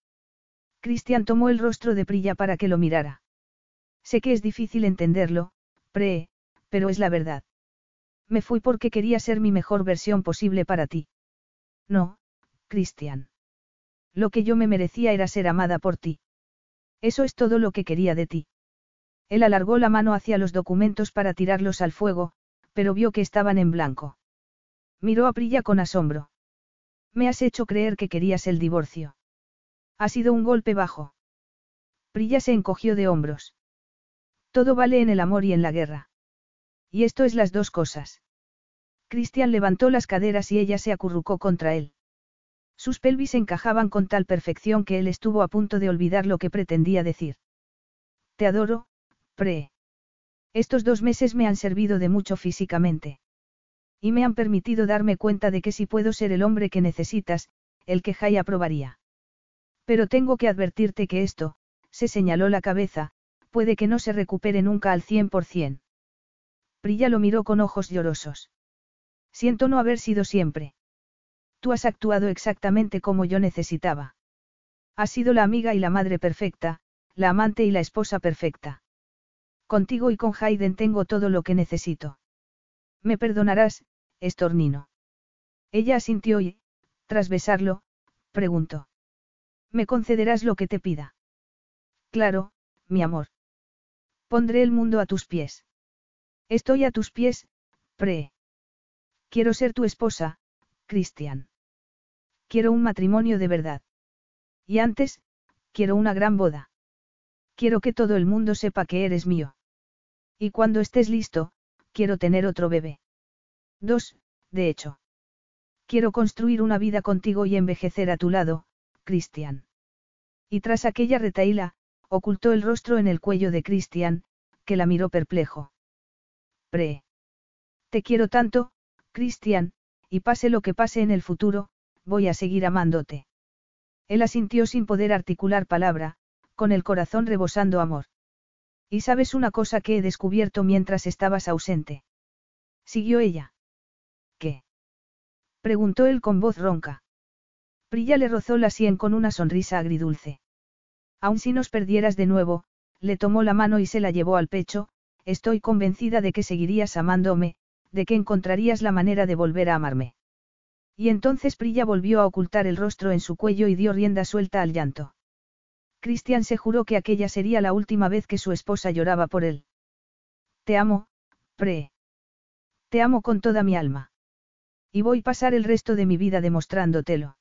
Christian tomó el rostro de Prilla para que lo mirara. Sé que es difícil entenderlo, Pre, pero es la verdad. Me fui porque quería ser mi mejor versión posible para ti. No, Cristian. Lo que yo me merecía era ser amada por ti. Eso es todo lo que quería de ti. Él alargó la mano hacia los documentos para tirarlos al fuego, pero vio que estaban en blanco. Miró a Prilla con asombro. Me has hecho creer que querías el divorcio. Ha sido un golpe bajo. Prilla se encogió de hombros. Todo vale en el amor y en la guerra. Y esto es las dos cosas. Cristian levantó las caderas y ella se acurrucó contra él. Sus pelvis encajaban con tal perfección que él estuvo a punto de olvidar lo que pretendía decir. Te adoro, Pre. Estos dos meses me han servido de mucho físicamente. Y me han permitido darme cuenta de que si puedo ser el hombre que necesitas, el que Jai aprobaría. Pero tengo que advertirte que esto, se señaló la cabeza, puede que no se recupere nunca al cien por cien. Prilla lo miró con ojos llorosos. Siento no haber sido siempre. Tú has actuado exactamente como yo necesitaba. Has sido la amiga y la madre perfecta, la amante y la esposa perfecta. Contigo y con Hayden tengo todo lo que necesito. Me perdonarás, estornino. Ella asintió y, tras besarlo, preguntó. ¿Me concederás lo que te pida? Claro, mi amor. Pondré el mundo a tus pies. Estoy a tus pies, pre. Quiero ser tu esposa, Cristian. Quiero un matrimonio de verdad. Y antes, quiero una gran boda. Quiero que todo el mundo sepa que eres mío. Y cuando estés listo, quiero tener otro bebé. Dos, de hecho. Quiero construir una vida contigo y envejecer a tu lado, Cristian. Y tras aquella retaíla, ocultó el rostro en el cuello de Cristian, que la miró perplejo. Pre. Te quiero tanto, Cristian, y pase lo que pase en el futuro, voy a seguir amándote. Él asintió sin poder articular palabra, con el corazón rebosando amor. Y sabes una cosa que he descubierto mientras estabas ausente. Siguió ella. ¿Qué? preguntó él con voz ronca. Prilla le rozó la sien con una sonrisa agridulce. Aun si nos perdieras de nuevo, le tomó la mano y se la llevó al pecho, estoy convencida de que seguirías amándome, de que encontrarías la manera de volver a amarme. Y entonces Prilla volvió a ocultar el rostro en su cuello y dio rienda suelta al llanto. Cristian se juró que aquella sería la última vez que su esposa lloraba por él. Te amo, Pre. Te amo con toda mi alma. Y voy a pasar el resto de mi vida demostrándotelo.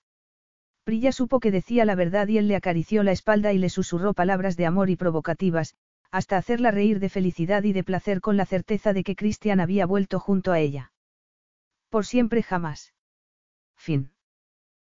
Prilla supo que decía la verdad y él le acarició la espalda y le susurró palabras de amor y provocativas, hasta hacerla reír de felicidad y de placer con la certeza de que Cristian había vuelto junto a ella. Por siempre jamás. Fin.